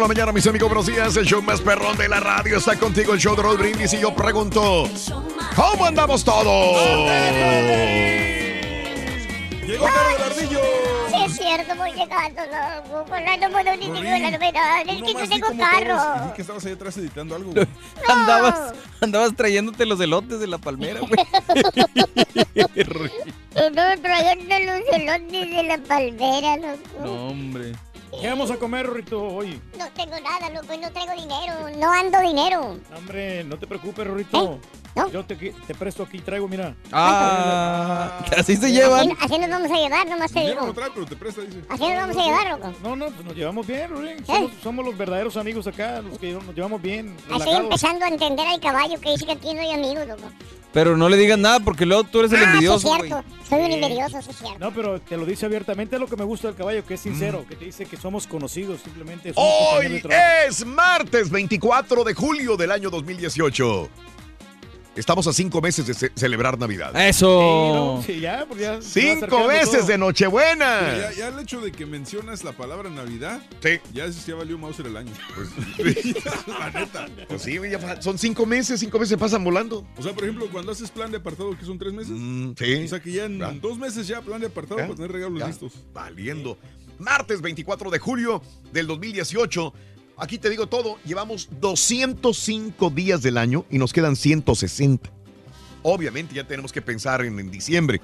Por la mañana, mis amigos, buenos días. El show más perrón de la radio está contigo, el show de Rod Brindis. Y yo pregunto, ¿cómo andamos todos? Llegó tarde el ardillo. Sí, es cierto, voy llegando, loco. Con la número ni digo la novedad. Es que no tengo carro. Dije que estabas ahí atrás editando algo. Andabas, andabas trayéndote los elotes de la palmera, güey. No, trayendo los elotes de la palmera, loco. No, hombre. ¿Qué vamos a comer, Rorrito, hoy? No tengo nada, loco, no traigo dinero. No ando dinero. Hombre, no te preocupes, Rorrito. ¿No? Yo te, te presto aquí, traigo, mira. Ah, así se llevan. Así, así nos vamos a llevar, nomás te Dinero no digo. trae, pero te presta, dice. Así nos vamos a llevar, loco. No, no, pues nos llevamos bien, Rorín. Somos, somos los verdaderos amigos acá, los que nos llevamos bien. Estoy relajados. empezando a entender al caballo que dice que aquí no hay amigos, loco. Pero no le digas nada porque luego tú eres el Ah, sí es envidioso, güey. cierto. Soy un envidioso, sí es cierto. No, pero te lo dice abiertamente, es lo que me gusta del caballo, que es sincero, que te dice que somos conocidos, simplemente somos Hoy es martes 24 de julio del año 2018. Estamos a cinco meses de ce- celebrar Navidad. Eso. Sí, ya, pues ya. se Cinco meses todo. de Nochebuena. Ya, ya el hecho de que mencionas la palabra Navidad, Sí. ya ya valió Mauser el año. la neta. Pues sí, ya son cinco meses, cinco meses pasan volando. O sea, por ejemplo, cuando haces plan de apartado, que son tres meses, Mm, sí. o sea que ya en dos meses ya plan de apartado Ya. para tener regalos Ya. listos. Valiendo. Martes 24 de julio del 2018. Aquí te digo todo, llevamos 205 días del año y nos quedan 160. Obviamente ya tenemos que pensar en, en diciembre.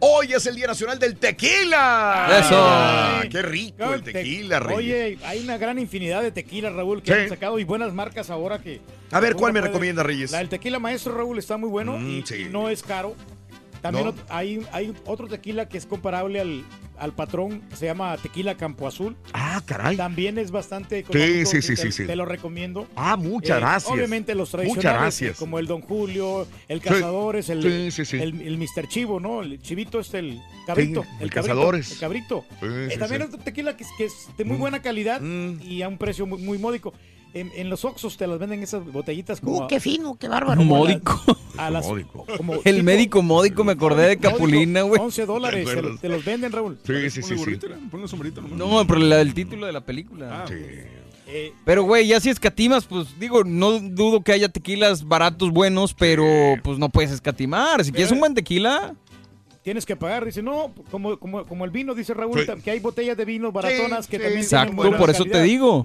Hoy es el Día Nacional del Tequila. Eso. Ah, ¡Qué rico el te- tequila, Reyes! Oye, hay una gran infinidad de tequilas, Raúl, que Sí. han sacado y buenas marcas ahora que... A ver, ¿cuál me puede- recomienda, Reyes? La del tequila maestro, Raúl, está muy bueno Mm, y sí. no es caro. También No. hay, hay otro tequila que es comparable al, al patrón, se llama tequila Campo Azul. Ah, caray. También es bastante económico. sí, sí, sí, te, sí. te lo recomiendo. Ah, muchas Eh, gracias. Obviamente los Muchas tradicionales, gracias. eh, como el Don Julio, el Cazadores, el, Sí, sí, sí. el, el Mr. Chivo, ¿no? El chivito es el cabrito. El, el cabrito, Cazadores. El cabrito. Eh, también es tequila que, es- que es de muy Mm. buena calidad Mm. y a un precio muy, muy módico. En, en los Oxxos te las venden esas botellitas como... Uh, qué fino, qué bárbaro. a Módico. a las- Módico. como El tipo- médico módico, me acordé de Capulina, güey. 11 dólares, ¿Te los venden, Raúl. Sí, sí, sí, sí. ponle nomás. No, pero la- el título de la película. Ah, Sí. Eh, Pero, güey, ya si escatimas, pues digo, no dudo que haya tequilas baratos buenos, pero pues no puedes escatimar. Si quieres un buen tequila, tienes que pagar. Dice, no, como, como, como el vino, dice Raúl, Sí. que hay botellas de vino baratonas Sí, que sí. también exacto, por eso te digo.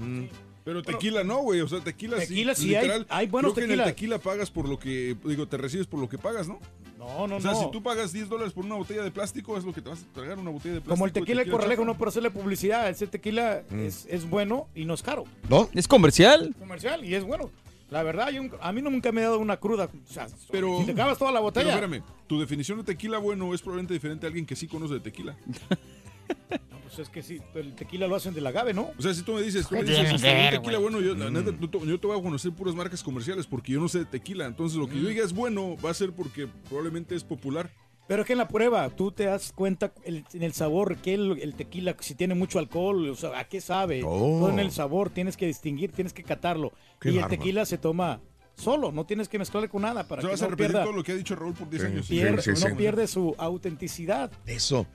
Pero tequila no, güey. O sea, tequila, Tequila sí. sí hay- literal. hay buenos Creo que en tequilas. el tequila pagas por lo que, digo, te recibes por lo que pagas, ¿no? No, no, o sea, no. si tú pagas 10 dólares por una botella de plástico, es lo que te vas a tragar una botella de plástico. Como el tequila de Corralejo, no por hacerle publicidad. Ese tequila Mm. es, es bueno y no es caro. ¿No? ¿Es comercial? Comercial y es bueno. La verdad, yo, a mí nunca me ha dado una cruda. O sea, Pero, si te acabas toda la Pero botella. espérame, tu definición de tequila bueno es probablemente diferente a alguien que sí conoce de tequila. No, pues es que sí, el tequila lo hacen del agave, ¿no? O sea, si tú me dices, tú me ¿Qué dices, este, que un ver, tequila bueno, yo, la Mm. neta, yo te voy a conocer puras marcas comerciales porque yo no sé de tequila. Entonces, lo que yo diga es bueno va a ser porque probablemente es popular. Pero es que en la prueba tú te das cuenta el- en el sabor que el, el tequila, si tiene mucho alcohol, o sea, a qué sabe. Oh. Todo en el sabor, tienes que distinguir, tienes que catarlo. Qué y el tequila se toma solo, no tienes que mezclarle con nada para que vas a no repetir pierda, todo lo que ha dicho Raúl por 10 años. pier- Sí, sí, no sí. pierde su autenticidad. Eso.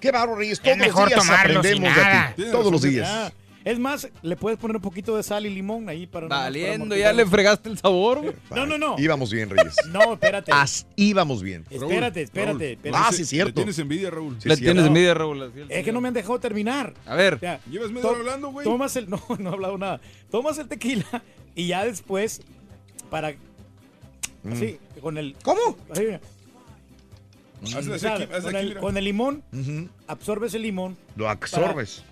Qué bárbaro, Reyes. Todos los mejor días aprendemos de nada. ti. Todos los días. Ah, es más, le puedes poner un poquito de sal y limón ahí para... Valiendo, ya le los- fregaste el sabor. güey. No, no, no. Íbamos bien, Reyes. No, espérate. As- íbamos bien. Espérate, espérate, espérate. Ah, sí, es cierto. Le tienes envidia, Raúl. Sí, Le es tienes envidia, Raúl. Es que no me han dejado terminar. A ver. O sea, Llevas hora hablando, güey. Tomas el. No, no he hablado nada. Tomas el tequila y ya después, para. Así, con el. ¿Cómo? Así, mira. Hazle O así sea, aquí, hazle con, aquí, el, mira. con el limón, absorbes el limón Lo absorbes.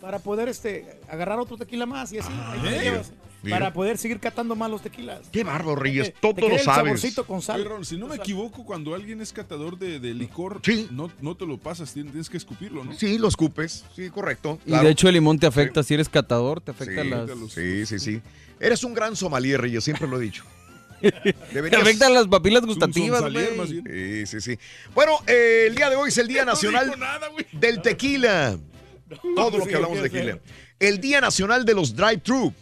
para poder este agarrar otro tequila más y así. ahí te ¿eh? llevas, Para poder seguir catando más los tequilas. Qué bárbaro, Reyes. Te- Todo te lo sabes. saborcito con sal. Oye, si no me equivoco, cuando alguien es catador de, de licor, no, no te lo pasas, tienes, que escupirlo, ¿no? Sí, lo escupes. Sí, correcto. Y de hecho el limón te afecta, si eres catador, te afecta Sí, las... sí, sí, sí. Eres un gran sommelier, Reyes, siempre lo he dicho. Te afectan las papilas gustativas, güey. Sí, sí, sí. Bueno, eh, el día de hoy es el Día Nacional del Tequila. Todo lo sí, que hablamos de tequila. El Día Nacional de los Drive-Thru.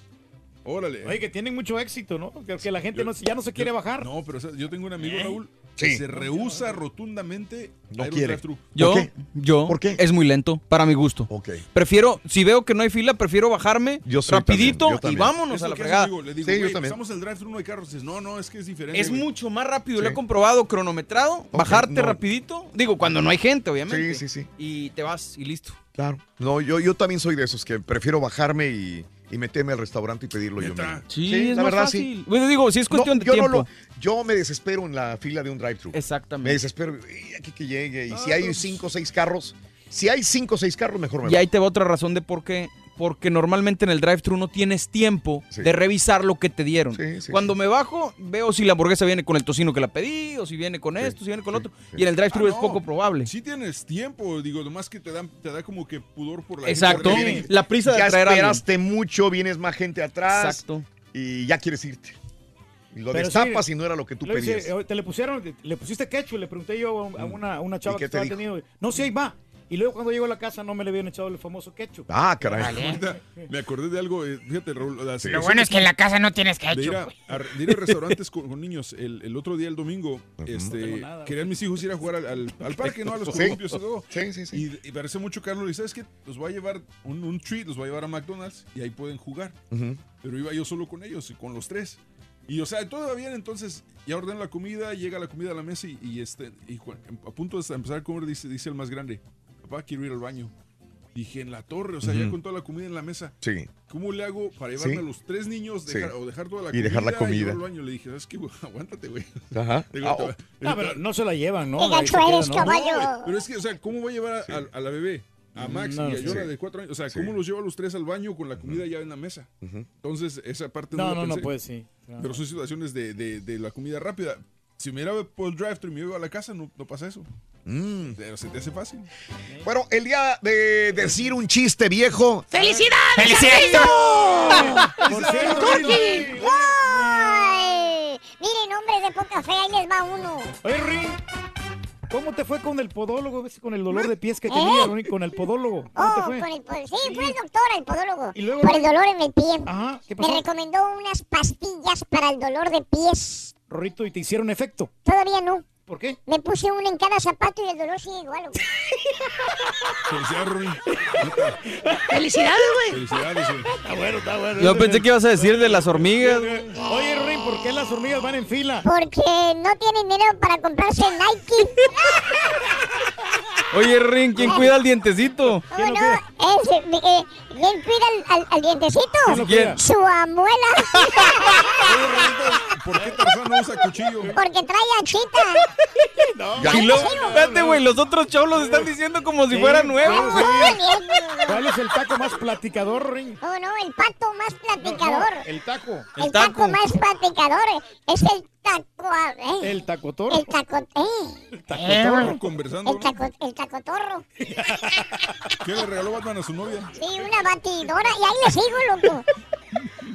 Órale. Oye, que tienen mucho éxito, ¿no? Que, que la gente no, ya no se quiere bajar. No, pero o sea, yo tengo un amigo, ¿Eh? Raúl, Sí. que se rehúsa rotundamente No a quiere. Yo, qué? yo, ¿Por qué? es muy lento, para mi gusto. Ok. Prefiero, si veo que no hay fila, prefiero bajarme Yo rapidito también, yo y vámonos a la fregada. amigo. Le digo, Sí, yo también. pasamos el drive-thru, no hay carros. Dices, no, no, es que es diferente. Es güey. mucho más rápido, lo he comprobado, cronometrado, bajarte no. rapidito. Digo, cuando no hay gente, obviamente. Sí, sí, sí. Y te vas y listo. Claro. No, yo, yo también soy de esos que prefiero bajarme y, y meterme al restaurante y pedirlo yo mismo. Sí, es la más verdad, fácil. sí. Bueno, digo, si es cuestión No, de yo tiempo. No lo, yo me desespero en la fila de un drive-thru. Me Exactamente. desespero. y aquí que llegue. Y Ah, si hay pero- cinco o seis carros, si hay cinco o seis carros, mejor me Y ahí te va otra razón de por qué. Porque normalmente en el drive-thru no tienes tiempo Sí. de revisar lo que te dieron. Sí, sí, Cuando me bajo, veo si la hamburguesa viene con el tocino que la pedí, o si viene con Sí, esto, si viene con otro. sí. Y en el drive-thru Ah, es no. poco probable. Sí tienes tiempo, digo, nomás que te da, te da como que pudor por la Exacto. gente. porque viene- La prisa de ya traer esperaste mucho, vienes más gente atrás Exacto. y ya quieres irte. Y lo Pero destapas sí, y no era lo que tú pedías. eh, te le pusieron, le pusiste ketchup, le pregunté yo a una, a una chava ¿Y qué que te estaba dijo? teniendo. No, sí, ahí va. Y luego cuando llegó a la casa no me le habían echado el famoso ketchup. Ah, caray. Me acordé de algo, eh, fíjate, Raúl. la Lo bueno es que en la casa no tienes de ir ketchup. a, a- de ir a restaurantes con, con niños. El, el otro día, el domingo, este, nada. querían mis hijos ir a jugar al, al- al parque, ¿no? A los Sí. columpios y todo. Sí, sí, sí. Y, y parece mucho Carlos. Y sabes qué? Los voy a llevar un, un treat, los voy a llevar a McDonald's y ahí pueden jugar. Pero iba yo solo con ellos y con los tres. Y o sea, todo va bien, entonces ya ordeno la comida, llega la comida a la mesa y, y, este, y cu- a punto de empezar a comer, dice, dice el más grande, papá, quiero ir al baño. Dije, en la torre, o sea, ya con toda la comida en la mesa. Sí. ¿Cómo le hago para llevarme Sí. a los tres niños Sí. dejar- o dejar toda la Y comida? dejar la comida. llevarlo al baño? Le dije, ¿sabes qué? güey? Aguántate, güey. Ajá. Digo, Ah, oh. va- No, pero no se la llevan, ¿no? Qué Ahí gacho se queda, eres, ¿no? caballo. No, pero es que, o sea, ¿cómo voy a llevar a, a- a la bebé? A Max No, y a sí. Yona de cuatro años. O sea, ¿cómo Sí. los llevo a los tres al baño con la comida ya en la mesa? Entonces, esa parte no, No, la no, no, pues sí. Claro. Pero son situaciones de, de- de la comida rápida. Si me iba por el drive-thru y me iba a la casa, no, no pasa eso. Mm. Pero se te hace fácil. Bueno, el día de decir un chiste viejo. ¡Felicidades! Por cierto, ¡Ay! Miren, hombres de poca fe, ahí les va uno. Rin, ¿cómo te fue con el podólogo? ¿Ves? Con el dolor de pies que ¿Eh? tenía, Rin, con el podólogo. ¿Cómo te Oh, fue? con el, pod- sí, fue el doctor, el podólogo. Y luego- por el dolor en el pie. Ajá, ¿qué Me pasó? recomendó unas pastillas para el dolor de pies. Rorrito, ¿y te hicieron efecto? Todavía no. ¿Por qué? Me puse una en cada zapato y el dolor sigue igual. güey. Felicidades. ¡Felicidades, güey! Felicidades, güey. Está bueno, está bueno. Yo pensé que ibas a decir de las hormigas. Oye, Rin, ¿por qué las hormigas van en fila? Porque no tienen dinero para comprarse Nike. Oye, Rin, ¿quién cuida el dientecito? Oh, no, es, eh, eh, ¿Quién cuida al, al- al dientecito? ¿Quién? Su abuela. ¿Por qué Tarzán no usa cuchillo? Porque trae achita. No. Y luego, espérate, güey, los otros cholos están diciendo como si fuera nuevo. ¿Cuál es el taco más platicador, Ring? No, no, el pato más platicador. El taco. el taco. más platicador es el taco. ¿eh? El tacotorro. El taco. ¿eh? Tacotorro conversando. El, taco, el tacotorro. ¿Qué le regaló Batman a su novia? Sí, una batidora. Y ahí le sigo, loco.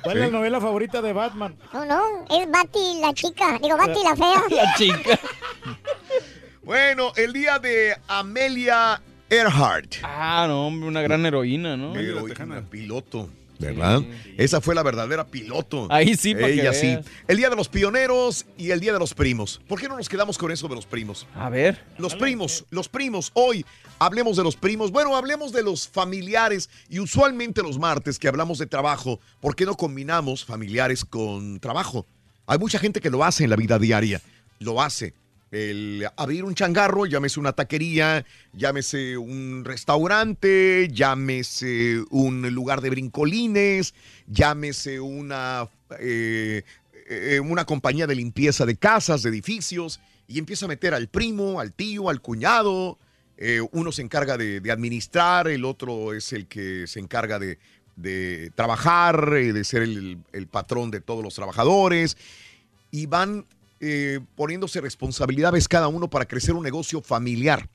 ¿Cuál es la novela favorita de Batman? No, no, es Bati la chica. Digo, Bati la fea. La chica. Bueno, el día de Amelia Earhart. Ah, no, hombre, una gran heroína, ¿no? Heroína, piloto. ¿Verdad? Esa fue la verdadera piloto. Ahí sí, pa' que Ella sí. El día de los pioneros y el día de los primos. ¿Por qué no nos quedamos con eso de los primos? A ver. Los primos, los primos. Hoy hablemos de los primos. Bueno, hablemos de los familiares y usualmente los martes que hablamos de trabajo, ¿por qué no combinamos familiares con trabajo? Hay mucha gente que lo hace en la vida diaria. Lo hace. El abrir un changarro, llámese una taquería, llámese un restaurante, llámese un lugar de brincolines, llámese una, eh, eh, una compañía de limpieza de casas, de edificios, y empieza a meter al primo, al tío, al cuñado. Eh, uno se encarga de, de administrar, el otro es el que se encarga de, de trabajar, de ser el, el patrón de todos los trabajadores, y van eh, poniéndose responsabilidades cada uno para crecer un negocio familiar.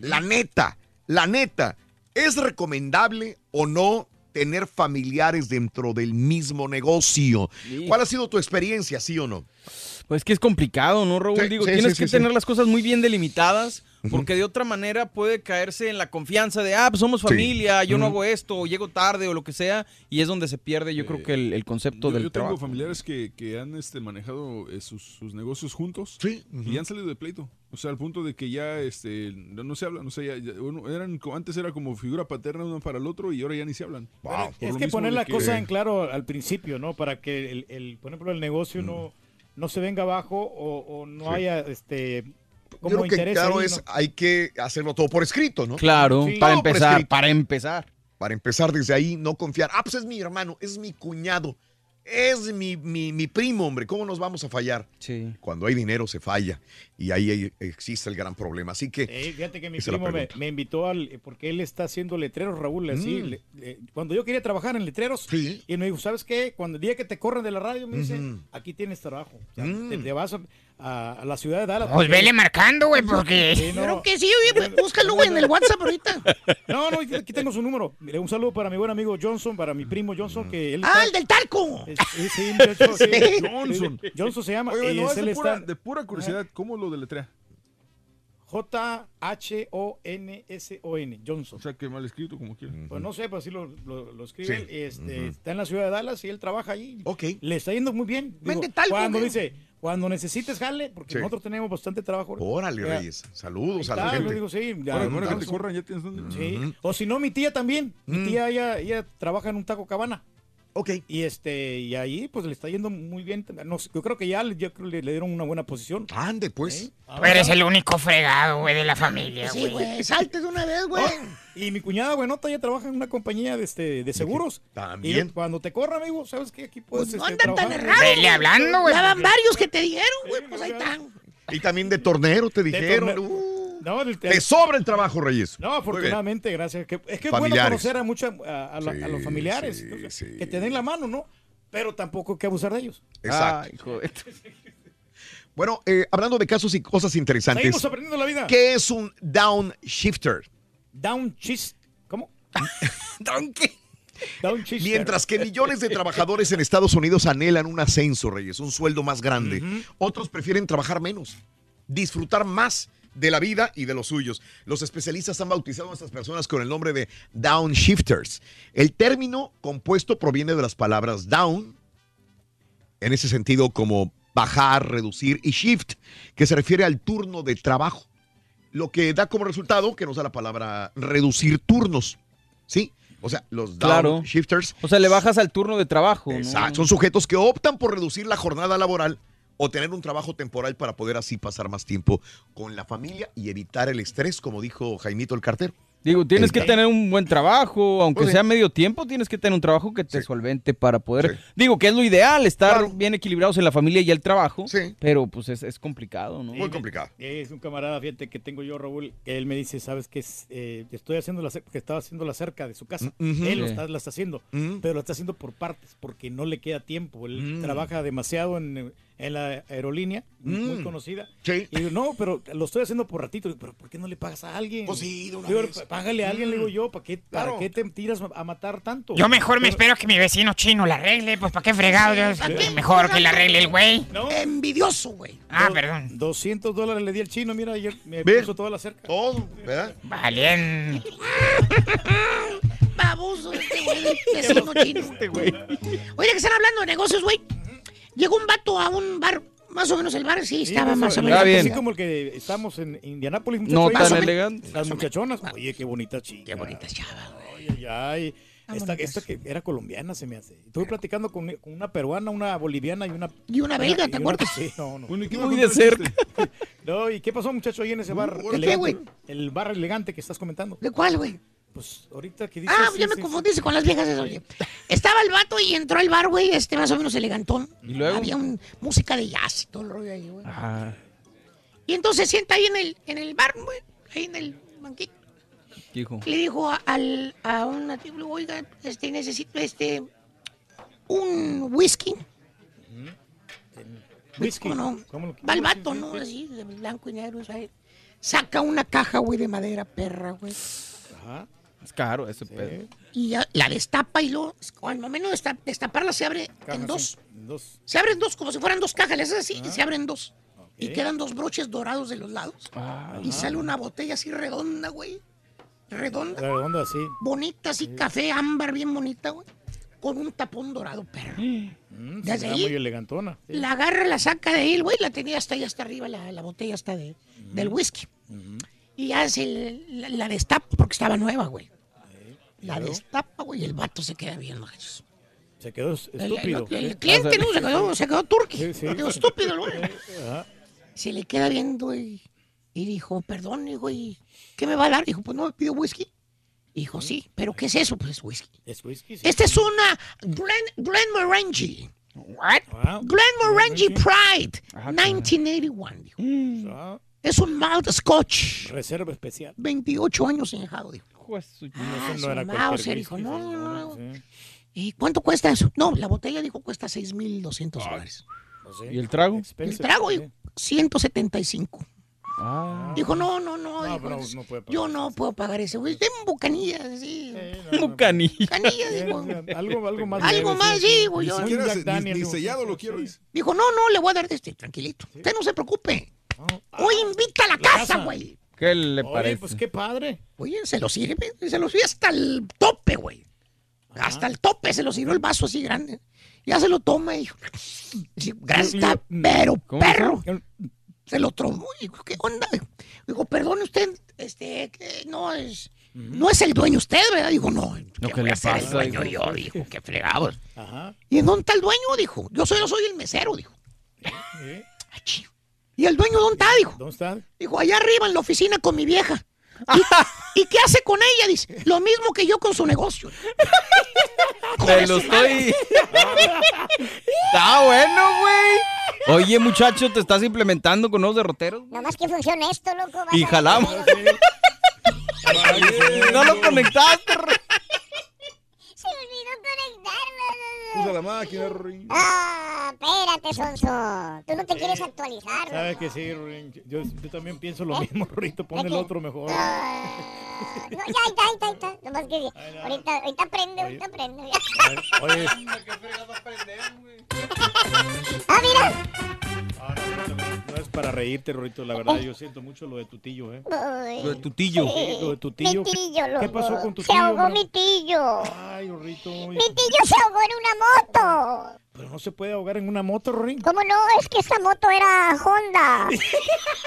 La neta, la neta, ¿es recomendable o no tener familiares dentro del mismo negocio? ¿Cuál ha sido tu experiencia, sí o no? Pues que es complicado, ¿no, Raúl? Sí, Digo, sí, tienes sí, que sí, tener sí. las cosas muy bien delimitadas, porque de otra manera puede caerse en la confianza de, ah, pues somos Sí. familia, yo no hago esto, o llego tarde, o lo que sea, y es donde se pierde, yo creo que el, el concepto Yo, del yo tengo trabajo. familiares que, que han este, manejado eh, sus, sus negocios juntos y han salido de pleito. O sea, al punto de que ya este, no, no se hablan. O sea, ya- eran, como- antes era como figura paterna uno para el otro y ahora ya ni se hablan. Es que poner la que- cosa en claro al principio, ¿no? Para que, el, el- por ejemplo, el negocio no, no se venga abajo o, o no. Sí. haya este Yo como creo que interés claro ahí, es, ¿no? hay que hacerlo todo por escrito, ¿no? Claro, Sí. para empezar, para empezar. Para empezar desde ahí, no confiar. Ah, pues es mi hermano, es mi cuñado, es mi, mi, mi primo, hombre. ¿Cómo nos vamos a fallar? Sí. Cuando hay dinero se falla y ahí existe el gran problema. Así que... Eh, fíjate que mi es primo me, invitó al porque él está haciendo letreros, Raúl, así. Mm. le- le- cuando yo quería trabajar en letreros, y me dijo, ¿sabes qué? Cuando el día que te corren de la radio, me dice, aquí tienes trabajo. O sea, Mm. te, te vas a, a- a la ciudad de Dallas. Pues porque- vele marcando, güey, porque... Sí, no. Creo que sí, oye, búscalo, güey, en el WhatsApp ahorita. No, no, aquí tengo su número. Mire, un saludo para mi buen amigo Johnson, para mi primo Johnson, que él ¡Ah, está- el del talco! Eh, Sí, sí, sí. Sí. Johnson. Johnson se llama. Oye, no, es es él de, pura, está- de pura curiosidad, ¿cómo lo deletrea? J-H-O-N-S-O-N, Johnson. O sea, que mal escrito, como quieran. Pues no sé, pues así lo, lo, lo. Sí. este. Está en la ciudad de Dallas y él trabaja ahí. Ok. Le está yendo muy bien. Digo, Vende talco, cuando dice, cuando necesites jale, porque Sí. nosotros tenemos bastante trabajo. Órale, Ya. Reyes. Saludos a la gente. yo digo, sí, ya, Ahora, ahora que te Johnson. corran, ya tienes dónde. Sí. Ujú. O si no, mi tía también. Mi Mm. tía, ella, ella trabaja en un taco cabana. Ok. Y este, y ahí pues le está yendo muy bien. No sé, yo creo que ya le- yo creo que le, le dieron una buena posición. Ande, pues. Tú eres el único fregado, güey, de la familia, Sí, güey. güey. Salte de una vez, güey. Y mi cuñada, buenota, ella trabaja en una compañía de, este, de seguros. También. Y cuando te corra, amigo, ¿sabes qué? Aquí puedes Pues no este, andan tan trabajar. errados. Güey. hablando, güey. Ya van varios que te dijeron, güey, pues ahí están. Y también de tornero te De dijeron. Uh, No, el- te sobra el trabajo, Reyes. No, afortunadamente, gracias. Que- es que es bueno conocer a, mucha, a, a la- a los familiares. sí, sí. Que te den la mano, ¿no? Pero tampoco hay que abusar de ellos. Exacto. Ay. Bueno, eh, hablando de casos y cosas interesantes. Seguimos aprendiendo la vida. ¿Qué es un downshifters? Downchist. ¿Cómo? ¿Donkey? Downchist. Mientras que millones de trabajadores en Estados Unidos anhelan un ascenso, Reyes, un sueldo más grande, otros prefieren trabajar menos, disfrutar más de la vida y de los suyos. Los especialistas han bautizado a estas personas con el nombre de downshifters. El término compuesto proviene de las palabras down, en ese sentido como bajar, reducir, y shift, que se refiere al turno de trabajo. Lo que da como resultado que nos da la palabra reducir turnos. ¿Sí? O sea, los Claro. downshifters O sea, le bajas al turno de trabajo. ¿no? Exacto. Son sujetos que optan por reducir la jornada laboral o tener un trabajo temporal para poder así pasar más tiempo con la familia y evitar el estrés, como dijo Jaimito el cartero. Digo, tienes que tener un buen trabajo, aunque Pues sí. sea medio tiempo, tienes que tener un trabajo que te solvente para poder... Digo, que es lo ideal, estar bien equilibrados en la familia y el trabajo, pero pues es, es complicado, ¿no? Muy complicado. Es un camarada, fíjate, que tengo yo, Raúl, que él me dice, ¿sabes qué? Es, Eh, estoy haciendo la cerca, que estaba haciendo la cerca de su casa. Mm. Él lo Sí. está, la está haciendo, pero lo está haciendo por partes, porque no le queda tiempo. Él Mm. trabaja demasiado en, en la aerolínea, muy Mm. conocida. Sí. Y digo, no, pero lo estoy haciendo por ratito. Digo, pero ¿por qué no le pagas a alguien? Pues sí, de una Digo, vez. Págale a alguien, le digo yo, ¿para qué, ¿para qué te tiras a matar tanto? Yo mejor me Pero- espero que mi vecino chino la arregle, pues ¿para qué fregado? Yo- Mejor que la arregle el güey. Envidioso, güey. Ah, Do- perdón. 200 dólares le di al chino, mira, ayer me Ve. puso toda la cerca. Todo, ¿verdad? Valen. Baboso este güey, vecino chino. Este güey. Oye, que están hablando de negocios, güey. Llegó un vato a un bar, más o menos el bar, sí, estaba más o menos. Así como el que estamos en Indianápolis. No tan elegante. Las muchachonas. Oye, qué bonitas chicas. Qué bonitas chavas, güey. Ay, ay. Esta, esta que era colombiana se me hace. Estuve platicando con, con una peruana, una boliviana y una... Y una belga, ¿te acuerdas? Sí, no, no. Bueno, ¿y qué Muy de cerca. no, ¿y qué pasó, muchacho, ahí en ese bar? ¿Por qué, elegante? güey? El bar elegante que estás comentando. ¿De cuál, güey? Pues ahorita que dices... Ah, sí, ya me sí, confundiste con las viejas esas, oye. Estaba el vato y entró al bar, güey, este más o menos elegantón. ¿Y luego? Había un, música de jazz y todo el rollo ahí, güey. Ah, Y entonces se sienta ahí en el, en el bar, güey, ahí en el banquito. hijo. Le dijo a, al, a un nativo, oiga, este, necesito este, un whisky. Whisky. ¿Cómo no? ¿Cómo lo- Va el vato, ¿no? sí. Así, de blanco y negro, ¿sabes? Saca una caja, güey, de madera, perra, güey. Ajá. Es caro ese pedo. Y ya la destapa y luego, al momento de desta- destaparla, se abre en dos. en dos. Se abren dos, como si fueran dos cajas, le haces así y se abren dos. Y quedan dos broches dorados de los lados. Ah, y sale una botella así redonda, güey. Redonda. Redonda, sí. Bonita, así, café ámbar, bien bonita, güey. Con un tapón dorado, perro. Mm, Desde se ve ahí, muy elegantona. sí. La agarra, la saca de ahí, güey, la tenía hasta ahí, hasta arriba, la, la botella hasta de, del whisky. Y ya se la, la destapa, porque estaba nueva, güey. La luego? destapa, güey, y el vato se queda viendo. Se quedó estúpido. el- cliente, ¿no? Se quedó, se quedó turqui. Sí, sí. Se quedó estúpido. Ajá. Se le queda viendo y, y dijo, perdón, hijo, ¿y qué me va a dar? Dijo, pues no, me pido whisky. Dijo, sí, pero ¿qué es eso? Pues whisky. Es whisky. sí. Esta es una Glen, Glenmorangie. What? Wow. Glenmorangie Pride, Ajá, 1981. dijo. Ah, Es un malt scotch. Reserva especial. 28 años dijo. No, eso Ah, no era Mauser, dijo, no, no, no. sí. ¿Y cuánto cuesta eso? No, la botella, dijo, cuesta 6,200 dólares. No sé. ¿Y el trago? El trago, sí. dijo, 175. Ah. Dijo, no, no, no. No, dijo, no puede pagar yo no puedo pagar ese, güey. Deme un bucanilla, sí. Bucanilla. Bucanilla, Sí, dijo. Algo, algo más. Algo más, sí, sí, sí. güey, yo- Ni digo, sellado lo sí, quiero, sí. Dijo, no, no, le voy a dar de este, tranquilito. Usted no se preocupe. Hoy invita a la, La casa, güey. ¿Qué le Oye, parece? pues qué padre. Oye, se lo sirve, se lo sirve hasta el tope, güey. Hasta el tope se lo sirvió el vaso así grande. Ya se lo toma y dijo, sí, gracias, pero ¿Cómo perro. Se lo tomó y dijo, ¿qué onda? Dijo, perdone usted, este, que no es, no es el dueño usted, ¿verdad? Dijo, no, No, ¿qué ¿qué voy le a ser el pasa, dueño hijo? yo? Dijo, qué fregados. Ajá. ¿Y en dónde está el dueño? Dijo, yo solo soy el mesero, dijo. ¿Eh? Achí. ¿Y el dueño dónde está? Dijo. ¿Dónde está? Dijo, allá arriba en la oficina con mi vieja. ¿Y, ¿y qué hace con ella? Dice, lo mismo que yo con su negocio. Te lo estoy. Está bueno, güey. Oye, muchacho, te estás implementando con nuevos derroteros. Nomás que funcione esto, loco. Y jalamos. No lo conectaste. Usa la máquina, Rorín. Ah, espérate, Sonso. Tú no te quieres actualizar. Sabes que sí, Ruin. Yo, yo también pienso lo mismo, Rito. Pon el otro mejor. No, ya, ahí está, ahí está, ahí está. Nomás que ahorita, ahorita aprende, ahorita aprende. Oye, ah, mira. ah, no, no, no es para reírte, Rorito. La verdad, yo siento mucho lo de tu tío, ¿eh? Uy. Lo de tu tillo. Sí, lo de tu tío. Mi tío, ¿Qué loco. pasó con tu Se tío? ahogó mano? mi tío. Ay, Rorito. Mi tío se ahogó en una moto. Pero no se puede ahogar en una moto, Rorín. ¿Cómo no? Es que esa moto era Honda.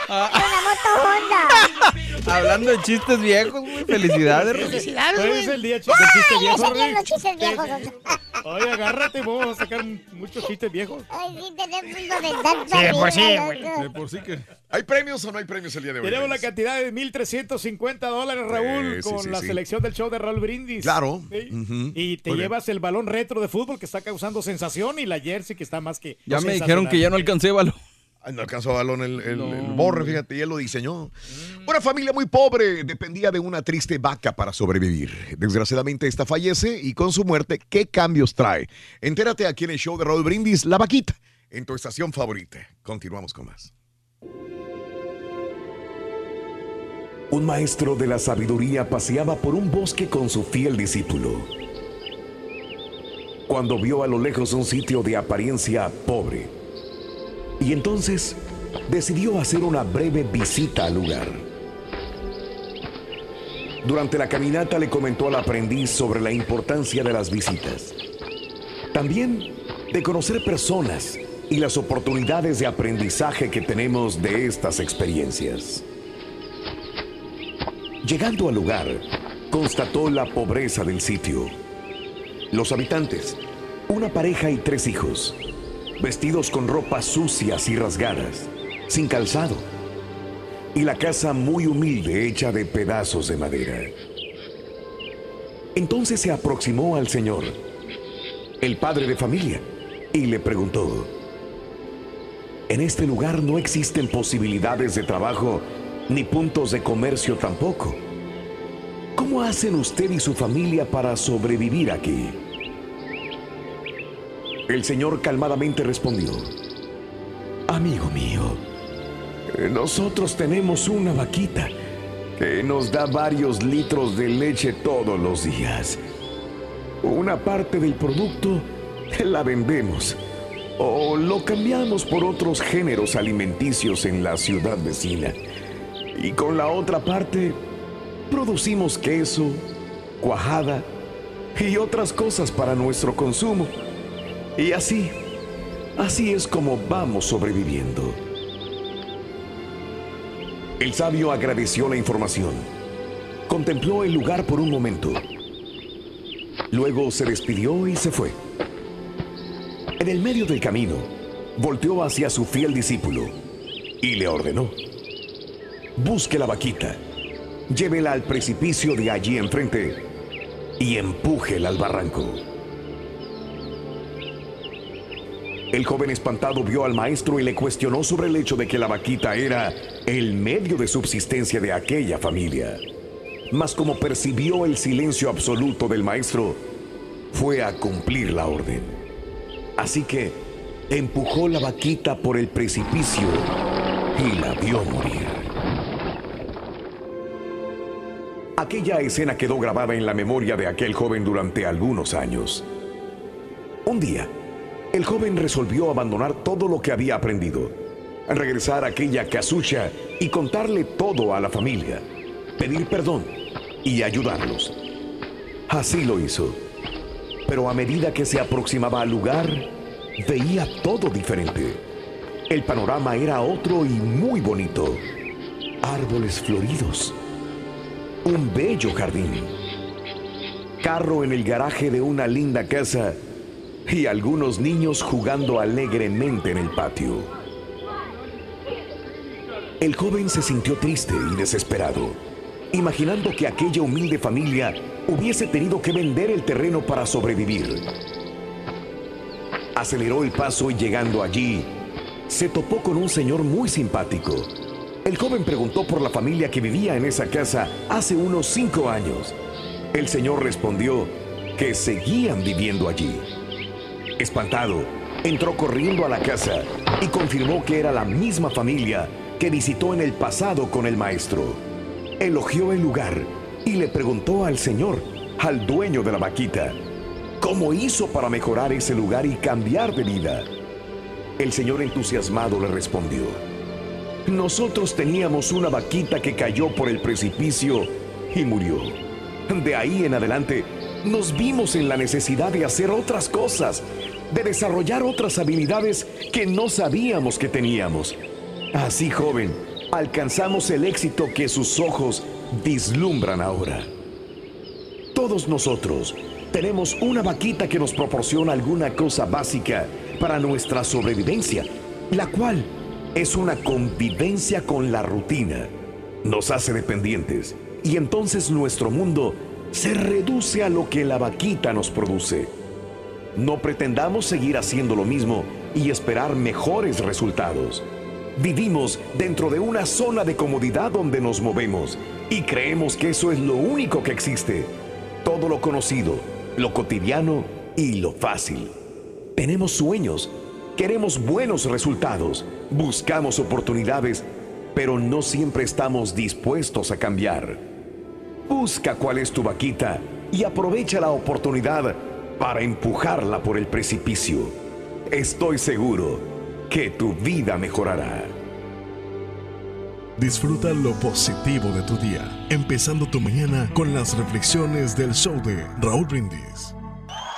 Ah. Era una moto Honda. Hablando de chistes viejos, güey. Felicidades, Rick. Felicidades, Hoy güey. es el día chiste Ay, viejo, ya Rick. los chistes viejos. Oye, agárrate, vamos a sacar muchos chistes viejos. Ay, sí, tenemos uno de tanta Sí, de por sí, güey. De por sí que. ¿Hay premios o no hay premios el día de hoy? Tenemos la cantidad de 1.350 dólares, Raúl, sí, con sí, la sí. selección del show de Raúl Brindis. Claro. Y te Muy bien. llevas el balón retro de fútbol que está causando sensación y la jersey que está más que. Ya me dijeron que ya no alcancé balón. Ay, no alcanzó balón el, el- No. el borre, fíjate, y él lo diseñó. Una familia muy pobre dependía de una triste vaca para sobrevivir. Desgraciadamente esta fallece y con su muerte, ¿qué cambios trae? Entérate aquí en el show de Raúl Brindis, La Vaquita, en tu estación favorita. Continuamos con más. Un maestro de la sabiduría paseaba por un bosque con su fiel discípulo. Cuando vio a lo lejos un sitio de apariencia pobre. Y entonces decidió hacer una breve visita al lugar. Durante la caminata le comentó al aprendiz sobre la importancia de las visitas. También de conocer personas y las oportunidades de aprendizaje que tenemos de estas experiencias. Llegando al lugar, constató la pobreza del sitio. Los habitantes, una pareja y tres hijos, vestidos con ropas sucias y rasgadas, sin calzado, y la casa muy humilde hecha de pedazos de madera. Entonces se aproximó al señor, el padre de familia, y le preguntó, en este lugar no existen posibilidades de trabajo ni puntos de comercio tampoco. ¿Cómo hacen usted y su familia para sobrevivir aquí? El señor calmadamente respondió, Amigo mío, eh, nosotros tenemos una vaquita que nos da varios litros de leche todos los días. Una parte del producto la vendemos o lo cambiamos por otros géneros alimenticios en la ciudad vecina. Y con la otra parte producimos queso, cuajada y otras cosas para nuestro consumo. Y así, así es como vamos sobreviviendo. El sabio agradeció la información. Contempló el lugar por un momento. Luego se despidió y se fue. En el medio del camino, volteó hacia su fiel discípulo y le ordenó. Busque la vaquita, llévela al precipicio de allí enfrente y empújela al barranco. El joven espantado vio al maestro y le cuestionó sobre el hecho de que la vaquita era el medio de subsistencia de aquella familia. Mas como percibió el silencio absoluto del maestro, fue a cumplir la orden. Así que empujó la vaquita por el precipicio y la vio morir. Aquella escena quedó grabada en la memoria de aquel joven durante algunos años. Un día, el joven resolvió abandonar todo lo que había aprendido, regresar a aquella casucha y contarle todo a la familia, pedir perdón y ayudarlos. Así lo hizo. Pero a medida que se aproximaba al lugar, veía todo diferente. El panorama era otro y muy bonito. Árboles floridos. Un bello jardín. Carro en el garaje de una linda casa y algunos niños jugando alegremente en el patio. El joven se sintió triste y desesperado, imaginando que aquella humilde familia hubiese tenido que vender el terreno para sobrevivir. Aceleró el paso y llegando allí, se topó con un señor muy simpático. El joven preguntó por la familia que vivía en esa casa hace unos cinco años. El señor respondió que seguían viviendo allí. Espantado, entró corriendo a la casa y confirmó que era la misma familia que visitó en el pasado con el maestro. Elogió el lugar y le preguntó al señor, al dueño de la vaquita, cómo hizo para mejorar ese lugar y cambiar de vida. El señor entusiasmado le respondió, nosotros teníamos una vaquita que cayó por el precipicio y murió. De ahí en adelante nos vimos en la necesidad de hacer otras cosas, de desarrollar otras habilidades que no sabíamos que teníamos. Así, joven, alcanzamos el éxito que sus ojos vislumbran ahora. Todos nosotros tenemos una vaquita que nos proporciona alguna cosa básica para nuestra sobrevivencia, la cual es una convivencia con la rutina. Nos hace dependientes y entonces nuestro mundo se reduce a lo que la vaquita nos produce. No pretendamos seguir haciendo lo mismo y esperar mejores resultados. Vivimos dentro de una zona de comodidad donde nos movemos y creemos que eso es lo único que existe. Todo lo conocido, lo cotidiano y lo fácil. Tenemos sueños, queremos buenos resultados, buscamos oportunidades, pero no siempre estamos dispuestos a cambiar. Busca cuál es tu vaquita y aprovecha la oportunidad para empujarla por el precipicio. Estoy seguro que tu vida mejorará. Disfruta lo positivo de tu día, empezando tu mañana con las reflexiones del show de Raúl Brindis.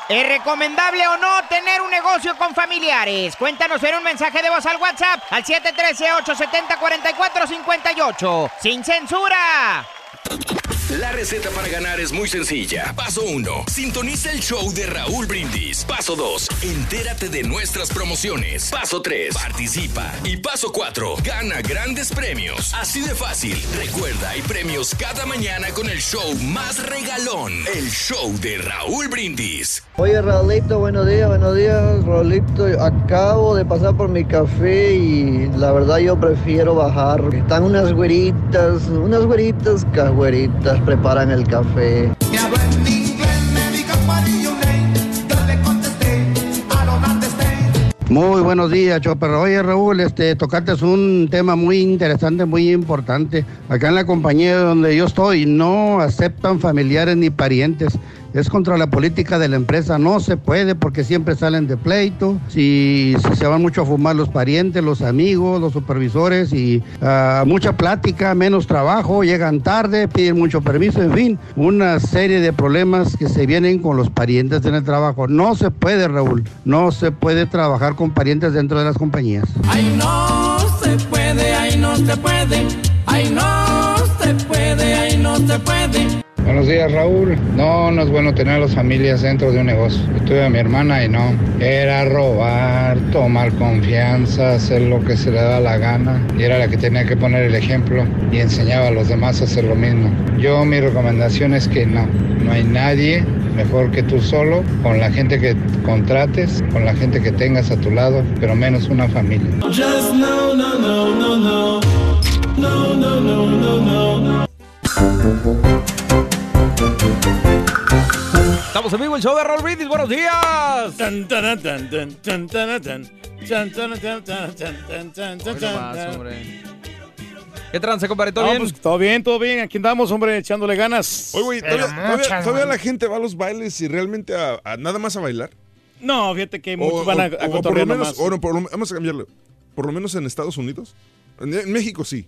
¿Es recomendable o no tener un negocio con familiares? Cuéntanos en un mensaje de voz al WhatsApp al 713-870-4458. ¡Sin censura! La receta para ganar es muy sencilla. Paso 1. Sintoniza el show de Raúl Brindis. Paso 2. Entérate de nuestras promociones. Paso 3. Participa. Y paso 4. Gana grandes premios. Así de fácil. Recuerda, hay premios cada mañana con el show más regalón. El show de Raúl Brindis. Oye, Raulito, buenos días, buenos días, Raulito. Acabo de pasar por mi café y la verdad yo prefiero bajar. Están unas güeritas, unas güeritas cagüeritas, preparan el café. Muy buenos días, Chopper. Oye, Raúl, este, tocarte es un tema muy interesante, muy importante. Acá en la compañía donde yo estoy no aceptan familiares ni parientes. Es contra la política de la empresa. No se puede porque siempre salen de pleito. Si, se van mucho a fumar los parientes, los amigos, los supervisores y ah, mucha plática, menos trabajo, llegan tarde, piden mucho permiso, en fin, una serie de problemas que se vienen con los parientes en el trabajo. No se puede, Raúl. No se puede trabajar con parientes dentro de las compañías. Ay, no se puede, ay, no se puede. Ay, no se puede, ay, no se puede. Buenos días, Raúl. No, no es bueno tener a las familias dentro de un negocio. Yo tuve a mi hermana y no. Era robar, tomar confianza, hacer lo que se le da la gana. Y era la que tenía que poner el ejemplo y enseñaba a los demás a hacer lo mismo. Yo, mi recomendación es que no. No hay nadie mejor que tú solo, con la gente que contrates, con la gente que tengas a tu lado, pero menos una familia. Estamos en vivo el show de Raúl Brindis. Buenos días. Tan, tan, tan, tan, tan, tan, tan. Tan, tan, tan, tan, tan, tan, tan, tan, Hoy nomás, tan. hombre. ¿Qué trance, compadre? ¿Todo No, bien? pues, todo bien, todo bien. Aquí andamos, hombre, echándole ganas. Oye, güey, ¿todavía, todavía- todavía la gente va a los bailes y realmente a, a nada más a bailar? No, fíjate que muchos O- van a, a o por lo menos, nomás. o no, por lo- vamos a cambiarlo. Por lo menos en Estados Unidos. En, en México sí.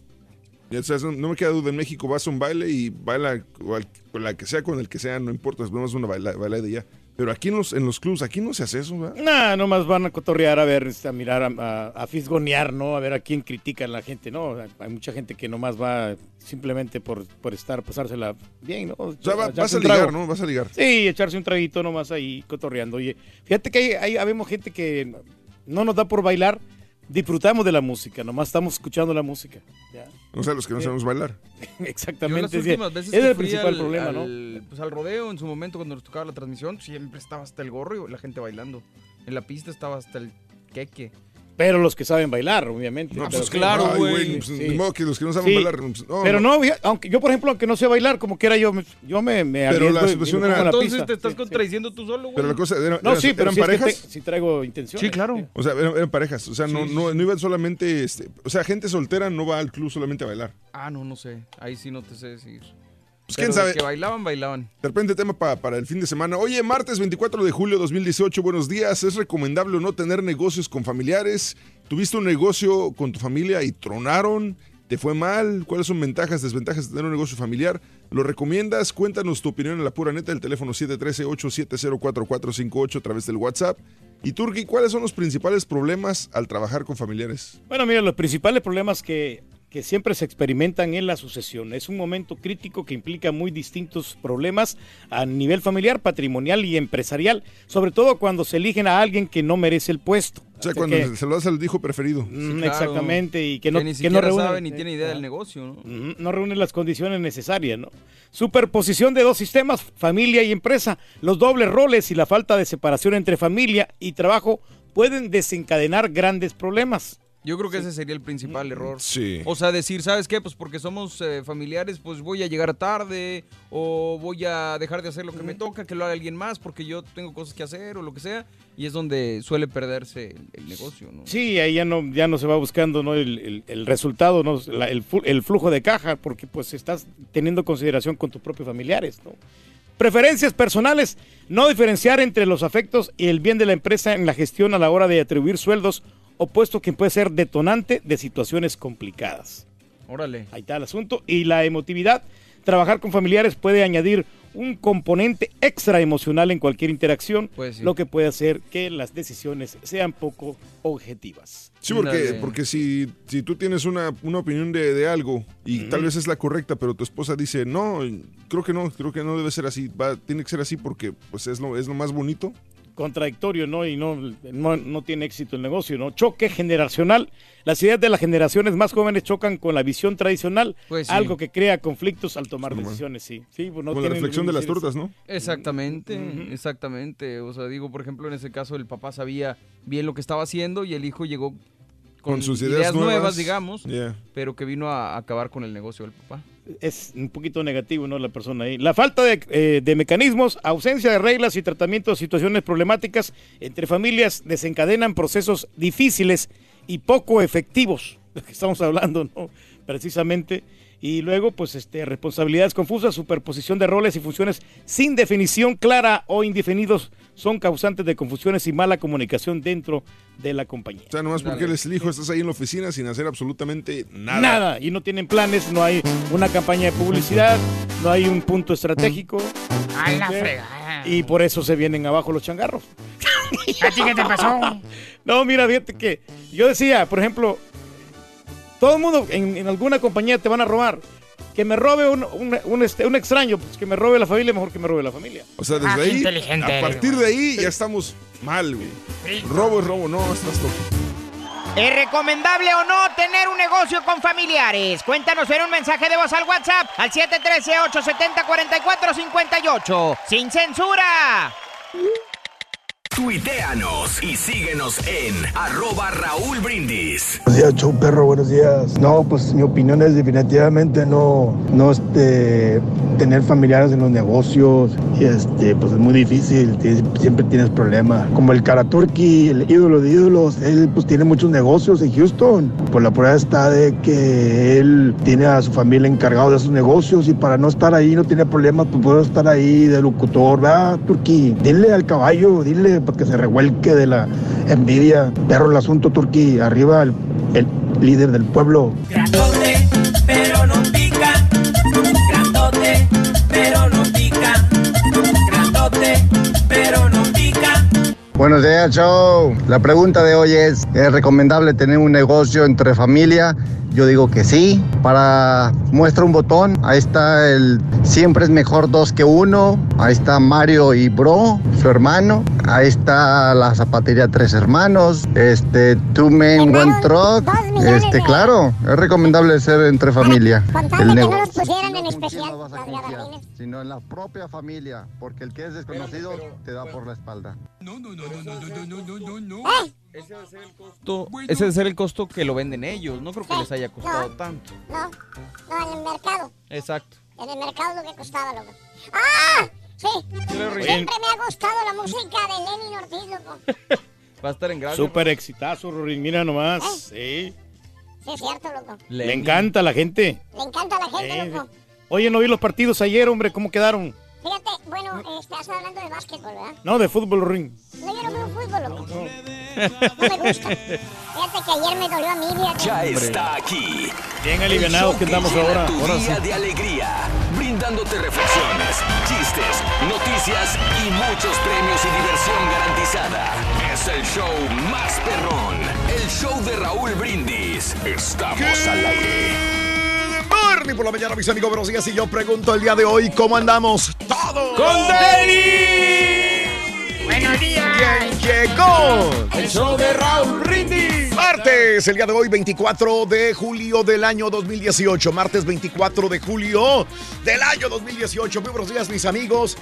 No, me queda duda, en México vas a un baile y baila con la que sea, con el que sea, no importa, es una baila, baila de ya. Pero aquí en los, en los clubs, aquí no se hace eso, ¿verdad? Nah, nomás van a cotorrear, a ver, este, a mirar, a, fisgonear, ¿no? A ver a quién critican la gente, ¿no? Hay mucha gente que nomás va simplemente por, por estar, pasársela bien, ¿no? O sea, va- vas a ligar, trago. ¿no? Vas a ligar. Sí, echarse un traguito nomás ahí cotorreando. Oye, fíjate que hay, hay habemos gente que no nos da por bailar, disfrutamos de la música, nomás estamos escuchando la música. ¿ya? O sea, los que no sabemos bailar. Exactamente. Yo las sí. últimas veces Ese es que el fui principal al- problema, ¿no? Pues al rodeo, en su momento, cuando nos tocaba la transmisión, siempre estaba hasta el gorro y la gente bailando. En la pista estaba hasta el queque. Pero los que saben bailar, obviamente. No, pues sí. claro, Ay, güey. güey, pues, ni modo que los que no saben Sí. bailar, pues, no, pero no. aunque yo, por ejemplo, aunque no sé bailar, como quiera yo, yo me, me Pero la situación era- pongo en la Entonces pista. te estás Sí, sí. contradiciendo tú solo, güey. Pero la cosa era, No, era- sí, pero eran si es que parejas. te- si traigo intención. Sí, claro. O sea, eran, eran parejas. O sea, no, Sí, no, no iban solamente. Este, o sea, gente soltera no va al club solamente a bailar. Ah, no, no sé. Ahí sí no te sé decir. Pues quién de sabe. que bailaban, bailaban. De repente, tema pa- para el fin de semana. Oye, martes 24 de julio 2018, buenos días. ¿Es recomendable o no tener negocios con familiares? ¿Tuviste un negocio con tu familia y tronaron? ¿Te fue mal? ¿Cuáles son ventajas, desventajas de tener un negocio familiar? ¿Lo recomiendas? Cuéntanos tu opinión en la pura neta. El teléfono 713-870-4458 a través del WhatsApp. Y Turki, ¿cuáles son los principales problemas al trabajar con familiares? Bueno, mira, los principales problemas que que siempre se experimentan en la sucesión. Es un momento crítico que implica muy distintos problemas a nivel familiar, patrimonial y empresarial, sobre todo cuando se eligen a alguien que no merece el puesto. O sea, Así cuando que- se lo das al hijo preferido. Mm, Exactamente, y que no, Que ni que siquiera no reúne, sabe ni tiene idea del negocio, ¿no? No reúne las condiciones necesarias, ¿no? Superposición de dos sistemas, familia y empresa, los dobles roles y la falta de separación entre familia y trabajo pueden desencadenar grandes problemas. Yo creo que ese sería el principal error. Sí. O sea, decir, ¿sabes qué? Pues porque somos eh, familiares, pues voy a llegar tarde o voy a dejar de hacer lo que me toca, que lo haga alguien más porque yo tengo cosas que hacer o lo que sea. Y es donde suele perderse el, el negocio, ¿no? Sí, ahí ya no, ya no se va buscando ¿no? el, el- el resultado, ¿no? La- el flujo de caja, porque pues estás teniendo consideración con tus propios familiares. ¿no? Preferencias personales, no diferenciar entre los afectos y el bien de la empresa en la gestión a la hora de atribuir sueldos, opuesto que puede ser detonante de situaciones complicadas. Órale. Ahí está el asunto. Y la emotividad, trabajar con familiares puede añadir un componente extra emocional en cualquier interacción, Pues sí. lo que puede hacer que las decisiones sean poco objetivas. Sí, porque, porque si, si tú tienes una, una opinión de, de algo y tal vez es la correcta, pero tu esposa dice, no, creo que no, creo que no debe ser así, va, tiene que ser así porque pues es lo, es lo más bonito. Contradictorio, ¿no? Y no, no, no tiene éxito el negocio, ¿no? Choque generacional. Las ideas de las generaciones más jóvenes chocan con la visión tradicional, Pues sí. algo que crea conflictos al tomar decisiones, sí. sí pues no Como la reflexión de las tortas, ¿no? Exactamente, exactamente. O sea, digo, por ejemplo, en ese caso el papá sabía bien lo que estaba haciendo y el hijo llegó con, Con sus ideas nuevas, nuevas. digamos, Yeah. pero que vino a acabar con el negocio del papá. Es un poquito negativo, ¿no? La persona ahí. La falta de, eh, de mecanismos, ausencia de reglas y tratamiento de situaciones problemáticas entre familias desencadenan procesos difíciles y poco efectivos, de que estamos hablando, ¿no? Precisamente. Y luego, pues, este, responsabilidades confusas, superposición de roles y funciones sin definición clara o indefinidos son causantes de confusiones y mala comunicación dentro de la compañía. O sea, nomás porque eres el hijo, estás ahí en la oficina sin hacer absolutamente nada. Nada. Y no tienen planes, no hay una campaña de publicidad, no hay un punto estratégico. A la ¿sí? fregada. Y por eso se vienen abajo los changarros. ¿A ti qué te pasó? No, mira, fíjate que yo decía, por ejemplo, todo el mundo en, en alguna compañía te van a robar. Que me robe un, un- un, este, un extraño, pues que me robe la familia, mejor que me robe la familia. O sea, desde Ah, ahí, inteligente a eres, partir de ahí ya estamos mal, güey. Robo es robo, no, estás loco. ¿Es recomendable o no tener un negocio con familiares? Cuéntanos en un mensaje de voz al WhatsApp al 713-870-4458. ¡Sin censura! Tuiteanos y síguenos en arroba Raúl Brindis. Buenos días, show perro, buenos días. No, pues mi opinión es definitivamente no, no este, tener familiares en los negocios. Y este, pues es muy difícil, siempre tienes problemas. Como el Karaturki, el ídolo de ídolos, él pues tiene muchos negocios en Houston. Pues la prueba está de que él tiene a su familia encargado de sus negocios y para no estar ahí no tiene problemas, pues puede estar ahí de locutor, ¿verdad, Turki? Dile al caballo, dile para que se revuelque de la envidia. Perro el asunto, Turki, arriba el, el líder del pueblo. Grandote, pero no pica. Grandote, pero no pica. Grandote, pero no pica. Buenos días, show. La pregunta de hoy es, ¿es recomendable tener un negocio entre familia? Yo digo que sí. Para muestra un botón, ahí está el siempre es mejor dos que uno. Ahí está Mario y Bro, su hermano. Ahí está la zapatería Tres Hermanos. Este, Two Men One Truck. Este, claro, es recomendable ser entre familia. El negocio. pusieran en especial las gabardines. Sino en la propia familia, porque el que es desconocido te da por la espalda. Ese debe ser el costo, ese debe ser el costo que lo venden ellos. No creo que les haya costado tanto. No, no, en el mercado. Exacto. En el mercado lo que costaba, loco. ¡Ah! Sí. Oye. Siempre me ha gustado la música de Lenny Ortiz, loco. Va a estar en grande. Súper exitazo, Rorín, mira nomás. Sí. Sí, es cierto, loco. Le encanta a la gente. Le encanta a la gente, Eh, loco. Oye, no vi los partidos ayer, hombre, ¿cómo quedaron? Fíjate, bueno, eh, estás hablando de básquetbol, ¿verdad? No, de fútbol, Rorín. No, yo no veo fútbol, loco. No, me gusta. Fíjate que ayer me dolió a mí, fíjate. Ya está aquí. Bien alivianados que estamos ahora. Tu Ahora día sí. de alegría, brindándote reflexiones, chistes, noticias y muchos premios y diversión garantizada. Es el show más perrón, el show de Raúl Brindis. brindis. Estamos al aire. Morning por la mañana, mis amigos, buenos días. Y yo pregunto el día de hoy, ¿cómo andamos? ¡Todos! ¡Con Buenos días. ¿Quién llegó? El show de Raúl Brindis. Martes, el día de hoy, 24 de julio del año 2018. Martes 24 de julio del año 2018. Muy buenos días, mis amigos.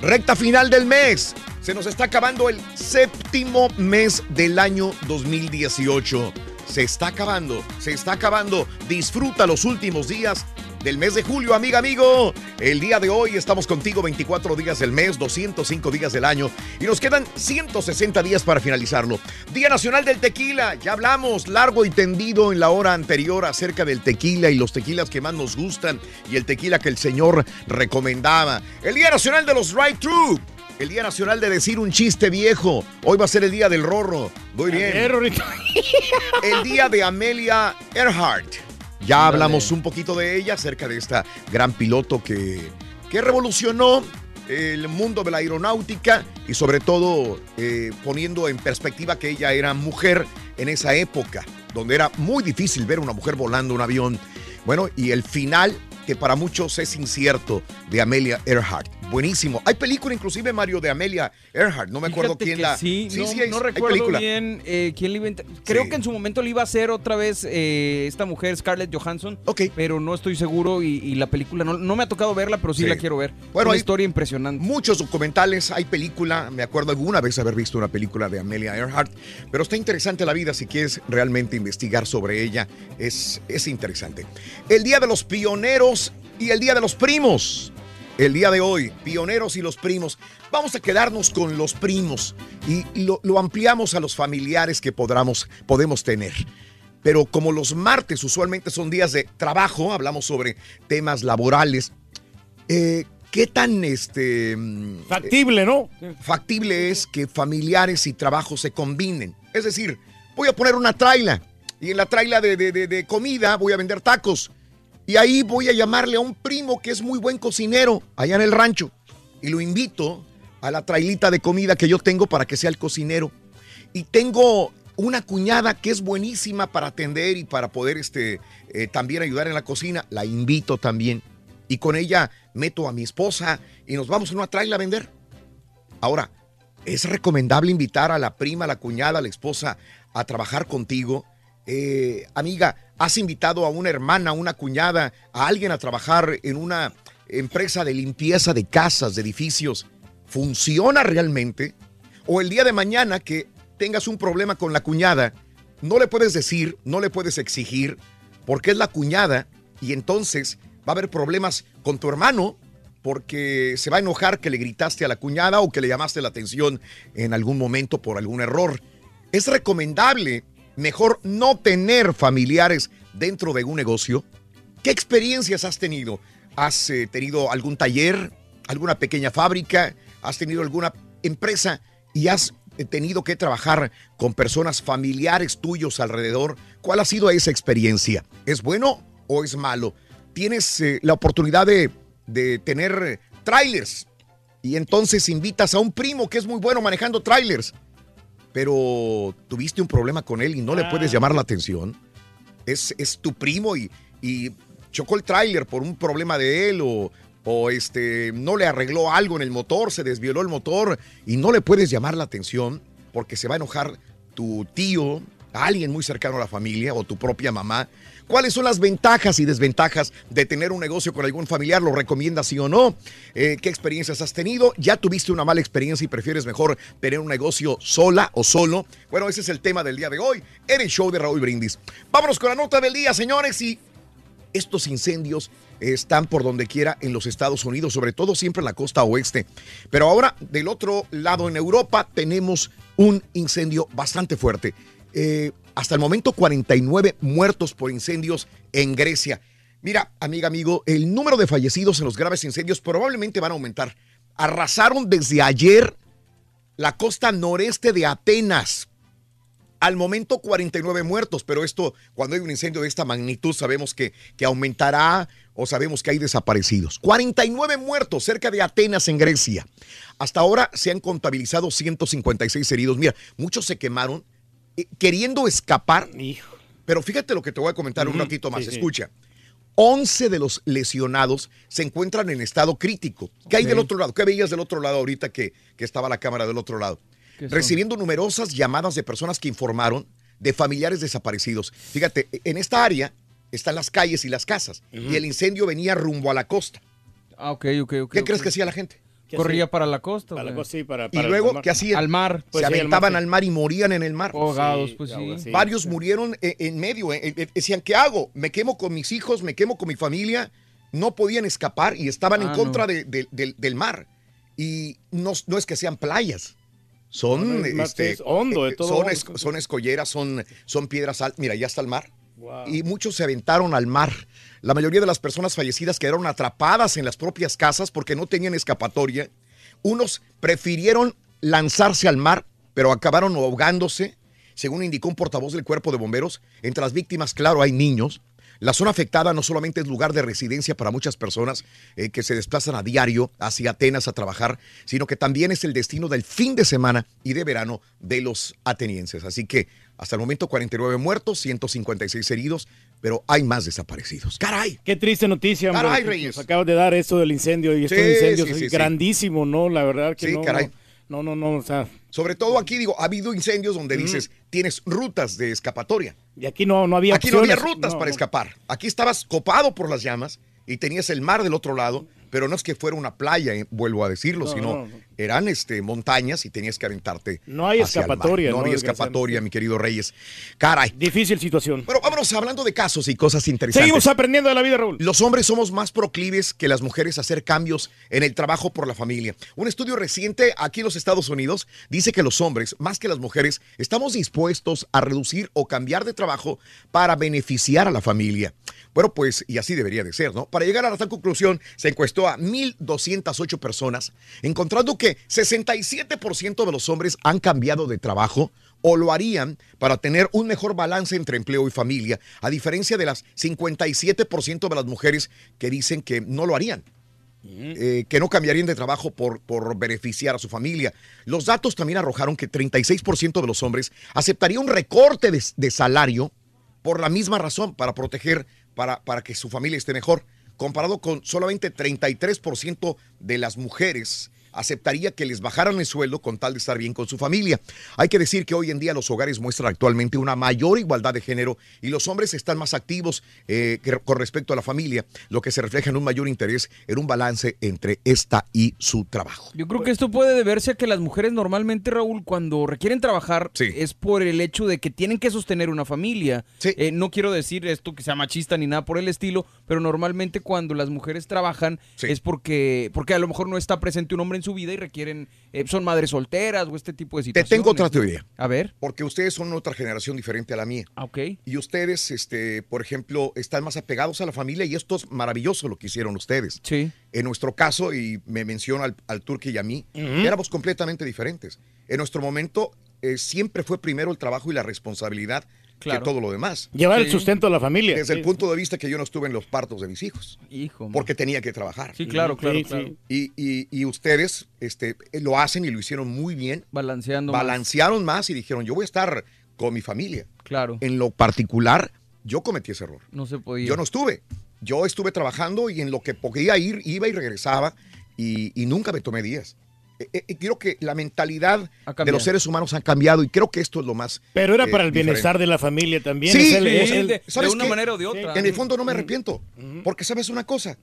Recta final del mes. Se nos está acabando el séptimo mes del año 2018. Se está acabando, se está acabando. Disfruta los últimos días del mes de julio, amiga, amigo. El día de hoy estamos contigo 24 días del mes, 205 días del año y nos quedan 160 días para finalizarlo. Día Nacional del Tequila. Ya hablamos largo y tendido en la hora anterior acerca del tequila y los tequilas que más nos gustan y el tequila que el Señor recomendaba. El Día Nacional de los Right True. El Día Nacional de decir un chiste viejo. Hoy va a ser el Día del Rorro. Muy bien. El Día de Amelia Earhart. Ya hablamos un poquito de ella, acerca de esta gran piloto que, que revolucionó el mundo de la aeronáutica y sobre todo eh, poniendo en perspectiva que ella era mujer en esa época, donde era muy difícil ver una mujer volando un avión. Bueno, y el final, que para muchos es incierto, de Amelia Earhart. Buenísimo. Hay película inclusive, Mario, de Amelia Earhart. No me acuerdo Fíjate quién la... Sí, no, hay- no hay recuerdo película. bien eh, quién le iba Creo que en su momento le iba a hacer otra vez eh, esta mujer, Scarlett Johansson. Pero no estoy seguro y, y la película no, no me ha tocado verla, pero sí, Sí. la quiero ver. Bueno, Una hay- historia impresionante. Muchos documentales, hay película, me acuerdo alguna vez haber visto una película de Amelia Earhart, pero está interesante la vida si quieres realmente investigar sobre ella, es, es interesante. El Día de los Pioneros y el Día de los Primos. El día de hoy, pioneros y los primos. Vamos a quedarnos con los primos y lo, lo ampliamos a los familiares que podamos, podemos tener. Pero como los martes usualmente son días de trabajo, hablamos sobre temas laborales. Eh, ¿Qué tan este Factible, ¿no? Factible es que familiares y trabajo se combinen. Es decir, voy a poner una traila y en la traila de, de- de- de comida voy a vender tacos y ahí voy a llamarle a un primo que es muy buen cocinero allá en el rancho y lo invito a la trailita de comida que yo tengo para que sea el cocinero. Y tengo una cuñada que es buenísima para atender y para poder este, eh, también ayudar en la cocina. La invito también. Y con ella meto a mi esposa y nos vamos en una traila a vender. Ahora, ¿es recomendable invitar a la prima, a la cuñada, a la esposa a trabajar contigo? Eh, amiga, ¿has invitado a una hermana, a una cuñada, a alguien a trabajar en una empresa de limpieza de casas, de edificios? ¿Funciona realmente? O el día de mañana que tengas un problema con la cuñada, no le puedes decir, no le puedes exigir, porque es la cuñada y entonces va a haber problemas con tu hermano porque se va a enojar que le gritaste a la cuñada o que le llamaste la atención en algún momento por algún error. Es recomendable mejor no tener familiares dentro de un negocio. ¿Qué experiencias has tenido? ¿Has eh, tenido algún taller, alguna pequeña fábrica? ¿Has tenido alguna empresa y has eh, tenido que trabajar con personas familiares tuyos alrededor? ¿Cuál ha sido esa experiencia? ¿Es bueno o es malo? Tienes eh, la oportunidad de, de tener trailers y entonces invitas a un primo que es muy bueno manejando trailers, pero tuviste un problema con él y no le puedes llamar la atención. Es, es tu primo y, y chocó el tráiler por un problema de él o, o este, no le arregló algo en el motor, se desvioló el motor y no le puedes llamar la atención porque se va a enojar tu tío, alguien muy cercano a la familia o tu propia mamá. ¿Cuáles son las ventajas y desventajas de tener un negocio con algún familiar? ¿Lo recomiendas sí o no? Eh, ¿Qué experiencias has tenido? ¿Ya tuviste una mala experiencia y prefieres mejor tener un negocio sola o solo? Bueno, ese es el tema del día de hoy en el show de Raúl Brindis. Vámonos con la nota del día, señores, y estos incendios están por donde quiera en los Estados Unidos, sobre todo siempre en la costa oeste. Pero ahora, del otro lado, en Europa, tenemos un incendio bastante fuerte. Eh, hasta el momento, 49 muertos por incendios en Grecia. Mira, amiga, amigo, el número de fallecidos en los graves incendios probablemente van a aumentar. Arrasaron desde ayer la costa noreste de Atenas. Al momento 49 muertos, pero esto, cuando hay un incendio de esta magnitud, sabemos que, que aumentará o sabemos que hay desaparecidos. 49 muertos cerca de Atenas en Grecia. Hasta ahora se han contabilizado 156 heridos. Mira, muchos se quemaron queriendo escapar, Pero fíjate lo que te voy a comentar un ratito más. sí. Escucha. 11 de los lesionados se encuentran en estado crítico. ¿Qué hay del otro lado? ¿Qué veías del otro lado ahorita que, que estaba la cámara del otro lado? Recibiendo numerosas llamadas de personas que informaron de familiares desaparecidos. Fíjate, en esta área están las calles y las casas. Y el incendio venía rumbo a la costa. Ah, ok, ok, ok. ¿Qué crees que hacía la gente? Corría para la costa. Para la güey. costa, sí, para, Y para luego, mar. ¿qué hacían? Al mar. Pues se sí, al aventaban mar, al mar y morían en el mar. Ahogados, Sí, pues sí. Varios murieron en, en medio. eh, eh, decían, ¿qué hago? ¿Me quemo con mis hijos? ¿Me quemo con mi familia? No podían escapar y estaban en Ah, contra no. de- de- del, del mar. Y no, no es que sean playas. Son, No, este, es hondo, de eh, todo son, hondo. es- son escolleras, son, son piedras altas. Mira, ya está el mar. Wow. Y muchos se aventaron al mar. La mayoría de las personas fallecidas quedaron atrapadas en las propias casas porque no tenían escapatoria. Unos prefirieron lanzarse al mar, pero acabaron ahogándose. Según indicó un portavoz del cuerpo de bomberos, entre las víctimas, claro, hay niños. La zona afectada no solamente es lugar de residencia para muchas personas eh, que se desplazan a diario hacia Atenas a trabajar, sino que también es el destino del fin de semana y de verano de los atenienses. Así que hasta el momento 49 muertos, 156 heridos, pero hay más desaparecidos. ¡Caray! Qué triste noticia, hombre. Caray, Reyes. Nos acabas de dar eso del incendio y estos Sí, incendios sí, es sí, grandísimo, ¿no? La verdad que Sí, no, caray. no, no, no, o sea, Sobre todo aquí, digo, ha habido incendios donde dices, tienes rutas de escapatoria. y aquí no, no había Aquí no había rutas No, para no. escapar. Aquí estabas copado por las llamas y tenías el mar del otro lado, pero no es que fuera una playa, eh, vuelvo a decirlo, No, sino no, no. Eran este, montañas y tenías que aventarte. No hay hacia el mar. escapatoria, No, ¿no? había escapatoria, mi querido Reyes. Caray. Difícil situación. Pero vámonos hablando de casos y cosas interesantes. Seguimos aprendiendo de la vida, Raúl. Los hombres somos más proclives que las mujeres a hacer cambios en el trabajo por la familia. Un estudio reciente aquí en los Estados Unidos dice que los hombres, más que las mujeres, estamos dispuestos a reducir o cambiar de trabajo para beneficiar a la familia. Bueno, pues, y así debería de ser, ¿no? Para llegar a tal conclusión, se encuestó a 1.208 personas, encontrando que 67% de los hombres han cambiado de trabajo o lo harían para tener un mejor balance entre empleo y familia, a diferencia de las 57% de las mujeres que dicen que no lo harían. eh, que no cambiarían de trabajo por, por beneficiar a su familia. Los datos también arrojaron que 36% de los hombres aceptaría un recorte de, de salario por la misma razón, para proteger, para, para que su familia esté mejor, comparado con solamente 33% de las mujeres aceptaría que les bajaran el sueldo con tal de estar bien con su familia. Hay que decir que hoy en día los hogares muestran actualmente una mayor igualdad de género y los hombres están más activos eh, que- con respecto a la familia, lo que se refleja en un mayor interés en un balance entre esta y su trabajo. Yo creo que esto puede deberse a que las mujeres normalmente, Raúl, cuando requieren trabajar, es por el hecho de que tienen que sostener una familia. Eh, no quiero decir esto que sea machista ni nada por el estilo, pero normalmente cuando las mujeres trabajan es porque, porque a lo mejor no está presente un hombre en su vida y requieren, eh, son madres solteras o este tipo de Te situaciones. tengo otra teoría. A ver. Porque ustedes son otra generación diferente a la mía. Ok. Y ustedes, este, por ejemplo, están más apegados a la familia y esto es maravilloso lo que hicieron ustedes. Sí. En nuestro caso, y me menciona al, al Turque y a mí, éramos completamente diferentes. En nuestro momento eh, siempre fue primero el trabajo y la responsabilidad Claro. que todo lo demás. Llevar el sustento a la familia. Desde el punto de vista que yo no estuve en los partos de mis hijos. Hijo. Porque tenía que trabajar. Sí, claro, claro, Sí, claro. sí. Y, y- y ustedes este, lo hacen y lo hicieron muy bien. Balanceando. más. Balancearon más y dijeron, yo voy a estar con mi familia. Claro. En lo particular, yo cometí ese error. No se podía. Yo no estuve. Yo estuve trabajando y en lo que podía ir, iba y regresaba y, y nunca me tomé días. Eh, eh, creo que la mentalidad de los seres humanos ha cambiado y creo que esto es lo más. Pero era eh, para el diferente. bienestar de la familia también. Sí, es el- es sí, el- de- ¿sabes una qué? manera o de otra. En el fondo no me arrepiento. Porque sabes una cosa,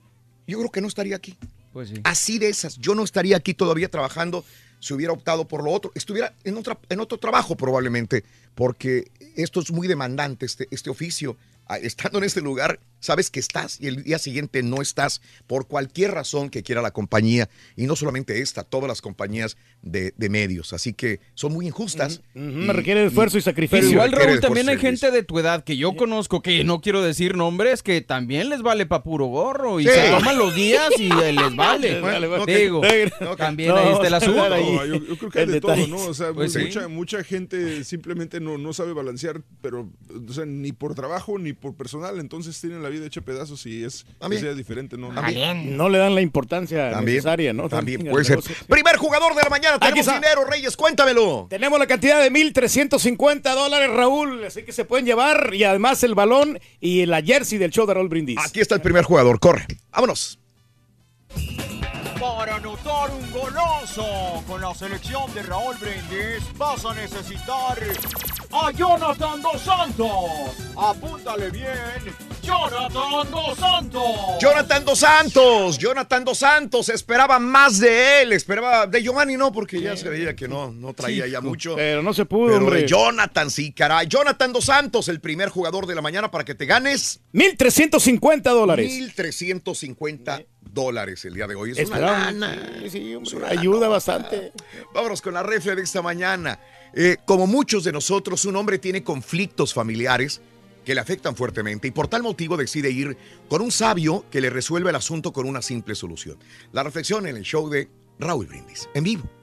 yo creo que no estaría aquí. Pues sí. Así de esas, yo no estaría aquí todavía trabajando si hubiera optado por lo otro. Estuviera en, otra, en otro trabajo probablemente, porque esto es muy demandante, este, este oficio. Estando en este lugar, sabes que estás y el día siguiente no estás por cualquier razón que quiera la compañía. Y no solamente esta, todas las compañías de, de medios. Así que son muy injustas. me requiere esfuerzo y sacrificio. Pero igual, Raúl, también hay gente de tu edad que yo conozco, que no quiero decir nombres, que también les vale pa' puro gorro y Sí. se toman los días y eh, les vale. Vale, vale. Digo, Ok. también No, ahí está el asunto. No, yo, yo creo que hay de todo. ¿no? O sea, Pues sí. mucha, mucha gente simplemente no, no sabe balancear, pero, o sea, ni por trabajo ni por personal, entonces tienen la la vida hecha pedazos y es También. que sea diferente. No, no. No le dan la importancia También, necesaria, ¿no? También puede ser. negocio. Primer jugador de la mañana, tenemos dinero, Reyes, cuéntamelo. Tenemos la cantidad de 1.350 dólares, Raúl, así que se pueden llevar y además el balón y la jersey del show de Raúl Brindis. Aquí está el primer jugador, corre. Vámonos. Para anotar un golazo con la selección de Raúl Brindis vas a necesitar a Jonathan Dos Santos. Apúntale bien, Jonathan Dos Santos. Jonathan Dos Santos, Jonathan Dos Santos, esperaba más de él, esperaba de Giovanni no, porque ya se veía que no, no traía ya mucho. Pero no se pudo, Pero hombre. de Jonathan, sí, caray. Jonathan Dos Santos, el primer jugador de la mañana para que te ganes 1.350 dólares. 1.350 dólares el día de hoy. Es Esperaba- una lana. Sí, sí, hombre, Es una ayuda bastante. Vámonos con la refle de esta mañana. Eh, como muchos de nosotros, un hombre tiene conflictos familiares que le afectan fuertemente y por tal motivo decide ir con un sabio que le resuelve el asunto con una simple solución. La reflexión en el show de Raúl Brindis, en vivo.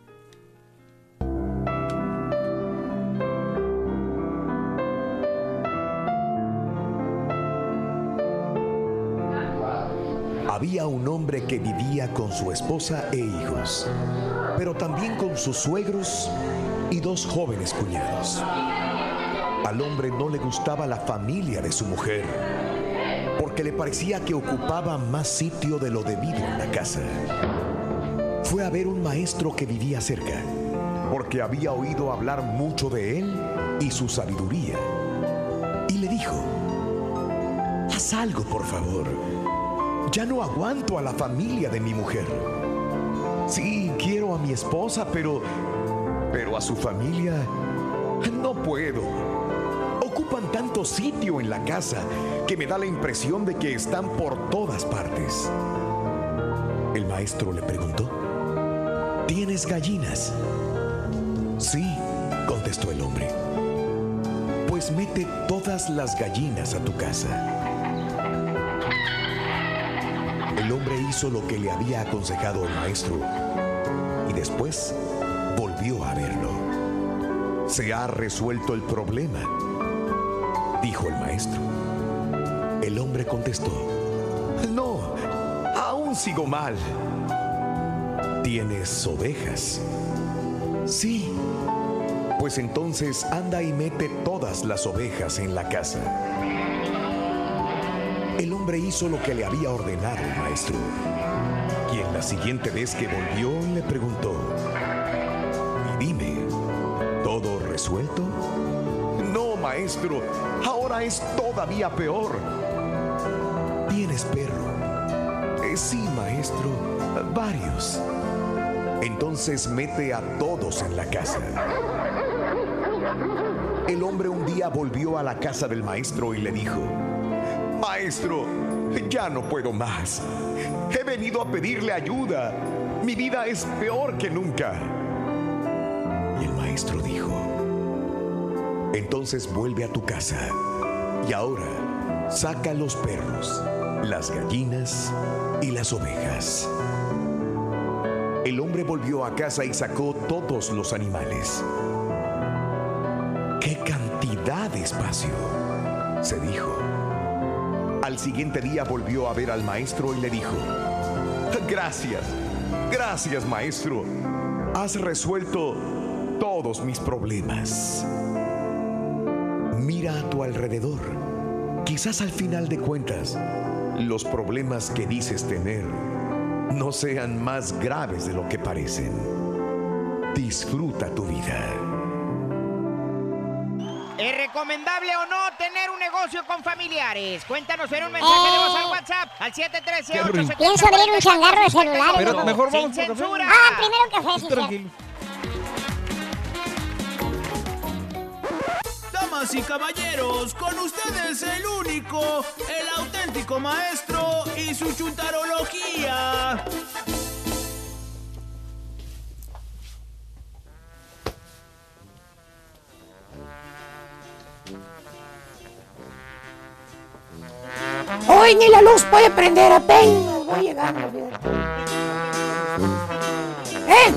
Había un hombre que vivía con su esposa e hijos, pero también con sus suegros y dos jóvenes cuñados. Al hombre no le gustaba la familia de su mujer, porque le parecía que ocupaba más sitio de lo debido en la casa. Fue a ver un maestro que vivía cerca, porque había oído hablar mucho de él y su sabiduría. Y le dijo, haz algo por favor. Ya no aguanto a la familia de mi mujer. Sí, quiero a mi esposa, pero... Pero a su familia... No puedo. Ocupan tanto sitio en la casa que me da la impresión de que están por todas partes. El maestro le preguntó, ¿tienes gallinas? Sí, contestó el hombre. Pues mete todas las gallinas a tu casa. Hizo lo que le había aconsejado el maestro y después volvió a verlo. Se ha resuelto el problema, dijo el maestro. El hombre contestó, no, aún sigo mal. ¿Tienes ovejas? Sí. Pues entonces anda y mete todas las ovejas en la casa. Hombre hizo lo que le había ordenado el maestro, quien la siguiente vez que volvió le preguntó, dime, ¿todo resuelto? No, maestro, ahora es todavía peor. ¿Tienes perro? "Eh, sí, maestro, varios. Entonces mete a todos en la casa. El hombre un día volvió a la casa del maestro y le dijo, Maestro, ya no puedo más. He venido a pedirle ayuda. Mi vida es peor que nunca. Y el maestro dijo, entonces vuelve a tu casa y ahora saca los perros, las gallinas y las ovejas. El hombre volvió a casa y sacó todos los animales. ¡Qué cantidad de espacio! se dijo. Al siguiente día volvió a ver al maestro y le dijo, Gracias, gracias maestro. Has resuelto todos mis problemas. Mira a tu alrededor. Quizás al final de cuentas, los problemas que dices tener no sean más graves de lo que parecen. Disfruta tu vida. ¿Es recomendable o no negocio con familiares? Cuéntanos en un mensaje de voz al WhatsApp al 713 870 Pienso abrir un changarro de celulares. Pero mejor vamos Sin por café. censura. Ah, primero café, sí, Tranquilo. Damas y caballeros, con ustedes el único, el auténtico maestro y su chuntarología. Hoy ni la luz puede prender, apenas voy llegando. fíjate. ¡Eh!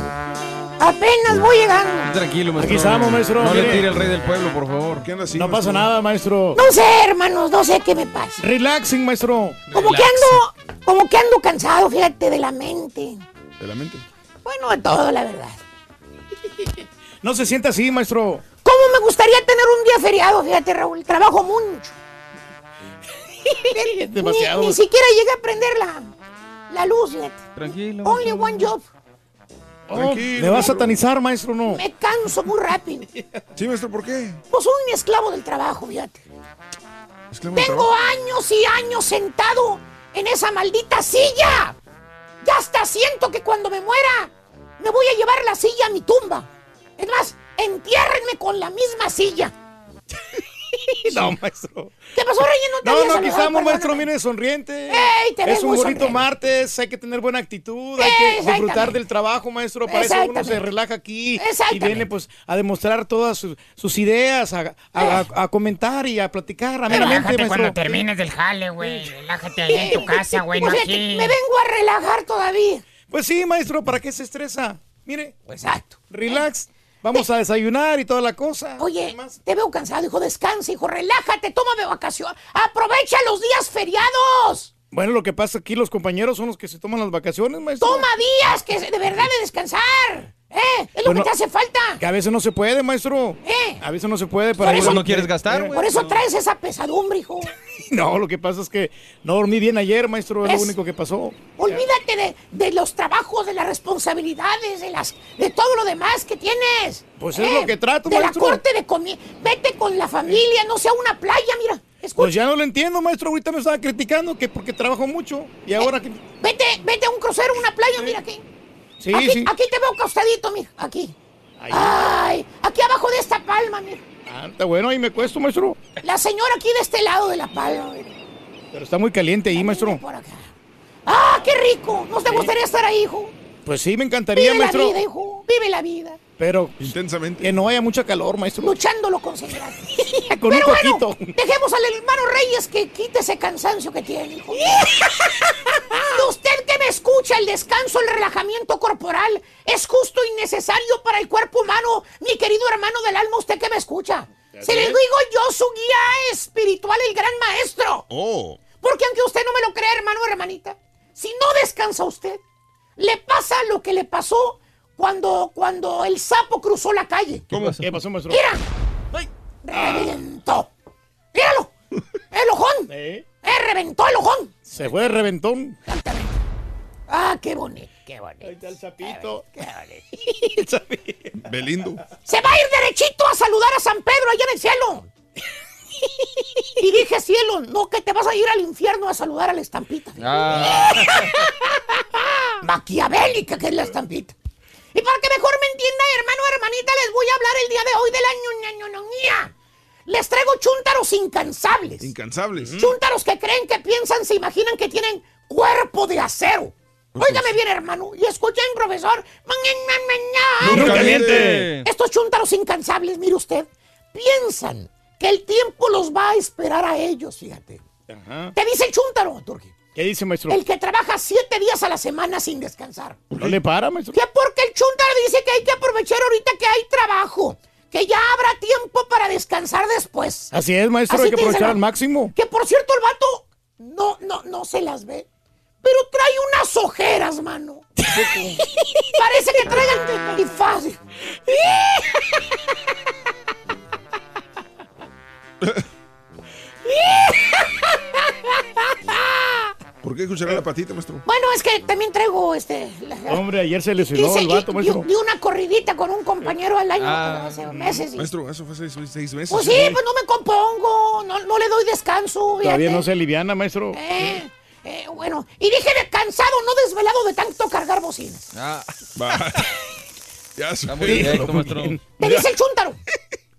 ¿A apenas voy llegando. Tranquilo, maestro. Aquí estamos, maestro, No le tire el rey del pueblo, por favor. ¿Qué así? No pasa nada, maestro. No sé, hermanos, no sé qué me pasa. Relaxing, maestro. Como que ando, como que ando cansado, fíjate, de la mente. De la mente. Bueno, de todo, la verdad. No se sienta así, maestro. ¿Cómo me gustaría tener un día feriado? Fíjate, Raúl, trabajo mucho. Es demasiado. Ni, ni siquiera llegué a prender la, la luz. Tranquilo. Only one job. Oh, ¿Me va a satanizar, maestro, no? Me canso muy rápido. Sí, maestro, ¿por qué? Pues soy un esclavo del trabajo, fíjate. Esclavo Tengo trabajo. años y años sentado en esa maldita silla. Ya hasta siento que cuando me muera me voy a llevar la silla a mi tumba. Es más, entiérrenme con la misma silla. No, maestro. ¿Qué pasó, Reyes? No te No, perdóname. maestro, mire, sonriente. Ey, te es un bonito sonriente. martes, hay que tener buena actitud, hay que disfrutar del trabajo, maestro. Para eso uno se relaja aquí y viene pues a demostrar todas sus, sus ideas, a, a- a- a comentar y a platicar Relájate maestro. cuando termines del jale, güey. Relájate ahí en tu casa, güey, no Pues aquí. me vengo a relajar todavía. Pues sí, maestro, ¿para qué se estresa? Mire, Exacto. relax, vamos a desayunar y toda la cosa. Oye, te veo cansado, hijo. Descansa, hijo. Relájate, tómame vacación. Aprovecha los días feriados. Bueno, lo que pasa aquí los compañeros son los que se toman las vacaciones, maestro. Toma días que de verdad de descansar. ¿Eh? Es lo Bueno, que te hace falta. Que a veces no se puede, maestro. ¿Eh? A veces no se puede. Por Para eso- no quieres gastar, güey. Por eso traes esa pesadumbre, hijo. No, lo que pasa es que no dormí bien ayer, maestro, es Es- lo único que pasó. Olvídate de, de los trabajos, de las responsabilidades, de las de todo lo demás que tienes. ¿Eh? Pues es lo que trato, De maestro. la corte de comida. Vete con la familia, no sea una playa, mira. Pues ya no lo entiendo, maestro. Ahorita me estaba criticando que porque trabajo mucho y ahora que... Vete, vete a un crucero, una playa, mira aquí. Sí, aquí, sí. aquí te veo acostadito, mira, aquí. Ay, aquí abajo de esta palma, mira. Ah, está bueno, ahí me cuesto, maestro. La señora aquí de este lado de la palma, mira. Pero está muy caliente ahí, maestro. ¡Ah, qué rico! ¿No te gustaría estar ahí, hijo? Pues sí, me encantaría, Vive la maestro. vida, hijo. Vive la vida. Pero intensamente. Que no haya mucha calor, maestro. Luchándolo con seguridad. Con Pero un bueno, poquito. dejemos al hermano Reyes que quite ese cansancio que tiene, hijo. Y usted que me escucha, el descanso, el relajamiento corporal es justo y necesario para el cuerpo humano, mi querido hermano del alma, usted que me escucha. Se le digo yo, su guía espiritual, el gran maestro. Oh. Porque aunque usted no me lo crea, hermano o hermanita, si no descansa usted, le pasa lo que le pasó cuando, cuando el sapo cruzó la calle. ¿Cómo? ¿Qué pasó, maestro? ¡Mira! ¡Reventó! ¡Míralo! ¡El ojón! ¡Eh, reventó el ojón! Se fue de reventón. ¡Ah, qué bonito! ¡Qué bonito! Ahí está el sapito. ¡Qué bonito! Belindo. ¡Se va a ir derechito a saludar a San Pedro allá en el cielo! Y dije cielo, no que te vas a ir al infierno a saludar a la estampita. Ah. Maquiavélica que es la estampita. Y para que mejor me entienda, hermano hermanita, les voy a hablar el día de hoy de la ñoñoñoñía. Les traigo chúntaros incansables. Incansables. Chúntaros que creen, que piensan, se imaginan que tienen cuerpo de acero. Óigame bien, hermano, y escuchen, profesor. Nunca miente. Estos chúntaros incansables, mire usted, piensan que el tiempo los va a esperar a ellos, fíjate. Ajá. Te dice el chúntaro, Turki. ¿Qué dice, maestro? El que trabaja siete días a la semana sin descansar. ¿No le para, maestro? Que porque el chúntaro dice que hay que aprovechar ahorita que hay trabajo. Que ya habrá tiempo para descansar después. Así es, maestro, Así hay que aprovechar al máximo. Que por cierto, el vato no, no, no se las ve. Pero trae unas ojeras, mano. Parece que traigan y fácil. ¿Por qué escuchar la patita, maestro? Bueno, es que también traigo este. la- Hombre, ayer se lesionó el vato, y- maestro. di una corridita con un compañero al año Ah. hace meses. y- Maestro, eso fue seis, seis meses. Pues sí, pues no me compongo, no, no le doy descanso. Todavía fíjate. no se aliviana, maestro. Eh, eh, bueno, y dije de cansado, no desvelado de tanto cargar bocinas. Ah. Va. Ya se muy directo, maestro. Te dice el chúntaro.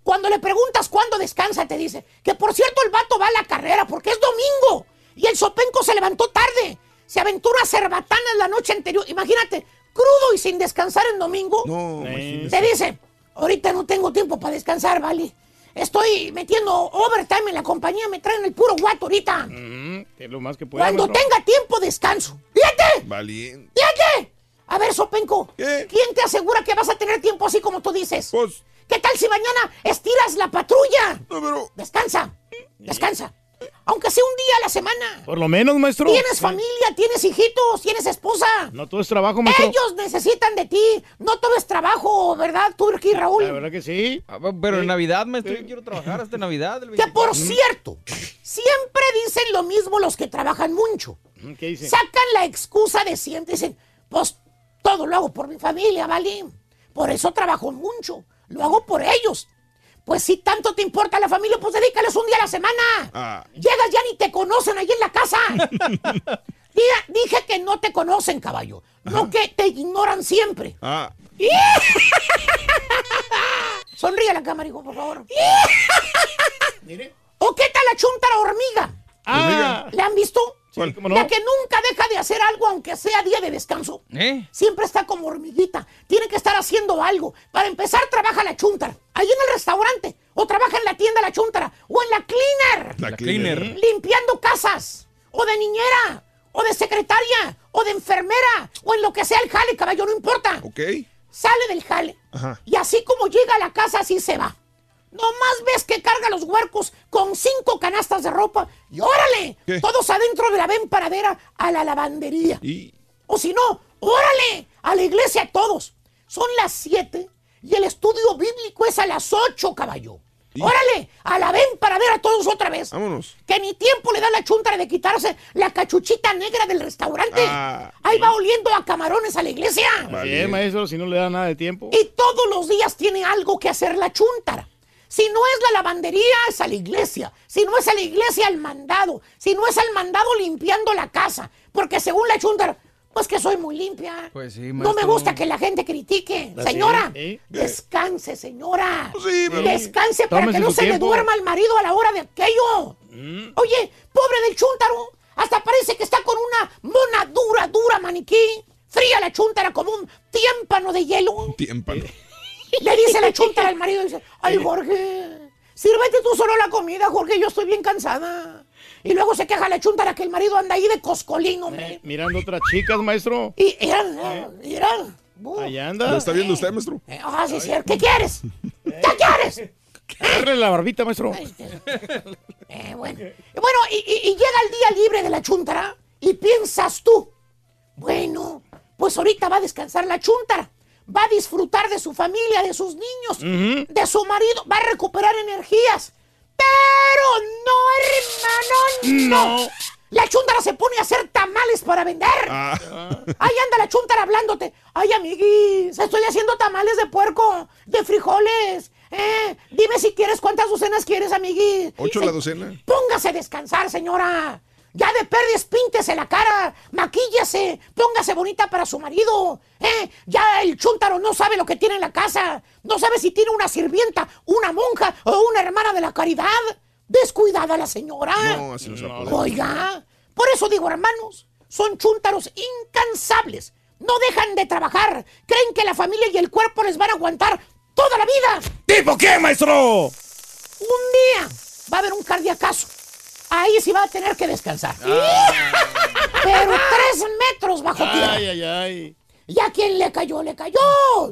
Cuando le preguntas cuándo descansa, te dice que por cierto el vato va a la carrera porque es domingo y el sopenco se levantó tarde. Se aventó una cerbatana la noche anterior. Imagínate, crudo y sin descansar en domingo. No, Te dice, ahorita no tengo tiempo para descansar, ¿vale? Estoy metiendo overtime en la compañía, me traen el puro guato ahorita. Que es lo más que puede, Cuando maestro. tenga tiempo, descanso. Fíjate, Valiente. fíjate. A ver, Sopenco, ¿quién te asegura que vas a tener tiempo así como tú dices? Pues, ¿Qué tal si mañana estiras la patrulla? No, pero... Descansa, descansa. Aunque sea un día a la semana. Por lo menos, maestro. Tienes familia, tienes hijitos, tienes esposa. No todo es trabajo, maestro. Ellos necesitan de ti. No todo es trabajo, ¿verdad, Turki Raúl? La verdad que sí. Ah, Pero en Navidad, maestro, yo quiero trabajar hasta Navidad. el Que por 24. cierto, siempre dicen lo mismo los que trabajan mucho. ¿Qué dice? Sacan la excusa de siempre. Dicen, pues todo lo hago por mi familia, ¿vale? Por eso trabajo mucho. Lo hago por ellos. Pues si tanto te importa la familia, pues dedícales un día a la semana. Ah. Llegas ya ni te conocen ahí en la casa. Dije que no te conocen, caballo. No que te ignoran siempre. Ah, Sonríe a la cámara, hijo, por favor. ¿O qué tal la chuntara hormiga? Ah. ¿Le han visto? Sí, cómo no. La que nunca deja de hacer algo aunque sea día de descanso. ¿Eh? Siempre está como hormiguita. Tiene que estar haciendo algo. Para empezar, trabaja la chuntara. Ahí en el restaurante. O trabaja en la tienda la chuntara. O en la cleaner. la, La cleaner. cleaner. Limpiando casas. O de niñera. O de secretaria. O de enfermera. O en lo que sea el jale, caballo, no importa. Ok. Sale del jale. Ajá. Y así como llega a la casa, así se va. Nomás ves que carga los huercos con cinco canastas de ropa y órale, ¿Qué? todos adentro de la ven paradera a la lavandería. Y... O si no, órale, a la iglesia todos. Son las siete y el estudio bíblico es a las ocho, caballo. Y- Órale, a la ven paradera todos otra vez. Vámonos. Que ni tiempo le da la chuntara de quitarse la cachuchita negra del restaurante. Ah. Ahí va oliendo a camarones a la iglesia. Es, maestro, si no le da nada de tiempo. Y todos los días tiene algo que hacer la chuntara. Si no es la lavandería, es a la iglesia. Si no es a la iglesia, al mandado. Si no es al mandado, limpiando la casa. Porque según la chuntara, pues que soy muy limpia. Pues sí, no me maestro. gusta que la gente critique. Así, Señora, ¿eh? descanse, señora. Pues sí, pero- Descanse para Tómese que no se le duerma al marido a la hora de aquello. Mm. Oye, pobre del chúntaro. Hasta parece que está con una mona dura, dura maniquí. Fría la chúntara como un tímpano de hielo. Tiempano. Le dice la chuntara al marido, dice, ay Jorge, sírvete tú solo la comida, Jorge, yo estoy bien cansada. Y luego se queja la chuntara que el marido anda ahí de coscolín, hombre. Mirando otras chicas, maestro. Y eran, eran. Allá ¿Lo anda. está viendo usted, maestro? Ah, sí, sí, ¿qué quieres? ¿Qué quieres? Agarre la barbita, maestro. Eh, bueno, bueno y, y- y llega el día libre de la chuntara y piensas tú, bueno, pues ahorita va a descansar la chuntara, va a disfrutar de su familia, de sus niños, de su marido, va a recuperar energías. Pero no, hermano, no. No. La chuntara se pone a hacer tamales para vender. Ah, Ahí anda la chuntara hablándote. Ay, amiguis, estoy haciendo tamales de puerco, de frijoles. Eh, dime si quieres cuántas docenas quieres, amiguis. ¿Ocho Se- la docena? Póngase a descansar, señora. Ya de perdiz, píntese la cara, maquíllese, póngase bonita para su marido. ¿eh? Ya el chúntaro no sabe lo que tiene en la casa. No sabe si tiene una sirvienta, una monja o una hermana de la caridad. Descuidada la señora. no, así no se puede. Oiga, por eso digo, hermanos, son chúntaros incansables. No dejan de trabajar. Creen que la familia y el cuerpo les van a aguantar toda la vida. ¿Tipo qué, maestro? Un día va a haber un cardiacazo. Ahí sí va a tener que descansar. Pero tres metros bajo tierra. Ay, ay, ay. ¿Y a quién le cayó? ¡Le cayó!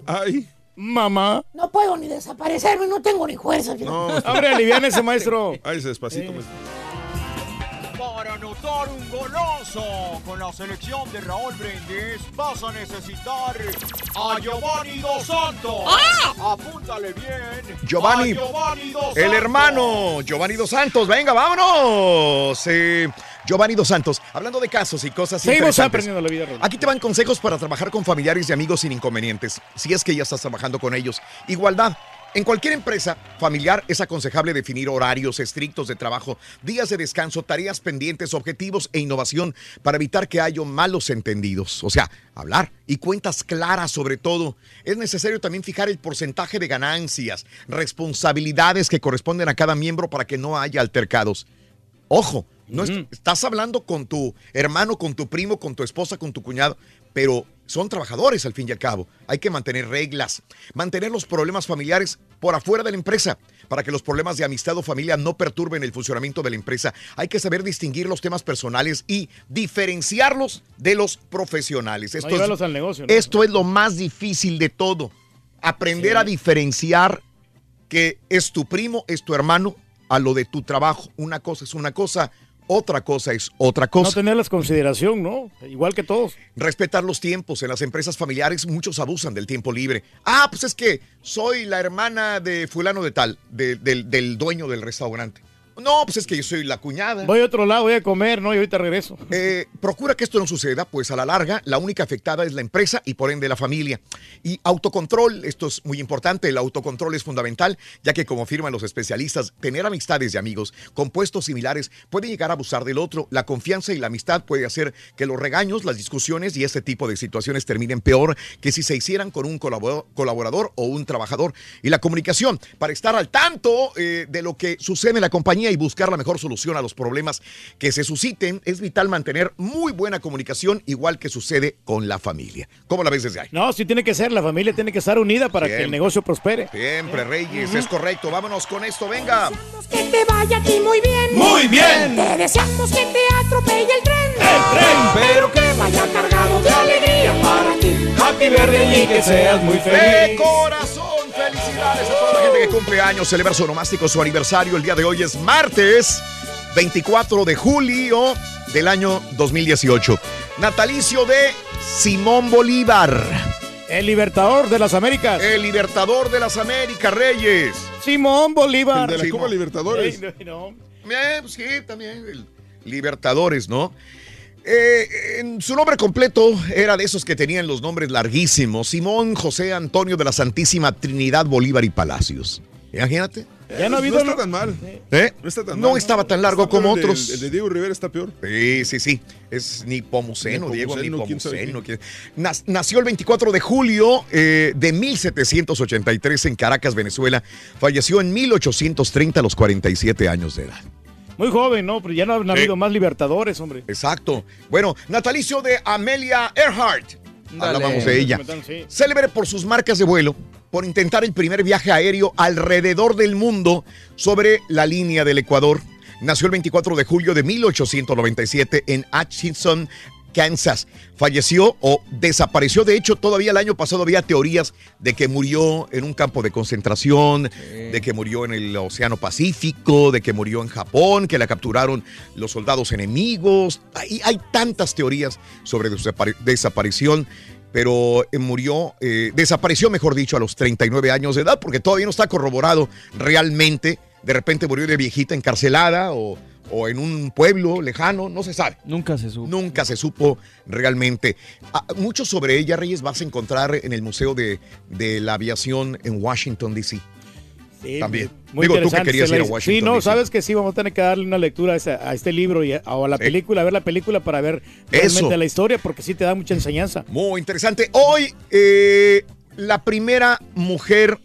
Ay, Mamá. No puedo ni desaparecerme, no tengo ni fuerza. no. Hombre, alivian ese maestro. Ay, ese despacito, maestro. Anotar un golazo con la selección de Raúl Brindis vas a necesitar a Giovanni Dos Santos. Apúntale bien. Giovanni, A Giovanni Dos El hermano Giovanni Dos Santos. Venga, vámonos. Eh, Giovanni Dos Santos. Hablando de casos y cosas Seguimos interesantes. aprendiendo la vida, Raúl. Aquí te van consejos para trabajar con familiares y amigos sin inconvenientes. Si es que ya estás trabajando con ellos. Igualdad. En cualquier empresa familiar es aconsejable definir horarios estrictos de trabajo, días de descanso, tareas pendientes, objetivos e innovación para evitar que haya malos entendidos. O sea, hablar y cuentas claras sobre todo. Es necesario también fijar el porcentaje de ganancias, responsabilidades que corresponden a cada miembro para que no haya altercados. Ojo, no est- estás hablando con tu hermano, con tu primo, con tu esposa, con tu cuñado, pero son trabajadores al fin y al cabo. Hay que mantener reglas, mantener los problemas familiares por afuera de la empresa, para que los problemas de amistad o familia no perturben el funcionamiento de la empresa. Hay que saber distinguir los temas personales y diferenciarlos de los profesionales. No Esto, llevarlos es, al negocio. ¿no? esto es lo más difícil de todo. Aprender a diferenciar que es tu primo, es tu hermano, a lo de tu trabajo. Una cosa es una cosa, otra cosa es otra No cosa. tenerlas consideración, ¿no? Igual que todos. Respetar los tiempos. En las empresas familiares muchos abusan del tiempo libre. Ah, pues es que soy la hermana de fulano de tal, de- del, del dueño del restaurante. No, pues es que yo soy la cuñada. Voy a otro lado, voy a comer, ¿no? Y ahorita regreso. Eh, procura que esto no suceda, pues a la larga la única afectada es la empresa y por ende la familia. Y autocontrol, esto es muy importante, el autocontrol es fundamental, ya que como afirman los especialistas, tener amistades y amigos con puestos similares puede llegar a abusar del otro. La confianza y la amistad puede hacer que los regaños, las discusiones y este tipo de situaciones terminen peor que si se hicieran con un colaborador, colaborador o un trabajador. Y la comunicación, para estar al tanto eh, de lo que sucede en la compañía y buscar la mejor solución a los problemas que se susciten, es vital mantener muy buena comunicación, igual que sucede con la familia. ¿Cómo la ves desde ahí? No, sí tiene que ser, la familia tiene que estar unida para que el Siempre. negocio prospere. Siempre, Reyes, es correcto. Vámonos con esto, venga. Que te vaya a ti muy bien. Muy bien. Te deseamos que te atropelle el tren. El tren, pero que vaya cargado de alegría para ti. Happy birthday y que seas muy De corazón, toda la gente que cumple años, celebra su nomástico, su aniversario. El día de hoy es martes 24 de julio del año 2018. Natalicio de Simón Bolívar. El libertador de las Américas. El libertador de las Américas, Reyes. Simón Bolívar. El de la Copa Libertadores. Ey, no, no. Eh, pues sí, también. el Libertadores, ¿no? Eh, en su nombre completo era de esos que tenían los nombres larguísimos. Simón José Antonio de la Santísima Trinidad Bolívar y Palacios. Imagínate. Ya no ha no habido. está tan mal. ¿Eh? No está tan No mal. estaba tan largo Está como el de- otros. El de Diego Rivera está peor. Sí, sí, sí. Es Nipomuceno, Diego Nipomuceno. Nació el 24 de julio eh, de 1783 en Caracas, Venezuela. Falleció en 1830 a los 47 años de edad. Muy joven, ¿no? Pero ya no han habido más libertadores, hombre. Exacto. Bueno, natalicio de Amelia Earhart. Hablábamos de ella. Sí. Célebre por sus marcas de vuelo, por intentar el primer viaje aéreo alrededor del mundo sobre la línea del Ecuador. Nació el 24 de julio de 1897 en Atchison, Kansas. Falleció o desapareció. De hecho, todavía el año pasado había teorías de que murió en un campo de concentración, de que murió en el Océano Pacífico, de que murió en Japón, que la capturaron los soldados enemigos. Hay, hay tantas teorías sobre su desapari- desaparición. Pero eh, murió, eh, desapareció, mejor dicho, a los 39 años de edad, porque todavía no está corroborado realmente. De repente murió de viejita encarcelada o, o en un pueblo lejano, no se sabe. Nunca se supo. Nunca se supo realmente. Ah, mucho sobre ella, Reyes, vas a encontrar en el Museo de, de la Aviación en Washington, D.C. Sí, También. muy Digo, tú que interesante querías ir a. Washington. Sí, no, DC. sabes que sí, vamos a tener que darle una lectura a, esa- a este libro y a, o a la Sí. película, a ver la película para ver Eso. realmente la historia, porque sí te da mucha enseñanza. Muy interesante. Hoy, eh, la primera mujer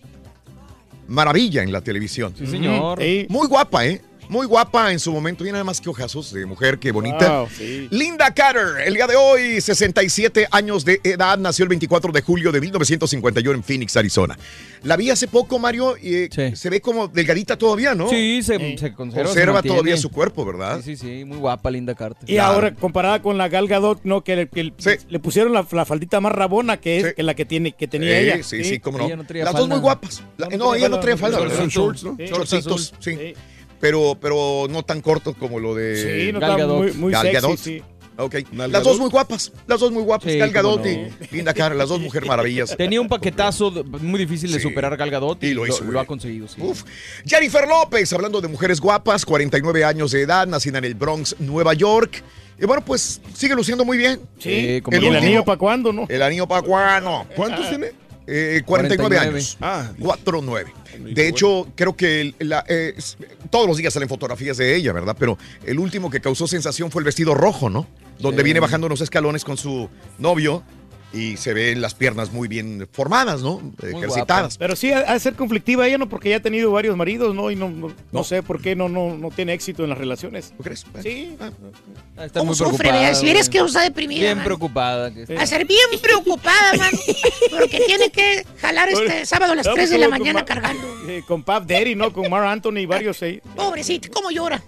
maravilla en la televisión. Sí, señor. Sí. Muy guapa, ¿eh? Muy guapa en su momento. Y nada más que ojazos de mujer, qué bonita. Wow, sí. Linda Carter, el día de hoy, 67 años de edad, nació el 24 de julio de 1951 en Phoenix, Arizona. La vi hace poco, Mario, y eh, Sí. se ve como delgadita todavía, ¿no? Sí, se, Sí. se conserva. se Conserva todavía su cuerpo, ¿verdad? Sí, sí, sí. Muy guapa, Linda Carter. Y Claro. ahora, comparada con la Gal Gadot, ¿no? Que, le- que Sí. le pusieron la, la faldita más rabona que es Sí. que la que, tiene, que tenía Sí, ella. sí, sí, cómo no. Ella no traía Las dos muy guapas. La- No, no, no ella no traía falda, ¿verdad? Son shorts, ¿no? Sí. Shortcitos, sí. Pero, pero no tan cortos como lo de... Sí, no Gal Gadot. muy, muy Gal sexy, Gadot. sí. Ok. Nalgadot. Las dos muy guapas. Las dos muy guapas. Sí, Gal cómo Gadot no. y Linda Carter, las dos mujeres maravillas. Tenía un paquetazo muy difícil de Sí. superar Gal Gadot y, Y lo hizo, lo, ha conseguido. Sí. Uf. Jennifer López, hablando de mujeres guapas, 49 años de edad, nacida en el Bronx, Nueva York. Y bueno, pues sigue luciendo muy bien. Sí, como ¿Y el el anillo para cuándo, no? El anillo pacuano. ¿Cuántos tiene? Eh, 49, 49. años. Ah, 4-9. Muy De hecho, creo que la- eh, todos los días salen fotografías de ella, ¿verdad? Pero el último que causó sensación fue el vestido rojo, ¿no? Donde Sí. viene bajando unos escalones con su novio y se ven las piernas muy bien formadas, ¿no? Ejercitadas. Pero sí, ha de ser conflictiva ella, ¿no? Porque ya ha tenido varios maridos, ¿no? Y no, no, no sé por qué no, no, no tiene éxito en las relaciones. ¿Tú crees? Sí. Está ¿Cómo muy sufre, preocupada? Si eres que está deprimida, Bien man. preocupada. que. A ser bien preocupada, man. Porque tiene que jalar este sábado a las No, 3 de la mañana cargando. Eh, con Pap Daddy, ¿no? Con Mar Anthony y varios ahí. Pobrecita, ¿cómo llora?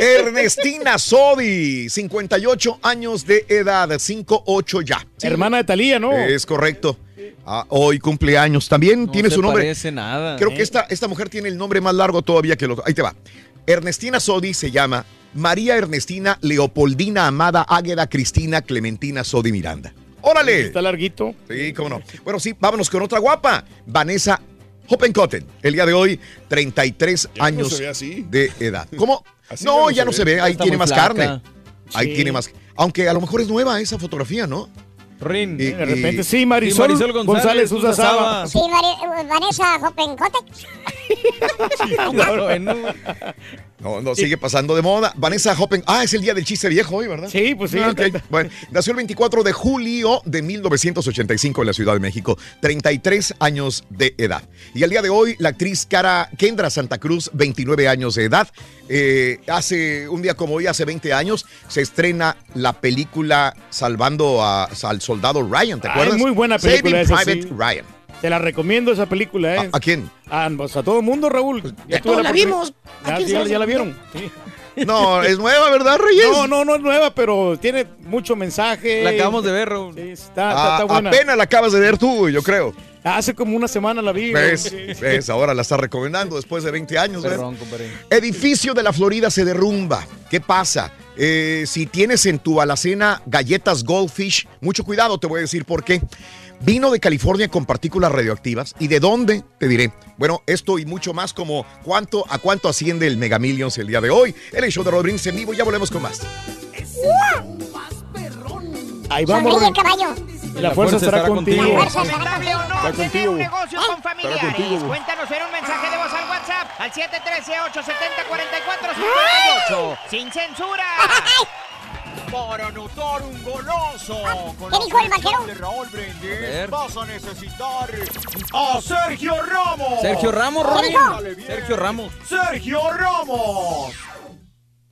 Ernestina Sodi, 58 años de edad, 5'8 ya. Hermana de Talía, ¿no? Es correcto. Ah, hoy cumpleaños. También No tiene se su nombre. parece nada. Creo ¿eh? que esta, esta mujer tiene el nombre más largo todavía que el otro. Ahí te va. Ernestina Sodi se llama María Ernestina Leopoldina Amada Águeda Cristina Clementina Sodi Miranda. ¡Órale! Está larguito. Sí, cómo no. Bueno, sí, vámonos con otra guapa. Vanessa Hoppenkotten. El día de hoy, 33 Ya no años así. de edad. ¿Cómo? Así no, ya no no se ve. Ahí Está tiene más flaca. carne. Ahí tiene más. Aunque a lo mejor es nueva esa fotografía, ¿no? Rin. Y- De repente, y- sí, Marisol, Sí, Marisol González, González usa Saba. Sí, Mari- Vanessa Hoppenkotek. Claro, bueno. No, no, sigue pasando de moda. Vanessa Hoppen. Ah, es el día del chiste viejo hoy, ¿verdad? Sí, pues sí. Ah. Bueno, nació el 24 de julio de 1985 en la Ciudad de México, 33 años de edad. Y al día de hoy, la actriz Cara Kendra Santa Cruz, 29 años de edad. Eh, hace un día como hoy, hace 20 años, se estrena la película Salvando a- al Soldado Ryan, ¿te acuerdas? es muy buena película Saving esa, Private sí. Ryan. Te la recomiendo esa película, ¿eh? ¿A, a quién? Ah, pues a todo el mundo, Raúl. Ya todos la oportunidad- vimos. ¿A Ya, ya, la ya la vieron. Sí. No, es nueva, ¿verdad, Reyes? No, no, no es nueva, pero tiene mucho mensaje. La acabamos de ver, Raúl. Sí, está, está, Ah, está buena. apenas la acabas de ver tú, yo creo. Hace como una semana la vi. ¿Ves? ¿Ves? Ahora la estás recomendando después de 20 años. compadre. Edificio de la Florida se derrumba. ¿Qué pasa? Eh, si tienes en tu alacena galletas Goldfish, mucho cuidado, te voy a decir por qué. Vino de California con partículas radioactivas. ¿Y de dónde? Te diré. Bueno, esto y mucho más como cuánto a cuánto asciende el Mega Millions el día de hoy. El show de Rodríguez en vivo, ya volvemos con más. Ahí vamos. Caballo. La, fuerza estará contigo. La fuerza estará ¿Recomendable o no Está tener contigo. un negocio con Estará familiares? contigo. Cuéntanos en un mensaje de voz al WhatsApp al 713-870-4458. ¡Sin censura! Para anotar un golazo con ¿Qué dijo el vaquero? de Raúl Brindis vas a necesitar a Sergio Ramos. Sergio Ramos. Sergio Ramos. Sergio Ramos.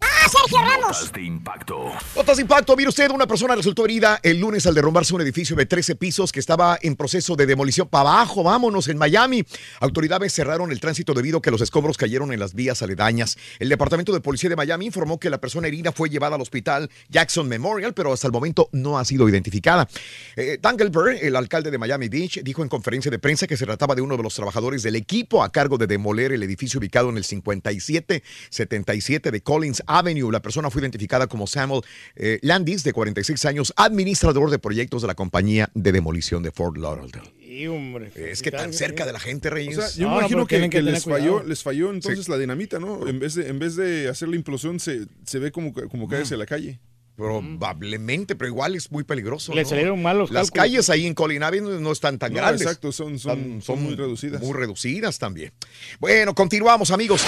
¡Ah, Sergio Ramos! de impacto. Notas de impacto. Mire usted, una persona resultó herida el lunes al derrumbarse un edificio de 13 pisos que estaba en proceso de demolición. Para abajo, vámonos, en Miami. Autoridades cerraron el tránsito debido a que los escombros cayeron en las vías aledañas. El Departamento de Policía de Miami informó que la persona herida fue llevada al hospital Jackson Memorial, pero hasta el momento no ha sido identificada. Eh, Dangelberg, el alcalde de Miami Beach, dijo en conferencia de prensa que se trataba de uno de los trabajadores del equipo a cargo de demoler el edificio ubicado en el 5777 de Collins Avenue. La persona fue identificada como Samuel eh, Landis, de 46 años, administrador de proyectos de la compañía de demolición de Fort Lauderdale. Sí, hombre. Es que tan cerca de la gente, O Reyes. sea, yo No, imagino que, les falló, les falló entonces la dinamita, ¿no? En vez de, en vez de hacer la implosión, se, se ve como, como cae hacia la calle. Probablemente, pero igual es muy peligroso. Le ¿no? salieron mal los Las cálculos. calles ahí en Collin Avenue no están tan No, grandes. exacto, son, son, son muy reducidas. Muy reducidas también. Bueno, continuamos, amigos.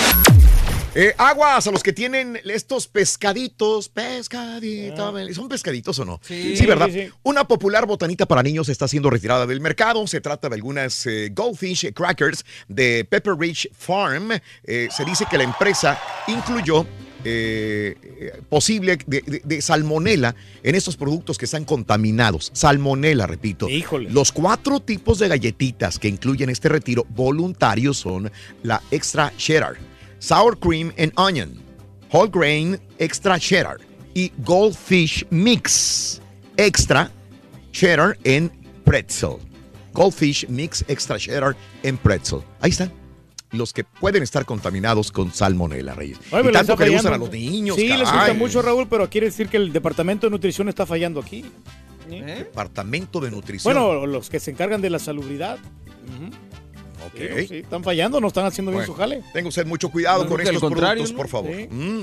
Eh, aguas a los que tienen estos pescaditos, pescaditos, ¿son pescaditos o no? Sí. ¿verdad? Sí, sí. Una popular botanita para niños está siendo retirada del mercado. Se trata de algunas eh, Goldfish Crackers de Pepper Ridge Farm. Eh, se dice que la empresa incluyó eh, eh, posible de, de- de salmonela en estos productos que están contaminados. Salmonela, repito. Híjole. Los cuatro tipos de galletitas que incluyen este retiro voluntario son la Extra Cheddar, Sour Cream and Onion, Whole Grain Extra Cheddar y Goldfish Mix Extra Cheddar en Pretzel. Goldfish Mix Extra Cheddar en Pretzel. Ahí están. Los que pueden estar contaminados con salmonela, Reyes. Oye, y pero tanto está que le gustan a los niños. Sí, les gusta mucho, Raúl, pero quiere decir que el departamento de nutrición está fallando aquí. ¿Eh? Departamento de Nutrición. Bueno, los que se encargan de la salubridad. Ok. Sí, sí, están fallando, no están haciendo bien su jale. Tenga usted mucho cuidado con estos productos, ¿no? por favor. Sí. Mm.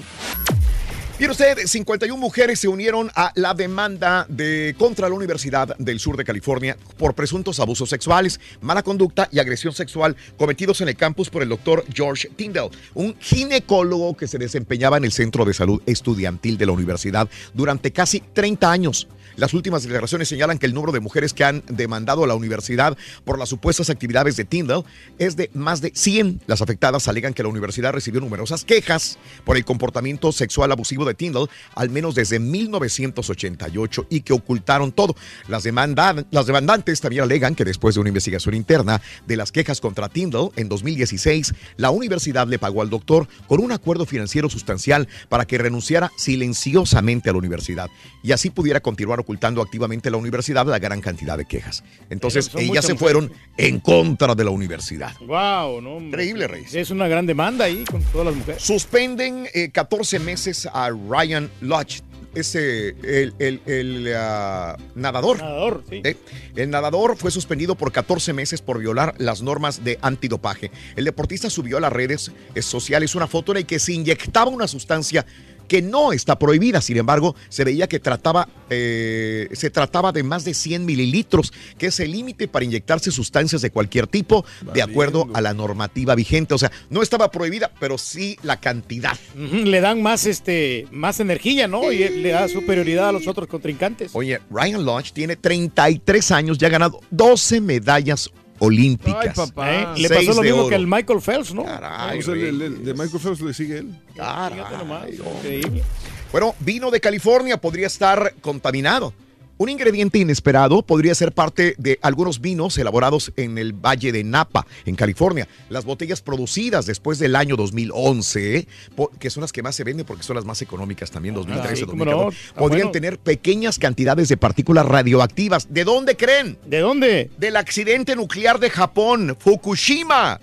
Mire usted, 51 mujeres se unieron a la demanda de contra la Universidad del Sur de California por presuntos abusos sexuales, mala conducta y agresión sexual cometidos en el campus por el doctor George Tyndall, un ginecólogo que se desempeñaba en el Centro de Salud Estudiantil de la universidad durante casi 30 años. Las últimas declaraciones señalan que el número de mujeres que han demandado a la universidad por las supuestas actividades de Tyndall es de más de 100. Las afectadas alegan que la universidad recibió numerosas quejas por el comportamiento sexual abusivo de Tyndall, al menos desde 1988, y que ocultaron todo. Las, las demandantes también alegan que después de una investigación interna de las quejas contra Tyndall en 2016, la universidad le pagó al doctor con un acuerdo financiero sustancial para que renunciara silenciosamente a la universidad y así pudiera continuar ocultando activamente la universidad la gran cantidad de quejas. Entonces, ellas se mujeres. fueron en contra de la universidad. Wow, no. Increíble, Reyes. Es una gran demanda ahí con todas las mujeres. Suspenden eh, 14 meses a Ryan Lodge. Ese, el, el- el, ah, nadador. Nadador, sí. Eh, El nadador fue suspendido por 14 meses por violar las normas de antidopaje. El deportista subió a las redes eh, sociales una foto en la que se inyectaba una sustancia que no está prohibida. Sin embargo, se veía que trataba, eh, se trataba de más de 100 mililitros, que es el límite para inyectarse sustancias de cualquier tipo, de acuerdo a la normativa vigente. O sea, no estaba prohibida, pero sí la cantidad. Le dan más, este, más energía, ¿no? Y le da superioridad a los otros contrincantes. Oye, Ryan Lodge tiene 33 años, ya ha ganado 12 medallas olímpicas. ¿Eh? Le pasó lo mismo oro. que al Michael Phelps, ¿no? Caray, O sea, el- el- de Michael Phelps le sigue él. Fíjate nomás, increíble. Bueno, vino de California podría estar contaminado. Un ingrediente inesperado podría ser parte de algunos vinos elaborados en el Valle de Napa, en California. Las botellas producidas después del año 2011, po- que son las que más se venden porque son las más económicas también, 2013, Ah, sí, cómo 2014, no. Está podrían bueno. tener pequeñas cantidades de partículas radioactivas. ¿De dónde creen? ¿De dónde? Del accidente nuclear de Japón, Fukushima.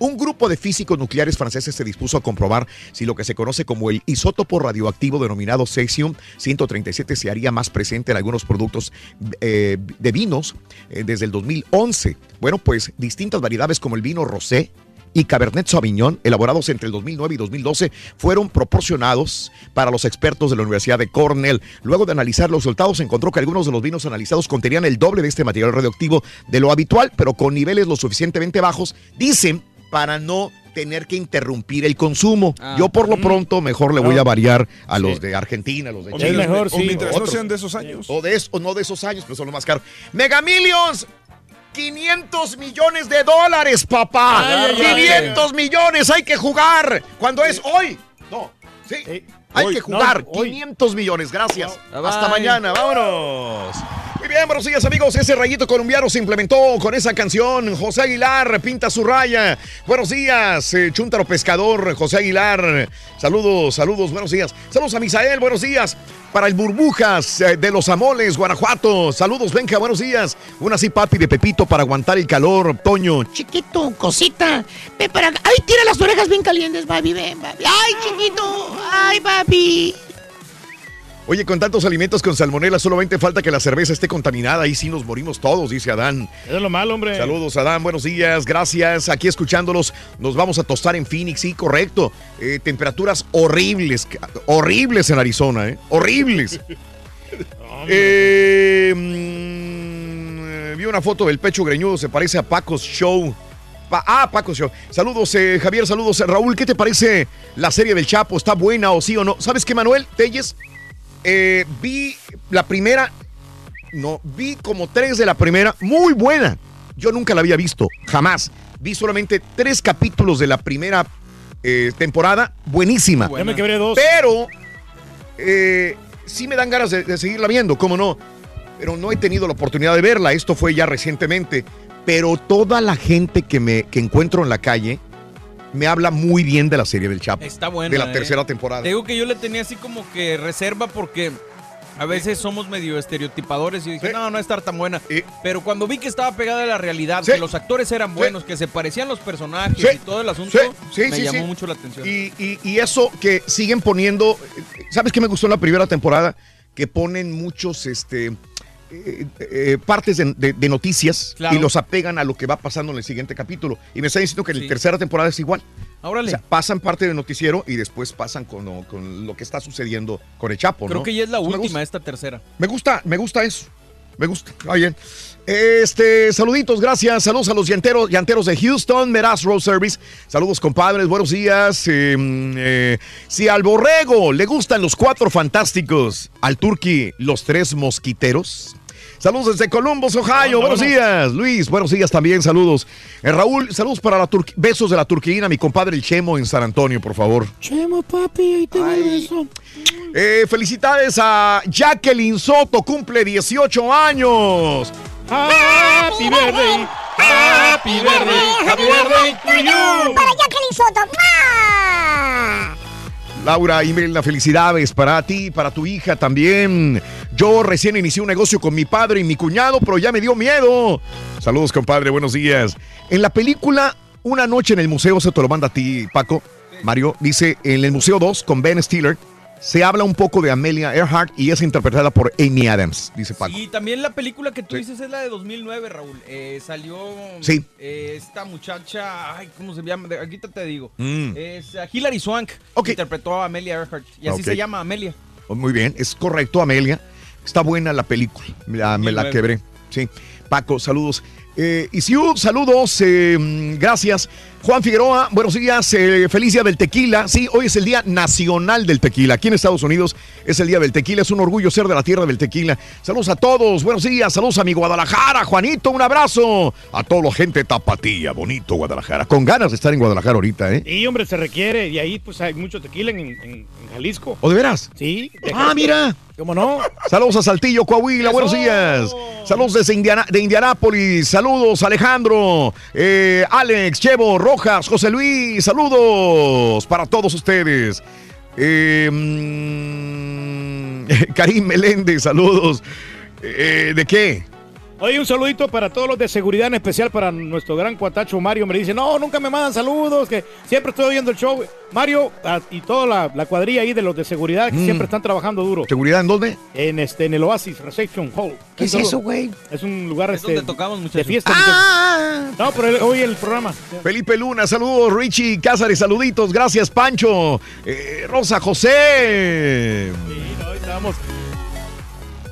Un grupo de físicos nucleares franceses se dispuso a comprobar si lo que se conoce como el isótopo radioactivo denominado cesium-137 se haría más presente en algunos productos eh, de vinos eh, desde el 2011. Bueno, pues distintas variedades como el vino rosé, y Cabernet Sauvignon, elaborados entre el 2009 y 2012, fueron proporcionados para los expertos de la Universidad de Cornell. Luego de analizar los resultados, se encontró que algunos de los vinos analizados contenían el doble de este material radioactivo de lo habitual, pero con niveles lo suficientemente bajos, dicen, para no tener que interrumpir el consumo. Ah. Yo por lo pronto mejor le voy No. a variar a Sí. los de Argentina, los de O Chile. mientras- o mientras no sean de esos años. O de, es- o no de esos años, pero son los más caros. Mega Millions. 500 millones de dólares, papá. Ay, ay, ay. 500 millones, hay que jugar. ¿Cuándo es? Hoy. No, sí. Hay Hoy. que jugar. No, hoy. 500 millones, gracias. Bye, Hasta mañana, vámonos. Muy bien, buenos días amigos. Ese rayito colombiano se implementó con esa canción. José Aguilar pinta su raya. Buenos días, eh, Chuntaro Pescador, José Aguilar. Saludos, saludos, buenos días. Saludos a Misael, buenos días. Para el Burbujas eh, de los Amoles, Guanajuato. Saludos, Benja, buenos días. Una así, papi de Pepito para aguantar el calor, Toño. Chiquito, cosita. Ven para. Ay, tira las orejas bien calientes, papi. Ven, papi. Ay, chiquito. Ay, papi. Oye, con tantos alimentos con salmonela, solamente falta que la cerveza esté contaminada. Ahí sí nos morimos todos, dice Adán. Eso es lo malo, hombre. Saludos, Adán. Buenos días. Gracias. Aquí escuchándolos. Nos vamos a tostar en Phoenix. Sí, correcto. Eh, temperaturas horribles. Horribles en Arizona, ¿eh? Horribles. Eh, mm, vi una foto del pecho greñudo. Se parece a Paco's Show. Ah, Show. Saludos, eh, Javier. Saludos, Raúl. ¿Qué te parece la serie del Chapo? ¿Está buena o sí o no? ¿Sabes qué, Manuel? Telles. Eh, vi la primera. No, vi como tres de la primera. Muy buena. Yo nunca la había visto. Jamás. Vi solamente tres capítulos de la primera eh, temporada. Buenísima. Ya me quebré dos. Pero eh, sí me dan ganas de, de seguirla viendo, ¿cómo no? Pero no he tenido la oportunidad de verla. Esto fue ya recientemente. Pero toda la gente que me que encuentro en la calle me habla muy bien de la serie del Chapo. Está buena. De la eh. tercera temporada. Te digo que yo le tenía así como que reserva porque a veces somos medio estereotipadores y dije, no, no a estar tan buena. Pero cuando vi que estaba pegada a la realidad, que los actores eran buenos, que se parecían los personajes Sí. y todo el asunto, Sí, sí, me sí, llamó sí. mucho la atención. Y, y- y eso que siguen poniendo, ¿sabes qué me gustó en la primera temporada? Que ponen muchos, este, eh, eh, partes de, de- de noticias Claro. y los apegan a lo que va pasando en el siguiente capítulo. Y me está diciendo que en la tercera temporada es igual. Órale. O sea, pasan parte del noticiero y después pasan con, lo- con lo que está sucediendo con el Chapo. Creo ¿no? que ya es la Eso última, esta tercera. Me gusta, me gusta eso. Me gusta. Bien. Este, saluditos, gracias. Saludos a los llanteros, llanteros de Houston, Meraz Road Service. Saludos, compadres. Buenos días. Eh, eh, si al borrego le gustan los cuatro fantásticos, al turqui los tres mosquiteros. Saludos desde Columbus, Ohio. buenos días, Luis. Buenos días también. Saludos. Eh, Raúl, saludos para la turqui- besos de la turquina, mi compadre el Chemo en San Antonio, por favor. Chemo, papi, ahí te beso. Eh, felicidades a Jacqueline Soto, cumple 18 años. Happy birthday, happy birthday, happy birthday to you. Para Jacqueline Soto. ¡Mua! Laura Imelda, felicidades para ti, para tu hija también. Yo recién inicié un negocio con mi padre y mi cuñado, pero ya me dio miedo. Saludos, compadre, buenos días. En la película Una noche en el museo, se te lo manda a ti, Paco, Mario, dice, en el Museo 2, con Ben Stiller, se habla un poco de Amelia Earhart y es interpretada por Amy Adams, dice Paco. Y también la película que tú Sí. dices es la de 2009, Raúl. Eh, salió Sí. eh, esta muchacha, ay, ¿cómo se llama? Ahorita te digo. Mm. Es uh, Hilary Swank, que interpretó a Amelia Earhart. Y así se llama Amelia. Oh, Muy bien, es correcto, Amelia. Está buena la película. La- me la quebré. Sí. Paco, saludos. Eh, Isiu, saludos. eh, gracias. Juan Figueroa, buenos días. eh, feliz día del tequila. Sí, hoy es el Día Nacional del Tequila. Aquí en Estados Unidos es el Día del Tequila. Es un orgullo ser de la tierra del tequila. Saludos a todos. Buenos días. Saludos a mi Guadalajara. Juanito, un abrazo. A toda la gente tapatía. Bonito Guadalajara. Con ganas de estar en Guadalajara ahorita, ¿eh? Y hombre, se requiere. Y ahí pues hay mucho tequila en, en- en Jalisco. ¿O de veras? Sí. Ah, mira. ¿Cómo no? Saludos a Saltillo, Coahuila, buenos días. Saludos desde Indiana, de Indianápolis, saludos Alejandro, eh, Alex, Chevo, Rojas, José Luis, saludos para todos ustedes. Eh, mm, Karim Meléndez, saludos. Eh, ¿De qué? Oye, un saludito para todos los de seguridad, en especial para nuestro gran cuatacho Mario. Me dice, no, nunca me mandan saludos, que siempre estoy oyendo el show. Mario ah, y toda la, la cuadrilla ahí de los de seguridad que Mm. siempre están trabajando duro. ¿Seguridad en dónde? En este, en el Oasis Reception Hall. ¿Qué es eso, güey? Es un lugar este, donde tocamos, de muchachos. fiesta. Ah. muchachos. No, pero el- hoy el programa. Felipe Luna, saludos, Richie Cázares, saluditos, gracias Pancho, Eh, Rosa José. Hoy estamos.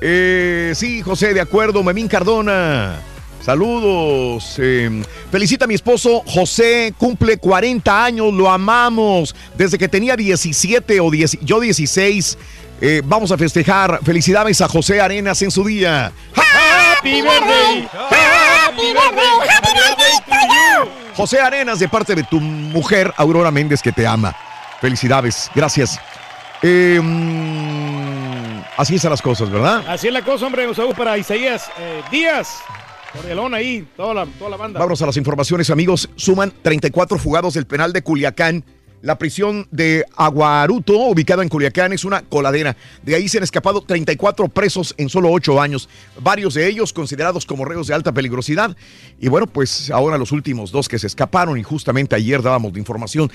Eh, sí, José, de acuerdo. Memín Cardona. Saludos. Eh, felicita a mi esposo José, cumple 40 años, lo amamos. Desde que tenía 17 o 10, yo 16. eh, vamos a festejar. Felicidades a José Arenas en su día. Happy birthday. Happy birthday, happy birthday to you. José Arenas, de parte de tu mujer, Aurora Méndez, que te ama. Felicidades, gracias. Eh, así están las cosas, ¿verdad? Así es la cosa, hombre. Un saludo para Isaías eh, Díaz. Cordialón ahí, toda la, toda la banda. Vámonos a las informaciones, amigos. Suman 34 fugados del penal de Culiacán. La prisión de Aguaruto, ubicada en Culiacán, es una coladera. De ahí se han escapado 34 presos en solo 8 años, varios de ellos considerados como reos de alta peligrosidad. Y bueno, pues ahora los últimos dos que se escaparon, y justamente ayer dábamos de información.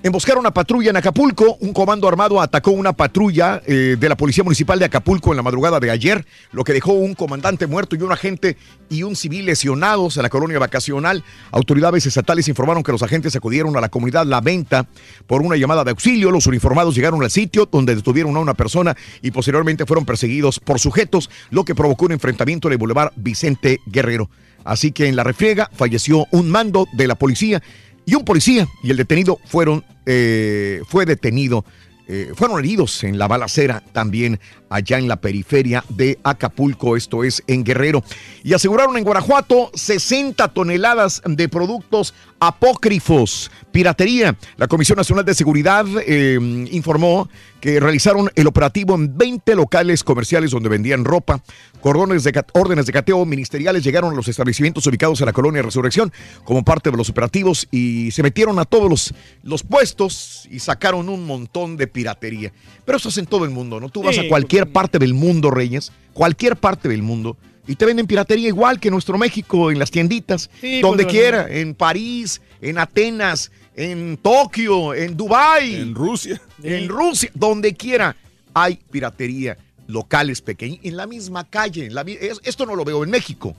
Emboscaron una patrulla en Acapulco. Un comando armado atacó una patrulla eh, de la Policía Municipal de Acapulco en la madrugada de ayer, lo que dejó un comandante muerto y un agente y un civil lesionados en la colonia vacacional. Autoridades estatales informaron que los agentes acudieron a la comunidad La Venta por una llamada de auxilio. Los uniformados llegaron al sitio donde detuvieron a una persona y posteriormente fueron perseguidos por sujetos, lo que provocó un enfrentamiento en el Boulevard Vicente Guerrero. Así que en la refriega falleció un mando de la policía y un policía y el detenido fueron, eh, fue detenido, eh, fueron heridos en la balacera también allá en la periferia de Acapulco, esto es en Guerrero. Y aseguraron en Guanajuato 60 toneladas de productos apócrifos, piratería. La Comisión Nacional de Seguridad eh, informó que realizaron el operativo en 20 locales comerciales donde vendían ropa. Cordones de, órdenes de cateo ministeriales llegaron a los establecimientos ubicados en la colonia Resurrección como parte de los operativos y se metieron a todos los, los puestos y sacaron un montón de piratería. Pero eso es en todo el mundo, ¿no? Tú vas Sí, a cualquier parte del mundo, Reyes, cualquier parte del mundo. Y te venden piratería igual que en nuestro México, en las tienditas, Sí, donde pues, quiera, en París, en Atenas, en Tokio, en Dubái. En Rusia. En Rusia, donde quiera hay piratería. locales pequeños, en la misma calle. en la esto no lo veo en México.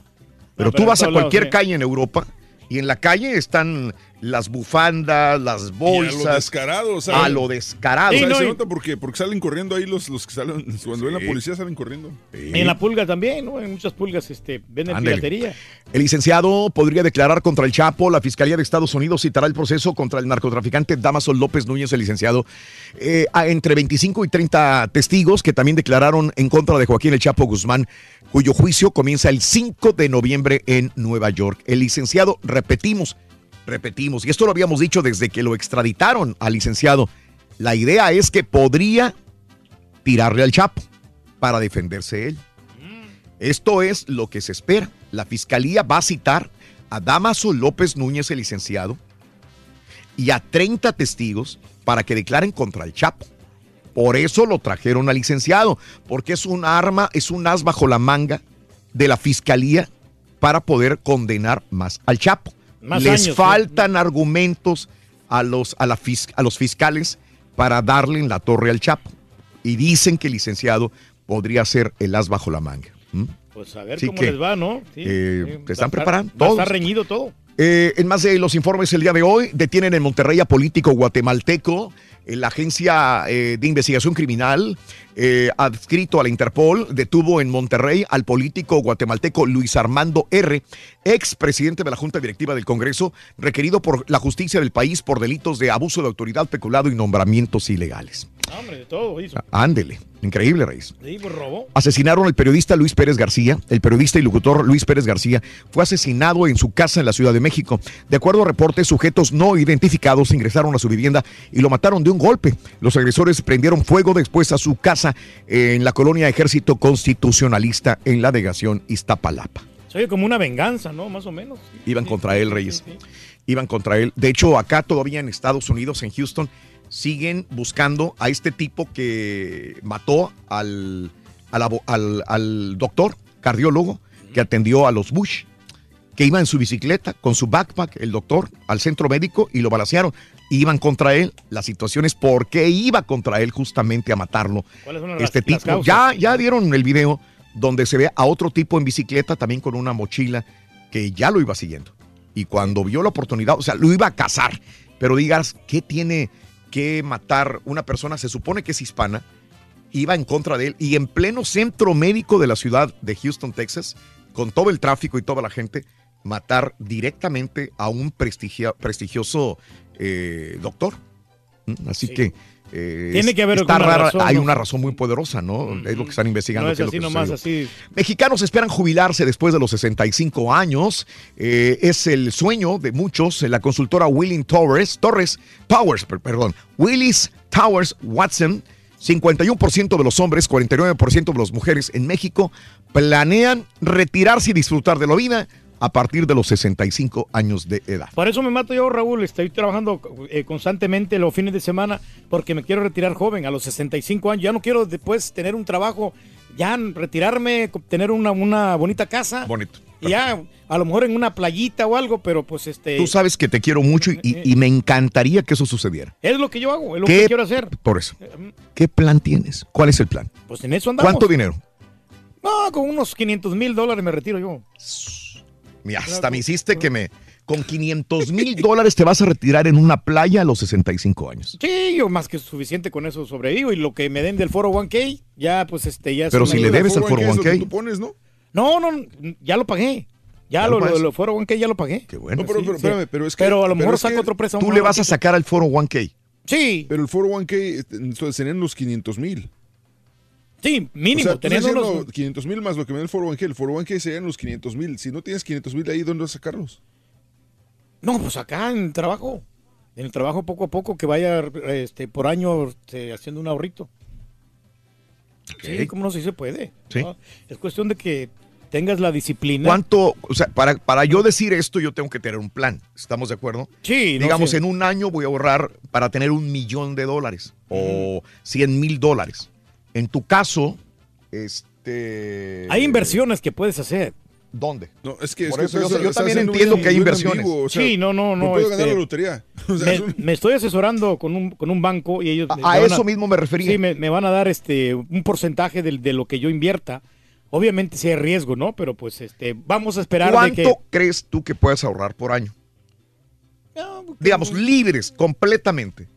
Pero pero tú vas a lados, cualquier sí. calle en Europa y en la calle están las bufandas, las Y a lo bolsas. descarado, sea, a lo descarado. Sí, no, se y- nota porque, porque salen corriendo ahí los, los que salen, cuando ven la policía salen corriendo. En la pulga también, ¿no? En muchas pulgas este, venden Ándele. piratería. El licenciado podría declarar contra el Chapo. La Fiscalía de Estados Unidos citará el proceso contra el narcotraficante Damaso López Núñez, el licenciado, eh, a entre 25 y 30 testigos que también declararon en contra de Joaquín El Chapo Guzmán, cuyo juicio comienza el 5 de noviembre en Nueva York. El licenciado, repetimos, repetimos, y esto lo habíamos dicho desde que lo extraditaron al licenciado, la idea es que podría tirarle al Chapo para defenderse él. Esto es lo que se espera. La fiscalía va a citar a Damaso López Núñez, el licenciado, y a 30 testigos para que declaren contra el Chapo. Por eso lo trajeron al licenciado, porque es un arma, es un as bajo la manga de la fiscalía para poder condenar más al Chapo. Más Les años, ¿no? faltan argumentos a los, a, la fis- a los fiscales para darle en la torre al Chapo. Y dicen que el licenciado podría ser el as bajo la manga. ¿Mm? Pues a ver Así cómo que, les va, ¿no? Sí, eh, se están estar- preparando Va a estar reñido todo. Eh, en más de los informes el día de hoy, detienen en Monterrey a político guatemalteco. eh, La agencia eh, de investigación criminal adscrito a la Interpol detuvo en Monterrey al político guatemalteco Luis Armando R., ex presidente de la Junta Directiva del Congreso, requerido por la justicia del país por delitos de abuso de autoridad, peculado y nombramientos ilegales. No, hombre, de todo hizo. Ándele, increíble, Reis. Sí, pues robó. Asesinaron al periodista Luis Pérez García. El periodista y locutor Luis Pérez García fue asesinado en su casa en la Ciudad de México. De acuerdo a reportes, sujetos no identificados ingresaron a su vivienda y lo mataron de un golpe. Los agresores prendieron fuego después a su casa en la colonia Ejército Constitucionalista en la delegación Iztapalapa. Se oye como una venganza, ¿no? Más o menos. Iban contra él, Reyes. Iban contra él. De hecho, acá todavía en Estados Unidos, en Houston, siguen buscando a este tipo que mató al, al, al- al doctor, cardiólogo, que atendió a los Bush, que iba en su bicicleta con su backpack, el doctor, al centro médico y lo balacearon. Iban contra él. La situación es por qué iba contra él justamente a matarlo. ¿Cuáles son las- Este las tipo. causas? Ya, ya dieron el video donde se ve a otro tipo en bicicleta, también con una mochila, que ya lo iba siguiendo. Y cuando vio la oportunidad, o sea, lo iba a cazar. Pero digas, ¿qué tiene que matar una persona? Se supone que es hispana, iba en contra de él y en pleno centro médico de la ciudad de Houston, Texas, con todo el tráfico y toda la gente, matar directamente a un prestigia- prestigioso eh, doctor. ¿Mm? Así Sí. que eh, Tiene que haber rara- razón, hay ¿no? una razón muy poderosa, ¿no? Es lo que están investigando. No es qué lo así que nomás, sucedió. así. Mexicanos esperan jubilarse después de los 65 años. Eh, es el sueño de muchos. La consultora Willing Torres, Torres, Powers, per- perdón, Willis Towers Watson, 51% de los hombres, 49% de las mujeres en México planean retirarse y disfrutar de la vida a partir de los 65 años de edad. Por eso me mato yo, Raúl. Estoy trabajando eh, constantemente los fines de semana porque me quiero retirar joven, a los 65 años. Ya no quiero después tener un trabajo, ya retirarme, tener una, una bonita casa. Bonito. Y ya, a lo mejor en una playita o algo, pero pues este. Tú sabes que te quiero mucho y, y- y me encantaría que eso sucediera. Es lo que yo hago, es lo ¿Qué- que quiero hacer. Por eso. ¿Qué plan tienes? ¿Cuál es el plan? Pues en eso andamos. ¿Cuánto dinero? No, con unos 500 mil dólares me retiro yo. Mira, hasta me hiciste que me... Con 500 mil dólares te vas a retirar en una playa a los 65 años. Sí, yo más que suficiente con eso sobrevivo y lo que me den del foro 1K, ya pues este ya Pero si le debes al foro 1K. Tú pones, ¿no? No, no, ya lo pagué. Ya, ¿Ya lo, lo lo, foro 1K ya lo pagué. Qué bueno. No, pero, pero, Sí, sí. espérame, pero es que. Pero a lo mejor saco otro préstamo. Tú le vas a sacar al foro 1K. Sí. Pero el foro 1K, este, entonces serían los 500 mil. Sí, mínimo. O sea, teniendo diciendo los- 500 mil más lo que me da el foro 1K. El foro 1K serían los 500 mil. Si no tienes 500 mil ahí, ¿dónde vas a sacarlos? No, pues acá en el trabajo. En el trabajo poco a poco que vaya este, por año este, haciendo un ahorrito. Sí, como no, sí se puede. Sí. ¿no? Es cuestión de que tengas la disciplina. ¿Cuánto? O sea, para, para yo decir esto, yo tengo que tener un plan. ¿Estamos de acuerdo? Sí, no, Digamos, sí. en un año voy a ahorrar para tener un millón de dólares o 100 mil dólares. En tu caso, este. Hay inversiones que puedes hacer. ¿Dónde? No, es que, es Por que eso yo- también entiendo que hay inversiones. ambiguo, o sea, sí, no, no, no. puedo ganar este, la lotería. O sea, me, es un- me estoy asesorando con un, con un banco y ellos... me- A me van eso mismo me refería. Sí, me, me van a dar este un porcentaje del- de, lo que yo invierta. Obviamente sí hay riesgo, ¿no? Pero pues este vamos a esperar de ¿Cuánto que... crees tú que puedes ahorrar por año? Digamos, libres completamente.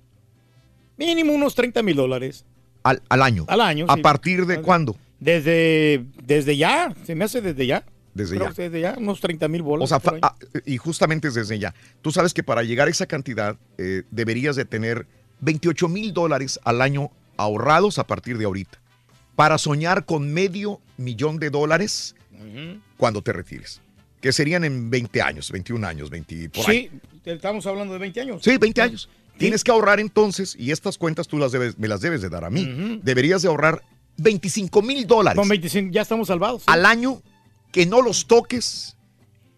Mínimo unos 30 mil dólares. Al, al año. Al año, ¿A sí. partir de cuándo? Desde, desde ya, se me hace desde ya. Desde Creo ya. Desde ya, unos 30 mil bolas. O sea, por fa- ahí. ah, y justamente es desde ya. Tú sabes que para llegar a esa cantidad eh, deberías de tener 28 mil dólares al año ahorrados a partir de ahorita. Para soñar con medio millón de dólares cuando te retires. Que serían en 20 años, 21 años, 20 por ahí. Sí, estamos hablando de 20 años. Sí, 20 años. Tienes que ahorrar entonces, y estas cuentas tú las debes, me las debes de dar a mí. Deberías de ahorrar 25 mil dólares Con 25 ya estamos salvados. sí. al año que no los toques,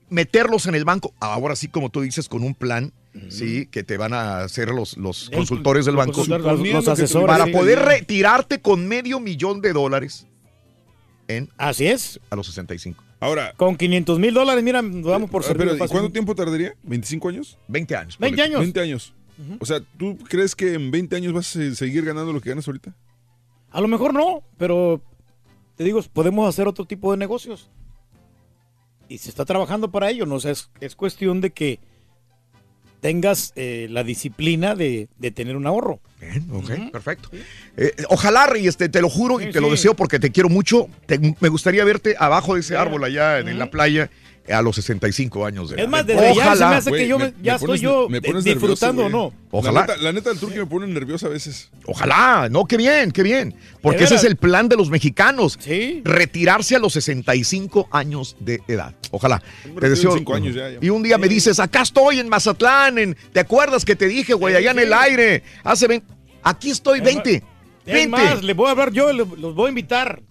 meterlos en el banco. Ahora sí, como tú dices, con un plan, sí, que te van a hacer los, los El- consultores del los banco. consultores, los- los asesores, Para poder retirarte con medio millón de dólares en Así es. a los 65. Ahora, Con 500 mil dólares, mira, nos damos por ¿y ¿cuánto tiempo tardaría? ¿25 años? 20 años. 20 años. 20 años. O sea, ¿tú crees que en 20 años vas a seguir ganando lo que ganas ahorita? A lo mejor no, pero te digo, podemos hacer otro tipo de negocios. Y se está trabajando para ello, ¿no? O sea, es, es cuestión de que tengas eh, la disciplina de, de tener un ahorro. Bien, ok, perfecto. Eh, ojalá, Reyes, te, te lo juro y Sí, te lo deseo porque te quiero mucho. Te- me gustaría verte abajo de ese árbol allá en, en la playa a los 65 años de Es edad. más, desde ya se me hace Güey, que yo me- ya me estoy yo me pones disfrutando o no. Ojalá. La neta, la neta, el turqui me pone nervioso a veces. Ojalá, no, qué bien, qué bien. Porque ese es el plan de los mexicanos. Sí. Retirarse a los 65 años de edad. Ojalá. Te deseo. en cinco años ya, ya. Y un día me dices, acá estoy en Mazatlán. en- ¿Te acuerdas que te dije, güey, Sí, allá en el aire? Hace 20. Aquí estoy, 20. Es 20. más, les voy a hablar yo, los voy a invitar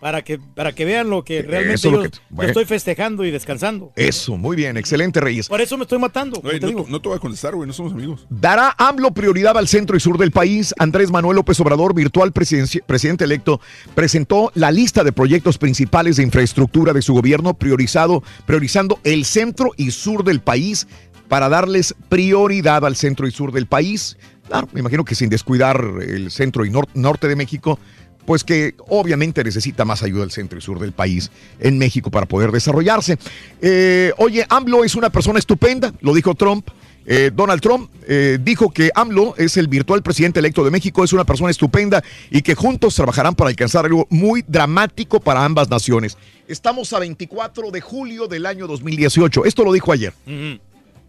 para que, para que vean lo que realmente Eso lo yo bueno. estoy festejando y descansando. Eso, muy bien, excelente, Reyes. Por eso me estoy matando. te no, digo. te- no te voy a contestar, güey, no somos amigos. Dará AMLO prioridad al centro y sur del país. Andrés Manuel López Obrador, virtual presidente electo, presentó la lista de proyectos principales de infraestructura de su gobierno, priorizado, priorizando el centro y sur del país para darles prioridad al centro y sur del país. Claro, me imagino que sin descuidar el centro y nor- norte de México, pues que obviamente necesita más ayuda el centro y sur del país en México para poder desarrollarse. Eh, oye, AMLO es una persona estupenda, lo dijo Trump. Eh, Donald Trump eh, dijo que AMLO es el virtual presidente electo de México, es una persona estupenda y que juntos trabajarán para alcanzar algo muy dramático para ambas naciones. Estamos a 24 de julio del año 2018. Esto lo dijo ayer.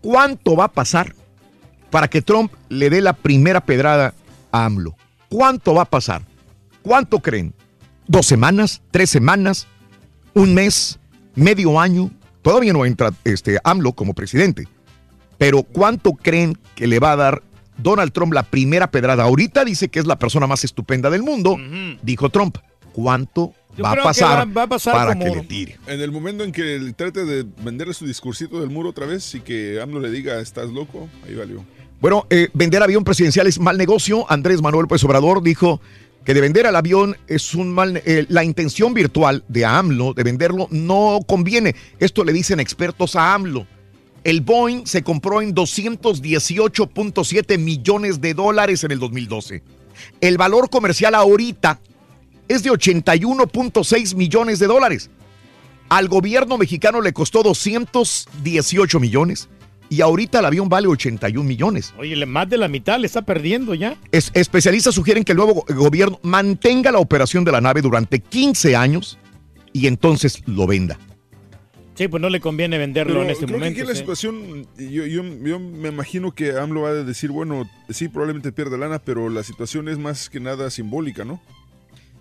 ¿Cuánto va a pasar para que Trump le dé la primera pedrada a AMLO? ¿Cuánto va a pasar? ¿Cuánto creen? ¿Dos semanas? ¿Tres semanas? ¿Un mes? ¿Medio año? Todavía no entra este, AMLO como presidente. Pero ¿cuánto creen que le va a dar Donald Trump la primera pedrada? Ahorita dice que es la persona más estupenda del mundo, dijo Trump. ¿Cuánto va a pasar, va- va a pasar para como- que le tire? En el momento en que él trate de venderle su discursito del muro otra vez y que AMLO le diga, estás loco, ahí valió. Bueno, eh, vender avión presidencial es mal negocio. Andrés Manuel López Obrador dijo que de vender al avión es un mal... eh, la intención virtual de AMLO de venderlo no conviene. Esto le dicen expertos a AMLO. El Boeing se compró en 218.7 millones de dólares en el 2012. El valor comercial ahorita es de 81.6 millones de dólares. Al gobierno mexicano le costó 218 millones y ahorita el avión vale 81 millones. Oye, más de la mitad le está perdiendo ya. Es- especialistas sugieren que el nuevo go- gobierno mantenga la operación de la nave durante 15 años y entonces lo venda. Sí, pues no le conviene venderlo Pero en este creo momento. que aquí la sí. situación, yo, yo, yo me imagino que AMLO va a decir, bueno, sí, probablemente pierda lana, pero la situación es más que nada simbólica, ¿no?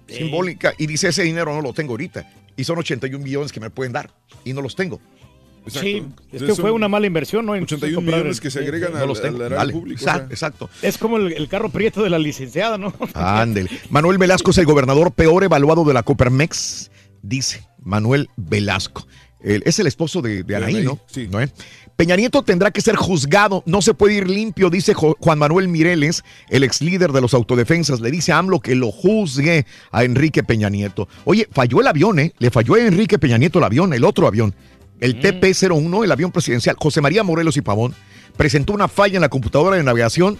Simbólica. Y dice, ese dinero no lo tengo ahorita. Y son 81 millones que me pueden dar. Y no los tengo. Sí, es que fue una mala inversión, ¿no? 81 Comprar- millones que se agregan al, los tengo. al erario Dale. público. Exacto. Es como el, el carro prieto de la licenciada, ¿no? Ándele. Manuel Velasco es el gobernador peor evaluado de la Copermex, dice Manuel Velasco. el- es el esposo de, de Anaí, ¿no? sí. ¿No, eh? Peña Nieto tendrá que ser juzgado, no se puede ir limpio, dice Jo- Juan Manuel Mireles, el ex líder de los autodefensas. Le dice a AMLO que lo juzgue a Enrique Peña Nieto. Oye, falló el avión, ¿eh? Le falló a Enrique Peña Nieto el avión, el otro avión. El TP-01, el avión presidencial. José María Morelos y Pavón presentó una falla en la computadora de navegación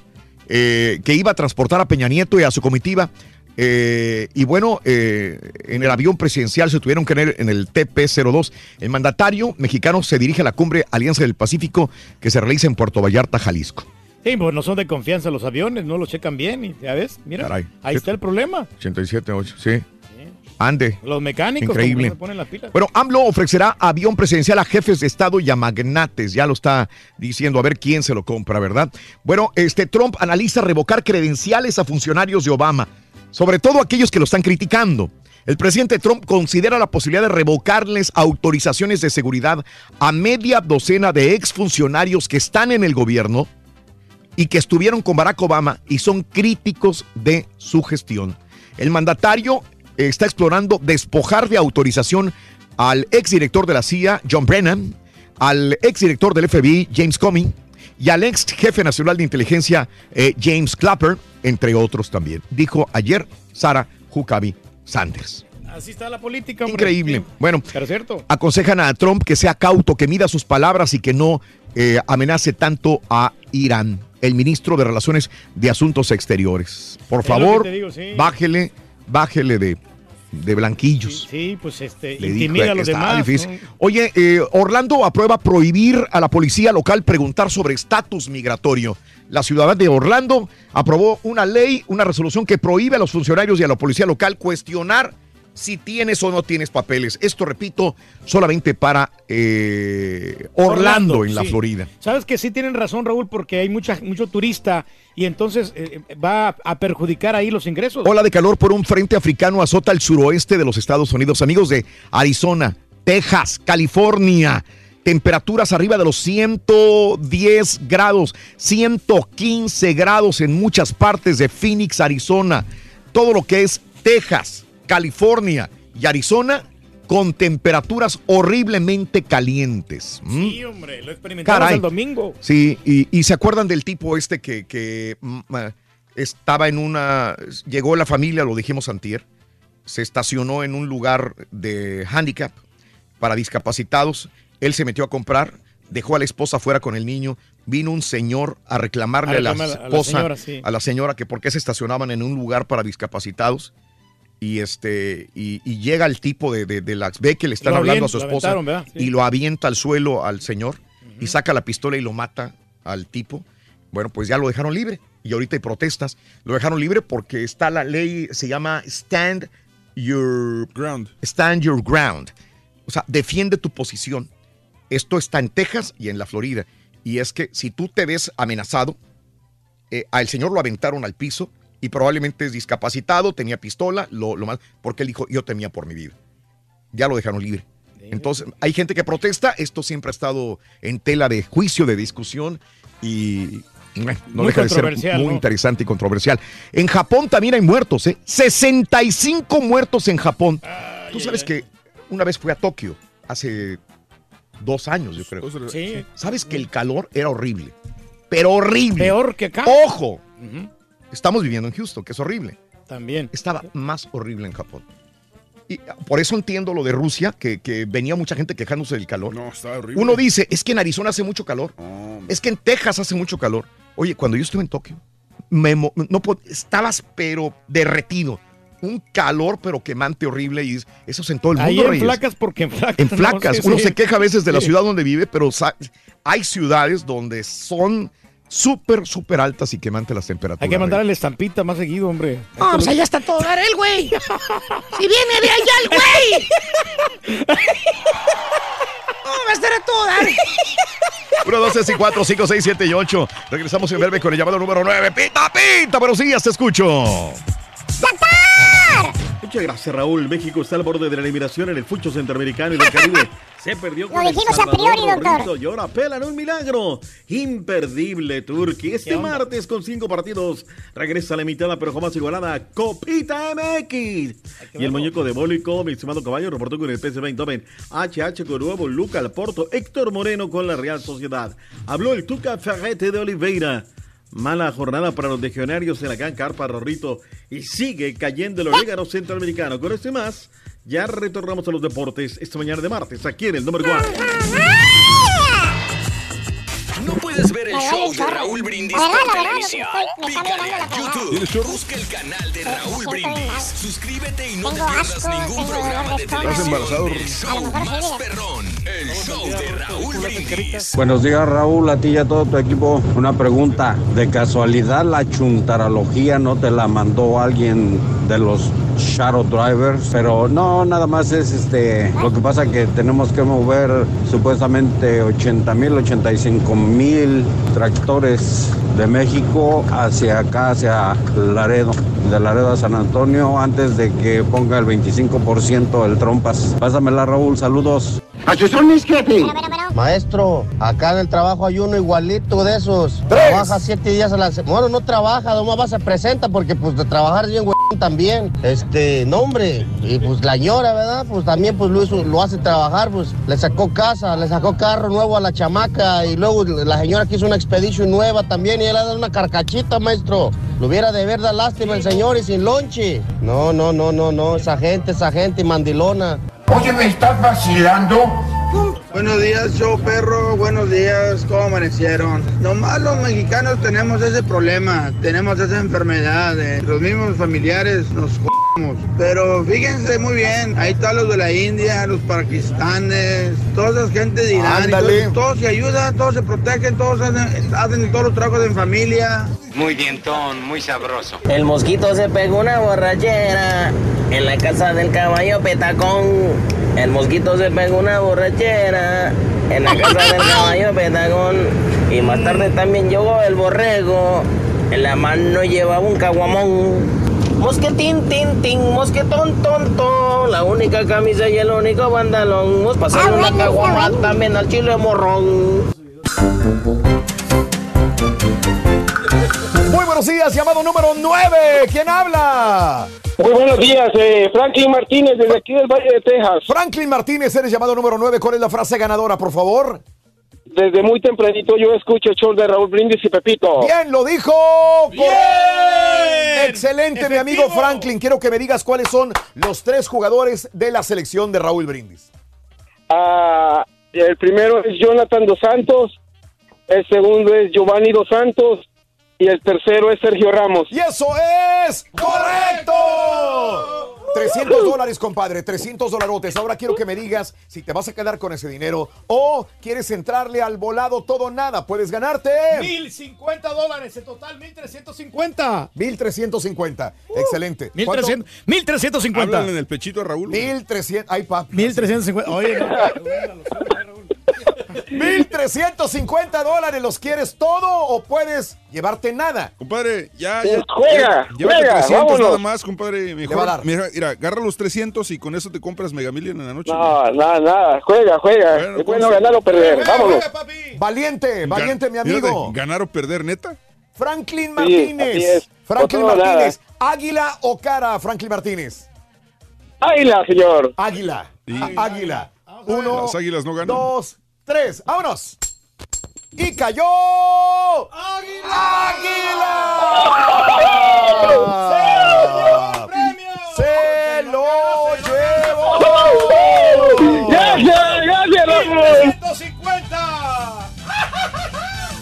eh, que iba a transportar a Peña Nieto y a su comitiva. Eh, y bueno, eh, en el avión presidencial se tuvieron que ir en el TP-02. El mandatario mexicano se dirige a la cumbre Alianza del Pacífico que se realiza en Puerto Vallarta, Jalisco. Sí, pues no son de confianza los aviones, no los checan bien. Y, ya ves, mira, Caray. ahí está el problema. 87.8, sí. Ande. Los mecánicos Increíble. como no se ponen las pilas. Bueno, AMLO ofrecerá avión presidencial a jefes de Estado y a magnates. Ya lo está diciendo, a ver quién se lo compra, ¿verdad? Bueno, este Trump analiza revocar credenciales a funcionarios de Obama, sobre todo aquellos que lo están criticando. El presidente Trump considera la posibilidad de revocarles autorizaciones de seguridad a media docena de exfuncionarios que están en el gobierno y que estuvieron con Barack Obama y son críticos de su gestión. El mandatario está explorando despojar de autorización al exdirector de la CIA, John Brennan, al exdirector del FBI, James Comey, y al ex jefe nacional de inteligencia, eh, James Clapper, entre otros también. Dijo ayer Sarah Huckabee Sanders. Así está la política, hombre. Increíble. Bueno, Pero cierto. aconsejan a Trump que sea cauto, que mida sus palabras y que no eh, amenace tanto a Irán, el ministro de Relaciones de Asuntos Exteriores. Por Es favor, digo, sí. bájele, bájele de, de blanquillos. Sí, pues este, Le intimida dijo, a los demás. difícil. ¿no? Oye, eh, Orlando aprueba prohibir a la policía local preguntar sobre estatus migratorio. La ciudad de Orlando aprobó una ley, una resolución que prohíbe a los funcionarios y a la policía local cuestionar si tienes o no tienes papeles. Esto, repito, solamente para eh, Orlando, en la sí. Florida. Sabes que sí tienen razón, Raúl, porque hay mucha, mucho turista y entonces eh, va a, a perjudicar ahí los ingresos. Ola de calor por un frente africano azota el suroeste de los Estados Unidos. Amigos de Arizona, Texas, California. Temperaturas arriba de los 110 grados, 115 grados en muchas partes de Phoenix, Arizona. Todo lo que es Texas, California y Arizona con temperaturas horriblemente calientes. ¿Mm? Sí, hombre, lo experimentamos Caray. el domingo. Sí, y, y se acuerdan del tipo este que, que, mm, estaba en una. Llegó la familia, lo dijimos antier, se estacionó en un lugar de handicap para discapacitados. Él se metió a comprar, dejó a la esposa fuera con el niño. Vino un señor a reclamarle A a, la reclamar a la esposa, señora, sí. a la señora que por qué se estacionaban en un lugar para discapacitados. Y este y, y llega el tipo de, de, de las ve que le están Lo hablando a su esposa y lo avienta al suelo al señor y saca la pistola y lo mata al tipo. Bueno, pues ya lo dejaron libre y ahorita hay protestas. Lo dejaron libre porque está la ley, se llama Stand Your Ground. Stand Your Ground. O sea, defiende tu posición. Esto está en Texas y en la Florida. Y es que si tú te ves amenazado, eh, al señor lo aventaron al piso y probablemente es discapacitado, tenía pistola, lo, lo más, porque él dijo, yo temía por mi vida. Ya lo dejaron libre. Entonces, hay gente que protesta, esto siempre ha estado en tela de juicio, de discusión y bueno, no Muy deja de ser muy ¿no? interesante y controversial. En Japón también hay muertos, ¿eh? 65 muertos en Japón. Tú sabes que una vez fui a Tokio, hace dos años, yo creo. Sí. ¿Sabes que el calor era horrible? Pero horrible. Peor que acá. ¡Ojo! Estamos viviendo en Houston, que es horrible. También. Estaba más horrible en Japón. Y por eso entiendo lo de Rusia, que, que venía mucha gente quejándose del calor. No, está horrible. Uno dice, es que en Arizona hace mucho calor. es que en Texas hace mucho calor. Oye, cuando yo estuve en Tokio, me no, estabas pero derretido. Un calor pero quemante horrible y es- eso es en todo el mundo. Ahí en Reyes. flacas porque en flacas. En no, flacas. sí, Uno sí. se queja a veces de la Sí. ciudad donde vive, pero hay ciudades donde son súper, súper altas y quemantes las temperaturas. Hay que mandar la estampita más seguido, hombre. No, pues allá está todo dar el güey. Si viene de allá el güey. No, va a estar a todo dar. 1, 2, 3, 4, 5, 6, 7 y 8. Regresamos en breve con el llamado número 9. Pita, pita, buenos días, te escucho. Muchas gracias, Raúl. México está al borde de la eliminación en el fucho centroamericano y del Caribe. Se perdió con Lo El dijimos a Salvador, priori, doctor. Y ahora pelan un milagro. Imperdible, Turquía. Este martes con cinco partidos regresa la limitada pero jamás igualada Copita MX. Y el muñeco de Bólico, mi estimado caballo, reportó con el PSV Eindhoven. HH con nuevo Luca Alporto, Héctor Moreno con la Real Sociedad. Habló el Tuca Ferrete de Oliveira. Mala jornada para los legionarios en la Can Carpa Rorrito y sigue cayendo el orégano centroamericano. Con esto y más, ya retornamos a los deportes esta mañana de martes aquí en el número 1. No puedes ver el show de. Raúl Brindis por televisión. Pícale a. YouTube. Busca el canal de Raúl Brindis. Suscríbete y no te pierdas ningún programa de televisión del show más perrón. El show de Raúl Brindis. Buenos días Raúl, a ti y a todo tu equipo. Una pregunta, ¿de casualidad la chuntarología no te la mandó alguien de los Shadow Drivers? Pero no, nada más es este, lo que pasa que tenemos que mover supuestamente 80 mil, 85 mil tractores de México hacia acá, hacia Laredo, de Laredo a San Antonio, antes de que ponga el 25% el trompas. Pásamela Raúl, saludos. Maestro, acá en el trabajo hay uno igualito de esos. Trabaja siete días a la semana. Bueno, no trabaja, nomás va, se presenta porque pues de trabajar bien güey también. Este, nombre. Y pues la ñora, ¿verdad? Pues también pues lo, hizo- lo hace trabajar, pues le sacó casa, le sacó carro nuevo a la chamaca y luego la señora quiso una expedition nueva también y él le da una carcachita, maestro. Lo hubiera de verdad lástima el señor y sin lonche. No, no, no, no, no, esa gente, esa gente mandilona. Oye, ¿me estás vacilando? Buenos días, show perro. Buenos días, ¿cómo amanecieron? Nomás los mexicanos tenemos ese problema, tenemos esa enfermedad. de los mismos familiares nos jodemos. Pero fíjense muy bien, ahí están los de la India, los pakistanes, toda esa gente de Irán. Todos, todos se ayudan, todos se protegen, todos hacen, hacen todos los trabajos en familia. Muy dientón, muy sabroso. El mosquito se pegó una borrachera en la casa del caballo petacón. El mosquito se pegó una borrachera en la casa del caballo petacón. Y más tarde también llegó el borrego. En la mano llevaba un caguamón. Mosquetín, tin, tin, mosquetón, tonto. La única camisa y el único pantalón. Vamos a pasarle una caguama también al chile morrón. Muy buenos días, llamado número 9. ¿Quién habla? Muy buenos días, eh, Franklin Martínez, desde aquí del Valle de Texas. Franklin Martínez, eres llamado número 9. ¿Cuál es la frase ganadora, por favor? Desde muy tempranito yo escucho el show de Raúl Brindis y Pepito. Bien, lo dijo. Bien. Excelente, mi amigo Franklin. Quiero que me digas cuáles son los tres jugadores de la selección de Raúl Brindis. Ah, el primero es Jonathan Dos Santos, el segundo es Giovanni Dos Santos y el tercero es Sergio Ramos. ¡Y eso es correcto! 300 dólares, compadre, 300 dolarotes. Ahora quiero que me digas si te vas a quedar con ese dinero o quieres entrarle al volado todo nada. Puedes ganarte 1050 dólares en total, 1350. 1350. Excelente. 1300, 1350. Háblale en el pechito a Raúl. 1300. Ay, papi. 1350. Oye, no. 1350 dólares. ¿Los quieres todo o puedes llevarte nada? Compadre, ya, Pues ya. juega, ya- llévate juega, 300 vámonos. nada más, compadre. Mejor, va a dar. Mira, mira, agarra los 300 y con eso te compras Mega Million en la noche. No, nada, nada, juega, juega. Bueno, es bueno pues, ganar o perder, vámonos. Valiente, valiente, mi amigo. Ganar o perder, neta. Franklin Martínez. Franklin nada. Martínez. ¿Águila o cara, Franklin Martínez? Águila, señor. Águila. Águila. Uno, Las águilas no ganan. dos, tres. ¡Vámonos! Y cayó. ¡Águila! ¡Se lo llevó! ¡Gracias, gracias, Raúl! 150.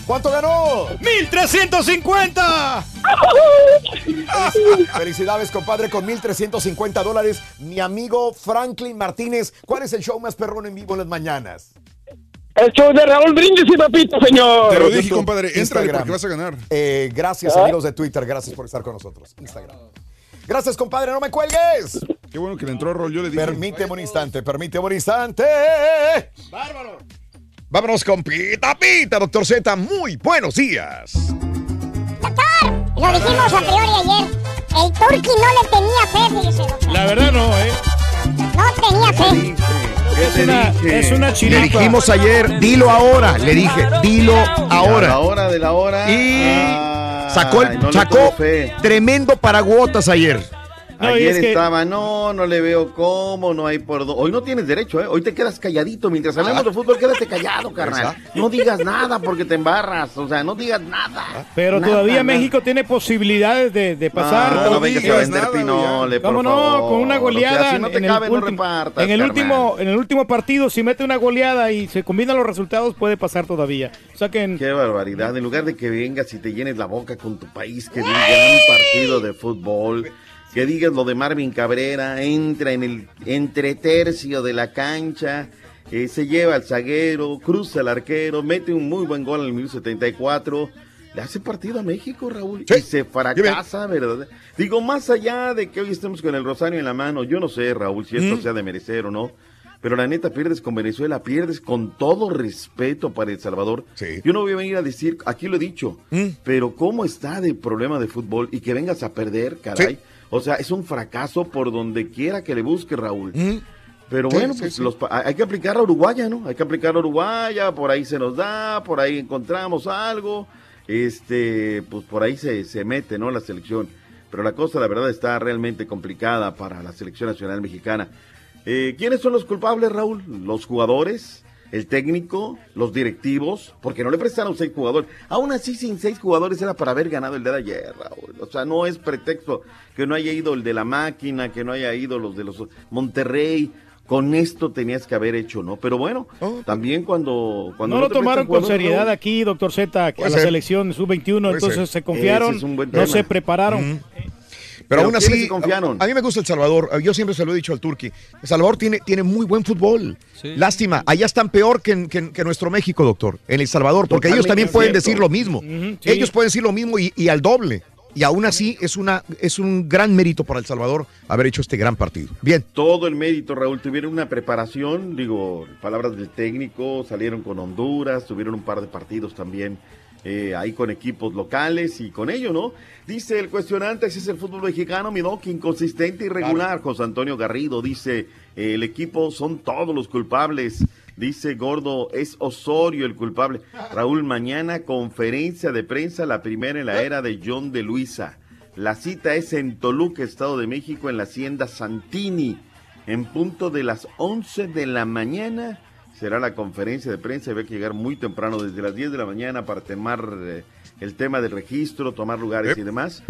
¿Cuánto ganó? 1350. Felicidades, compadre, con 1,350 dólares. Mi amigo Franklin Martínez. ¿Cuál es el show más perrón en vivo en las mañanas? El show de Raúl Brindis y Pepito, señor. Te lo dije, YouTube, compadre. Instagram. porque vas a ganar. Eh, gracias, ¿Ah? amigos de Twitter. Gracias por estar con nosotros. Instagram. Gracias, compadre. No me cuelgues. Qué bueno que le entró rol. Yo le dije. Permíteme un instante. Permíteme un instante. Bárbaro. Vámonos con Pita Pita, doctor Z. Muy buenos días. Doctor, lo dijimos a priori ayer. El Turqui no le tenía fe, doctor. La verdad sé. Es una, es una Le dijimos ayer, dilo ahora. Le dije, dilo A la ahora. hora de la hora. Y Ay, sacó, el- no sacó tremendo paraguotas ayer. No, Ayer es que- estaba, no, no le veo cómo, no hay por dónde. Hoy no tienes derecho, ¿eh? Hoy te quedas calladito. Mientras hablamos de fútbol, quédate callado, carnal. No digas nada porque te embarras. O sea, no digas nada. Pero Nada, todavía nada. México tiene posibilidades de, de pasar. No, no todavía. vengas a vender pinole, por ¿Cómo no? Con una goleada. si no te en, cabe, el no último, repartas, en, el último, en el último partido, si mete una goleada y se combinan los resultados, puede pasar todavía. O sea que en- Qué barbaridad. En lugar de que vengas y te llenes la boca con tu país, que de un gran partido de fútbol, que digas lo de Marvin Cabrera, entra en el entretercio de la cancha, eh, se lleva al zaguero, cruza al arquero, mete un muy buen gol en el minuto 74. Le hace partido a México, Raúl, y se fracasa, ¿verdad? Digo, más allá de que hoy estemos con el rosario en la mano, yo no sé, Raúl, si esto Mm. sea de merecer o no, pero la neta pierdes con Venezuela, pierdes con todo respeto para El Salvador. Yo no voy a venir a decir, aquí lo he dicho, Mm. pero cómo está de problema de fútbol y que vengas a perder, caray. O sea, es un fracaso por donde quiera que le busque Raúl. Pero. Sí, bueno, pues sí. los hay que aplicar a Uruguaya, ¿no? Hay que aplicar a Uruguaya, por ahí se nos da, por ahí encontramos algo, este, pues por ahí se, se mete, ¿no? La selección. Pero la cosa, la verdad, está realmente complicada para la selección nacional mexicana. Eh, ¿Quiénes son los culpables, Raúl? Los jugadores, el técnico, los directivos, porque no le prestaron seis jugadores. Aún así, sin seis jugadores era para haber ganado el día de ayer, Raúl. O sea, no es pretexto que no haya ido el de la máquina, que no haya ido los de los Monterrey. Con esto tenías que haber hecho, ¿no? Pero bueno, también cuando... cuando no lo tomaron con seriedad Raúl, aquí, doctor Z, a la ser. selección sub-21, Puede entonces ser. se confiaron, Ese es un buen no se prepararon. Pero aún ¿quiénes así, confiaron? A, a mí me gusta El Salvador. Yo siempre se lo he dicho al Turqui. El Salvador tiene, tiene muy buen fútbol. Lástima, allá están peor que, en- que en- que nuestro México, doctor, en El Salvador, porque ellos también pueden cierto. decir lo mismo. Sí. Ellos pueden decir lo mismo y, y al doble. Y aún así es, una, es un gran mérito para El Salvador haber hecho este gran partido. Bien. todo el mérito, Raúl. Tuvieron una preparación, digo, palabras del técnico, salieron con Honduras, tuvieron un par de partidos también eh, ahí con equipos locales y con ello, ¿no? Dice el cuestionante, ese es el fútbol mexicano, mi doc, inconsistente y irregular. José Antonio Garrido dice, eh, el equipo son todos los culpables. Dice Gordo, es Osorio el culpable. Raúl, mañana conferencia de prensa, la primera en la era de John de Luisa. La cita es en Toluca, Estado de México, en la hacienda Santini. En punto de las 11 de la mañana será la conferencia de prensa. Hay que llegar muy temprano, desde las 10 de la mañana, para tomar eh, el tema del registro, tomar lugares y demás.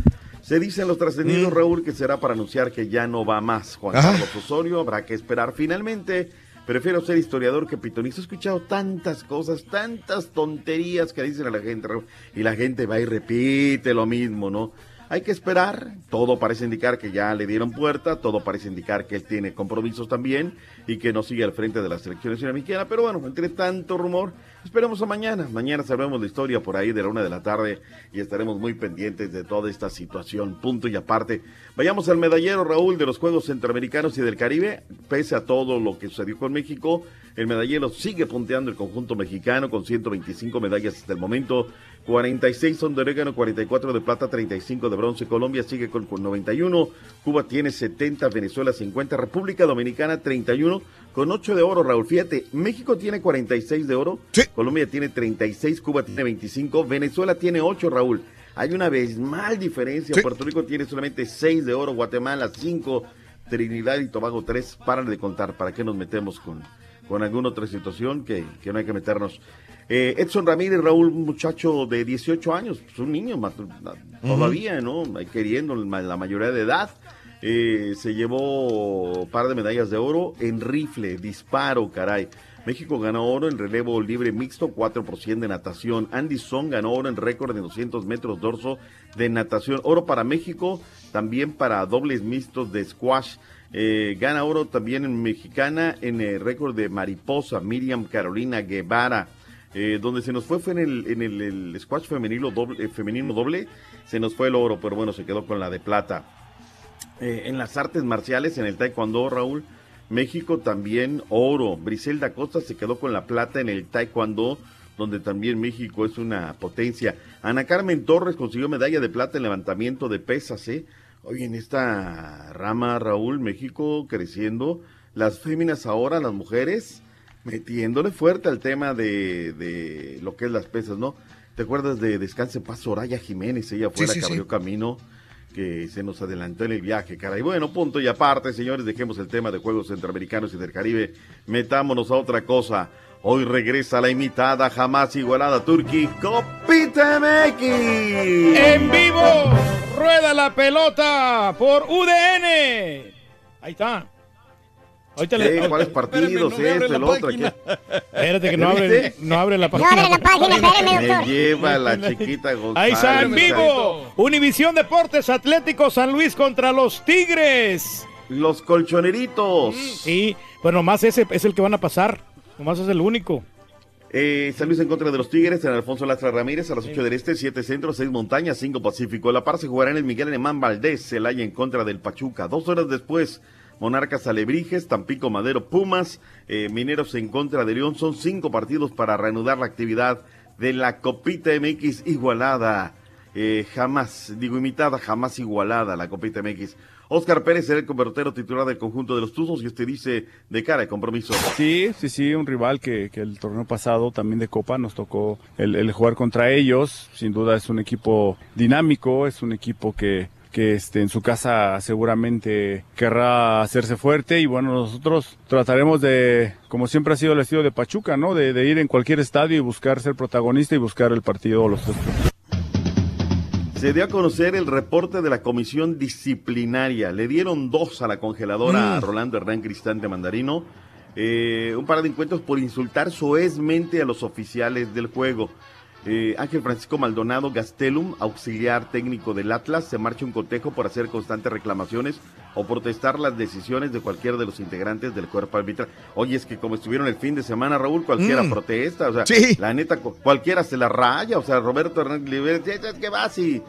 Se dicen los trascendidos, Raúl, que será para anunciar que ya no va más Juan. Carlos Osorio. Habrá que esperar finalmente. Prefiero ser historiador que pitonista. He escuchado tantas cosas, tantas tonterías que dicen a la gente, Raúl, y la gente va y repite lo mismo, ¿no? Hay que esperar, todo parece indicar que ya le dieron puerta, todo parece indicar que él tiene compromisos también y que no sigue al frente de la selección nacional mexicana, pero bueno, entre tanto rumor, esperemos a mañana, mañana sabremos la historia por ahí de la una de la tarde y estaremos muy pendientes de toda esta situación, punto y aparte. Vayamos al medallero, Raúl, de los Juegos Centroamericanos y del Caribe, pese a todo lo que sucedió con México, el medallero sigue punteando el conjunto mexicano con 125 medallas hasta el momento, 46 son de orégano, 44 de plata, 35 de bronce. Colombia sigue con, con 91, Cuba tiene 70, Venezuela 50, República Dominicana 31 con 8 de oro, Raúl. Fíjate, México tiene 46 de oro, Colombia tiene 36, Cuba tiene 25, Venezuela tiene 8, Raúl. Hay una mal diferencia, Puerto Rico tiene solamente 6 de oro, Guatemala 5, Trinidad y Tobago 3. Paran de contar, ¿para qué nos metemos con, con alguna otra situación que, que no hay que meternos? Eh, Edson Ramírez, Raúl, un muchacho de 18 años, pues un niño más, todavía, ¿no? Queriendo la mayoría de edad. Eh, se llevó un par de medallas de oro en rifle, disparo, caray. México ganó oro en relevo libre mixto, 4 por 100 de natación. Andy Son ganó oro en récord de 200 metros dorso de natación. Oro para México, también para dobles mixtos de squash. Eh, gana oro también en mexicana en el récord de mariposa, Miriam Carolina Guevara. Eh, donde se nos fue fue en el, en el, squash femenino doble, eh, femenino doble, se nos fue el oro, pero bueno, se quedó con la de plata. Eh, en las artes marciales, en el taekwondo, Raúl, México también oro. Briselda Costa se quedó con la plata en el taekwondo, donde también México es una potencia. Ana Carmen Torres consiguió medalla de plata en levantamiento de pesas, ¿eh? Oye, en esta rama, Raúl, México creciendo, las féminas ahora, las mujeres, metiéndole fuerte al tema de, de lo que es las pesas, ¿no? ¿Te acuerdas de Descanse Paz Soraya Jiménez? Ella fue Sí, la sí, que sí. abrió camino, que se nos adelantó en el viaje, cara. Y bueno, punto y aparte, señores, dejemos el tema de Juegos Centroamericanos y del Caribe. Metámonos a otra cosa. Hoy regresa la imitada, jamás igualada Turkey, Copita MX. En vivo, rueda la pelota por UDN. Ahí está. Ahorita le- ¿Cuáles partidos? Espérame, no Esto, la el otro. página. ¿qué? Espérate que ¿Ya no abre, no abre la No página. abre la página, espérame, Me lleva la chiquita González. Ahí está en vivo. Univisión Deportes Atlético San Luis contra los Tigres. Los colchoneritos. Sí, pero nomás ese es el que van a pasar. Nomás es el único. Eh, San Luis en contra de los Tigres, en Alfonso Lastra Ramírez, a las 8 del Este, 7 Centro, 6 Montañas, 5 Pacífico. La par se jugará en el Miguel Alemán Valdés, Celaya en contra del Pachuca. Dos horas después, Monarcas Alebrijes, Tampico Madero Pumas, eh, Mineros en contra de León. Son cinco partidos para reanudar la actividad de la Copita MX igualada. Eh, jamás, digo imitada, jamás igualada la Copita MX. Oscar Pérez será el convertero titular del conjunto de los Tuzos y este dice de cara de compromiso. Sí, sí, sí, un rival que, el torneo pasado también de Copa nos tocó el jugar contra ellos. Sin duda es un equipo dinámico, es un equipo que, que este, en su casa seguramente querrá hacerse fuerte y bueno, nosotros trataremos de, como siempre ha sido el estilo de Pachuca, ¿no? De, de ir en cualquier estadio y buscar ser protagonista y buscar el partido o los tres. Se dio a conocer el reporte de la comisión disciplinaria. Le dieron dos a la congeladora Mm. Rolando Hernán Cristante Mandarino. Eh, un par de encuentros por insultar soezmente a los oficiales del juego. Eh, Ángel Francisco Maldonado Gastelum, auxiliar técnico del Atlas, se marcha un cotejo por hacer constantes reclamaciones o protestar las decisiones de cualquiera de los integrantes del cuerpo arbitral. Oye, es que como estuvieron el fin de semana, Raúl, cualquiera Mm. protesta, o sea, Sí. la neta, cu- cualquiera se la raya, o sea, Roberto Hernández ¿qué va así?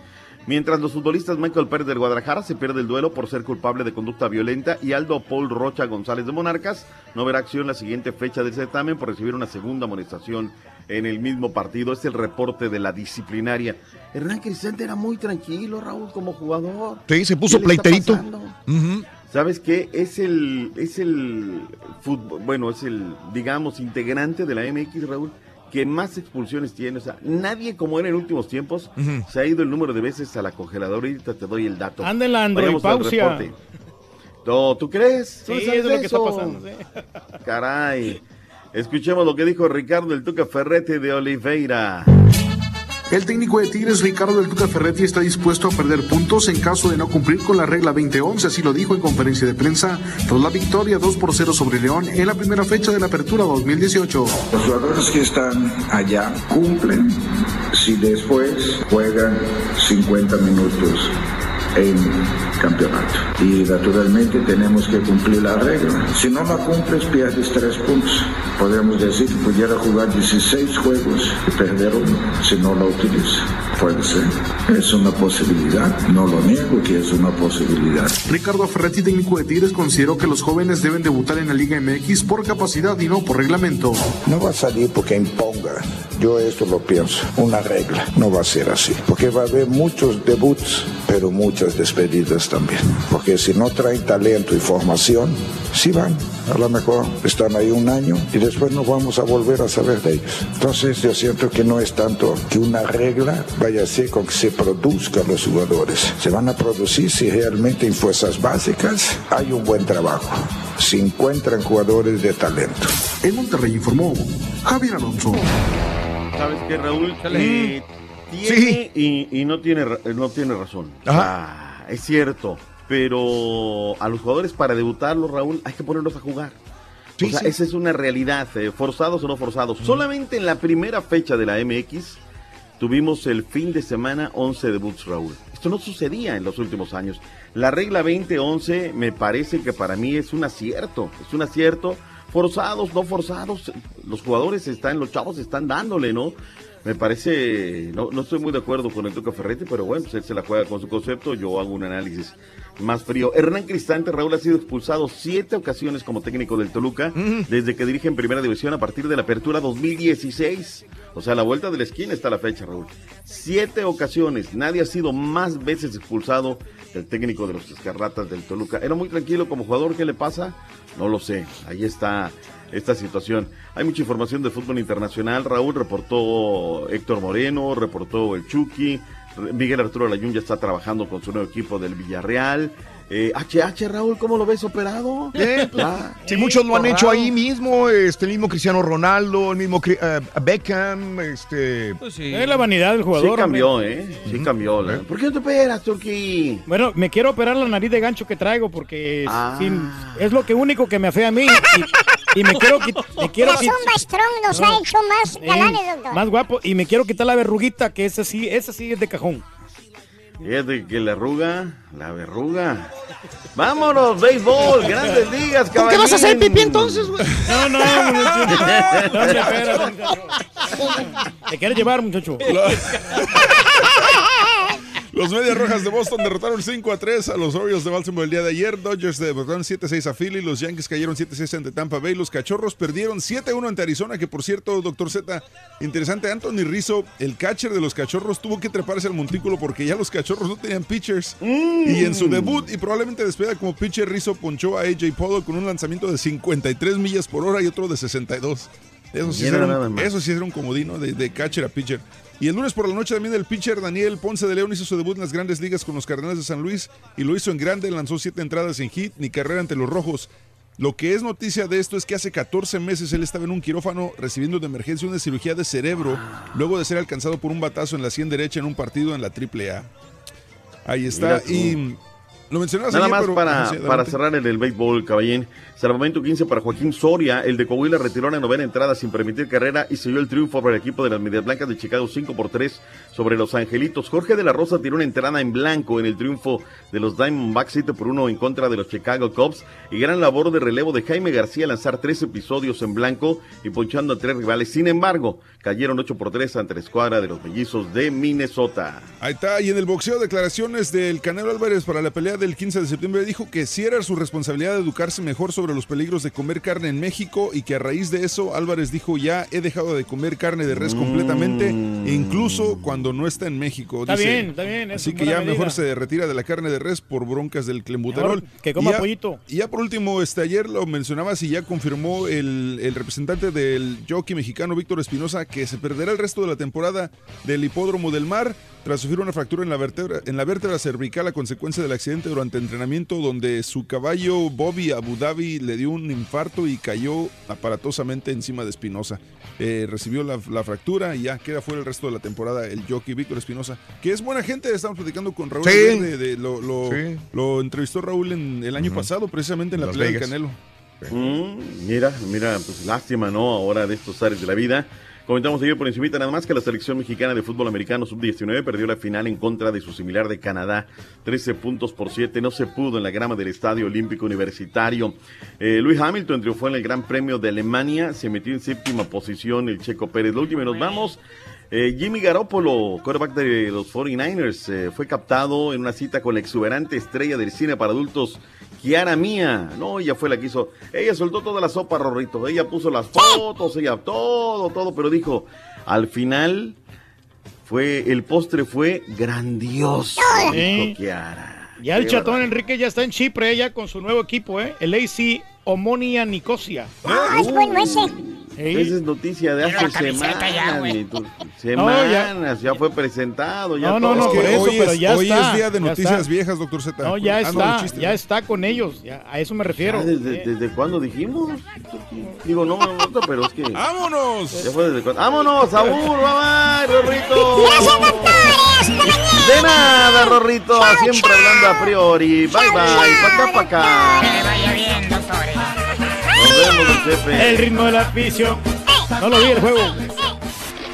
Mientras los futbolistas Michael Pérez del Guadalajara se pierde el duelo por ser culpable de conducta violenta y Aldo Paul Rocha González de Monarcas no verá acción la siguiente fecha del certamen por recibir una segunda amonestación en el mismo partido. Es el reporte de la disciplinaria. Hernán Cristante era muy tranquilo, Raúl, como jugador. Sí, se puso ¿Qué le está pleiterito. ¿Sabes qué? Es el, es el fútbol, bueno, es el, digamos, integrante de la MX, Raúl, que más expulsiones tiene. O sea, nadie como era en últimos tiempos se ha ido el número de veces a la congeladora. Ahorita te doy el dato. Anda en la andropausia. No, ¿tú crees? ¿Tú Sí, es de lo que está pasando. sí. Caray. Escuchemos lo que dijo Ricardo el Tuca Ferrete de Oliveira. El técnico de Tigres, Ricardo del Tuca Ferretti, está dispuesto a perder puntos en caso de no cumplir con la regla 2011, así lo dijo en conferencia de prensa tras la victoria 2 por 0 sobre León en la primera fecha de la apertura 2018. Los jugadores que están allá cumplen si después juegan 50 minutos en campeonato. Y naturalmente tenemos que cumplir la regla. Si no la cumples, pierdes tres puntos. Podemos decir que pudiera jugar 16 juegos y perder uno si no la utiliza. Puede ser. Es una posibilidad. No lo niego que es una posibilidad. Ricardo Ferretti, técnico de Tigres, consideró que los jóvenes deben debutar en la Liga MX por capacidad y no por reglamento. No va a salir porque imponga. Yo esto lo pienso. Una regla. No va a ser así. Porque va a haber muchos debuts, pero muchas despedidas también. Porque si no traen talento y formación, sí van. A lo mejor están ahí un año y después no vamos a volver a saber de ellos. Entonces yo siento que no es tanto que una regla vaya a ser con que se produzcan los jugadores. Se van a producir si realmente en fuerzas básicas hay un buen trabajo. Si encuentran jugadores de talento. En Monterrey informó Javier Alonso. ¿Sabes qué, Raúl? Eh, tiene y, y no tiene ra- no tiene razón. Ah, es cierto, pero a los jugadores para debutarlos, Raúl, hay que ponerlos a jugar. Sí, o sea, sí. esa es una realidad, eh, forzados o no forzados. Solamente en la primera fecha de la MX tuvimos el fin de semana 11 debuts, Raúl. Esto no sucedía en los últimos años. La regla 2011 me parece que para mí es un acierto, es un acierto. Forzados, no forzados, los jugadores están, los chavos están dándole, ¿no? Me parece, no, no estoy muy de acuerdo con el Tuca Ferretti, pero bueno, pues él se la juega con su concepto, yo hago un análisis más frío. Hernán Cristante, Raúl, ha sido expulsado siete ocasiones como técnico del Toluca, desde que dirige en Primera División a partir de la apertura 2016. O sea, la vuelta de la esquina está la fecha, Raúl. Siete ocasiones, nadie ha sido más veces expulsado el técnico de los Escarlatas del Toluca. Era muy tranquilo como jugador, ¿qué le pasa? No lo sé, ahí está esta situación. Hay mucha información de fútbol internacional. Raúl reportó Héctor Moreno, reportó el Chucky. Miguel Arturo Layún ya está trabajando con su nuevo equipo del Villarreal. Eh, HH, Raúl, ¿cómo lo ves operado? Bien, pues, Ya. sí, muchos lo han hecho ahí mismo, este, el mismo Cristiano Ronaldo, el mismo eh, Beckham, este... Es la vanidad del jugador. Sí cambió, hombre. ¿eh? Sí cambió. la- ¿Por qué no te operas, Turki? Bueno, me quiero operar la nariz de gancho que traigo porque Ah. sin- es lo que único que me afea a mí. Y, y me quiero quit- me quiero La quit- Zumba Strong nos No. ha hecho más eh, galanes, doctor. más guapo y me quiero quitar la verruguita que ese sí, ese sí es de cajón. Fíjate que la arruga, la verruga. Vámonos, béisbol, grandes ligas, ¿Con qué vas a hacer pipí entonces, güey? No, no, muchacho. No, espérate, muchacho. Te quieres llevar, muchacho. Los Medias Rojas de Boston derrotaron 5 a 3 a los Orioles de Baltimore el día de ayer. Dodgers derrotaron 7 a 6 a Philly. Los Yankees cayeron 7 a 6 ante Tampa Bay. Los Cachorros perdieron 7 a 1 ante Arizona. Que por cierto, doctor Z, interesante. Anthony Rizzo, el catcher de los Cachorros, tuvo que treparse al montículo porque ya los Cachorros no tenían pitchers. Y en su debut y probablemente despedida como pitcher, Rizzo ponchó a AJ Pollock con un lanzamiento de 53 millas por hora y otro de 62. Eso sí, era un, eso sí era un comodino de, de catcher a pitcher. Y el lunes por la noche también el pitcher Daniel Ponce de León hizo su debut en las grandes ligas con los Cardenales de San Luis y lo hizo en grande, lanzó siete entradas en hit, ni carrera ante los rojos. Lo que es noticia de esto es que hace 14 meses él estaba en un quirófano recibiendo de emergencia una cirugía de cerebro luego de ser alcanzado por un batazo en la sien derecha en un partido en la AAA. Ahí está. Y lo mencionabas Nada ayer, más pero- para, sí, para cerrar en el béisbol, caballín. Salvamento 15 para Joaquín Soria. El de Coahuila retiró la novena entrada sin permitir carrera y selló el triunfo para el equipo de las Medias Blancas de Chicago 5 por 3 sobre los Angelitos. Jorge de la Rosa tiró una entrada en blanco en el triunfo de los Diamondbacks 7 por 1 en contra de los Chicago Cubs. Y gran labor de relevo de Jaime García lanzar tres episodios en blanco y ponchando a tres rivales. Sin embargo, cayeron 8 por 3 ante la escuadra de los mellizos de Minnesota. Ahí está, y en el boxeo, declaraciones del Canelo Álvarez para la pelea del 15 de septiembre dijo que sí era su responsabilidad educarse mejor sobre los peligros de comer carne en México y que a raíz de eso Álvarez dijo ya he dejado de comer carne de res completamente, incluso cuando no está en México. Está Dice, bien, está bien, Así que ya mejor se retira de la carne de res por broncas del clembuterol. Mejor que coma Y ya- pollito. y ya por último, este, ayer lo mencionabas y ya confirmó el, el representante del jockey mexicano Víctor Espinosa que se perderá el resto de la temporada del hipódromo del mar tras sufrir una fractura en la vértebra, en la vértebra cervical a consecuencia del accidente durante entrenamiento donde su caballo Bobby Abu Dhabi le dio un infarto y cayó aparatosamente encima de Espinosa. Eh, recibió la, la fractura y ya queda fuera el resto de la temporada el jockey Víctor Espinosa, que es buena gente, estamos platicando con Raúl Sí. de- de- lo, lo- Sí. lo entrevistó Raúl en el año pasado, precisamente en la Las pelea Vegas. Canelo. Mm, mira, mira, pues lástima, ¿no? Ahora de estos áreas de la vida. Comentamos ayer por encimita nada más que la selección mexicana de fútbol americano sub-19 perdió la final en contra de su similar de Canadá, 13 puntos por 7, no se pudo en la grama del Estadio Olímpico Universitario. Eh, Luis Hamilton triunfó en el Gran Premio de Alemania, se metió en séptima posición el Checo Pérez. Lo último, y nos vamos. Eh, Jimmy Garoppolo, quarterback de los 49ers, eh, fue captado en una cita con la exuberante estrella del cine para adultos, Kiara Mía. No, ella fue la que hizo. Ella soltó toda la sopa, Rorrito. Ella puso las fotos, ella todo, todo, pero dijo, al final fue, el postre fue grandioso, Sí. dijo Kiara. Ya el chatón. Enrique ya está en Chipre, ya con su nuevo equipo, ¿eh? El AC Omonia Nicosia. Ah, es bueno ese. Ey. Esa es noticia de hace camiseta ya, semanas, semanas, ya. fue presentado, ya No, no, todo. no, Es que por eso, hoy pero es, ya hoy está, es día de noticias está. viejas, doctor Z. No, ya de está, chiste. ya está con ellos, ya, a eso me refiero. Ah, ¿Desde, Eh, desde cuándo dijimos? Digo, no, no, pero es que. ¡Vámonos! Ya fue desde cuándo. ¡Vámonos, Abur! ¡Bye, bye, Rorrito! De nada, Rorrito. Siempre hablando a priori. Bye, bye. Pa' acá, pa' acá. Que le vaya bien, doctores. Nos vemos. El ritmo del aficio. No lo vi el juego.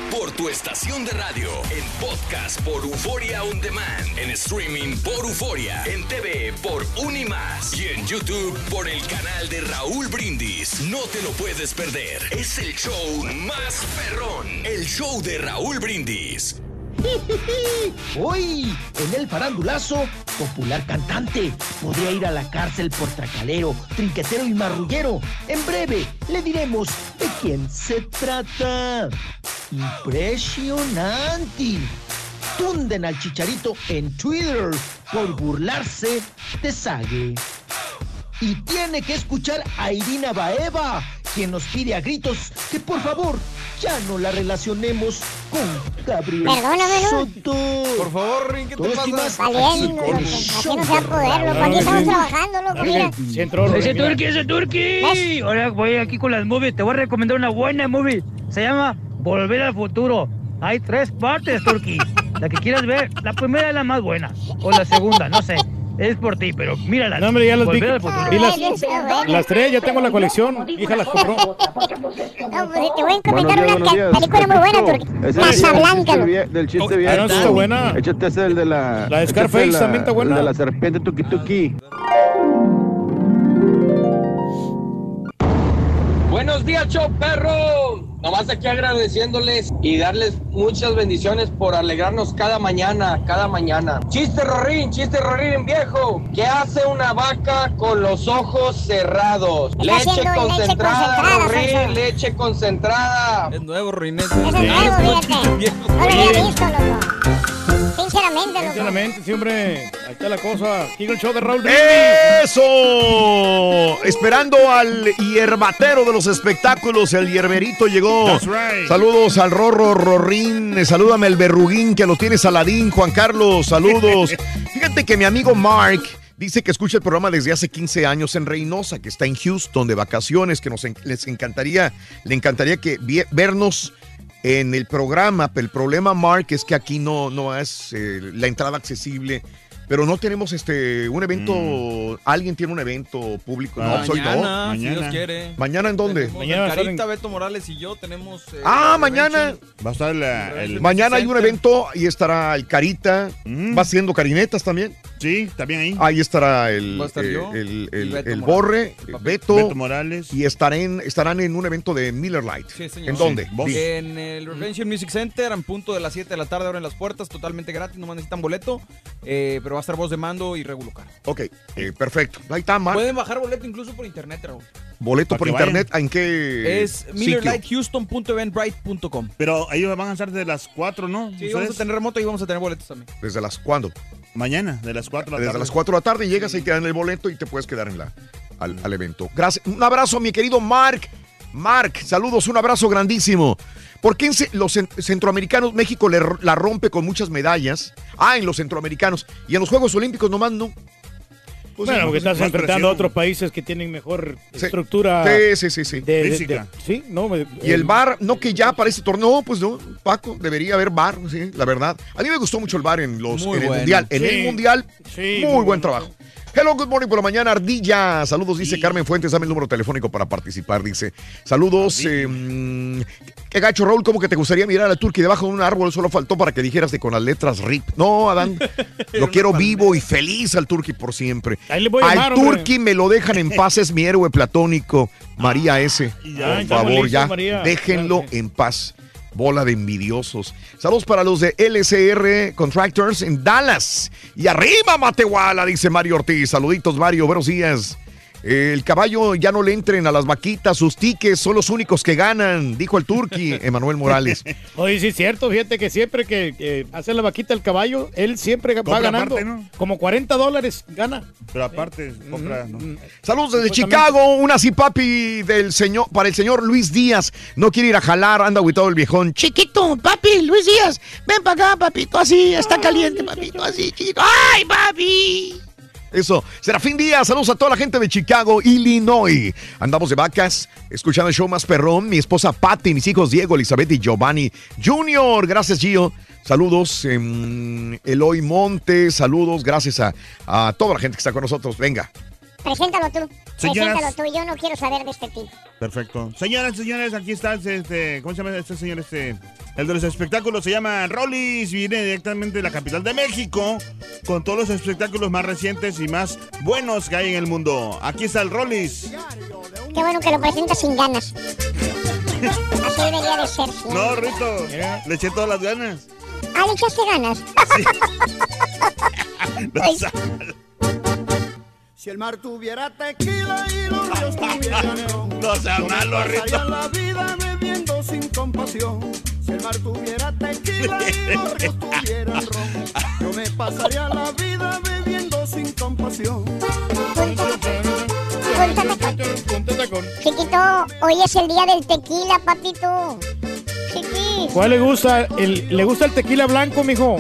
Por tu estación de radio, en podcast por Euforia On Demand, en streaming por Euforia, en TV por Unimas y en YouTube por el canal de Raúl Brindis. No te lo puedes perder. Es el show más perrón. El show de Raúl Brindis. Hoy, en el farandulazo, popular cantante, podría ir a la cárcel por tracalero, trinquetero y marrullero. En breve, le diremos de quién se trata. Impresionante. tunden al chicharito en Twitter por burlarse de Sage. Y tiene que escuchar a Irina Baeva, quien nos pide a gritos que por favor ya no la relacionemos con Gabriel Perdóname, ¿no? Soto. Por favor, Rin, ¿qué te pasa? más Valiendo, loco. no se va a de poder, loco. Raúl Aquí estamos trabajando, loco. Mira. Ese turqui, ese turqui. Ahora voy aquí con las movies. Te voy a recomendar una buena movie. Se llama Volver al Futuro. Hay tres partes, turqui. La que quieras ver. La primera es la más buena. O la segunda, no sé. Es por ti, pero mírala. No, hombre, ya las vi. Vi las, las tres, ya tengo la colección. Hija las compró. No, pues, te voy a comentar días, una días. película muy buena, chiste- Casablanca, del chiste Ah, viejo. no, está buena. Échate ese el de la. La de Scarface la- también está buena. El de la serpiente tuki tuki. Buenos días, show perro. Nomás aquí agradeciéndoles y darles muchas bendiciones por alegrarnos cada mañana, cada mañana. Chiste Rorín, chiste Rorín viejo. ¿Qué hace una vaca con los ojos cerrados? Leche haciendo leche concentrada, concentrada, Rorín, leche concentrada. Es nuevo, Rin. Ese es nuevo, fíjate. No lo había visto, loco. Sinceramente, loco. Sinceramente, sí, hombre. Ahí está la cosa. Aquí con el show de Raúl Brindis. ¡Eso! Esperando al hierbatero de los espectáculos, el hierberito llegó. That's right. Saludos al Rorro Rorín, eh, salúdame el Berruguín que lo tiene Saladín, Juan Carlos, saludos. Fíjate que mi amigo Mark dice que escucha el programa desde hace 15 años en Reynosa, que está en Houston de vacaciones, que nos les encantaría, le encantaría que vernos en el programa, pero el problema, Mark, es que aquí no, no es eh, la entrada accesible. Pero no tenemos este un evento, alguien tiene un evento público, no, soy no. Mañana, si Dios quiere. ¿Mañana en dónde? Mañana Carita, Beto Morales y yo tenemos... eh, Ah, mañana. Va a estar la- el... Mañana hay un evento y estará el Carita. Mm. Va haciendo carinetas también. Sí, también ahí. Ahí estará el, Va a estar eh, yo el, el- Beto el. Borre. Beto, Beto Morales. y estarán, estarán en un evento de Miller Light. Sí, señor. ¿En dónde? Sí. En el Revention Music Center, en punto de las 7 de la tarde, abren las puertas, totalmente gratis, no necesitan boleto, eh, pero va a estar voz de mando y Regu local. Ok, eh, perfecto. Ahí está, Mark. Pueden bajar boleto incluso por internet, Raúl. Boleto por internet. ¿En qué Es sitio? millerlighthhouston.eventbrite.com. Pero ellos van a estar de las 4, ¿no? Sí, vamos a tener remoto y vamos a tener boletos también. ¿Desde las cuándo? Mañana, de las 4 de la Desde tarde. las 4 de la tarde llegas, ahí te dan el boleto y te puedes quedar en la, al, al evento. Gracias. Un abrazo, mi querido Mark. Mark, saludos, un abrazo grandísimo. ¿Por qué en los cen- centroamericanos México le la rompe con muchas medallas? Ah, en los centroamericanos. Y en los Juegos Olímpicos nomás no. Pues bueno, sí, porque estás más enfrentando a otros países que tienen mejor Sí. estructura. Sí, sí, sí, sí. de- de- Física. de- sí, no. Y el bar, no que ya para ese torneo, no, pues no, Paco, debería haber bar, sí, la verdad. A mí me gustó mucho el bar en los en el mundial. En Sí. el mundial, Sí, muy, muy buen bueno. trabajo. Hello, good morning por la mañana, Ardilla. Saludos, dice Carmen Fuentes. Dame el número telefónico para participar, dice. Saludos. eh, qué gacho, Raúl, como que te gustaría mirar al turqui debajo de un árbol. Solo faltó para que dijeras de con las letras RIP. No, Adán. lo quiero vivo y feliz al turqui por siempre. Ahí le voy a al turqui me lo dejan en paz, es mi héroe platónico. María S. Ya, por favor, ya. María. Déjenlo en paz. Bola de envidiosos. Saludos para los de LCR Contractors en Dallas. Y arriba, Matehuala, dice Mario Ortiz. Saluditos, Mario. Buenos días. El caballo ya no le entren a las vaquitas, sus tickets son los únicos que ganan, dijo el turqui, Emanuel Morales. Oye, sí es cierto, fíjate que siempre que, que hace la vaquita el caballo, él siempre va ganando. aparte, ¿no? Como 40 dólares gana. Pero aparte, compra, ¿no? Saludos desde. Chicago, una papi del señor, para el señor Luis Díaz. No quiere ir a jalar, anda aguitado el viejón. Chiquito, papi, Luis Díaz, ven para acá, papito, así, está caliente, papito, así, chiquito. ¡Ay, papi! Eso, Serafín Díaz, saludos a toda la gente de Chicago, Illinois. Andamos de vacas, escuchando el show más perrón. Mi esposa Patty, mis hijos Diego, Elizabeth y Giovanni Junior. Gracias, Gio. Saludos, em, Eloy Montes, saludos, gracias a toda la gente que está con nosotros. Venga. Preséntalo tú. Señoras. Preséntalo tú. Yo no quiero saber de este tipo. Perfecto. Señoras, señores, aquí está este, ¿cómo se llama este señor? Este, el de los espectáculos se llama Rollis, viene directamente de la capital de México, con todos los espectáculos más recientes y más buenos que hay en el mundo. Aquí está el Rollis. Qué bueno que lo presentas sin ganas. Así debería de ser. sí. No, Rito, le eché todas las ganas. Ah, le echaste ganas. No sabe. Si el mar tuviera tequila y los ríos tuvieran ron, No sea yo me malo, pasaría Rito. la vida bebiendo sin compasión. Si el mar tuviera tequila y los ríos tuvieran ron, yo me pasaría la vida bebiendo sin compasión. Chiquito, hoy es el día del tequila, papito. Chiqui. ¿Cuál le gusta? El, ¿Le gusta el tequila blanco, mijo?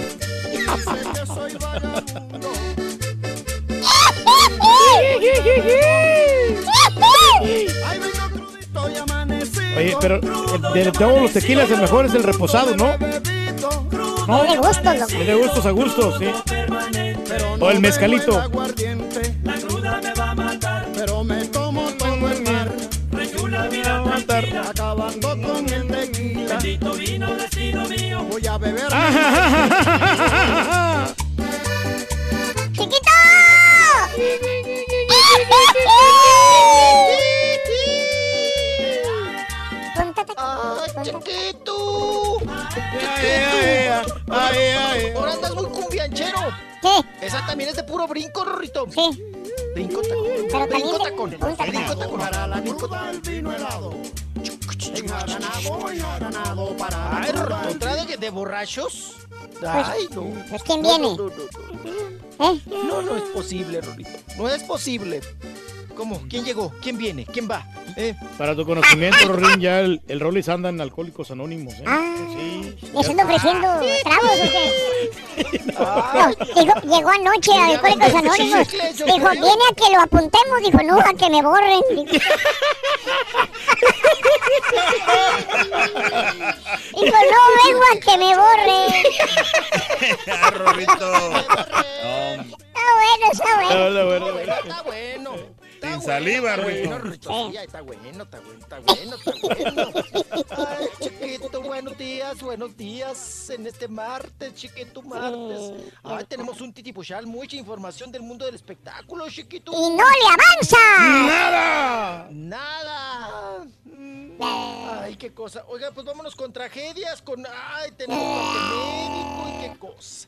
Oye, pero el- de todos los tequilas el mejor es el reposado, ¿no? ¿No? De gustos, loco. De gustos a gustos, sí. O el mezcalito. Aguardiente, la cruda me va a matar, pero me tomo todo el mar. Acabando con el tequila. Bendito vino destino mío. Voy a beber. ¡Chiquito! ¡Ay, chiquito! ¡Chiquito! Ahora andas muy cumbianchero. ¿Qué? Esa también es de puro brinco, Rorrito. Sí. Brinco tacón. Pero Brinco tacón. Brinco tacón. Para la vino helado. Enjaranado, para Ay, la Rorrito, cruda. ¿otra de, de borrachos? Ay, no. Pues, ¿quién No, viene? No, no, no, ¿Eh? no, no es posible, Rorrito. No es posible. ¿Cómo? ¿Quién llegó? ¿Quién viene? ¿Quién va? ¿Eh? Para tu conocimiento, Rorín, ya el, el Rollis anda en Alcohólicos Anónimos, ¿eh? Sí. ¿Les ando ofreciendo tragos o qué? No, dijo, llegó anoche a Alcohólicos Anónimos. Dijo, viene a que lo apuntemos. Dijo, no, a que me borren. Dijo, no, vengo a que me borren. Está bueno, está bueno. Está bueno. Saliva, Bueno. Rito, ya está bueno, está bueno, está bueno, está bueno. Ay, chiquito, buenos días, buenos días en este martes, chiquito, martes. Ay, tenemos un titipuchal, mucha información del mundo del espectáculo, chiquito. Y no le avanza. ¡Nada! ¡Nada! Ay, qué cosa. Oiga, pues vámonos con tragedias, con... Ay, tenemos médico y qué cosa.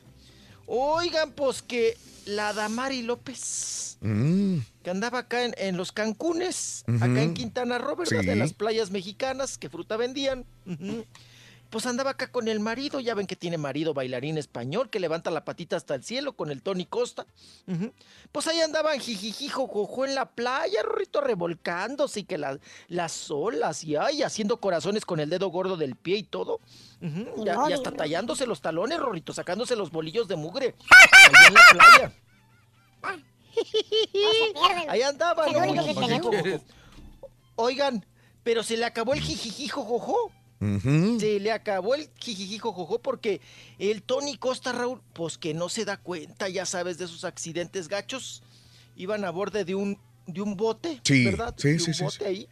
Oigan, pues que la Damari López Mm. que andaba acá en, en los Cancunes, acá en Quintana Roo, ¿verdad? Sí. En las playas mexicanas que fruta vendían. Pues andaba acá con el marido, ya ven que tiene marido bailarín español que levanta la patita hasta el cielo con el Tony Costa. Pues ahí andaban jijijijo jojo en la playa, Rorrito, revolcándose y que la- las olas y ay, haciendo corazones con el dedo gordo del pie y todo. Ujú. Ya, y hasta tallándose los talones, Rorrito, sacándose los bolillos de mugre. Ahí en la playa. Ahí andaba, Es lo ¿no? único que Jijijijo, tenemos. jojo. Oigan, pero se le acabó el jijijijo jojo. Se le acabó el jijijijo jojo porque el Tony Costa Raúl, pues que no se da cuenta, ya sabes, de esos accidentes gachos. Iban a borde de un, de un bote, Sí, ¿verdad? sí, de sí, un sí, bote sí. ahí.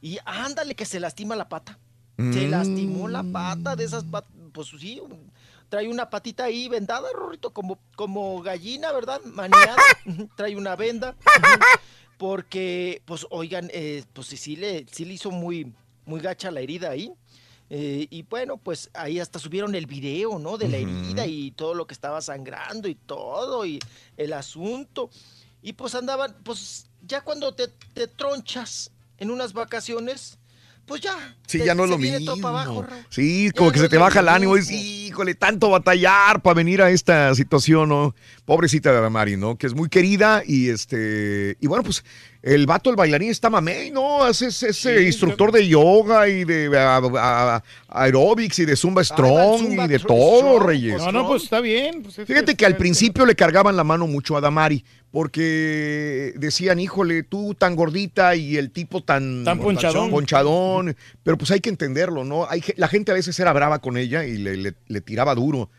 Y ándale que se lastima la pata. Se Mm. lastimó la pata de esas patas, pues sí, trae una patita ahí vendada, Rorrito, como, como gallina, ¿verdad? Maniada, trae una venda, porque, pues, oigan, eh, pues sí, sí le, sí le hizo muy, muy gacha la herida ahí. Eh, y bueno, pues ahí hasta subieron el video, ¿no? De la herida y todo lo que estaba sangrando y todo, y el asunto. Y pues andaban, pues ya cuando te, te tronchas en unas vacaciones, pues ya. Sí, te- ya no es lo viene mismo. todo para abajo, Raúl. Sí, como que se te baja el ánimo. Es, híjole, tanto batallar para venir a esta situación, ¿no? Pobrecita de Adamari, ¿no? Que es muy querida y este. Y bueno, pues el vato, el bailarín, está mamey, ¿no? Es, es, es, eh, instructor de yoga y de a- aerobics y de Zumba Strong Zumba y de todo, Strong, Reyes. No, no, pues está bien. pues es Fíjate que al principio le cargaban la mano mucho a Damari, porque decían, híjole, tú tan gordita y el tipo tan... Tan ponchadón. ponchadón. Pero pues hay que entenderlo, ¿no? Hay, la gente a veces era brava con ella y le, le- le tiraba duro,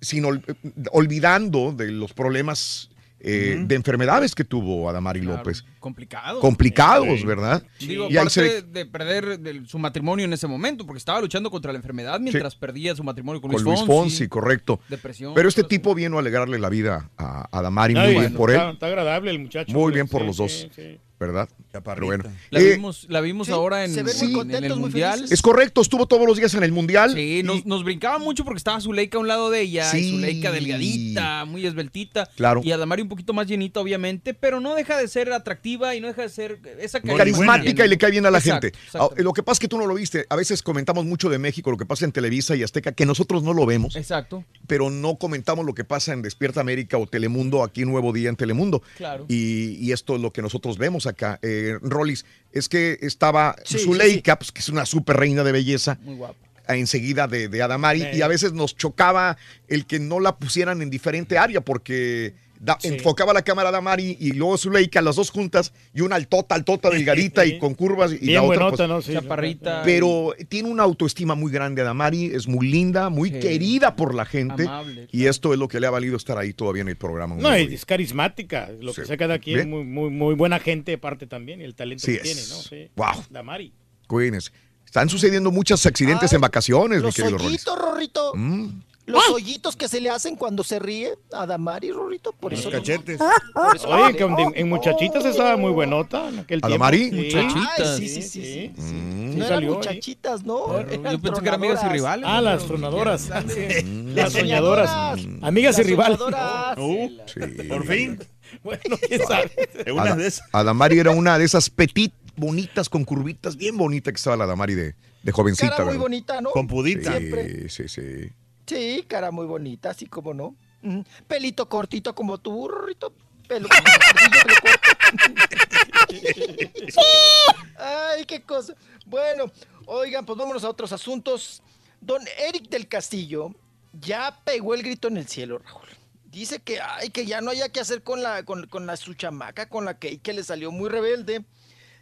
sin ol- olvidando de los problemas eh, de enfermedades que tuvo Adamari López. Complicados. Complicados, ¿verdad? Digo, Y aparte se- de perder su matrimonio en ese momento, porque estaba luchando contra la enfermedad mientras perdía su matrimonio con, con Luis Fonsi, correcto. Depresión, Pero este tipo vino a alegrarle la vida a, a Damari, No, muy bien por él. está agradable el muchacho. Muy pues, bien por sí, los sí, dos. sí. ¿Verdad? Pero bueno. La Eh, vimos, la vimos sí, ahora en, se ven muy en- en contentos, el muy Mundial. felices. Es correcto, estuvo todos los días en el Mundial. Sí, nos, nos brincaba mucho porque estaba Zuleika a un lado de ella. Sí. Y Zuleika delgadita, muy esbeltita. Claro. Y Adamari un poquito más llenita, obviamente. Pero no deja de ser atractiva y no deja de ser esa carisma carismática y le cae bien a la Exacto, gente. exacto. Lo que pasa es que tú no lo viste. A veces comentamos mucho de México, lo que pasa en Televisa y Azteca, que nosotros no lo vemos. Exacto. Pero no comentamos lo que pasa en Despierta América o Telemundo, aquí Nuevo Día en Telemundo. Claro. Y, y esto es lo que nosotros vemos acá. Eh, Rollis, es que estaba Sí, Zuleika, pues, que es una super reina de belleza. Muy guapa. Enseguida de, de Adamari, y a veces nos chocaba el que no la pusieran en diferente área porque da- Sí. enfocaba la cámara a Adamari y luego Zuleika, las dos juntas, y una altota, altota, delgadita y con curvas. Y Bien la otra, buenota, pues, ¿no? Sí. Chaparrita. pero tiene una autoestima muy grande Adamari, es muy linda, muy Sí. querida por la gente. Amable, y esto es lo que le ha valido estar ahí todavía en el programa. No, es carismática. Lo que sea cada quien, Bien. muy, muy, muy buena gente aparte también. Y el talento Sí que es. tiene, ¿no? Sí. Wow. Damari. Cuídense. Están sucediendo muchos accidentes en vacaciones, mi Los querido Rolis. hoyitos, Rorrito. Mm. Los hoyitos que se le hacen cuando se ríe a Damari, Rorrito. Por Los eso cachetes. Por eso Oye, no- que en, en Muchachitas estaba muy buenota en aquel tiempo. ¿Adamari? Sí. Ay, sí, sí, sí. sí. Sí No eran salió muchachitas, ¿no? Eran Yo pensé que eran amigas y rivales. Ah, las tronadoras. Las soñadoras. soñadoras. Amigas y Las rivales. soñadoras. Sí. Por fin. Bueno, quién sabe. Ada- Adamari era una de esas petit bonitas con curvitas, bien bonita que estaba la Adamari de, de jovencita. Cara muy ¿verdad? bonita, ¿no? Siempre. Sí, sí, sí. Sí, cara muy bonita, así como no. Mm, Pelito cortito como tú, Rorrito. Pelo. Ay, qué cosa. Bueno, oigan, pues vámonos a otros asuntos. Don Eric del Castillo ya pegó el grito en el cielo, Raúl. Dice que, ay, que ya no haya que hacer con la, con, con la su chamaca, con la que, que le salió muy rebelde.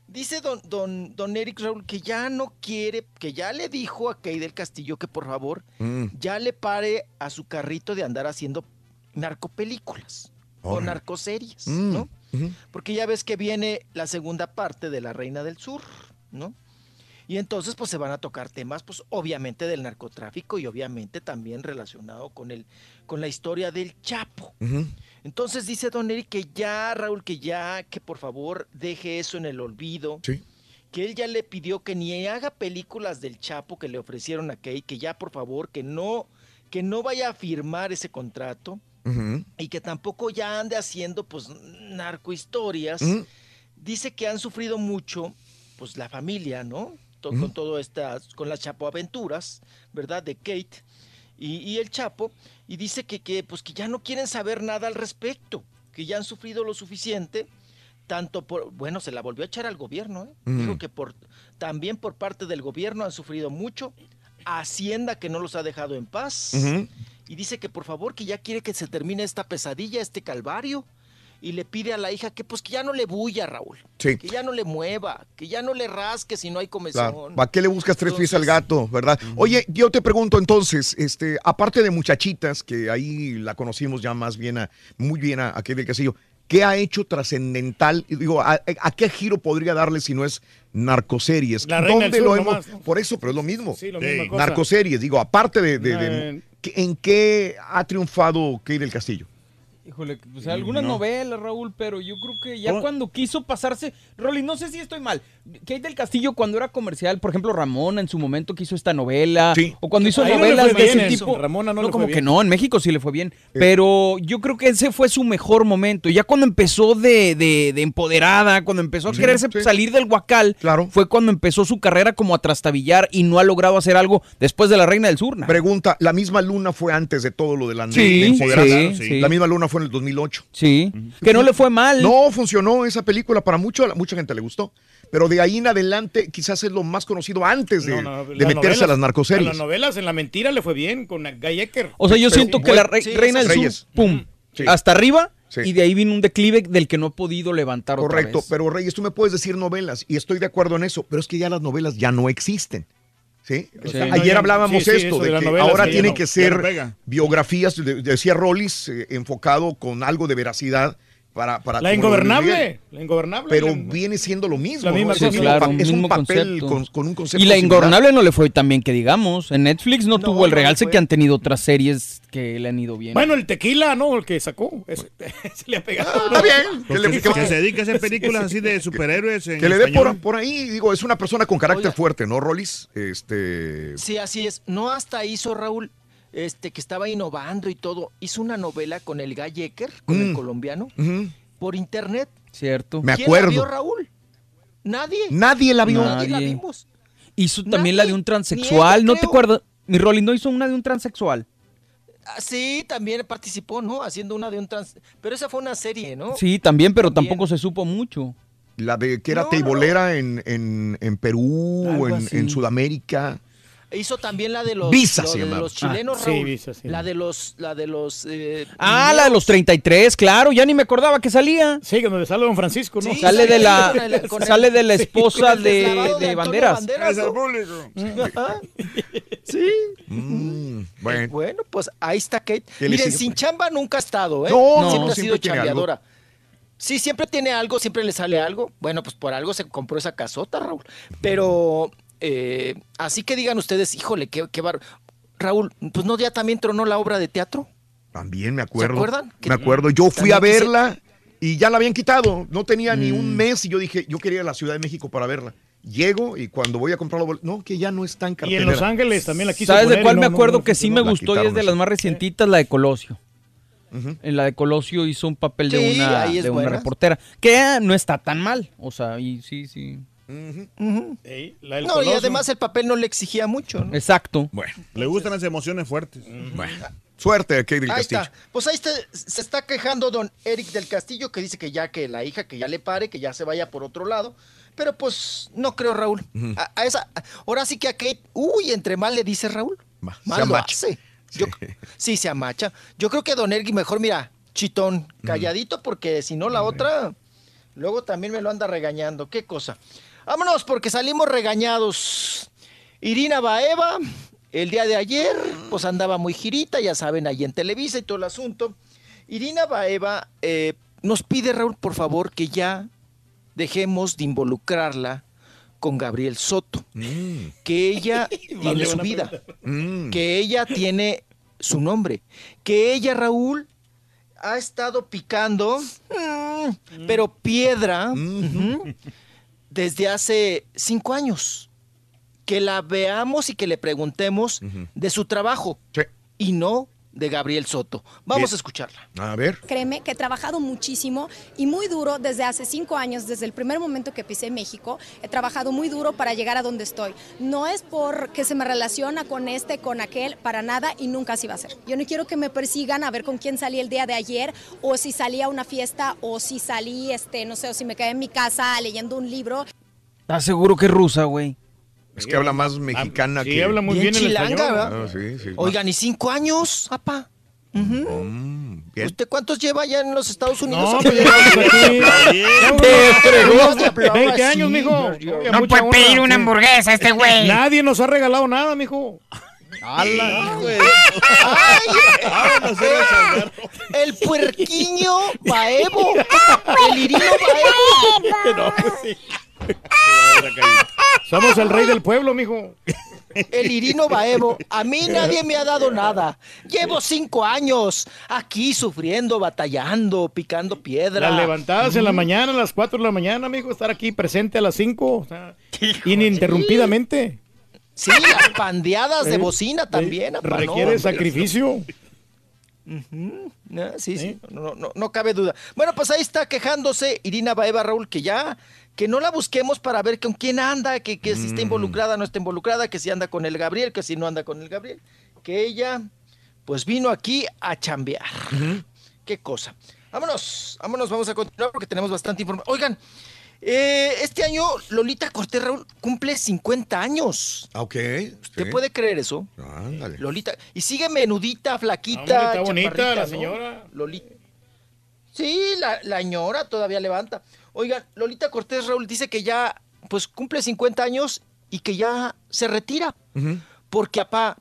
Dice don, don, don Eric Raúl que ya no quiere, que ya le dijo a Kay del Castillo que por favor Mm. ya le pare a su carrito de andar haciendo narcopelículas o narcoseries, Mm, ¿no? Porque ya ves que viene la segunda parte de La Reina del Sur, ¿no? Y entonces pues se van a tocar temas pues obviamente del narcotráfico y obviamente también relacionado con el con la historia del Chapo. Entonces dice Don Eric que ya, Raúl, que ya, que por favor deje eso en el olvido. Sí. Que él ya le pidió que ni haga películas del Chapo que le ofrecieron a Kay, que ya por favor, que no, que no vaya a firmar ese contrato y que tampoco ya ande haciendo pues narcohistorias. Ujú. Dice que han sufrido mucho, pues la familia, ¿no? To- Con todo estas, con las Chapo aventuras, ¿verdad? De Kate y, y el Chapo. Y dice que, que, pues que ya no quieren saber nada al respecto, que ya han sufrido lo suficiente, tanto por, bueno, se la volvió a echar al gobierno, ¿eh? Dijo que por, también por parte del gobierno han sufrido mucho, Hacienda que no los ha dejado en paz, y dice que por favor que ya quiere que se termine esta pesadilla, este calvario, y le pide a la hija que pues que ya no le bulla, Raúl, Sí. que ya no le mueva, que ya no le rasque si no hay comezón. Claro. ¿Para qué le buscas tres pies al gato, verdad? Oye, yo te pregunto entonces, este, aparte de muchachitas, que ahí la conocimos ya más bien, a- muy bien a, a Castillo, ¿qué ha hecho trascendental? Y Digo, ¿a, a qué giro podría darle si no es narcoseries? La Reina del ¿Dónde Sur lo hemos? nomás, ¿no? Por eso, pero es lo mismo. Sí, lo cosa. Narcoseries, digo, aparte de, de- de- Eh. ¿en qué ha triunfado Kate del Castillo? Híjole, pues algunas No. novelas, Raúl, pero yo creo que ya Oh. cuando quiso pasarse, Rolly, no sé si estoy mal. Kate del Castillo cuando era comercial, por ejemplo, Ramona en su momento que hizo esta novela, o cuando hizo Ahí no le novelas fue de ese eso, tipo. Ramona no le fue como bien. que no, en México sí le fue bien, pero yo creo que ese fue su mejor momento. Ya cuando empezó de, de- de empoderada, cuando empezó a Sí, quererse sí. salir del huacal, fue cuando empezó su carrera como a trastabillar y no ha logrado hacer algo después de la Reina del Sur. ¿no? Pregunta, ¿la misma luna fue antes de todo lo de la Sí, de empoderarse? sí, sí. La misma luna fue en el 2008. Sí, que no le fue mal. No funcionó esa película para mucho, a mucha gente le gustó. Pero de ahí en adelante quizás es lo más conocido antes de, No, no, de las meterse novelas- a las narcoseries. las novelas, en la mentira le fue bien con Guy Ecker. O sea, yo Pero- siento que la re- Sí, Reina del Reyes. Sur, pum, Sí. hasta arriba, Sí. y de ahí vino un declive del que no he podido levantar otra Correcto, vez. pero Reyes, tú me puedes decir novelas y estoy de acuerdo en eso, pero es que ya las novelas ya no existen. ¿Sí? Ayer No, hablábamos sí, esto, de, de que ahora tienen no- que ser biografías, de- decía Rollis, eh, enfocado con algo de veracidad para, para La ingobernable. La ingobernable. Pero La- viene siendo lo mismo. La ¿no? misma cosa. claro, un es un papel con, con un concepto Y la similar. ingobernable no le fue tan bien que digamos. En Netflix no, tuvo el no realce que han tenido otras series que le han ido bien. Bueno, el tequila, ¿no? El que sacó. Ese, se le ha pegado. Ah, Está bien. Que, le, Que, que- se dedica a hacer películas así de superhéroes en que le dé por, ahí. Digo, es una persona con carácter fuerte, ¿no, Rolis? Este. Sí, así es. No hasta hizo Raúl, este, que estaba innovando y todo. Hizo una novela con el Guy Ecker, con el Mm. colombiano, por internet. Cierto. Me ¿Quién acuerdo. la vio, Raúl? Nadie. Nadie la vio. Nadie la vimos. Hizo también la de un transexual. ¿No te acuerdas? Mi Rolly no hizo una de un transexual. Ah, Sí, también participó, ¿no? Haciendo una de un trans... Pero esa fue una serie, ¿no? Sí, también, pero tampoco se supo mucho. La de que era No, teibolera en, en, en Perú, en, en Sudamérica. Hizo también la de los, Visa lo se de los chilenos, Ah, sí, Raúl. Visa, sí. La de los, la de los. eh, Ah, la de los 33, claro, ya ni me acordaba que salía. Sí, que donde sale Don Francisco, ¿no? Sí, Sale de la, con el- con el- sale de la sí, esposa de, deslavado de Antonio Banderas. ¿no? Sí. Mm, bueno. Bueno, pues ahí está Kate. ¿Qué le Miren, sin chamba nunca ha estado, ¿eh? No, no, siempre no, ha sido algo. chambeadora. Sí, siempre tiene algo, siempre le sale algo. Bueno, pues por algo se compró esa casota, Raúl. Pero, eh, así que digan ustedes, híjole, qué, qué bar... Raúl, pues no, ya también tronó la obra de teatro. También me acuerdo. acuerdan? Que- Me acuerdo. Yo fui a verla y ya la habían quitado. No tenía ni un Mm. mes y yo dije, yo quería ir a la Ciudad de México para verla. Llego y cuando voy a comprar los boletos, no, que ya no está en Y cartelera. en Los Ángeles también la quiso ¿Sabes de poner y cuál no, me acuerdo no que sí me la gustó y es de las más recientitas, la de Colosio? En la de Colosio hizo un papel de una, es de una reportera, que no está tan mal. O sea, y sí, sí. Ey, la del No, y además el papel no le exigía mucho, ¿no? Exacto. Bueno, Le gustan las emociones fuertes. bueno. Suerte, Kate del Ahí Castillo. está. Pues ahí está, se está quejando don Eric del Castillo, que dice que ya que la hija, que ya le pare, que ya se vaya por otro lado. Pero pues no creo, Raúl. a, a esa, ahora sí que a Kate, uy, entre mal le dice Raúl. Ma- se Mal lo amacha. hace. Yo- sí, se amacha. Yo creo que don Eric mejor, mira, chitón, calladito, porque si no la otra, luego también me lo anda regañando. ¿Qué cosa? Vámonos, porque salimos regañados. Irina Baeva, el día de ayer, pues andaba muy girita, ya saben, ahí en Televisa y todo el asunto. Irina Baeva eh, nos pide, Raúl, por favor, que ya dejemos de involucrarla con Gabriel Soto. Mm, Que ella tiene su vida. mm. Que ella tiene su nombre. Que ella, Raúl, ha estado picando, mm, pero piedra, desde hace cinco años. Que la veamos y que le preguntemos de su trabajo Sí. y no de Gabriel Soto. Vamos Bien. a escucharla. A ver. Créeme que he trabajado muchísimo y muy duro desde hace cinco años, desde el primer momento que pisé México. He trabajado muy duro para llegar a donde estoy. No es porque se me relaciona con este, con aquel, para nada y nunca así va a ser. Yo no quiero que me persigan a ver con quién salí el día de ayer o si salí a una fiesta o si salí, este, no sé, o si me quedé en mi casa leyendo un libro. ¿Estás seguro que es rusa, güey? Es que habla más mexicana sí, que. habla muy bien, Bien el chilanga, español. ¿verdad? Ah, sí, sí. Oigan, ¿y cinco años, papá? Mm. ¿Usted cuántos lleva ya en los Estados Unidos? No, pues hablaba 20 años, mijo. No puede pedir una hamburguesa este güey. Nadie nos ha regalado nada, mijo. ¡Hala! El puerquiño Baevo. El irino Baevo. Somos el rey del pueblo, mijo. El Irino Baevo. A mí nadie me ha dado nada. Llevo cinco años aquí sufriendo, batallando, picando piedra. Las levantadas en la mañana, a las 4 de la mañana, mijo, estar aquí presente a las 5, o sea, ininterrumpidamente. Sí, las pandeadas de bocina también. no, requiere sacrificio. Ah, sí, sí, no, no, no cabe duda. Bueno, pues ahí está quejándose Irina Baeva Raúl, que ya, que no la busquemos para ver con quién anda, que, que si está involucrada, no está involucrada, que si anda con el Gabriel, que si no anda con el Gabriel. Que ella, pues vino aquí a chambear. Qué cosa. Vámonos, vámonos, vamos a continuar porque tenemos bastante información. Oigan, eh, este año Lolita Cortés Raúl cumple 50 años. Ah, Ok. ¿Usted sí. puede creer eso? Ándale. Lolita. Y sigue menudita, flaquita. está bonita la ¿no? señora. Lolita. Sí, la, la ñora todavía levanta. Oigan, Lolita Cortés Raúl dice que ya, pues cumple 50 años y que ya se retira. Porque, apá,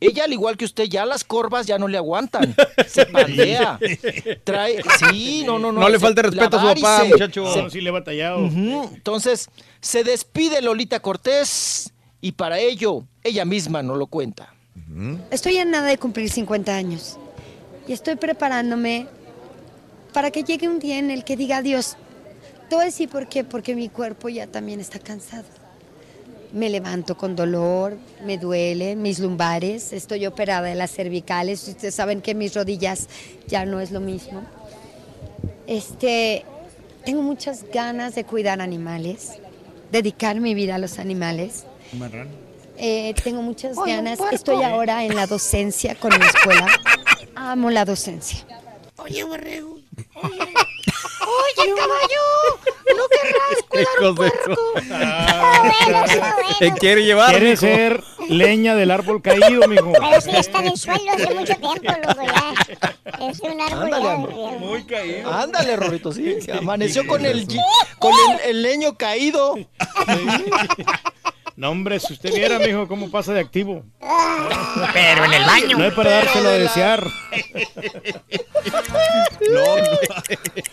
Ella, al igual que usted, ya las corvas ya no le aguantan. Se pandea. Trae, sí, no, no, no. No le falte respeto a su papá, muchacho. Se- Sí le he batallado. Entonces, se despide Lolita Cortés y para ello, ella misma no lo cuenta. Estoy a nada de cumplir 50 años y estoy preparándome para que llegue un día en el que diga adiós. Te voy a decir por qué, porque mi cuerpo ya también está cansado. Me levanto con dolor, me duele mis lumbares, estoy operada de las cervicales, ustedes saben que mis rodillas ya no es lo mismo. Este, tengo muchas ganas de cuidar animales, dedicar mi vida a los animales. Eh, tengo muchas Oye, ganas. Estoy ahora en la docencia con mi escuela. Amo la docencia. Oye, borrego. Oye, oye, caballo. ¿No querrás cuidar un puerco? Te quiere llevar, Quiere mijo. ser leña del árbol caído, mijo. Pero sí está en el suelo hace mucho tiempo, loco, ya. Es un árbol Ándale. Muy caído. Ándale, Rorrito, sí. se amaneció con el, con el, el leño caído. No, hombre, si usted viera, mijo, cómo pasa de activo. Pero en el baño. No es para dárselo a desear.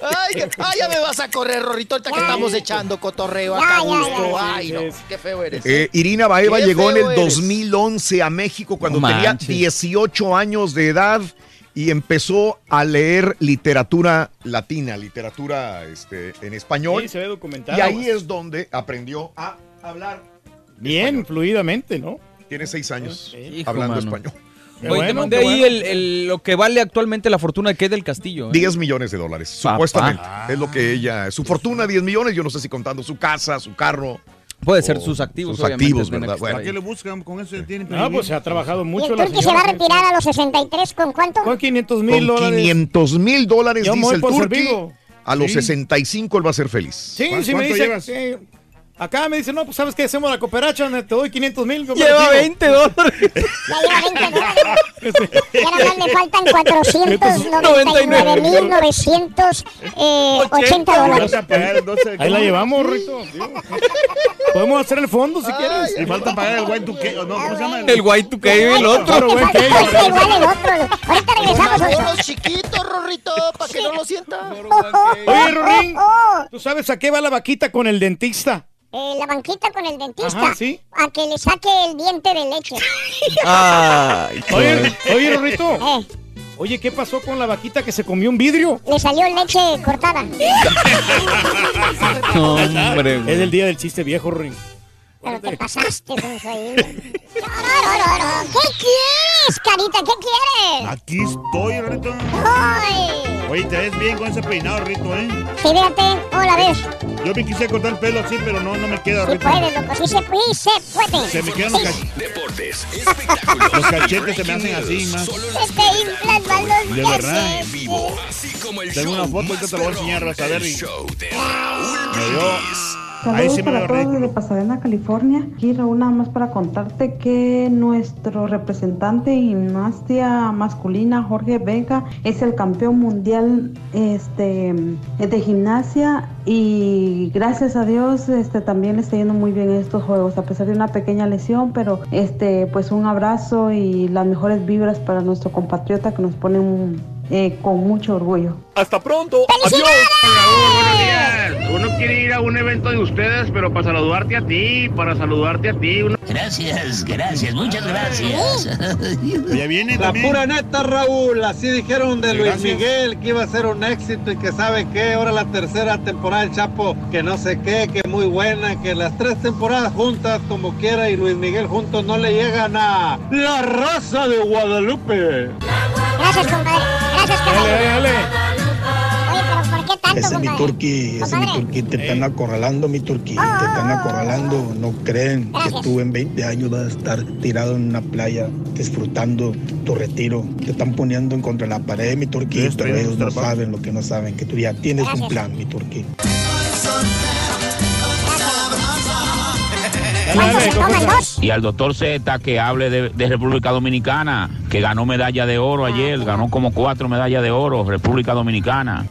Ay, que- ay, ya me vas a correr, Rorrito, ahorita que estamos echando cotorreo acá gusto. Ay, no, qué feo eres. Eh, Irina Baeva Qué llegó en el eres. 2011 a México cuando No tenía manches. 18 años de edad y empezó a leer literatura latina, literatura este, en español. Sí, se ve documentado. y ahí es donde aprendió a hablar. Bien, fluidamente, ¿no? Tiene seis años Hijo, hablando mano. español. Oye, te mandé ahí bueno. el, el- lo que vale actualmente la fortuna de Kate del Castillo. ¿eh? 10 millones de dólares, Papá. supuestamente. Es lo que ella, su fortuna 10 millones, yo no sé si contando su casa, su carro. Puede ser sus activos, Sus activos, tienen ¿verdad? Bueno, ¿Para qué le buscan? Con eso tiene Ah, pues se ha trabajado ¿Y mucho el la turqui se va a retirar a los 63 con cuánto? Con 500 con mil dólares. 500 mil dólares, dice el servido. A los Sí. 65 él va a ser feliz. Sí, ¿Cuánto sí me dice. llevas? sí. Acá me dice, no, pues sabes que hacemos la cooperacha, te doy 500 mil. Lleva 20 dólares. Ya lleva 20 dólares. Y ahora más le faltan 499.980 dólares. Falta pagar el 12 Ahí la llevamos, Rito. Podemos hacer el fondo si quieres. Y falta pagar el white 2K. ¿o No, ¿Cómo se llama? El Y2K, el otro. Que- falta igual el otro. Ahorita regresamos. Unos chiquitos, Rorrito, para que no lo sienta. Oye, Rorín, ¿tú sabes a qué va la vaquita con el dentista? Eh, la banquita con el dentista. Ajá, ¿sí? A que le saque el diente de leche. Ay, Oye, oye, Rorrito. Eh, Oye, ¿qué pasó con la vaquita que se comió un vidrio? le salió leche cortada. hombre. Es el día del chiste viejo, Rorín. Pero te pasaste, Sonsoín. Chororororo. ¿Qué quieres, carita? ¿Qué quieres? Aquí estoy, Rito. ¡Ay! Oye, te ves bien con ese peinado, Rito, ¿eh? Sí, fíjate, ¿cómo la ves? Yo me quise cortar el pelo así, pero no, no me queda, Sí Rito. puedes, loco, sí se, sí se puede. Se me quedan los, Sí, cach- Deportes, espectáculos. los cachetes, se me hacen así, más. Se te inflan más los De verdad. en gases. vivo. Así como el Tengo show una foto, ahorita te la voy a enseñar, vas a ver, el y- show de Raúl Me dio- Saludos sí para todos desde. Pasadena, California. Aquí Raúl nada más para contarte que nuestro representante de gimnasia masculina, Jorge Vega, es el campeón mundial este, de gimnasia y gracias a Dios este, también le está yendo muy bien en estos juegos, a pesar de una pequeña lesión, pero este, pues un abrazo y las mejores vibras para nuestro compatriota que nos pone un- eh, con mucho orgullo. Hasta pronto. Adiós. Buenos días. Uno quiere ir a un evento de ustedes, pero para saludarte a ti, para saludarte a ti. uno- Gracias, gracias, muchas gracias. Ya viene La también. pura neta, Raúl. Así dijeron de Luis. Miguel que iba a ser un éxito y que sabe qué. Ahora la tercera temporada del Chapo, que no sé qué, que muy buena. Que las tres temporadas juntas, como quiera, y Luis Miguel juntos no le llegan a la raza de Guadalupe. Gracias, compadre. Gracias, compadre. Dale, dale. Oye, pero ¿por qué tanto, Ese es mi turqui, ese es mi turqui, te están acorralando mi turqui, te están acorralando, no creen que tú en 20 años vas a estar tirado en una playa disfrutando tu retiro, te están poniendo en contra de la pared mi turqui, pero ellos no saben lo que no saben, que tú ya tienes Gracias. un plan mi turqui. Y al doctor Z que hable de, de República Dominicana, que ganó medalla de oro ayer, ganó como cuatro medallas de oro, República Dominicana.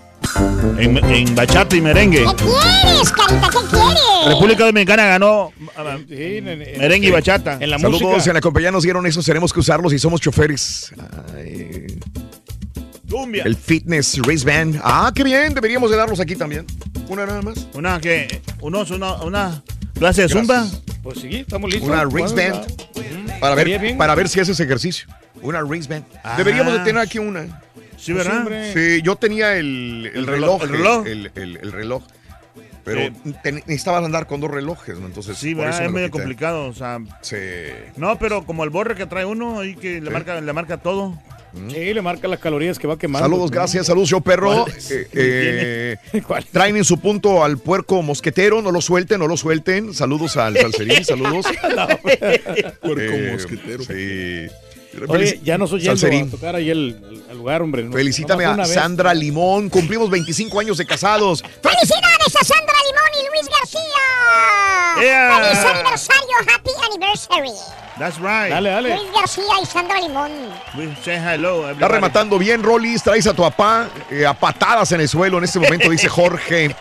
En, en bachata y merengue. ¿Qué quieres, carita? ¿Qué quieres? República Dominicana ganó ah, Sí, en- en- merengue y bachata. En la Saludos, música. en la compañía nos dieron eso, tenemos que usarlos y somos choferes. Ay, Cumbia. el Fitness Race Band. Ah, qué bien, deberíamos de darlos aquí también. Una nada más. Una que unos una, una clase de zumba. Pues sí, estamos listos. Una Bueno, Band. Para ver, para ver si haces ejercicio. Una Race Band. Deberíamos de tener aquí una. Sí, Pues, ¿verdad? hombre. Sí, yo tenía el, el El reloj. reloj, el reloj. El, el- el reloj. Pero Sí. te- necesitabas andar con dos relojes, ¿no? Entonces, Sí, por ¿verdad? eso me es lo medio complicado. O sea, Sí. no, pero como el borre que trae uno ahí que le Sí. marca, le marca todo. Sí, le marca las calorías que va quemando. Saludos, gracias, saludos, yo perro. Eh, eh, ¿Cuál? traen en su punto al puerco mosquetero, no lo suelten, no lo suelten. Saludos al salserín, saludos. Puerco Eh, mosquetero. Sí. Oye, ya nos oyendo Salserín. a tocar ahí el, el- el lugar, hombre. No- Felicítame a. Sandra Limón. Cumplimos 25 años de casados. ¡Felicidades a Sandra Luis García! Yeah. ¡Feliz aniversario! ¡Happy anniversary! That's right. Dale, dale. Luis García y Sandra Limón. We say hello, Está rematando bien, Rollis. Traes a tu papá eh, a patadas en el suelo en este momento, dice Jorge.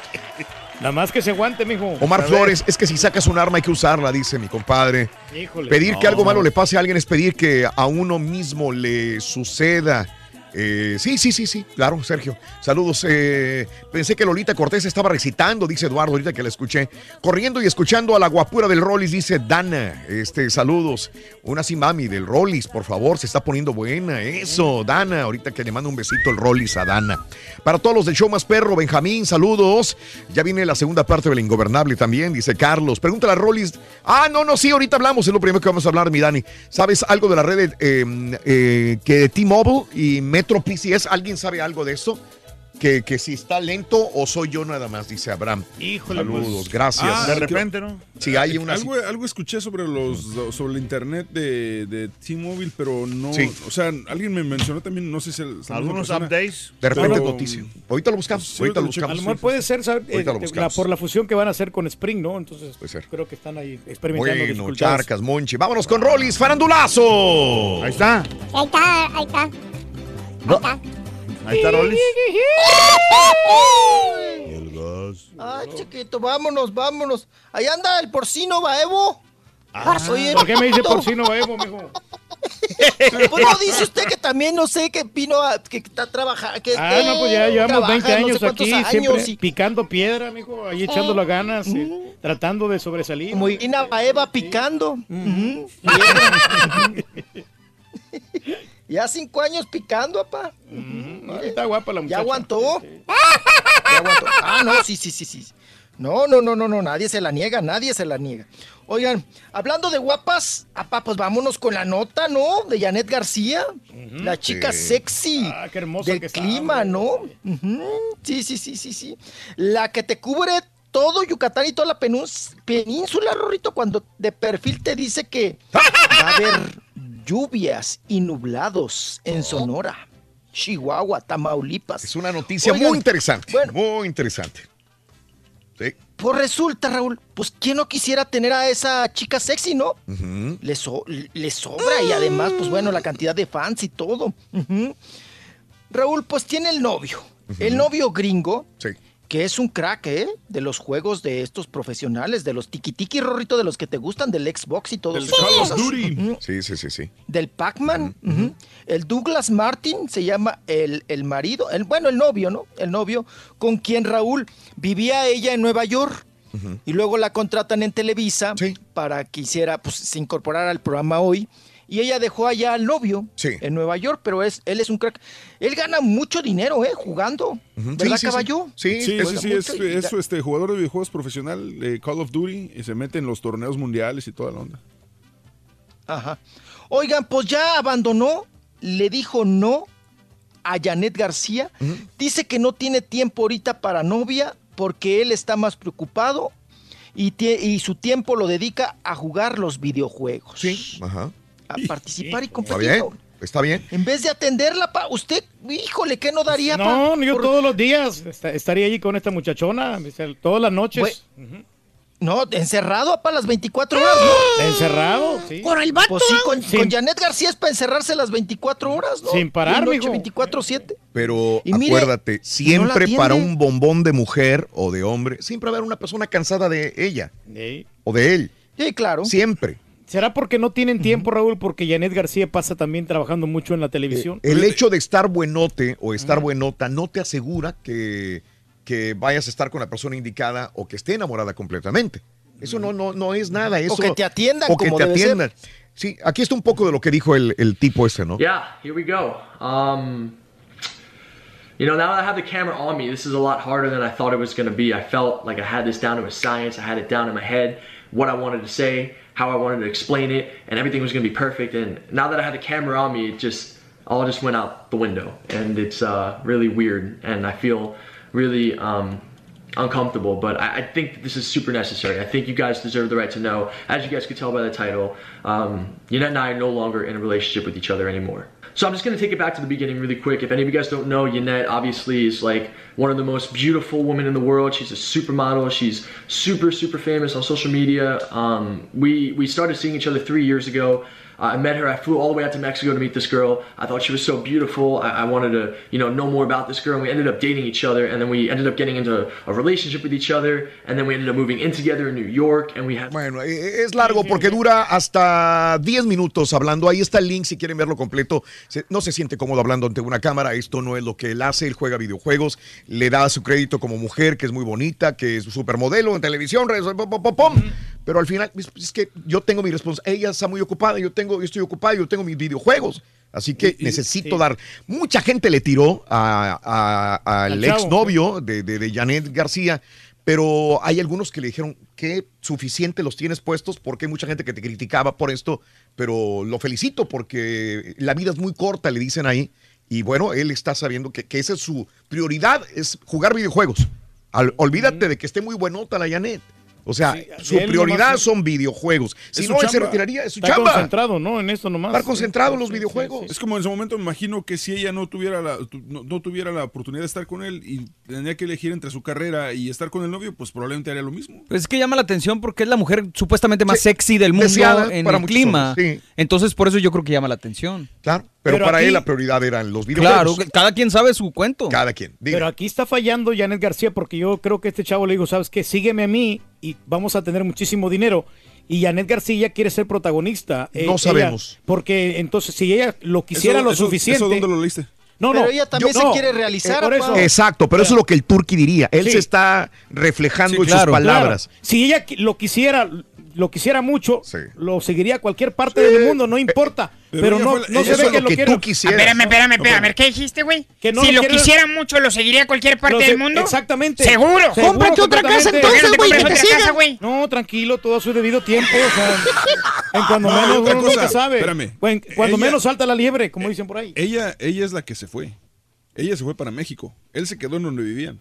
Nada más que se aguante, mijo. Omar. Flores, es que si sacas un arma hay que usarla, dice mi compadre. Híjole. Pedir que algo malo le pase a alguien es pedir que a uno mismo le suceda. Eh, sí, sí, sí, sí, claro, Sergio. Saludos. eh, pensé que Lolita Cortés estaba recitando, dice Eduardo, ahorita que la escuché. Corriendo y escuchando a la guapura del Rollis, dice Dana. Este, saludos. Una sí, mami, del Rollis, por favor, se está poniendo buena. Eso, Dana, ahorita que le mando un besito el Rollis a Dana. Para todos los del show más perro, Benjamín, saludos. Ya viene la segunda parte del Ingobernable también, dice Carlos. Pregúntale a Rollis. Ah, no, no, sí, ahorita hablamos, es lo primero que vamos a hablar, mi Dani. ¿Sabes algo de la red eh, eh, que T-Mobile y Metro PCS? ¿Alguien sabe algo de eso? Que, que si está lento o soy yo nada más, dice Abraham. Híjole, Saludos, pues. gracias. Ah, De repente, ¿no? Si hay una... Algo, algo escuché sobre los sobre el internet de, de T-Mobile, pero no. Sí. O sea, alguien me mencionó también, no sé si. el- Algunos persona, updates. De repente pero- noticia. Ahorita lo buscamos. Sí, ahorita lo lo A lo buscamos. mejor puede ser ¿sabe? Ahorita lo Eh, buscamos. la- por la fusión que van a hacer con Spring, ¿no? Entonces, Puede ser. creo que están ahí experimentando Bueno, dificultades. charcas, monchi. Vámonos con Rollis, farandulazo. Ahí está. Ahí está, ahí está. Está. Ahí está Rollis. El gas. Ay, chiquito, vámonos, vámonos. Ahí anda el porcino Baevo. Oye, ¿Por qué me dice porcino Evo, mijo? Pues no dice usted que también no sé que vino a, que está trabajando. Que, Ah, no, pues ya llevamos trabaja 20 no sé años aquí, años siempre y picando piedra, mijo, ahí echando las ganas, eh, tratando de sobresalir. como Irina Baeva picando. Ujú. Ya cinco años picando, papá. Ahí está guapa la muchacha. Ya aguantó. Ya aguantó. Ah, no, sí, sí, sí, sí. No, no, no, no, no, nadie se la niega, nadie se la niega. Oigan, hablando de guapas, apá, pues vámonos con la nota, ¿no? De Janet García, la chica Sí. sexy Ah, qué hermosa del que está, clima, ¿no? Sí, sí, sí, sí, sí. La que te cubre todo Yucatán y toda la península, Rorrito, cuando de perfil te dice que va a haber lluvias y nublados en Sonora, Chihuahua, Tamaulipas. Es una noticia Oigan, muy interesante. bueno. Muy interesante. Sí. Pues resulta, Raúl, pues quién no quisiera tener a esa chica sexy, ¿no? Le, so- le sobra y además, pues bueno, la cantidad de fans y todo. Raúl, pues tiene el novio. El novio gringo, Sí. Que es un crack, ¿eh? De los juegos de estos profesionales, de los tiki-tiki, Rorrito, de los que te gustan, del Xbox y todo eso. Ujú. Sí, sí, sí, sí. Del Pac-Man. El Douglas Martin se llama el, el marido, el, bueno, el novio, ¿no? El novio con quien Raúl vivía ella en Nueva York. Y luego la contratan en Televisa Sí. para que hiciera, pues se incorporara al programa hoy. Y ella dejó allá al novio Sí. en Nueva York, pero es, él es un crack. Él gana mucho dinero, ¿eh? Jugando. Ujú. ¿Verdad, Sí, sí, sí. caballo? Sí, Sí, es- sí, es, y es, este jugador de videojuegos profesional de Call of Duty y se mete en los torneos mundiales y toda la onda. Ajá. Oigan, pues ya abandonó, le dijo no a Janet García. Dice que no tiene tiempo ahorita para novia porque él está más preocupado y, y su tiempo lo dedica a jugar los videojuegos. Sí. Ajá. A participar y Está competir. bien. Está bien. En vez de atenderla, pa, usted, híjole, ¿qué no daría? pa? No, yo Por- todos los días esta- estaría allí con esta muchachona, todas las noches. No, encerrado para las 24 horas, ¿no? Encerrado, sí. Con el vato, Pues sí, con, Sin- con Janet García es para encerrarse las 24 horas, ¿no? Sin parar, mijo. 24-7. Pero Y acuérdate, siempre para un bombón de mujer o de hombre, siempre va a haber una persona cansada de ella Sí. o de él. Sí, claro. Siempre. ¿Será porque no tienen tiempo, Raúl? Porque Janet García pasa también trabajando mucho en la televisión. El hecho de estar buenote o estar buenota no te asegura que, que vayas a estar con la persona indicada o que esté enamorada completamente. Eso no, no, no es nada. Eso, que te atiendan O que como te debe ser. atiendan. Sí, aquí está un poco de lo que dijo el, el tipo ese, ¿no? Yeah, here we go. Um, you know, now that I have the camera on me, this is a lot harder than I thought it was going to be. I felt like I had this down to a science. I had it down in my head, what I wanted to say, how I wanted to explain it, and everything was to be perfect. And now that I had the camera on me, it just all just went out the window, and it's uh, really weird, and I feel really um, uncomfortable. But I, I think this is super necessary. I think you guys deserve the right to know. As you guys could tell by the title, um, Yannette and I are no longer in a relationship with each other anymore. So I'm just gonna take it back to the beginning really quick. If any of you guys don't know, Yannette obviously is like one of the most beautiful women in the world. She's a supermodel. She's super, super famous on social media. Um, we we started seeing each other three years ago. Uh, I met her. I flew all the way out to Mexico to meet this girl. I thought she was so beautiful. I, I wanted to, you know, know more about this girl. And we ended up dating each other, and then we ended up getting into a relationship with each other, and then we ended up moving in together in New York, and we had. Bueno, eh, es largo porque dura hasta 10 minutos hablando. Ahí está el link si quieren verlo completo. No se siente cómodo hablando ante una cámara. Esto no es lo que él hace. Él juega videojuegos. Le da su crédito como mujer, que es muy bonita, que es supermodelo en televisión. redes, pom, pom, pom. Pero al final, es que yo tengo mi responsabilidad. Ella está muy ocupada. Yo, tengo, yo estoy ocupado. Yo tengo mis videojuegos. Así que necesito dar. Mucha gente le tiró a- a- al exnovio de, de, de Janet García. Pero hay algunos que le dijeron que suficiente los tienes puestos porque hay mucha gente que te criticaba por esto, pero lo felicito porque la vida es muy corta, le dicen ahí. Y bueno, él está sabiendo que, que esa es su prioridad, es jugar videojuegos. Al- olvídate de que esté muy buenota la Janet. O sea, su prioridad nomás- son videojuegos. Si no, él se retiraría, es su Está chamba. concentrado, ¿no? En esto nomás. Estar concentrado en los videojuegos. Es como en su momento me imagino que si ella no tuviera la tu- no, no tuviera la oportunidad de estar con él y tenía que elegir entre su carrera y estar con el novio, pues probablemente haría lo mismo. Pues es que llama la atención porque es la mujer supuestamente más sexy del mundo deseada en para el clima. hombres. Entonces, por eso yo creo que llama la atención. Claro, pero, Pero para aquí- él la prioridad eran los Claro, videojuegos. cada quien sabe su cuento. Cada quien. Pero aquí está fallando Janet García porque yo creo que este chavo le dijo, ¿sabes qué? Sígueme a mí y vamos a tener muchísimo dinero. Y Janet García quiere ser protagonista. No ella- sabemos. porque entonces, si ella lo quisiera Eso- lo eso- suficiente... ¿Eso dónde lo leíste? No, Pero no. ella también yo- se no, quiere realizar, eh, por eso. apa. Exacto, pero eso es lo que el Turqui diría. Él Sí. se está reflejando Sí, en claro, sus palabras. claro. Si ella lo quisiera, lo quisiera mucho, lo seguiría a cualquier parte Eh, del mundo, no importa. pero pero no, fue no se ve es que lo lo que tú quisieras. Espérame, espérame, espérame. ¿Qué dijiste, güey? Que no si lo lo quisiera mucho, lo seguiría a cualquier parte del mundo. Exactamente. ¿Seguro? Seguro, Cómprate otra casa entonces, ¿Por qué no te güey, que te siga. No, tranquilo, todo a su debido tiempo. O sea, en cuando No, menos uno cosa, nunca sabe. espérame. Bueno, cuando Ella- menos salta la liebre, como dicen por ahí. Ella, ella es la que se fue. Ella se fue para México. Él se quedó en donde vivían.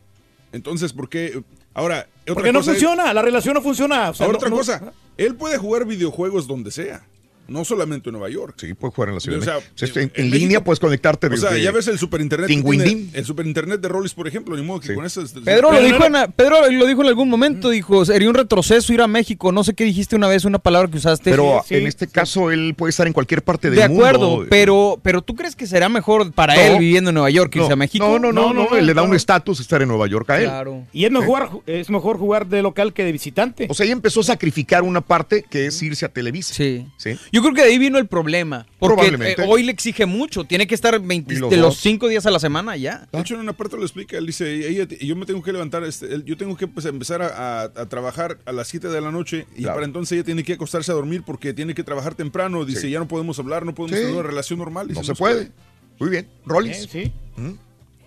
Entonces, ¿por qué? Ahora, otra Porque no cosa es- funciona, la relación no funciona. o sea, Ahora no- otra no- cosa, él puede jugar videojuegos donde sea, no solamente en Nueva York. Sí, puede jugar en la ciudad. O sea, de en, en en México- línea puedes conectarte O sea, ya ves el super internet. que Tinguindín. tiene- El super internet de Rollis, por ejemplo, ni modo que con eso. Pedro lo, dijo en, Pedro lo dijo en algún momento, dijo, sería un retroceso ir a México. No sé qué dijiste una vez, una palabra que usaste. Pero Sí, en sí. este caso él puede estar en cualquier parte del De mundo. acuerdo, pero, pero ¿tú crees que será mejor para No. él viviendo en Nueva York que No, irse a México? No, no, no, no, él le da un estatus estar en Nueva York a él. Claro. Y es mejor, es mejor jugar de local que de visitante. O sea, ella empezó a sacrificar una parte que es irse a Televisa. Sí. ¿Sí? Yo creo que de ahí vino el problema. Porque Probablemente. eh, hoy le exige mucho. Tiene que estar 20 Y los de los. 5 días a la semana ya. De hecho, en una parte lo explica. Él dice, ella, yo me tengo que levantar, este, yo tengo que pues, empezar a, a- a trabajar a las 7 de la noche y para entonces ella tiene que acostarse a dormir porque tiene que trabajar temprano. Dice, Sí. ya no podemos hablar, no podemos Sí. tener una relación normal. Dice, No se puede. Muy bien. Rollins. Sí.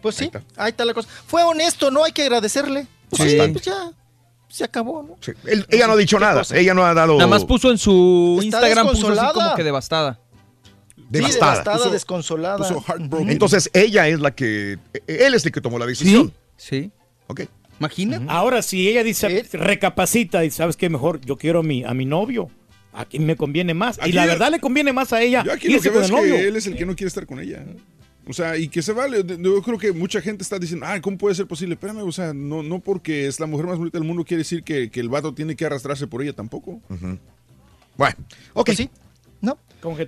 Pues sí, ahí está la cosa. Fue honesto, ¿no? Hay que agradecerle. Pues Sí. sí, pues ya se acabó, ¿no? Sí. Él- ella no ha dicho ¿Qué nada. cosa? Ella no ha dado. Nada más puso en su Está Instagram, puso así como que devastada. devastada. Sí, devastada, Puso- desconsolada. puso heartbroken. Entonces ella es la que. Él es el que tomó la decisión. Sí. Ok. Imagina. Ahora, si ella dice, recapacita y sabes que mejor yo quiero a mi, a mi novio, a quien me conviene más. Aquí y la verdad le conviene más a ella Yo aquí lo que veo es novio. él es el que no quiere estar con ella. O sea, y que se vale. Yo creo que mucha gente está diciendo, ay, ¿cómo puede ser posible? Espérame, o sea, no, no porque es la mujer más bonita del mundo quiere decir que, que el vato tiene que arrastrarse por ella tampoco. Bueno, ok. sí. ¿No?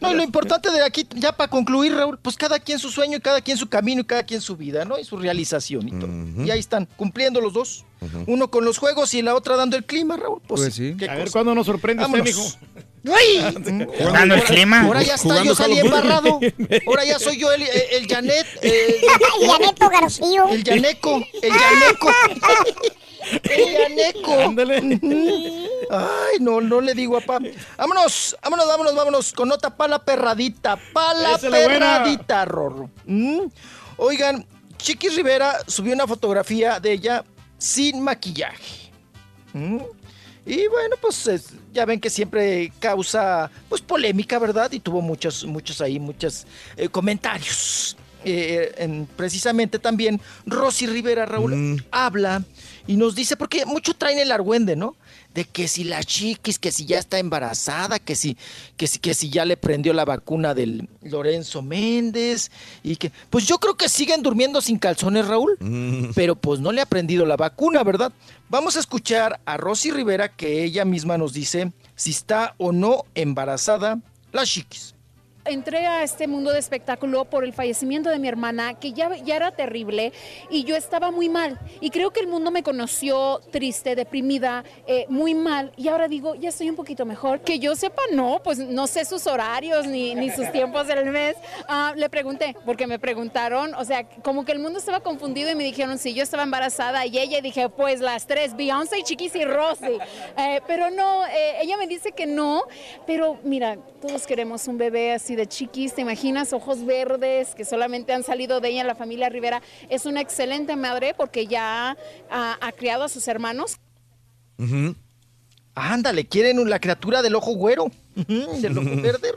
No, lo importante de aquí, ya para concluir, Raúl, pues cada quien su sueño, y cada quien su camino y cada quien su vida, ¿no? Y su realización y todo. Y ahí están, cumpliendo los dos. Uno con los juegos y la otra dando el clima, Raúl. Pues, Pues sí. ¿qué A ver cuándo nos sorprende usted, mijo. ¡Ay! Dando el clima. Ahora ya está, Jugando yo salí embarrado. Ahora ya soy yo el, el, el Janet. El Yaneco García. El Yaneco. El Yaneco. El Yaneco. Ándale. Ay, no, no le digo a pa. Vámonos, vámonos, vámonos, vámonos. Con nota pa' la perradita. Pa' la Esa es la buena. perradita, Rorro. Mm. Oigan, Chiquis Rivera subió una fotografía de ella sin maquillaje. Mm. Y bueno, pues es- ya ven que siempre causa pues polémica, ¿verdad? Y tuvo muchos, muchos ahí, muchos eh, comentarios. Eh, en- precisamente también Rosy Rivera Raúl habla y nos dice, porque mucho traen el argüende, ¿no? De que si la chiquis, que si ya está embarazada, que si, que si, que si ya le prendió la vacuna del Lorenzo Méndez y que, pues yo creo que siguen durmiendo sin calzones, Raúl pero pues no le ha prendido la vacuna, ¿verdad? Vamos a escuchar a Rosy Rivera que ella misma nos dice si está o no embarazada la chiquis. Entré a este mundo de espectáculo por el fallecimiento de mi hermana, que ya, ya era terrible y yo estaba muy mal. Y creo que el mundo me conoció triste, deprimida, eh, muy mal. Y ahora digo, ya estoy un poquito mejor. Que yo sepa, no, pues no sé sus horarios ni, ni sus tiempos del mes. Ah, le pregunté, porque me preguntaron, o sea, como que el mundo estaba confundido y me dijeron si yo estaba embarazada y ella dije, pues las tres, Beyoncé, Chiquis y Rosy. Eh, pero no, eh, ella me dice que no, pero mira, todos queremos un bebé así de chiquis, ¿te imaginas? Ojos verdes que solamente han salido de ella, la familia Rivera. Es una excelente madre porque ya ha, ha criado a sus hermanos. Ándale, quieren la criatura del ojo güero, del ojo verde,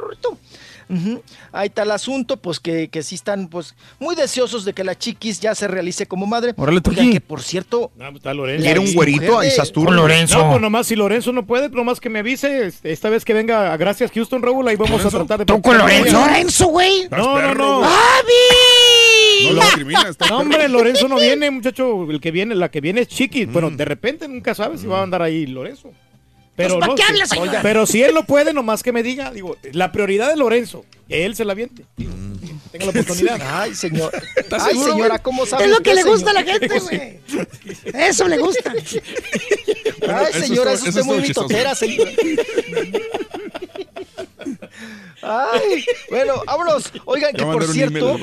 Rorrito. Ujú. Ahí está el asunto, pues que, que sí están pues muy deseosos de que la chiquis ya se realice como madre. Órale, que por cierto, No, pues está Lorenzo. ¿Quiere un güerito a Isastur? Con Lorenzo. No, pues nomás si Lorenzo no puede, nomás que me avise. este, Esta vez que venga a Gracias Houston, Raúl, ahí vamos a tratar de... ¿Tú con Lorenzo? Lorenzo, güey. No, no, no. No lo No, hombre, Lorenzo no viene, muchacho. El que viene, la que viene es Chiqui. Bueno, de repente nunca sabes si va a andar ahí Lorenzo. Pero, Pues, ¿para no, qué si- habla, señor? pero si él no puede, nomás que me diga, digo, la prioridad de Lorenzo, él se la viente. Digo, Tenga la oportunidad. Ay, señor. ¿Estás Ay, seguro, señora? ¿cómo sabe? Es lo que le gusta a la gente, güey. Eso le gusta. Ay, eso señora, eso usted es muy mitotera, señora. Ay, bueno, vámonos. Oigan, que por cierto.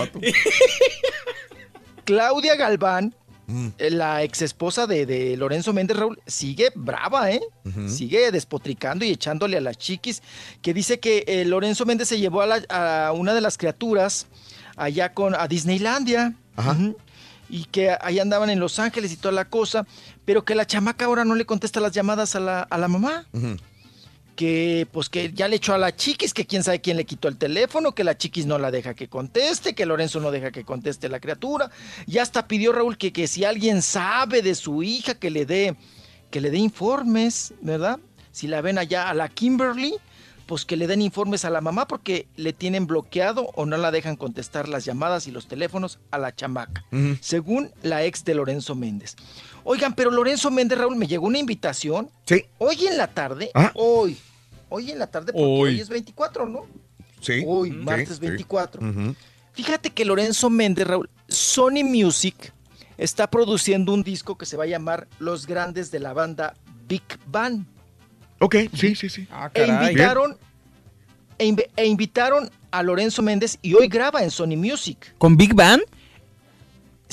Claudia Galván, Mm. eh, la ex esposa de, de Lorenzo Méndez Raúl, sigue brava, ¿eh? Sigue despotricando y echándole a las chiquis, que dice que eh, Lorenzo Méndez se llevó a, la- a una de las criaturas allá con a Disneylandia. Y que ahí andaban en Los Ángeles y toda la cosa, pero que la chamaca ahora no le contesta las llamadas a la, a la mamá que pues que ya le echó a la chiquis, que quién sabe quién le quitó el teléfono, que la chiquis no la deja que conteste, que Lorenzo no deja que conteste la criatura. Y hasta pidió Raúl que, que si alguien sabe de su hija, que le dé, que le dé informes, ¿verdad? Si la ven allá a la Kimberly, pues que le den informes a la mamá porque le tienen bloqueado o no la dejan contestar las llamadas y los teléfonos a la chamaca, según la ex de Lorenzo Méndez. Oigan, pero Lorenzo Méndez, Raúl, me llegó una invitación. Sí. Hoy en la tarde, Ah. hoy, hoy en la tarde, porque Hoy. hoy, es 24, ¿no? Sí. Hoy, Sí, martes sí. 24. Ujú. Fíjate que Lorenzo Méndez, Raúl, Sony Music está produciendo un disco que se va a llamar Los Grandes de la banda Big Bang. Ok, sí, sí, sí. Ah, E invitaron, e, inv- e invitaron a Lorenzo Méndez y hoy graba en Sony Music. ¿Con Big Bang?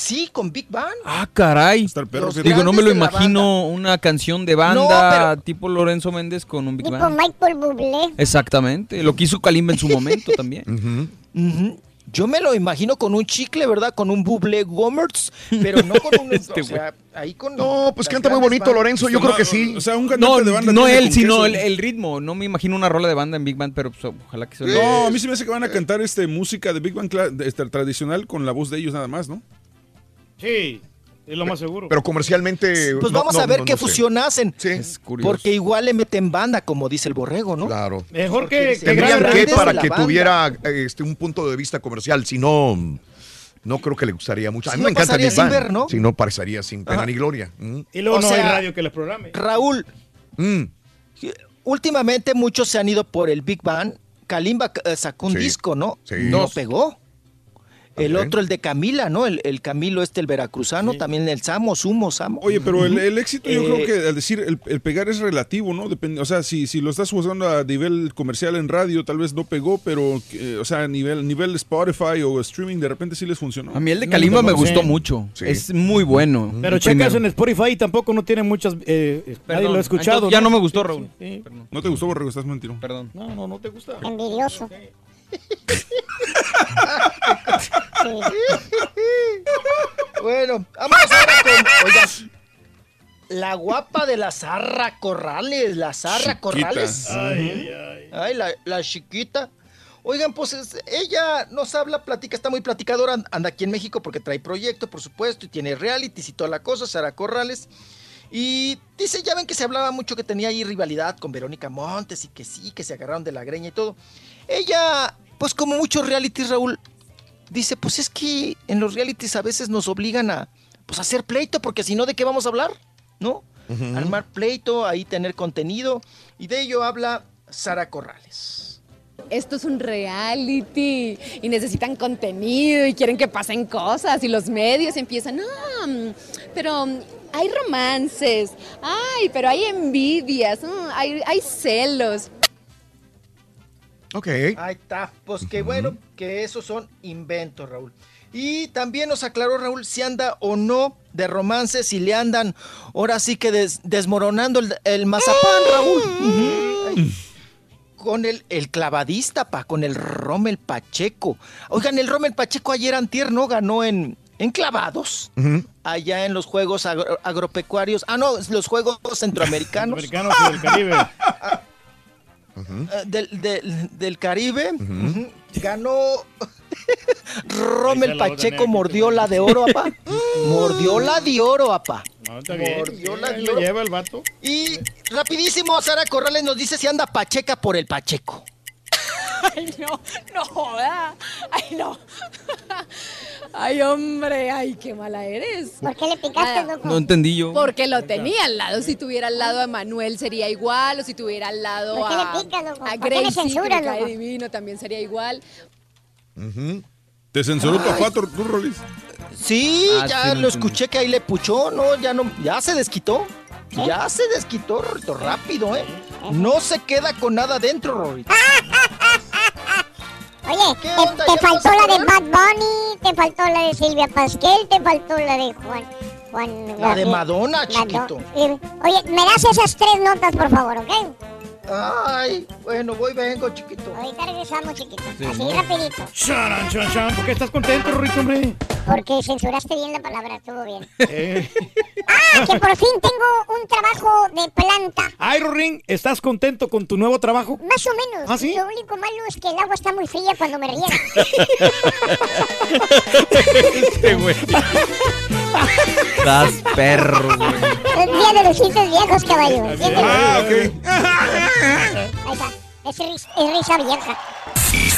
Sí, con Big Bang. Ah, caray. Los Digo, no me lo grandes de la imagino una canción de banda tipo Lorenzo Méndez con un Big Tipo Bang. Michael Bublé. Exactamente. Lo que hizo Kalimba en su momento también. Ujú. Yo me lo imagino con un chicle, ¿verdad? Con un buble Gomertz, pero no con un... Este o sea, ahí con No, pues las canta muy grandes bonito bandas. Lorenzo, yo creo que sí. O sea, un No, cantante de banda no tiene él, con sino queso. el, el ritmo. No me imagino una rola de banda en Big Bang, pero pues, ojalá que sea. No, a mí se me hace que van a cantar este música de Big Bang cla- de- este, tradicional con la voz de ellos nada más, ¿no? Sí, es lo más seguro. Pero comercialmente. Pues no- vamos a ver no- qué no sé. fusión hacen. curioso. Porque igual le meten banda, como dice el borrego, ¿no? Claro. Mejor que, Tendrían que para que banda. tuviera este, un punto de vista comercial, si no. no creo que le gustaría mucho. A Sí, mí no me encanta Big sin Bang. ver, ¿no? Si no, parecería sin pena Ajá. ni gloria. Mm. Y luego O no hay radio que les programe. Raúl, Mm. últimamente muchos se han ido por el Big Bang. Kalimba eh, sacó un Sí. disco, ¿no? Sí. No Dos. El otro, el de Camila, ¿no? El, el Camilo este, el veracruzano, también el Samo, Sumo, Samo. Oye, pero el, el éxito yo Eh, creo que al decir el, el pegar es relativo, ¿no? Depende, o sea, si, si lo estás jugando a nivel comercial en radio, tal vez no pegó, pero, eh, o sea, a nivel, nivel Spotify o streaming, de repente sí les funcionó. A mí el de Kalimba me gustó mucho. Es muy bueno. Pero checas en Spotify y tampoco no tiene muchas. Eh, nadie lo ha escuchado. Entonces, ya no me gustó, Raúl. Sí. ¿No te gustó, Borrego? Estás mentiro. Perdón. No, no, no te gusta. Envidioso. Bueno, vamos ahora con. Oiga, la guapa de la Zarra Corrales, la Zarra Chiquita. Corrales. Ay, Ay, la, la chiquita. Oigan, pues es- ella nos habla, platica, está muy platicadora, and- anda aquí en México porque trae proyecto, por supuesto, y tiene realities y toda la cosa, Sara Corrales. Y dice, ya ven que se hablaba mucho que tenía ahí rivalidad con Verónica Montes y que sí, que se agarraron de la greña y todo. Ella, pues como muchos realities, Raúl, dice, pues es que en los realities a veces nos obligan a, pues, hacer pleito, porque si no, ¿de qué vamos a hablar? ¿No? Armar pleito, ahí tener contenido. Y de ello habla Sara Corrales. Esto es un reality y necesitan contenido y quieren que pasen cosas y los medios empiezan, ah, pero hay romances, ay, pero hay envidias, mm, hay, hay celos. Ok. Ahí está. Pues que bueno, que esos son inventos, Raúl. Y también nos aclaró Raúl si anda o no de romance, si le andan ahora sí que des- desmoronando el, el mazapán, Raúl. Con el, el clavadista, pa, con el Rommel Pacheco. Oigan, el Rommel Pacheco ayer antier, ¿no? Ganó en, en clavados. Allá en los Juegos agro- Agropecuarios. Ah, no, los Juegos Centroamericanos. Americanos y del Caribe. Eh, del, del- del Caribe. Ganó Rommel Pacheco, mordió la de oro, apá. mordió la de oro, apá. No, está bien. Mordió la de lo oro. lleva el vato. Y rapidísimo, Sara Corrales nos dice si anda Pacheca por el Pacheco. Ay, no, no joda. Ay, no. Ay, hombre, ay, qué mala eres. ¿Por qué le picaste, loco? No entendí yo. Porque lo tenía al lado. Si tuviera al lado a Manuel sería igual. O si tuviera al lado ¿Por qué le a, picas, loco? a ¿Por qué me Gracie, que censuras, me cae loco? divino, también sería igual. ¿Te censuró tu Ay. papá, tú, tú, Rolis? Sí, Ah, ya sí, no lo escuché que ahí le puchó, no, ya no, ya se desquitó. Ya se desquitó, Rorrito, rápido, ¿eh? No se queda con nada dentro, Rorrito. Oye, ¿Qué te, faltó la de? Bad Bunny, te faltó la de Silvia Pasquel, te faltó la de Juan. Juan La de. Madonna, Mado- chiquito. Eh, Oye, me das esas tres notas, por favor, ¿ok? Ay, bueno, voy, vengo, chiquito. Ahorita regresamos, chiquito. Sí, Así, ¿no? rapidito. Charan, chan, chan. ¿Por qué estás contento, Rorrito, hombre? Porque censuraste bien la palabra, estuvo bien. Eh. Ah, que por fin tengo un trabajo de planta. Ay, Rorín, ¿estás contento con tu nuevo trabajo? Más o menos. ¿Ah, sí? Lo único malo es que el agua está muy fría cuando me riega. Este güey. Estás perro, güey. El día de los chistes viejos, caballo. Ah, Ahí está. Es risa vieja.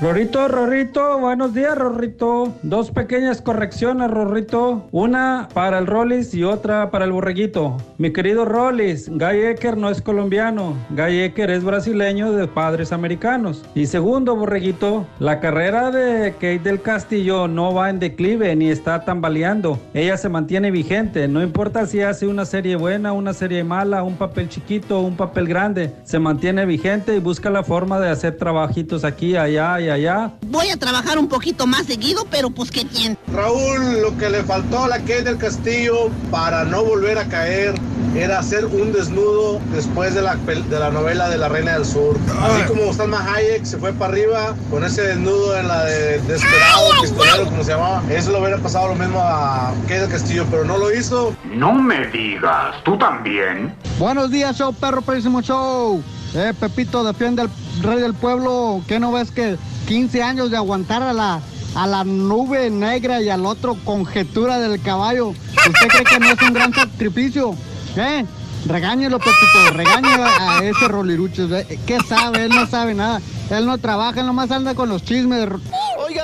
Rorrito, Rorrito, buenos días, Rorrito. Dos pequeñas correcciones, Rorrito. Una para el Rollis y otra para el Borreguito. Mi querido Rollis, Guy Ecker no es colombiano. Guy Ecker es brasileño de padres americanos. Y segundo, Borreguito, la carrera de Kate del Castillo no va en declive ni está tambaleando. Ella se mantiene vigente. No importa si hace una serie buena, una serie mala, un papel chiquito, un papel grande. Se mantiene vigente y busca la forma de hacer trabajitos aquí, allá y allá. Voy a trabajar un poquito más seguido, pero pues qué tiene. Raúl, lo que le faltó a la Kate del Castillo para no volver a caer era hacer un desnudo después de la, de la novela de La Reina del Sur. Así como Salma Hayek se fue para arriba con ese desnudo en la de Desperado, Pistolero, como se llamaba. Eso lo hubiera pasado lo mismo a Kate del Castillo, pero no lo hizo. No me digas, ¿tú también? Buenos días, show perro, próximo show. Eh, Pepito, defiende al rey del pueblo. ¿Qué no ves que 15 años de aguantar a la, a la nube negra y al otro conjetura del caballo? ¿Usted cree que no es un gran sacrificio? ¿Eh? Regáñelo, Pepito, regáñelo a ese rolirucho. Eh, ¿Qué sabe? Él no sabe nada. Él no trabaja, él nomás anda con los chismes.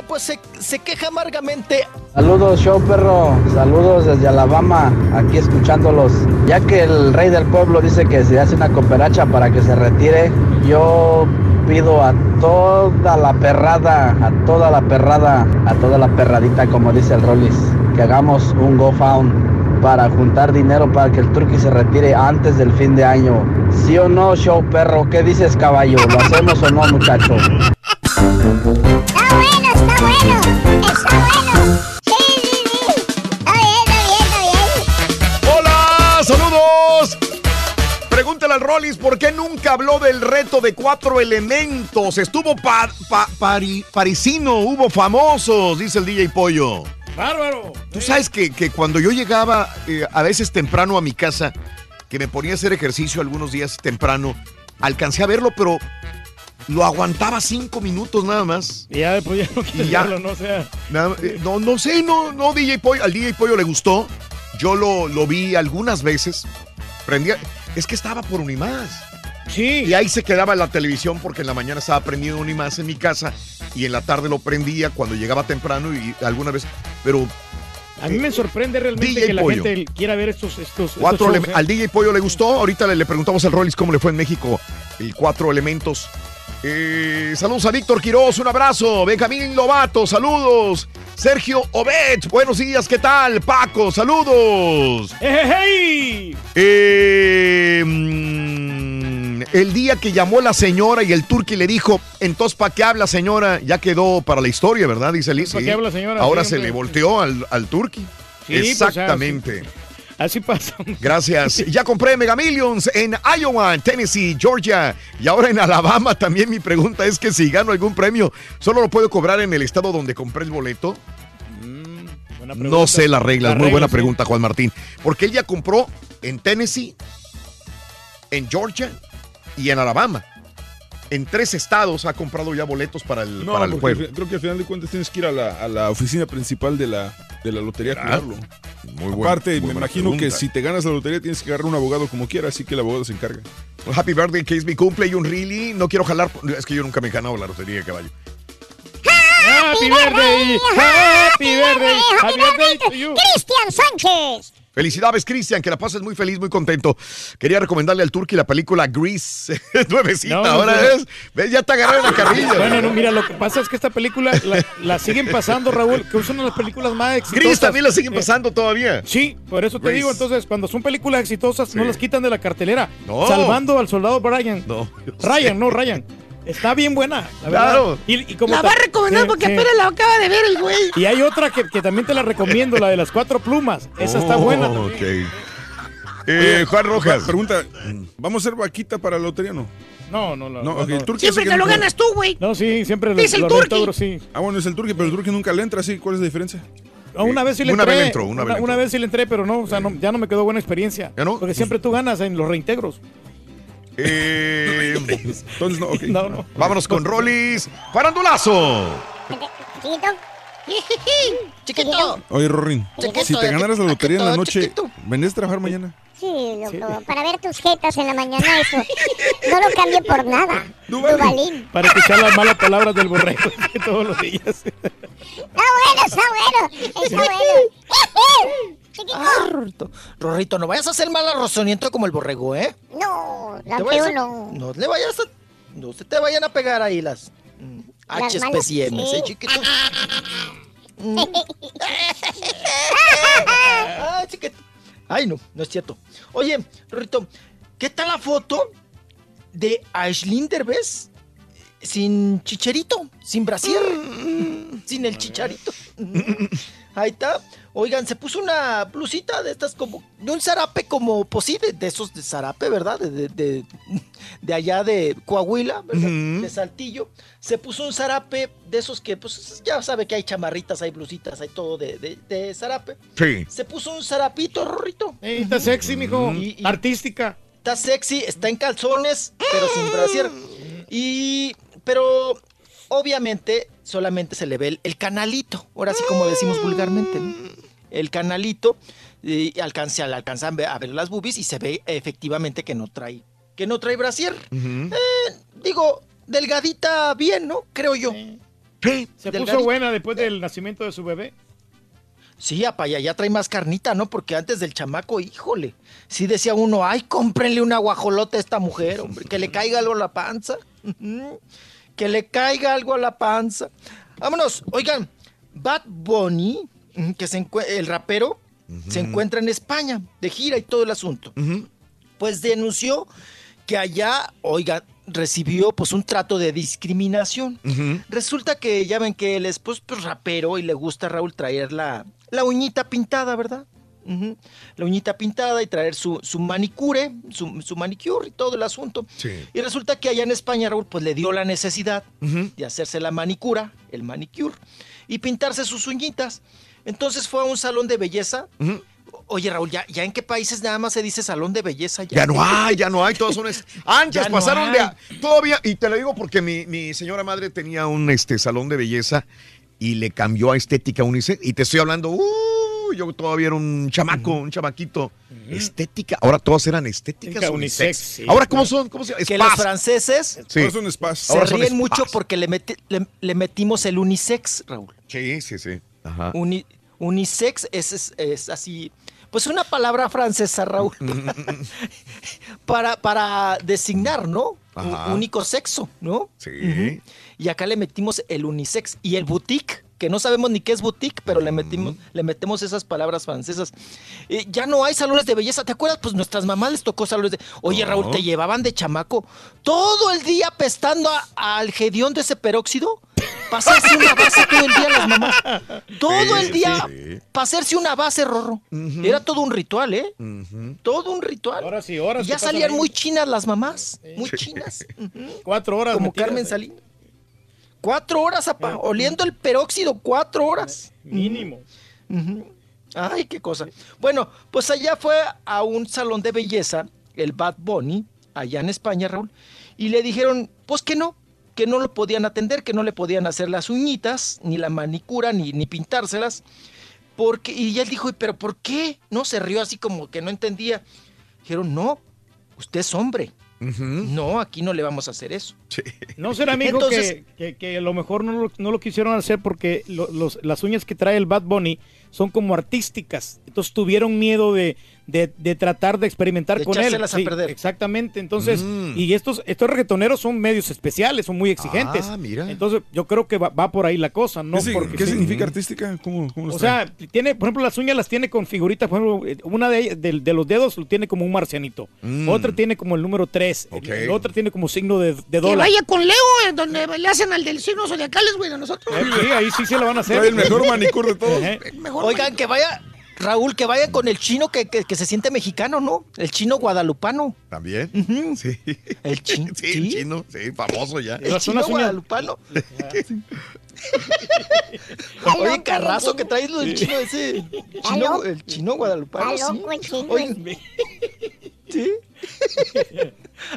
Pues se, se queja amargamente. Saludos, show perro. Saludos desde Alabama, aquí escuchándolos. Ya que el rey del pueblo dice que se hace una cooperacha para que se retire, yo pido a toda la perrada, a toda la perrada, a toda la perradita, como dice el Rollis, que hagamos un GoFound para juntar dinero para que el turqui se retire antes del fin de año. ¿Sí o no, show perro? ¿Qué dices, caballo? ¿Lo hacemos o no, muchacho? ¡Hola! ¡Saludos! Pregúntale al Rollis por qué nunca habló del reto de cuatro elementos. Estuvo pa- pa- pari- parisino, hubo famosos, dice el DJ Pollo. ¡Bárbaro! Tú sabes que, que cuando yo llegaba eh, a veces temprano a mi casa, que me ponía a hacer ejercicio algunos días temprano, alcancé a verlo, pero lo aguantaba cinco minutos nada más. Y ya después ya no quieres ya. verlo, no o sea. Nada- eh, no, no sé, no, no, DJ Pollo, al DJ Pollo le gustó. Yo lo, lo vi algunas veces. Prendía, es que estaba por Unimás. Sí. Y ahí se quedaba en la televisión porque en la mañana estaba prendido Unimás en mi casa y en la tarde lo prendía cuando llegaba temprano y alguna vez. Pero A mí me sorprende realmente DJ que la Pollo. gente quiera ver estos, estos, Cuatro estos ele- shows, ¿eh? Al DJ Pollo le gustó. Ahorita le, le preguntamos al Rollis cómo le fue en México el cuatro elementos. Eh, saludos a Víctor Quiroz, un abrazo. Benjamín Lobato, saludos. Sergio Obet, buenos días, ¿qué tal? Paco, saludos. Eh, mm, el día que llamó la señora y el turqui le dijo, entonces, ¿para qué habla señora? Ya quedó para la historia, ¿verdad? Dice Liz. ¿Pa' qué habla, señora? Ahora Sí, se hombre. le volteó al, al turqui. Sí, pues, Exactamente. Así pasa. Gracias. Ya compré Mega Millions en Iowa, Tennessee, Georgia y ahora en Alabama. También mi pregunta es que si gano algún premio, ¿solo lo puedo cobrar en el estado donde compré el boleto? Buena No sé las reglas. Las Muy buena sí. pregunta, Juan Martín. Porque él ya compró en Tennessee, en Georgia y en Alabama. En tres estados ha comprado ya boletos para el, No, para el porque juego. creo que al final de cuentas tienes que ir a la, a la oficina principal de la, de la lotería a cuidarlo. Muy buena- Aparte, muy me imagino que si te ganas la lotería tienes que agarrar un abogado como quiera, así que el abogado se encarga. Happy birthday, que es mi cumple y un really. No quiero jalar. Es que yo nunca me he ganado la lotería de caballo. Happy birthday, happy birthday, happy birthday to you. Cristian Sánchez. Felicidades, Cristian, que la pases muy feliz, muy contento. Quería recomendarle al Turqui la película Grease, nuevecita. No, Ahora no. ves, ves, ya te agarraron la carrilla. Bueno, no, mira, lo que pasa es que esta película la, la siguen pasando, Raúl, que es una de las películas más exitosas. Grease también la siguen Eh, pasando todavía. Sí, por eso te digo, entonces, cuando son películas exitosas, no las quitan de la cartelera. No. Salvando al soldado Brian. No. Ryan, no, Ryan. Está bien buena, la Claro. verdad. Y, y como La va a recomendar sí, porque sí. apenas la acaba de ver el güey. Y hay otra que, que también te la recomiendo, la de las cuatro plumas. Esa está Oh, buena. también. ok. Eh, Juan Rojas. Pregunta, ¿vamos a hacer vaquita para la lotería o no? No, no, no. Siempre te lo no- ganas tú, güey. No, sí, siempre lo- Dice el Turqui. reintegros, sí. Ah, bueno, es el Turqui, pero el Turqui nunca le entra, así. ¿Cuál es la diferencia? Una vez sí le Una entré. vez le entró, una vez entró. vez sí le entré, pero no, o sea, no- ya no me quedó buena experiencia. ¿Ya no? Porque siempre tú ganas en los reintegros. Eh, Entonces, no, ok. No, no. vámonos con Rollis. ¡Farandulazo! Chiquito. Chiquito. Oye, Rorín, Chiquito, si te ganaras la lotería en la noche, chiquito. ¿vendrías a trabajar mañana? Sí, loco. Para ver tus jetas en la mañana, eso. No lo cambio por nada. Dubalín. Para escuchar las malas palabras del borrego todos los días. Está bueno, está bueno. Está bueno. Chiquito. Rorrito. No vayas a hacer mal arrozoniento como el borrego, ¿eh? No, la a- no. No le vayas a... No se te vayan a pegar ahí las... mm, Las malas- sí. ¿eh, chiquito? Mm. Ay, chiquito. Ay, no, no es cierto. Oye, Rorrito, ¿qué tal la foto de Aislinn Derbez sin chicherito, sin brasier, Mm. sin el chicharito. Ahí está. Oigan, se puso una blusita de estas como, de un zarape como, pues sí, de, de esos de zarape, ¿verdad? De, de, de- de allá de Coahuila, ¿verdad? De Saltillo. Se puso un zarape de esos que, pues ya sabe que hay chamarritas, hay blusitas, hay todo de, de, de zarape. Sí. Se puso un zarapito, Rorrito. Está sexy, mijo. Y- y- Artística. Está sexy, está en calzones, pero sin brasier. Y, pero obviamente solamente se le ve el, el canalito, ahora sí como decimos vulgarmente, ¿no? El canalito, y alcance, al alcanzar a ver las boobies y se ve efectivamente que no trae, que no trae brasier. Eh, digo, delgadita bien, ¿no? Creo yo. Se puso buena después del nacimiento de su bebé. Sí, apa, ya, ya trae más carnita, ¿no? Porque antes del chamaco, híjole, sí decía uno, ay, cómprenle una guajolota a esta mujer, hombre, que le caiga algo a la panza. Que le caiga algo a la panza. Vámonos, oigan, Bad Bunny, que se el rapero, se encuentra en España, de gira y todo el asunto. Pues denunció que allá, oiga, recibió pues un trato de discriminación. Resulta que ya ven que él es pues, pues, rapero y le gusta a Raúl traer la, la uñita pintada, ¿verdad? La uñita pintada y traer su, su manicure, su, su manicure y todo el asunto. Sí. Y resulta que allá en España Raúl pues le dio la necesidad de hacerse la manicura, el manicure, y pintarse sus uñitas. Entonces fue a un salón de belleza. Oye Raúl, ¿ya, ¿ya en qué países nada más se dice salón de belleza? Ya no hay, ya no hay, todos son... es- Antes Ya no pasaron de... a- Todavía, y te lo digo porque mi, mi señora madre tenía un este, salón de belleza y le cambió a estética unisex. Y te estoy hablando, uh, yo todavía era un chamaco, un chamaquito. Estética, ahora todas eran estéticas Estética unisex. unisex, sí, ahora, ¿cómo claro. son? ¿Cómo se llama? Que los franceses Sí. Ahora son spas. se Ahora son ríen spas. mucho porque le, meti- le, le metimos el unisex, Raúl. Sí, sí, sí. Ajá. Uni- unisex es, es- es así, pues una palabra francesa, Raúl, Mm, para, para designar, ¿no? Ajá. único sexo, ¿no? Sí. Y acá le metimos el unisex y el boutique, que no sabemos ni qué es boutique, pero le metimos, le metemos esas palabras francesas. Eh, ya no hay salones de belleza, ¿te acuerdas? Pues nuestras mamás les tocó salones de... Oye, No. Raúl, te llevaban de chamaco todo el día pestando a- al gedión de ese peróxido. Pasarse una base todo el día las mamás. Todo Sí, el día sí. para hacerse una base, Rorro. Era todo un ritual, ¿eh? Todo un ritual. Ahora sí, horas Y ya salían muy chinas las mamás. Muy chinas. Cuatro horas. Como metidas Carmen ahí. Salinas. Cuatro horas, apa, oliendo el peróxido, cuatro horas. Mínimo. Ay, qué cosa. Bueno, pues allá fue a un salón de belleza, el Bad Bunny, allá en España, Raúl, y le dijeron, pues que no, que no lo podían atender, que no le podían hacer las uñitas, ni la manicura, ni, ni pintárselas. Porque, y él dijo, pero ¿por qué? No, se rió así como que no entendía. Dijeron, no, usted es hombre. No, aquí no le vamos a hacer eso. No será, amigo, Entonces- que, que- que a lo mejor no lo, no lo quisieron hacer porque lo- los- las uñas que trae el Bad Bunny son como artísticas. Entonces tuvieron miedo de, de- de tratar de experimentar De con él. a perder. Exactamente. Entonces, Mm. y estos, estos reggaetoneros son medios especiales, son muy exigentes. Ah, mira. Entonces, yo creo que va, va por ahí la cosa, ¿no? ¿Qué, Porque qué sí. significa artística? ¿Cómo, cómo los O sea, tiene, por ejemplo, las uñas las tiene con figuritas, por ejemplo, eh, una de, ellas- de, de los dedos lo tiene como un marcianito, Mm. otra tiene como el número 3, la otra tiene como signo de, de Que dólar. vaya con Leo, eh, donde le hacen al del signo zodiacales, güey, de nosotros. Eh, sí, ahí sí se lo van a hacer. Trae el mejor manicure de todos. Oigan, que vaya, Raúl, que vaya con el chino que, que- que se siente mexicano, ¿no? El chino guadalupano. ¿También? Sí. El chino. Sí, el chino, sí, famoso ya. El chino guadalupano. Oye, carrazo que traes lo del chino ese. Chino, loco. el chino guadalupano. Sí. el chino. Oye, ¿Sí?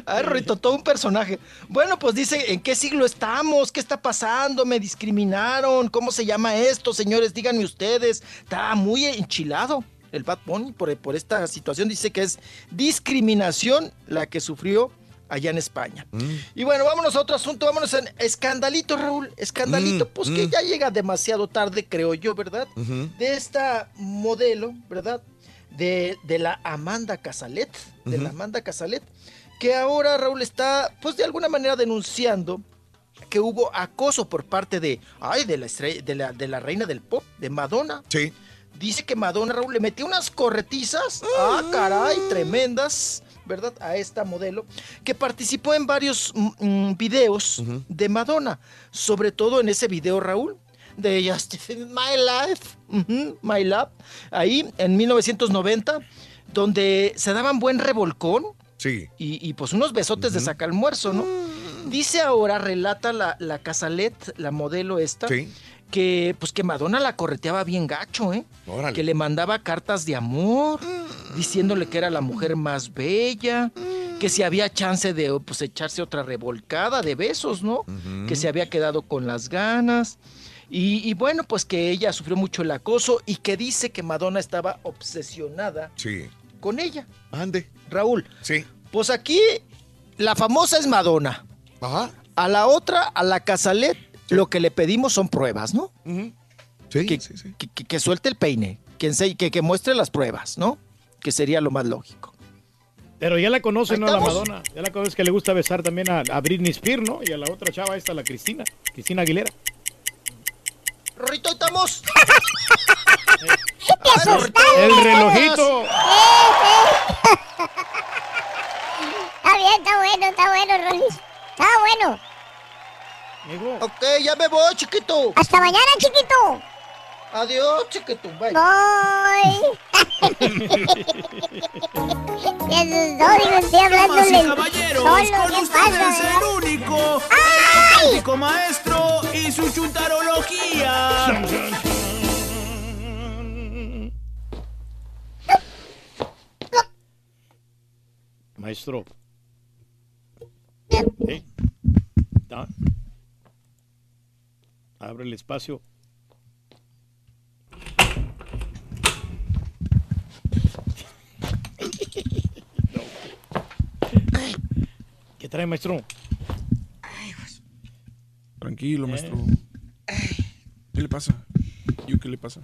Ah, Rorrito, todo un personaje. Bueno, pues dice, ¿en qué siglo estamos? ¿Qué está pasando? ¿Me discriminaron? ¿Cómo se llama esto, señores? Díganme ustedes. Está muy enchilado el Bad Bunny por, por esta situación. Dice que es discriminación la que sufrió allá en España. Y bueno, vámonos a otro asunto, vámonos en escandalito, Raúl. Escandalito, Mm, pues que mm. ya llega demasiado tarde, creo yo, ¿verdad? De esta modelo, ¿verdad? De, de la Amanda Casalet, de la. Amanda Casalet, que ahora Raúl está, pues de alguna manera denunciando que hubo acoso por parte de, ay, de la, estrella- de la, de la reina del pop, de Madonna. Sí. Dice que Madonna, Raúl, le metió unas corretizas, ah, caray, tremendas, ¿verdad? A esta modelo que participó en varios mm, mm, videos de Madonna, sobre todo en ese video, Raúl, de Justify My Life, My Love, ahí en 1990, donde se daban buen revolcón Sí. y, y, pues unos besotes de sacalmuerzo, ¿no? Dice ahora, relata la, la Casalet, la modelo esta, Sí. que pues que Madonna la correteaba bien gacho, ¿eh? Órale. Que le mandaba cartas de amor, diciéndole que era la mujer más bella, que si había chance de pues echarse otra revolcada de besos, ¿no? Que se había quedado con las ganas. Y, y bueno, pues que ella sufrió mucho el acoso y que dice que Madonna estaba obsesionada Sí. con ella. Ande. Raúl. Sí. Pues aquí la famosa es Madonna. Ajá. A la otra, a la Casalet, lo que le pedimos son pruebas, ¿no? Sí, que, que- que- que suelte el peine, que, que, que muestre las pruebas, ¿no? Que sería lo más lógico. Pero ya la conoce, Ahí ¿no? La estamos. Madonna. Ya la conoces que le gusta besar también a, a Britney Spears, ¿no? Y a la otra chava esta, la Cristina. Cristina Aguilera. Ahí estamos. El relojito. Está bien, está bueno, está bueno, Rolis. Está bueno. Ok, ya me voy, chiquito. Hasta mañana, chiquito. Adiós, chiquito. Bye. Bye. Y caballeros, solo, con ¿qué ustedes pasa? el único, ¡Ay! auténtico maestro y su chuntarología. Maestro. ¿Eh? ¿Está? Abre el espacio. ¿Qué trae, maestro? Tranquilo, maestro. ¿Qué le pasa? ¿Yo qué le pasa?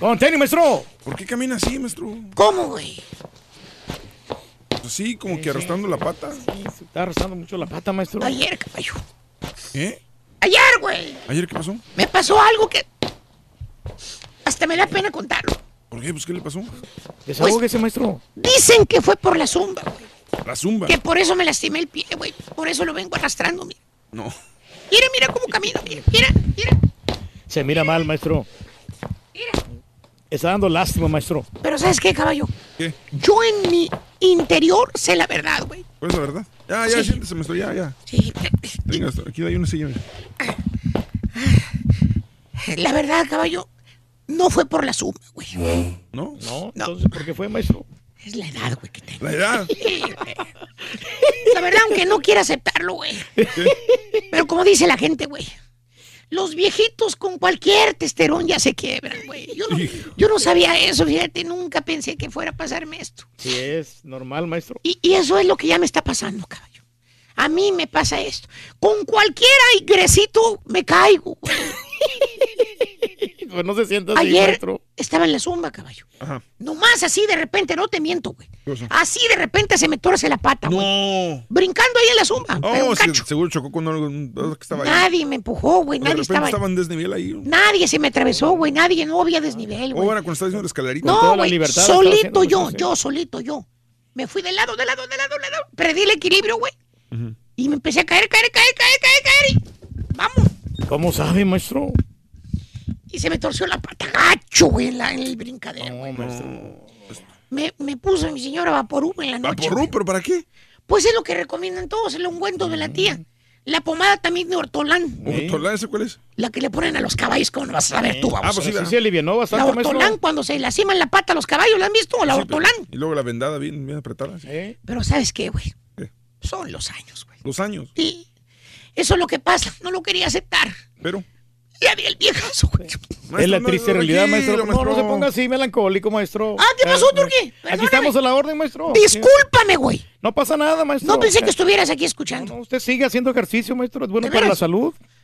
¡Con tenis, maestro! ¿Por qué camina así, maestro? ¿Cómo, güey? Así, como que arrastrando la pata. Se está arrastrando mucho la pata, maestro. Ayer, caballo. ¿Eh? Ayer, güey. ¿Ayer qué pasó? Me pasó algo que. Hasta me da pena contarlo. ¿Por qué? Pues, ¿qué le pasó? Desahógese, maestro. Dicen que fue por la zumba, güey. La zumba. Que por eso me lastimé el pie, güey. Por eso lo vengo arrastrando, mira. No. Mira, mira cómo camina, mira, mira, mira. Se mira mal, maestro. Está dando lástima, maestro. Pero ¿sabes qué, caballo? ¿Qué? Yo en mi interior sé la verdad, güey. ¿Cuál es la verdad? Ya, ya, Sí. siéntese, maestro, ya, ya. Sí. Venga, aquí hay una silla. mira. La verdad, caballo, no fue por la zumba, güey. ¿No? No, entonces, ¿por qué fue, maestro? Es la edad, güey, que tengo. La edad. La verdad, aunque no quiera aceptarlo, güey. Pero como dice la gente, güey. Los viejitos con cualquier testerón ya se quiebran, güey. Yo no, yo no sabía eso, fíjate, nunca pensé que fuera a pasarme esto. Sí, es normal, maestro. Y, y eso es lo que ya me está pasando, caballo. A mí me pasa esto. Con cualquier aigrecito me caigo, güey. No se sienta así, Ayer maestro. estaba en la zumba, caballo. Ajá. Nomás así de repente, no te miento, güey. Así de repente se me torce la pata, güey. No. Brincando ahí en la zumba. Oh, sí, seguro chocó con algo que estaba ahí. Nadie me empujó, güey. Nadie estaba. estaba en desnivel ahí. Nadie se me atravesó, güey. Nadie, no había desnivel, Oh, güey. ahora cuando está haciendo la escalerita. No, güey. Solito yo, yo solito yo. Me fui de lado, de lado, de lado, de lado. Perdí el equilibrio, güey. Y me empecé a caer, caer, caer, caer, caer, caer. Y, vamos. ¿Cómo sabe, maestro? Y se me torció la pata gacho, güey, en, la- en el brincadero. No. Me, me puso mi señora Vaporub en la noche. ¿Vaporub? ¿Pero para qué? Pues es lo que recomiendan todos, el ungüento de la tía. La pomada también de Ortolán. ¿Ortolán ese cuál es? La que le ponen a los caballos, ¿cómo no vas a saber tú, Ah, vamos? pues sí, Sí, se alivianó La bastante, maestro. Ortolán, cuando se lastiman la pata a los caballos, ¿la han visto? La Sí, pero- Ortolán. Y luego la vendada bien, bien apretada. sí. Pero ¿sabes qué, güey? ¿Qué? Son los años, güey. Dos años. Y eso es lo que pasa. No lo quería aceptar. Pero. Ya di el viejazo, güey. es la triste no, realidad, maestro. No, no se ponga así melancólico, maestro. Ah, ¿qué pasó, Eh, Turquí? Aquí Perdóname. estamos a la orden, maestro. Discúlpame, güey. No pasa nada, maestro. No pensé que Eh, estuvieras aquí escuchando. no, usted sigue haciendo ejercicio, maestro. Es bueno ¿De para la veras?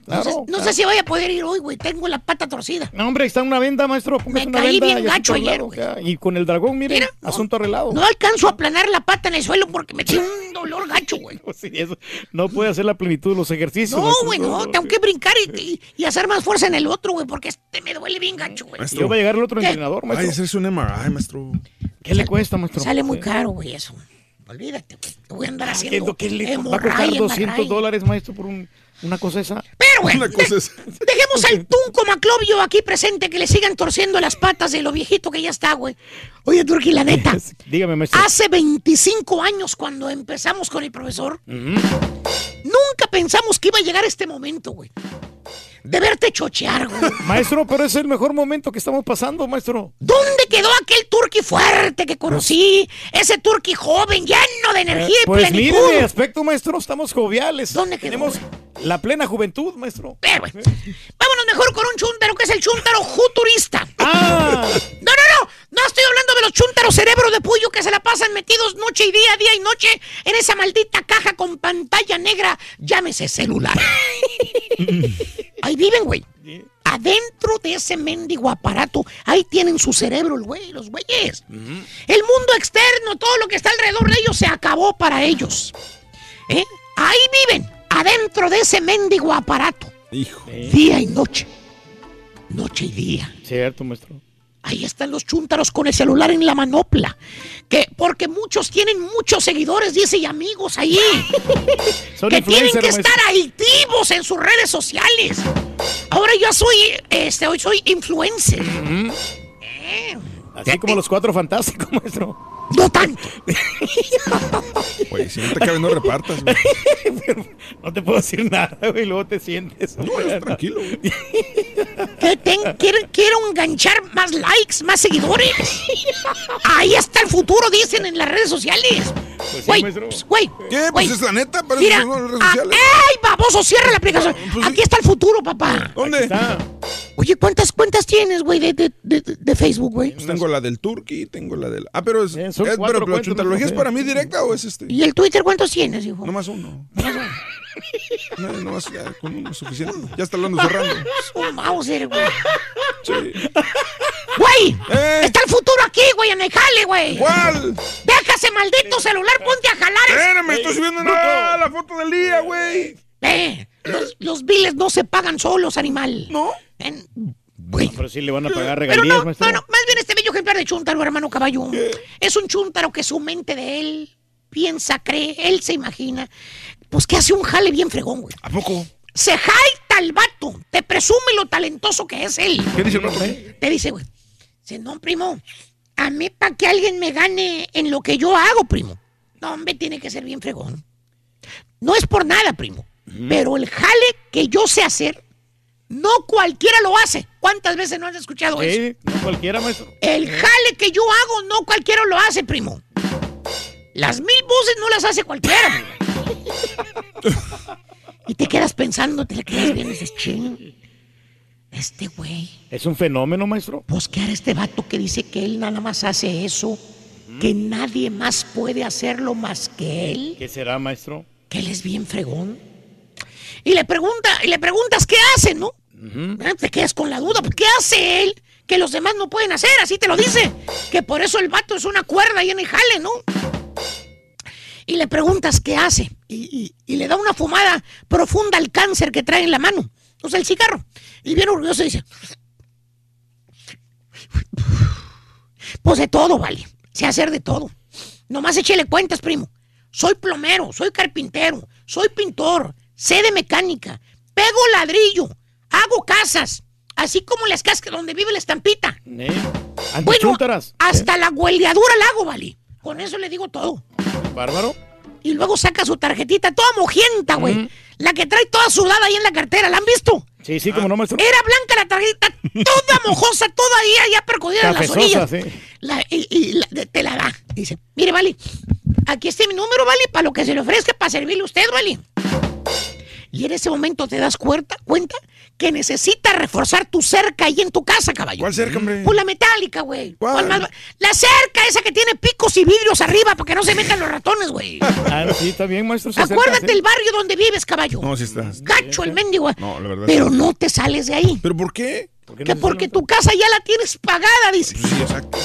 No, sé, no sé si voy a poder ir hoy, güey. Tengo la pata torcida. No, hombre, está una venda, maestro. Póngase Me una caí venda bien gacho ayer, ya. Y con el dragón, mire, asunto arreglado. No alcanzo a aplanar la pata en el suelo porque me tiene un dolor gacho, güey. Sí, eso. No puede hacer la plenitud de los ejercicios. No, maestro. güey, no. Tengo que brincar y, y- y hacer más fuerza en el otro, güey, porque este me duele bien gacho, güey. Yo voy a llegar el otro ¿Qué? entrenador, Ay, maestro. hacerse un MRI, maestro. ¿Qué le cuesta, maestro? Sale muy caro, güey, eso. Olvídate, güey. Te voy a andar ¿Qué es haciendo que le va a costar hemorragia. 200 dólares, maestro, por un- una cosa esa? Pero, güey, Una cosa esa. dejemos al Tunco Maclovio aquí presente que le sigan torciendo las patas de lo viejito que ya está, güey. Oye, Turki, la neta. Dígame, maestro. Hace 25 años cuando empezamos con el profesor, nunca pensamos que iba a llegar este momento, güey. De verte chochear, güey. Maestro, pero es el mejor momento que estamos pasando, maestro. ¿Dónde quedó aquel turqui fuerte que conocí? Ese turqui joven, lleno de energía y Pues mire, plenitud. de aspecto, maestro, estamos joviales. ¿Dónde quedó, Tenemos la plena juventud, maestro. Eh, güey. Vámonos mejor con un chúntaro que es el chúntaro juturista. Ah. No, no, no. No estoy hablando de los chúntaros cerebro de puyo que se la pasan metidos noche y día, día y noche en esa maldita caja con pantalla negra, llámese celular. Ahí viven, güey. Adentro de ese mendigo aparato, ahí tienen su cerebro, el güey, los güeyes. El mundo externo, todo lo que está alrededor de ellos se acabó para ellos. ¿Eh? Ahí viven, adentro de ese mendigo aparato. Hijo. Día y noche. Noche y día. Cierto, maestro. Ahí están los chúntaros con el celular en la manopla. Que, porque muchos tienen muchos seguidores, dice, y amigos ahí. Que tienen que estar activos en sus redes sociales. Ahora yo soy, este, hoy soy influencer. Eh, Así como los cuatro fantásticos, maestro. No tanto. Güey, si no te cabe, no repartas, güey. No te puedo decir nada, güey, luego te sientes. tranquilo. ¿Qué ten- quieren, quiero enganchar más likes, más seguidores. Ahí está el futuro, dicen en las redes sociales. Güey, pues, güey. ¿Qué? güey. Pues es la neta, para Mira, son las redes ah, sociales. ¡Ey, baboso! Cierra la aplicación. Aquí está el futuro, papá. ¿Dónde? Oye, ¿cuántas cuentas tienes, güey, de, de, de, de Facebook, güey? Pues tengo la del Turkey, tengo la del. Ah, pero es. Es- pero cuentas, chuntarología no es para mí directa o es este. ¿Y el Twitter cuántos tienes, hijo? Nomás uno. No, nomás ya, con uno es suficiente. Ya está hablando cerrando. Un Mauser, güey. Sí. ¡Güey! Está el futuro aquí, güey, en el jale, güey. ¿Cuál? Deja ese maldito celular, ponte a jalar. Espérame, estoy subiendo una- la foto del día, güey. Eh, los, los biles no se pagan solos, animal. ¿No? Pero sí le van a pagar Pero regalías, no, maestro. no, no, más bien este bello ejemplar de chúntaro, hermano caballo. Es un chúntaro que su mente de él piensa, cree, él se imagina. Pues que hace un jale bien fregón, güey. ¿A poco? Se jaita el vato, te presume lo talentoso que es él. ¿Qué dice el vato? Te dice, güey. Dice, no, primo, a mí para que alguien me gane en lo que yo hago, primo. No, hombre, tiene que ser bien fregón. No es por nada, primo. Pero el jale que yo sé hacer, no cualquiera lo hace. ¿Cuántas veces no has escuchado eso? Sí, no cualquiera, maestro. El jale que yo hago, no cualquiera lo hace, primo. Las mil voces no las hace cualquiera, y te quedas pensando, te le quedas viendo y dices, ching, este güey. Es un fenómeno, maestro. Pues, ¿qué hará este vato que dice que él nada más hace eso? Que nadie más puede hacerlo más que él. ¿Qué será, maestro? Que él es bien fregón. Y le pregunta, y le preguntas qué hace, ¿no? Ah, Te quedas con la duda, pues, ¿qué hace él que los demás no pueden hacer? Así te lo dice. Que por eso el vato es una cuerda y en el jale, ¿no? Y le preguntas qué hace. Y, y- y le da una fumada profunda al cáncer que trae en la mano. O sea, el cigarro. Y bien orgulloso dice, pues de todo, vale. Sé hacer de todo. Nomás échele cuentas, primo. Soy plomero, soy carpintero, soy pintor, sé de mecánica, pego ladrillo, hago casas, así como las casas donde vive la estampita. ¿Eh? Bueno, Antichúntaras. hasta la huelgadura la hago, vale. Con eso le digo todo. Bárbaro. Y luego saca su tarjetita toda mojienta, güey. La que trae toda sudada ahí en la cartera, ¿la han visto? Sí, sí, como no, maestro. Era blanca la tarjeta, toda mojosa, toda ahí, ya percudida en las orillas. sí. La- y y la- te la da. Dice, mire, vale, aquí está mi número, vale, para lo que se le ofrezca, para servirle a usted, vale. Y en ese momento te das cuenta, cuenta que necesita reforzar tu cerca ahí en tu casa, caballo. ¿Cuál cerca, hombre? Pues la metálica, güey. ¿Cuál? ¿Cuál más? La cerca esa que tiene picos y vidrios arriba para que no se metan los ratones, güey. Ah, sí, está bien, maestro. se acerca, Acuérdate sí. el barrio donde vives, caballo. No, sí está. Gacho el mendigo. No, la verdad. Pero no te sales de ahí. ¿Pero por qué? Que porque tu casa ya la tienes pagada, dice. Sí, exacto.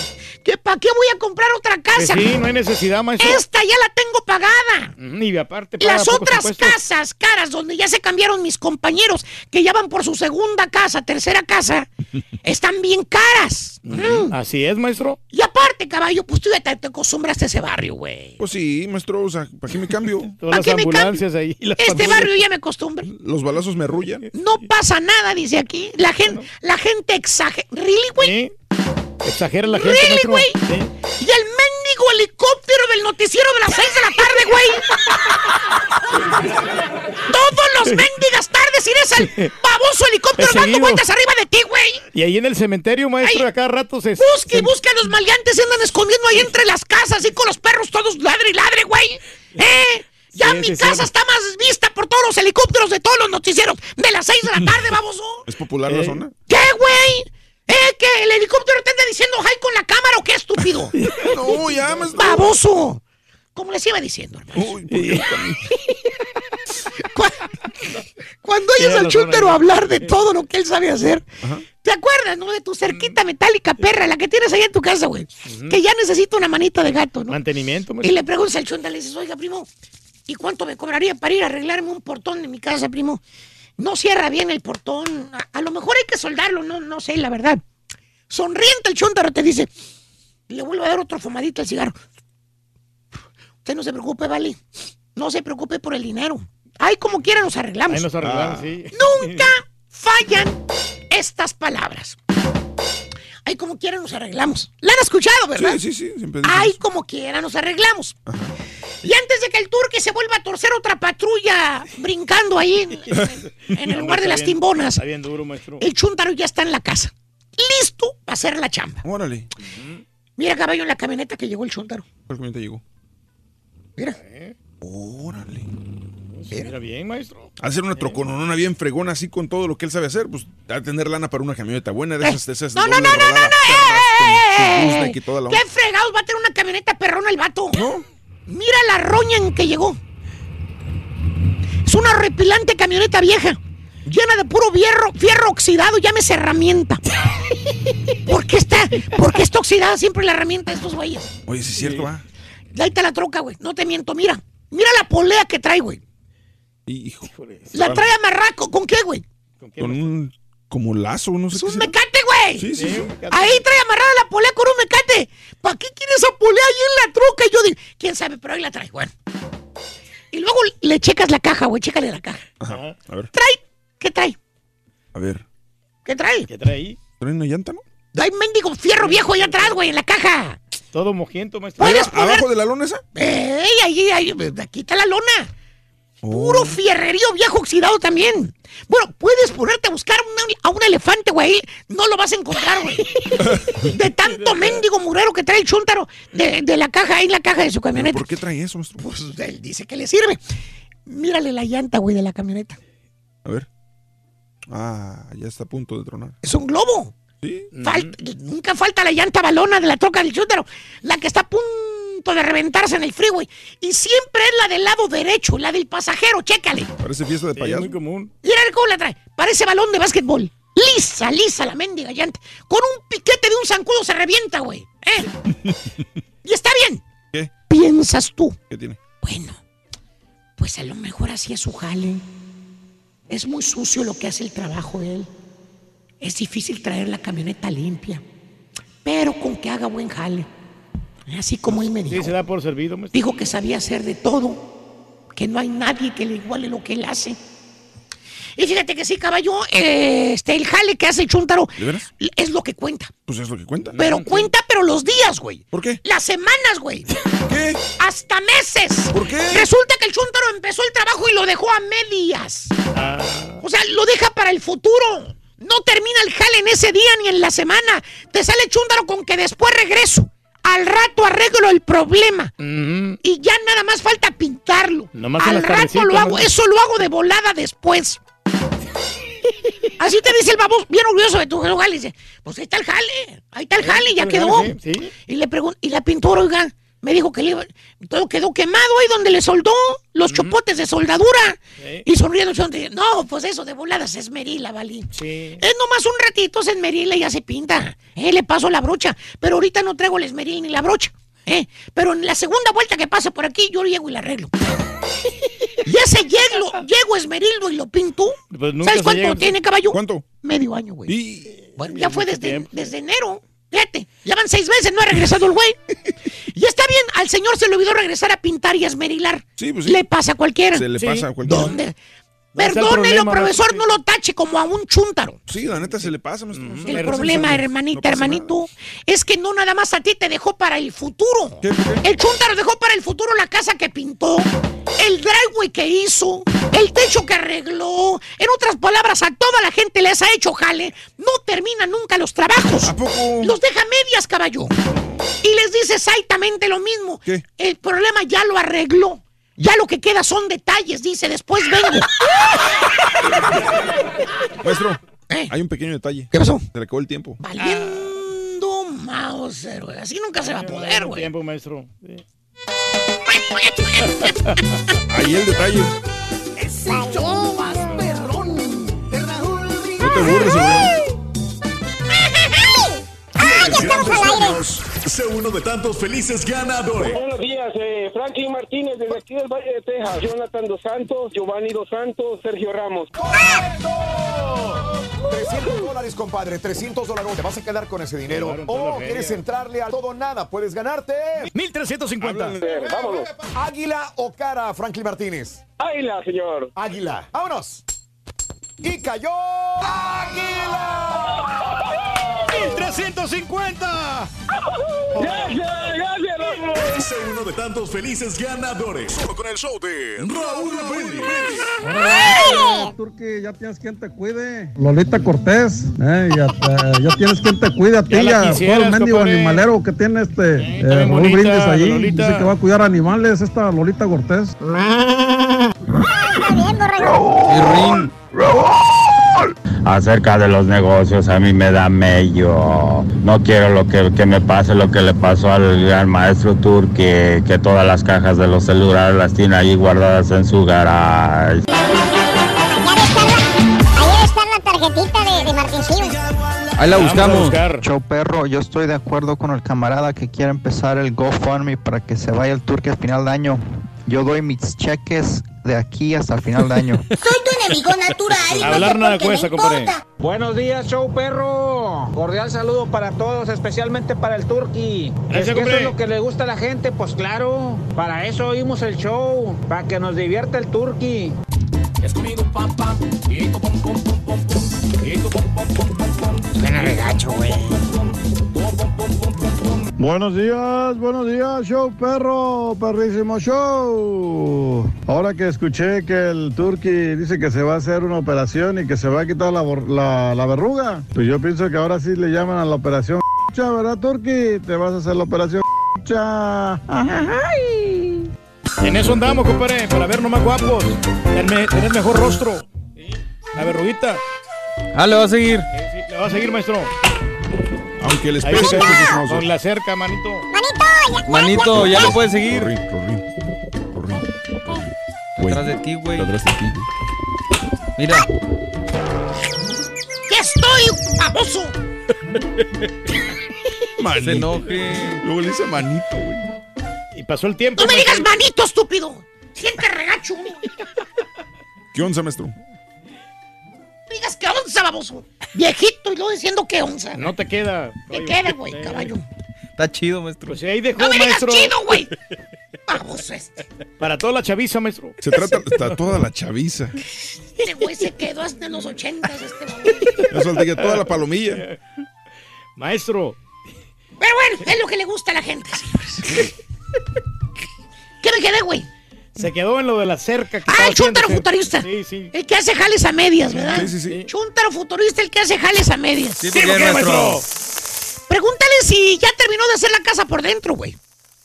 ¿Que ¿Para qué voy a comprar otra casa? sí, no hay necesidad, maestro. Esta ya la tengo pagada. Y aparte, paga Las otras impuestos. casas caras donde ya se cambiaron mis compañeros que ya van por su segunda casa, tercera casa, están bien caras. Mm. Así es, maestro. Y aparte, caballo, pues tú ya te, te acostumbraste a ese barrio, güey. Pues sí, maestro, o sea, ¿para qué me cambio? Todas las qué me ambulancias ahí. las Este patrullas. barrio ya me acostumbré. Los balazos me arrullan. No pasa nada, dice aquí. La gente, la gente exagera. ¿Really, güey? Sí. Exagera la gente, Really, güey. Y el mendigo helicóptero del noticiero de las 6 de la tarde, güey. Todos los mendigas tardes irás al baboso helicóptero dando vueltas arriba de ti, güey. Y ahí en el cementerio, maestro, a cada rato se... Busca y busca a los maleantes se andan escondiendo ahí entre las casas y con los perros todos ladre y ladre, güey. ¿Eh? Ya Sí, mi sí, casa sí. está más vista por todos los helicópteros de todos los noticieros de las 6 de la tarde, baboso. ¿Es popular la Eh. zona? ¿Qué, güey? ¿Eh? ¿Que el helicóptero te anda diciendo hi con la cámara o qué estúpido? No, ya, maestro. ¡Baboso! Como les iba diciendo, hermano. Uy, ¿por qué también? Cuando oyes al ahí. hablar de todo lo que él sabe hacer, Ajá. ¿te acuerdas, no? De tu cerquita metálica perra, la que tienes ahí en tu casa, güey. Que ya necesita una manita de gato, ¿no? Mantenimiento, Y maestro. le preguntas al chunta, le dices, oiga, primo, ¿y cuánto me cobraría para ir a arreglarme un portón en mi casa, primo? No cierra bien el portón. A, a lo mejor hay que soldarlo, no, no sé, la verdad. Sonriente el chuntaro te dice, le vuelvo a dar otro fumadito al cigarro. Usted no se preocupe, vale. No se preocupe por el dinero. Ay, como quiera nos arreglamos. Ahí nos arreglaron, Ah. sí. Nunca fallan estas palabras. Ay, como quiera nos arreglamos. La han escuchado, ¿verdad? Sí, sí, sí, siempre eso. como quiera nos arreglamos. Y antes de que el turque se vuelva a torcer otra patrulla brincando ahí en, en- en el lugar de las bien- timbonas, Está bien duro, maestro. el chuntaro ya está en la casa. Listo para hacer la chamba. Órale. Mira, caballo, en la camioneta que llegó el chuntaro. ¿Cuál camioneta llegó? Mira. Órale. Mira bien, maestro. Hacer una trocononona bien fregona así con todo lo que él sabe hacer, pues a tener lana para una camioneta buena de esas, de esas No, no, no, no, no, no, ¡Eh! gooseneck y toda la ¿Qué onda. fregados va a tener una camioneta perrona el vato? ¿No? Mira la roña en que llegó. Es una repilante camioneta vieja, llena de puro fierro, fierro oxidado, llámese herramienta. ¿Por qué está, por qué está oxidada siempre la herramienta de estos güeyes? Oye, sí es cierto, va. Ahí está la troca, güey. No te miento, mira. Mira la polea que trae, güey. Hijo. La trae amarraco. ¿Con qué, güey? Con un como lazo, no sé Es qué un será. mecate, güey. Sí, sí, sí. Ahí trae amarrada la polea con un mecate. ¿Para qué quiere esa polea ahí en la troca? Y yo digo, quién sabe, pero ahí la trae. Bueno. Y luego le checas la caja, güey. Chécale la caja. Ajá. A ver, ¿Trae? ¿Qué trae? a ver. ¿Qué trae? ¿Qué trae ahí? ¿Trae una llanta, no? Hay mendigo fierro viejo ahí atrás, güey, en la caja. Todo mojiento, maestro. ¿Puedes poner? ¿Abajo de la lona esa? ¡Ey! Ahí, ahí, aquí está la lona. Puro fierrerío viejo oxidado también. Bueno, puedes ponerte a buscar una- a un elefante, güey. No lo vas a encontrar, güey. De tanto mendigo murero que trae el chúntaro de, de la caja, ahí en la caja de su camioneta. ¿Por qué trae eso, maestro? Pues él dice que le sirve. Mírale la llanta, güey, de la camioneta. A ver. Ah, ya está a punto de tronar. Es un globo. Sí. Falta- Nunca falta la llanta balona de la troca del chúntaro. La que está a punto de reventarse en el freeway. Y siempre es la del lado derecho, la del pasajero. Chécale. Parece fiesta de Sí, payaso. muy común. Mira cómo la trae. Parece balón de básquetbol. Lisa, lisa la mendiga llanta. Con un piquete de un zancudo se revienta, güey. ¿Eh? y está bien. ¿Qué? Piensas tú. ¿Qué tiene? Bueno, pues a lo mejor así es su jale. Es muy sucio lo que hace el trabajo de él. Es difícil traer la camioneta limpia. Pero con que haga buen jale. Así como él me Sí, dijo. se da por servido, maestro. Dijo que sabía hacer de todo. Que no hay nadie que le iguale lo que él hace. Y fíjate que sí, caballo, eh, este, el jale que hace el chúntaro ¿De veras? es lo que cuenta. Pues es lo que cuenta. Pero cuenta, pero los días, güey. ¿Por qué? Las semanas, güey. ¿Qué? Hasta meses. ¿Por qué? Resulta que el chúntaro empezó el trabajo y lo dejó a medias. Ah, O sea, lo deja para el futuro. No termina el jale en ese día ni en la semana. Te sale chúndaro con que después regreso. Al rato arreglo el problema. Y ya nada más falta pintarlo. Nomás Al rato lo hago, eso lo hago de volada después. Así te dice el baboso, bien orgulloso de tu jale. Dice, pues ahí está el jale, ahí está el jale, ya quedó. jale, sí, sí. Y le pregunto, y la pintura, oiga, me dijo que le iba- todo quedó quemado ahí donde le soldó los chupotes de soldadura. Y sonriendo, no, pues eso de voladas es Merila, Valín. Es nomás un ratito, se esmerila y ya se pinta. Eh, le paso la brocha, pero ahorita no traigo el esmeril ni la brocha. Eh, pero en la segunda vuelta que pase por aquí, yo llego y la arreglo. y ese llego, llego esmerildo y lo pinto. Pues ¿Sabes cuánto llega. tiene, caballo? ¿Cuánto? Medio año, güey. Bueno, ya fue desde, desde enero. Fíjate, ya van seis meses, no ha regresado el güey. y está bien, al señor se le olvidó regresar a pintar y a esmerilar. Sí, pues sí. Le pasa a cualquiera. Se le pasa a cualquiera. ¿Dónde? No, Perdónelo, profesor, no lo tache como a un chúntaro. Sí, la neta se le pasa, El problema, hermanita, No hermanito, es que no nada más a ti te dejó para el futuro. El chúntaro dejó para el futuro la casa que pintó, el driveway que hizo, el techo que arregló. En otras palabras, a toda la gente les ha hecho jale. No terminan nunca los trabajos. Los deja medias, caballo. Y les dice exactamente lo mismo. El problema ya lo arregló. Ya lo que queda son detalles, dice, después vengo. Maestro, hay un pequeño detalle. Eh. ¿Qué pasó? Se le acabó el tiempo. Valiendo Mauser, güey. Así nunca se va a poder, güey. tiempo, maestro. Sí. Ahí el detalle. Es el show más perrón de Raúl No te burles, hombre. Sé uno de tantos felices ganadores. Buenos días, eh, Franklin Martínez, desde aquí del Valle de Texas. Jonathan Dos Santos, Giovanni Dos Santos, Sergio Ramos. 300 dólares, compadre, 300 dólares. ¿Te vas a quedar con ese dinero? ¿O feria. quieres entrarle a todo nada? Puedes ganarte. 1350. Vámonos. ¿Águila o cara, Franklin Martínez? Águila, señor. Águila. ¡Vámonos! Y cayó. ¡Águila! 1350. Gracias, gracias. Sé uno de tantos felices ganadores. Solo con el show de Raúl Brindis. Turki, ya tienes quien te cuide. Lolita Cortés, eh, ya, te- ya tienes quien te cuide a ti, ya, todo el mendigo animalero que tiene este eh, Raúl bonita, Brindis allí. Lolita. Dice que va a cuidar animales, esta Lolita Cortés. Acerca de los negocios, a mí me da mello. No quiero lo que, que me pase lo que le pasó al gran maestro Turki, que todas las cajas de los celulares las tiene ahí guardadas en su garage. Ahí está la tarjetita de, de Martincillo. Ahí la buscamos. Show perro, yo estoy de acuerdo con el camarada que quiere empezar el GoFundMe para que se vaya el Turque al final de año. Yo doy mis cheques de aquí hasta el final de año. Soy tu enemigo natural y Hablar nada cuesta, compadre. Buenos días, show perro. Cordial saludo para todos, especialmente para el Turqui. Es que eso es lo que le gusta a la gente, pues claro. Para eso oímos el show, para que nos divierta el Turqui. Es conmigo, pom. Suena regacho, güey. Buenos días, buenos días, show perro, perrísimo show. Ahora que escuché que el Turqui dice que se va a hacer una operación y que se va a quitar la, bor- la, la verruga, pues yo pienso que ahora sí le llaman a la operación ¿verdad, Turqui? Te vas a hacer la operación En eso andamos, compadre, para vernos más guapos. Tener, tener mejor rostro. Sí. La verruguita. Ah, le va a seguir. Le va a seguir, maestro. Aunque el Ahí espejo se sea ve. chismoso. Con la cerca, manito. Manito, ya lo puedes seguir. Corrí, corrí, corrí, corrí. Güey, Detrás de ti, güey. Detrás de ti, güey. Mira. ¡Que estoy, baboso! Manito. Se enoje. Luego le dice manito, güey. Y pasó el tiempo. ¡No me digas manito, estúpido! ¡Siente regacho! ¿Qué onza, maestro? Digas que onza, baboso. Viejito y luego diciendo que onza. No te queda. Te queda, güey, caballo. Está chido, maestro. Pues ahí dejó, ¡No me digas maestro. chido, güey! Baboso este. Para toda la chaviza, maestro. Se trata de toda la chaviza. Este güey se quedó hasta en los ochentas, este baboso. Eso día, toda la palomilla. Maestro. Pero bueno, es lo que le gusta a la gente, señores. ¿Qué me quedé, güey? Se quedó en lo de la cerca. Que Ah, el chúntaro haciendo. futurista. Sí, sí. El que hace jales a medias, ¿verdad? Sí, sí, sí. Chúntaro futurista, el que hace jales a medias. Sí, ¿por qué, maestro? Pregúntale si ya terminó de hacer la casa por dentro, güey.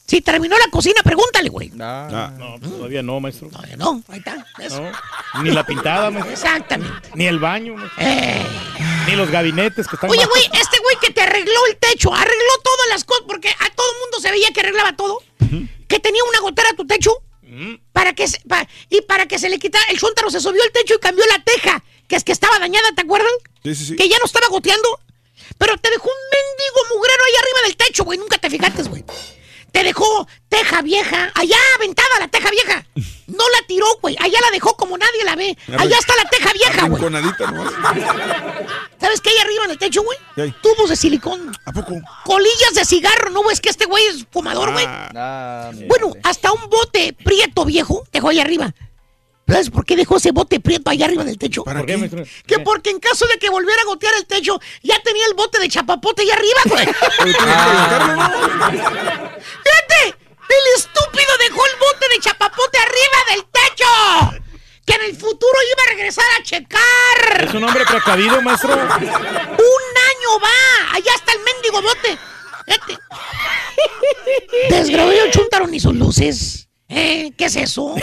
Si terminó la cocina, pregúntale, güey. No, pues todavía no, maestro. Todavía no, ahí está. ¿ves? No, Ni la pintada, maestro. Exactamente. Ni el baño, maestro. Ni los gabinetes que están Oye, güey, este güey que te arregló el techo, arregló todas las cosas, porque a todo el mundo se veía que arreglaba todo. Que tenía una gotera a tu techo. Para que se- y para que se le quitara, el chúntaro se subió el techo y cambió la teja, que es que estaba dañada, ¿te acuerdas? Sí, sí, sí. Que ya no estaba goteando. Pero te dejó un mendigo mugrero ahí arriba del techo, güey. Nunca te fijaste, güey. Te dejó teja vieja, allá aventada la teja vieja. No la tiró, güey. Allá la dejó como nadie la ve. Allá está la teja vieja, güey. Nomás. ¿Sabes qué hay arriba en el techo, güey? Tubos de silicón. ¿A poco? Colillas de cigarro, ¿no ves que este güey es fumador, güey? Ah, Bueno, hasta un bote prieto viejo dejó ahí arriba. ¿Sabes por qué dejó ese bote prieto allá arriba del techo? ¿Para ¿Por qué, qué? maestro? Que porque en caso de que volviera a gotear el techo, ya tenía el bote de chapapote allá arriba, güey. ¿no? ¡Fíjate! ¡El estúpido dejó el bote de chapapote arriba del techo! Que en el futuro iba a regresar a checar. Es un hombre precavido, maestro. ¡Un año va! ¡Allá está el mendigo bote! Fíjate. Desgrabó el chúntaro ni sus luces. ¿Eh? ¿Qué es eso?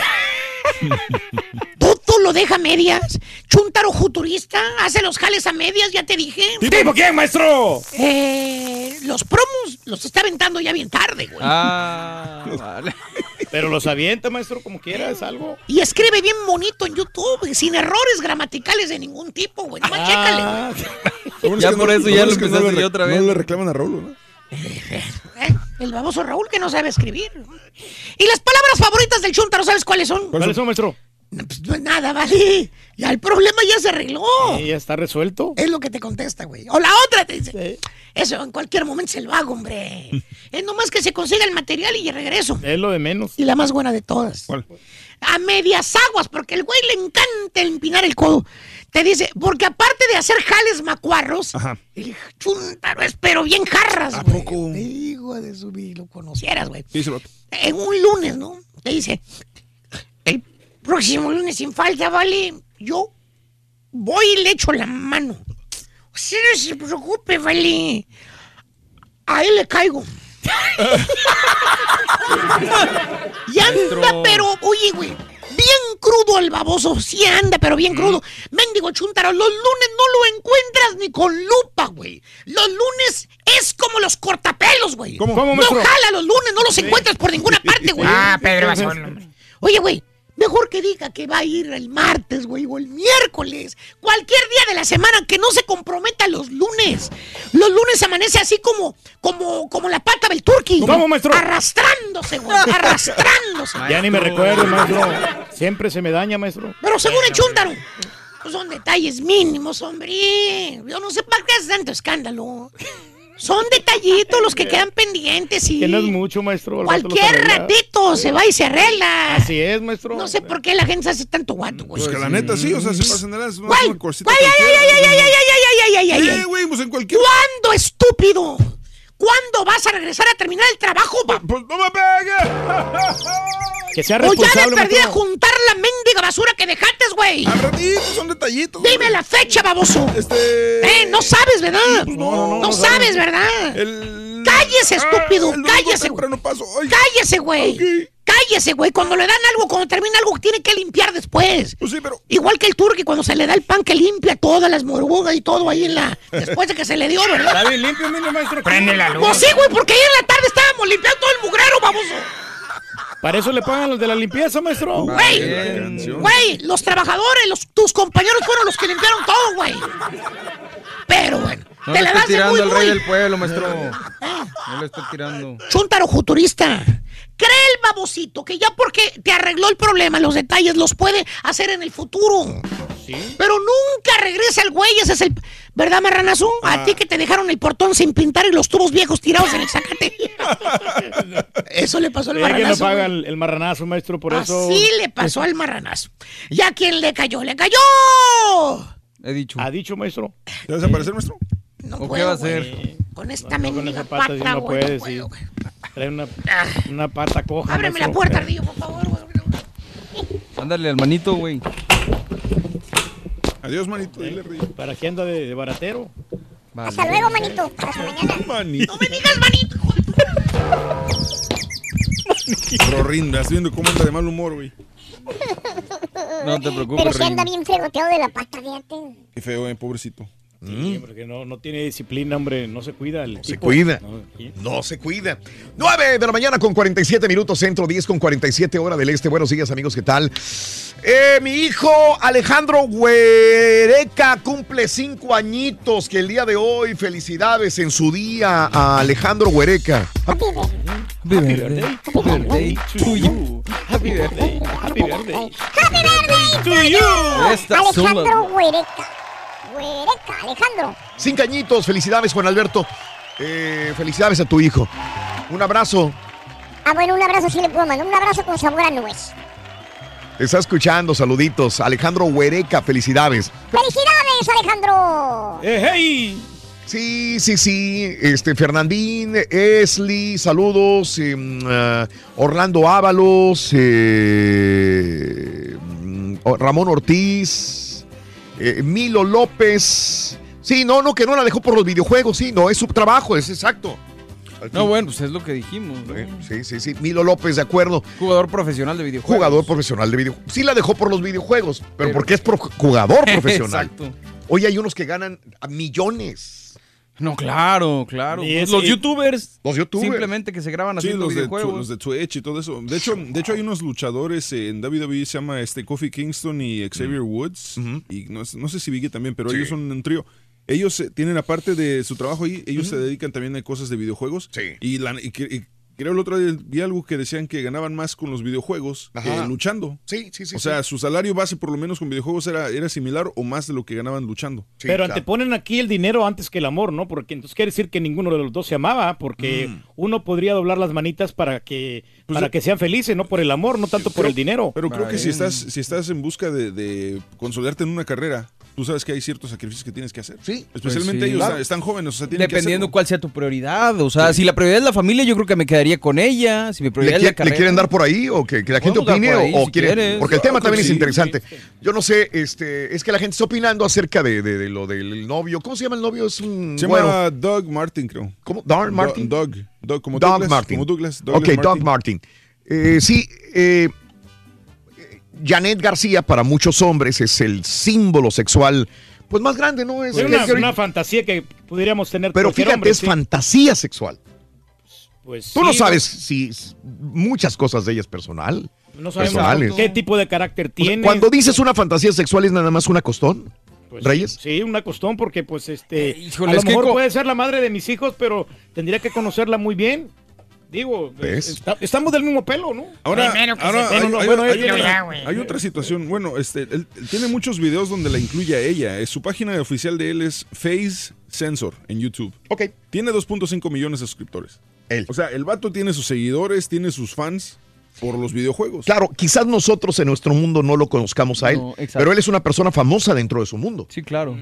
Todo lo deja a medias. Chúntaro futurista, hace los jales a medias, ya te dije. ¿Tipo quién, maestro? Eh, los promos los está aventando ya bien tarde, güey. Ah, vale. Pero los avienta, maestro, como quiera, es algo. Y escribe bien bonito en YouTube, sin errores gramaticales de ningún tipo, güey. Nomás chécale, güey. Ah, Ya por eso ya lo empezaste no otra vez. No le reclaman a Raúl, ¿no? El baboso Raúl que no sabe escribir. Y las palabras favoritas del Chuntaro, ¿sabes cuáles son? ¿Cuáles son, maestro? No, pues no es nada, vale. Ya el problema ya se arregló. Sí, ya está resuelto. Es lo que te contesta, güey. O la otra te dice. Eso en cualquier momento se lo hago, hombre. es nomás que se consiga el material y regreso. Es lo de menos. Y la más buena de todas. ¿Cuál? A medias aguas, porque el güey le encanta empinar el codo. Te dice, porque aparte de hacer jales macuarros, Ajá. el chuntaro es pero bien jarras, ¿A güey. poco? Hijo de su vida, lo conocieras, güey. En un lunes, ¿no? Te dice, el próximo lunes sin falta, vale, yo voy y le echo la mano. Usted no se preocupe, vale. A él le caigo. y anda, pero, oye, güey, bien crudo el baboso. Sí anda, pero bien crudo. Mendigo chuntaro, los lunes no lo encuentras ni con lupa, güey. Los lunes es como los cortapelos, güey. ¿Cómo? ¿Cómo, No maestro? jala los lunes, no los encuentras por ninguna parte, güey. Ah, Pedro Basón. Oye, güey, mejor que diga que va a ir el martes, güey, o el miércoles. Cualquier día de la semana que no se comprometa los lunes. Los lunes amanece así como, como, como la pata del turqui. ¿Cómo, maestro? Arrastrándose, güey, arrastrándose. Ya ni me recuerdo, maestro. Siempre se me daña, maestro. Pero según el chúntaro, pues son detalles mínimos, hombre. Yo no sé para qué es tanto escándalo. Son detallitos los que quedan pendientes y Que no es mucho, maestro. al cualquier ratito se va y se arregla. Así es, maestro. No sé por qué la gente se hace tanto guato, güey. Pues que la neta sí, o sea, se pasan de las Güey, ay, ay, ay, ay, ay, ay, ay, ay, ay, ay, ay. Eh, güey, pues en cualquier... ¿Cuándo, estúpido? ¿Cuándo vas a regresar a terminar el trabajo, pa? Pues no me pegue. Que sea O ya de responsable, perdida maestro. juntar la mendiga basura que dejaste, güey. Al ratito, son detallitos. Dime güey. la fecha, baboso. Este... Eh, no sabes, ¿verdad? Pues no, no, no, No sabes, ¿verdad? El... Cállese, estúpido, el domingo cállese, temprano paso. Cállese, güey. Cállese, güey. Cuando le dan algo, cuando termina algo, tiene que limpiar después. Pues sí, pero... Igual que el turqui cuando se le da el pan que limpia todas las morgugas y todo ahí en la... Después de que se le dio, ¿verdad? Está bien limpio, mire, maestro. Prende la luz. Pues sí, güey, porque ayer en la tarde estábamos limpiando todo el mugrero, baboso. Para eso le pagan los de la limpieza, maestro. Güey, güey, los trabajadores, los, tus compañeros fueron los que limpiaron todo, güey. Pero bueno, No te le la estoy tirando muy, al rey muy. del pueblo, maestro. Ah, No le estoy tirando. Chuntaro futurista. Cree el babosito que ya porque te arregló el problema, los detalles los puede hacer en el futuro. Sí. Pero nunca regresa el güey, ese es el... ¿Verdad, marranazo? A ti que te dejaron el portón sin pintar y los tubos viejos tirados en el zacate. Eso le pasó al Es que no marranazo. paga el, el marranazo, maestro, por eso. Así le pasó al marranazo. ¿Y a quién le cayó? ¡Le cayó! He dicho. ¿Ha dicho, maestro? ¿Ya va a desaparecer, maestro? No ¿O qué puedo, va a hacer? Con esta No, con mendiga esa pata pata, sí no güey, puede, no puedo, sí. Trae una, una pata coja. Ábreme la puerta, Ardillo, por favor, güey. Ándale al manito, güey. Adiós, manito. Dile, Río. ¿Para qué anda de, de baratero? Hasta luego, manito. Hasta mañana. Manito. No me digas, manito. Rorín, estás viendo cómo anda de mal humor, güey. No te preocupes, Pero si Rin. anda bien fregoteado de la pata, fíjate. Qué feo, eh, pobrecito. Sí, porque no, no tiene disciplina, hombre, no se cuida. El Se tipo. cuida. No, sí. No se cuida. 9 de la mañana con 47 minutos centro, 10 con 47 hora del este. Buenos días, amigos, ¿qué tal? Eh, mi hijo Alejandro Huereca cumple cinco añitos que el día de hoy. Felicidades en su día a Alejandro Huereca. Happy birthday. Happy birthday to you. Happy birthday. Happy birthday. ¡Happy birthday To you. Alejandro. Huereca. Huereca, Alejandro. Cinco añitos. Felicidades, Juan Alberto. Eh, felicidades a tu hijo. Un abrazo. Ah, bueno, un abrazo sí le puedo mandar. Un abrazo con sabor a nuez. Te está escuchando. Saluditos. Alejandro Huereca, felicidades. ¡Felicidades, Alejandro! Eh, hey. Sí, sí, sí. Este, Fernandín, Esli, saludos. eh, mm, ah, Orlando Ábalos, eh, mm, Ramón Ortiz, eh, Milo López. Sí, no, no, que no la dejó por los videojuegos, sí, no, es su trabajo, es exacto. No, bueno, pues es lo que dijimos. ¿no? Sí, sí, sí, Milo López, de acuerdo. Jugador profesional de videojuegos. Jugador profesional de videojuegos. Sí la dejó por los videojuegos, pero, Pero- porque es pro- jugador profesional. Exacto. Hoy hay unos que ganan a millones. No, claro, claro. Y es- los y- youtubers. Los youtubers. Simplemente que se graban Sí, haciendo los de, tu- videojuegos. los de Twitch y todo eso. De hecho, de hecho hay unos luchadores en WWE, se llama este Kofi Kingston y Xavier Woods. Y no, sé- no sé si Vicky también, pero Sí. ellos son un trío. Ellos eh, tienen aparte de su trabajo ahí, ellos se dedican también a cosas de videojuegos. Sí. Y, la- y creo el otro día vi algo que decían que ganaban más con los videojuegos que luchando. Sí, sí, sí. o sea, su salario base por lo menos con videojuegos era, era similar o más de lo que ganaban luchando. Sí, Pero claro. anteponen aquí el dinero antes que el amor, ¿no? Porque entonces quiere decir que ninguno de los dos se amaba, porque Mm. uno podría doblar las manitas para que Pues para yo- que sean felices, no por el amor, no tanto por el dinero. Pero creo que si estás, si estás en busca de, de consolidarte en una carrera, tú sabes que hay ciertos sacrificios que tienes que hacer. Sí. Especialmente Pues sí. ellos Claro. están- están jóvenes, o sea, tienen Dependiendo que cuál sea tu prioridad. O sea, si la prioridad es la familia, yo creo que me quedaría con ella. Si mi ¿Le, prioridad es qui- la le carrera. quieren dar por ahí o que, que la gente opine o, ahí, o si quiere- quieres. porque el tema también es sí, interesante. Yo no sé, este, es que la gente está opinando acerca de, de- de lo del novio. ¿Cómo se llama el novio? Es un Se llama Doug Martin, creo. ¿Cómo? Darn Do- Martin. Doug. Doug, como Doug Douglas. Martin. Como Douglas. ok, Douglas Doug Martin. Eh, sí, eh, Janet García para muchos hombres es el símbolo sexual pues más grande, ¿no? Es, Es una, una fantasía que pudiéramos tener pero fíjate, hombre, es sí. fantasía sexual. Pues Tú no sabes si muchas cosas de ella es personal. No sabemos personales. qué tipo de carácter O sea, tiene. cuando dices una fantasía sexual es nada más una costón. Pues, Reyes. Sí, una costón porque pues este híjole, a lo es mejor puede ser la madre de mis hijos, pero tendría que conocerla muy bien. Digo, ¿Ves? está- estamos del mismo pelo, ¿no? Ahora, hay, Bueno, hay- bueno, hay él- otra, situación. Bueno, este, él, él tiene muchos videos donde la incluye a ella. Eh, Su página oficial de él es Face Sensor en YouTube. Ok. Tiene 2.5 millones de suscriptores. Él. O sea, el vato tiene sus seguidores, tiene sus fans por los videojuegos. Claro, quizás nosotros en nuestro mundo no lo conozcamos a él, No, exacto. pero él es una persona famosa dentro de su mundo. Sí, claro.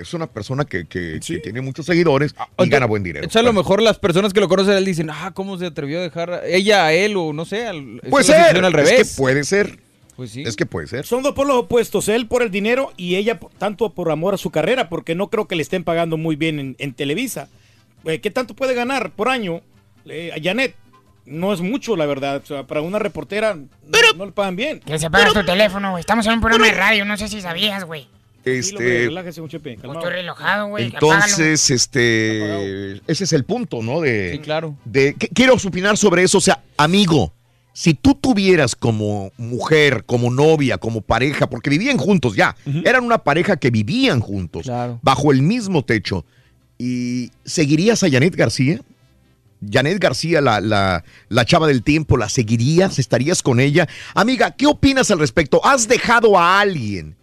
Es una persona que, que- Sí. que tiene muchos seguidores y gana buen dinero. entonces, a lo mejor las personas que lo conocen él dicen, ah, ¿cómo se atrevió a dejar ella a él o no sé? Al, Puede ser, al revés. es que puede ser, Pues sí. es que puede ser. Son dos polos opuestos, él por el dinero y ella tanto por amor a su carrera, porque no creo que le estén pagando muy bien en, en Televisa. Eh, ¿Qué tanto puede ganar por año eh, a Janet? No es mucho, la verdad. O sea, para una reportera no, no le pagan bien. Que se pagas tu teléfono, güey. Estamos en un programa de radio, no sé si sabías, güey. Este, relájese, calmado. estoy relojado, güey. apágalo. entonces, este, ese es el punto, ¿no? De, Sí, claro. de que- quiero opinar sobre eso, o sea, amigo, si tú tuvieras como mujer, como novia, como pareja, porque vivían juntos ya, eran una pareja que vivían juntos, Claro. bajo el mismo techo, y seguirías a Janet García, Janet García, la, la, la chava del tiempo, ¿la seguirías? ¿Estarías con ella? Amiga, ¿qué opinas al respecto? ¿Has dejado a alguien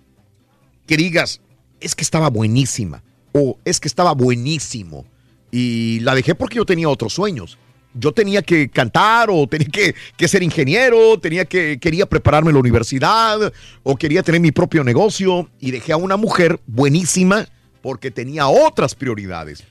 que digas, es que estaba buenísima o es que estaba buenísimo y la dejé porque yo tenía otros sueños? Yo tenía que cantar o tenía que, que ser ingeniero, tenía que, quería prepararme en la universidad o quería tener mi propio negocio y dejé a una mujer buenísima porque tenía otras prioridades.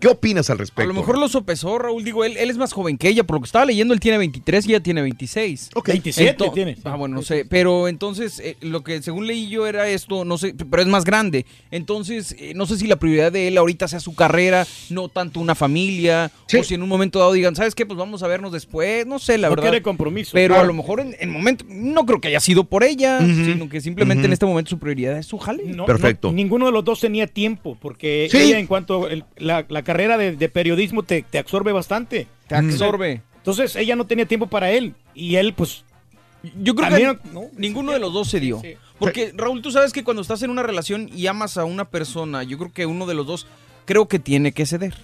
¿Qué opinas al respecto? A lo mejor lo sopesó, Raúl. Digo, él, él es más joven que ella. Por lo que estaba leyendo, él tiene 23 y ella tiene 26. Ok. 27 Ento- tiene. Ah, bueno, no sé. Pero entonces, eh, lo que según leí yo era esto, no sé, pero es más grande. Entonces, eh, no sé si la prioridad de él ahorita sea su carrera, no tanto una familia. O si en un momento dado digan, ¿sabes qué? Pues vamos a vernos después. No sé, la No verdad. quiere compromiso. Pero Claro. a lo mejor en el momento, no creo que haya sido por ella, sino que simplemente en este momento su prioridad es su jale. No, no, ninguno de los dos tenía tiempo, porque Sí. ella, en cuanto el- la, la carrera de, de periodismo te, te absorbe bastante. Te absorbe. Entonces ella no tenía tiempo para él y él, pues. Yo creo que ninguno de los dos se dio. Porque, Raúl, tú sabes que cuando estás en una relación y amas a una persona, yo creo que uno de los dos creo que tiene que ceder.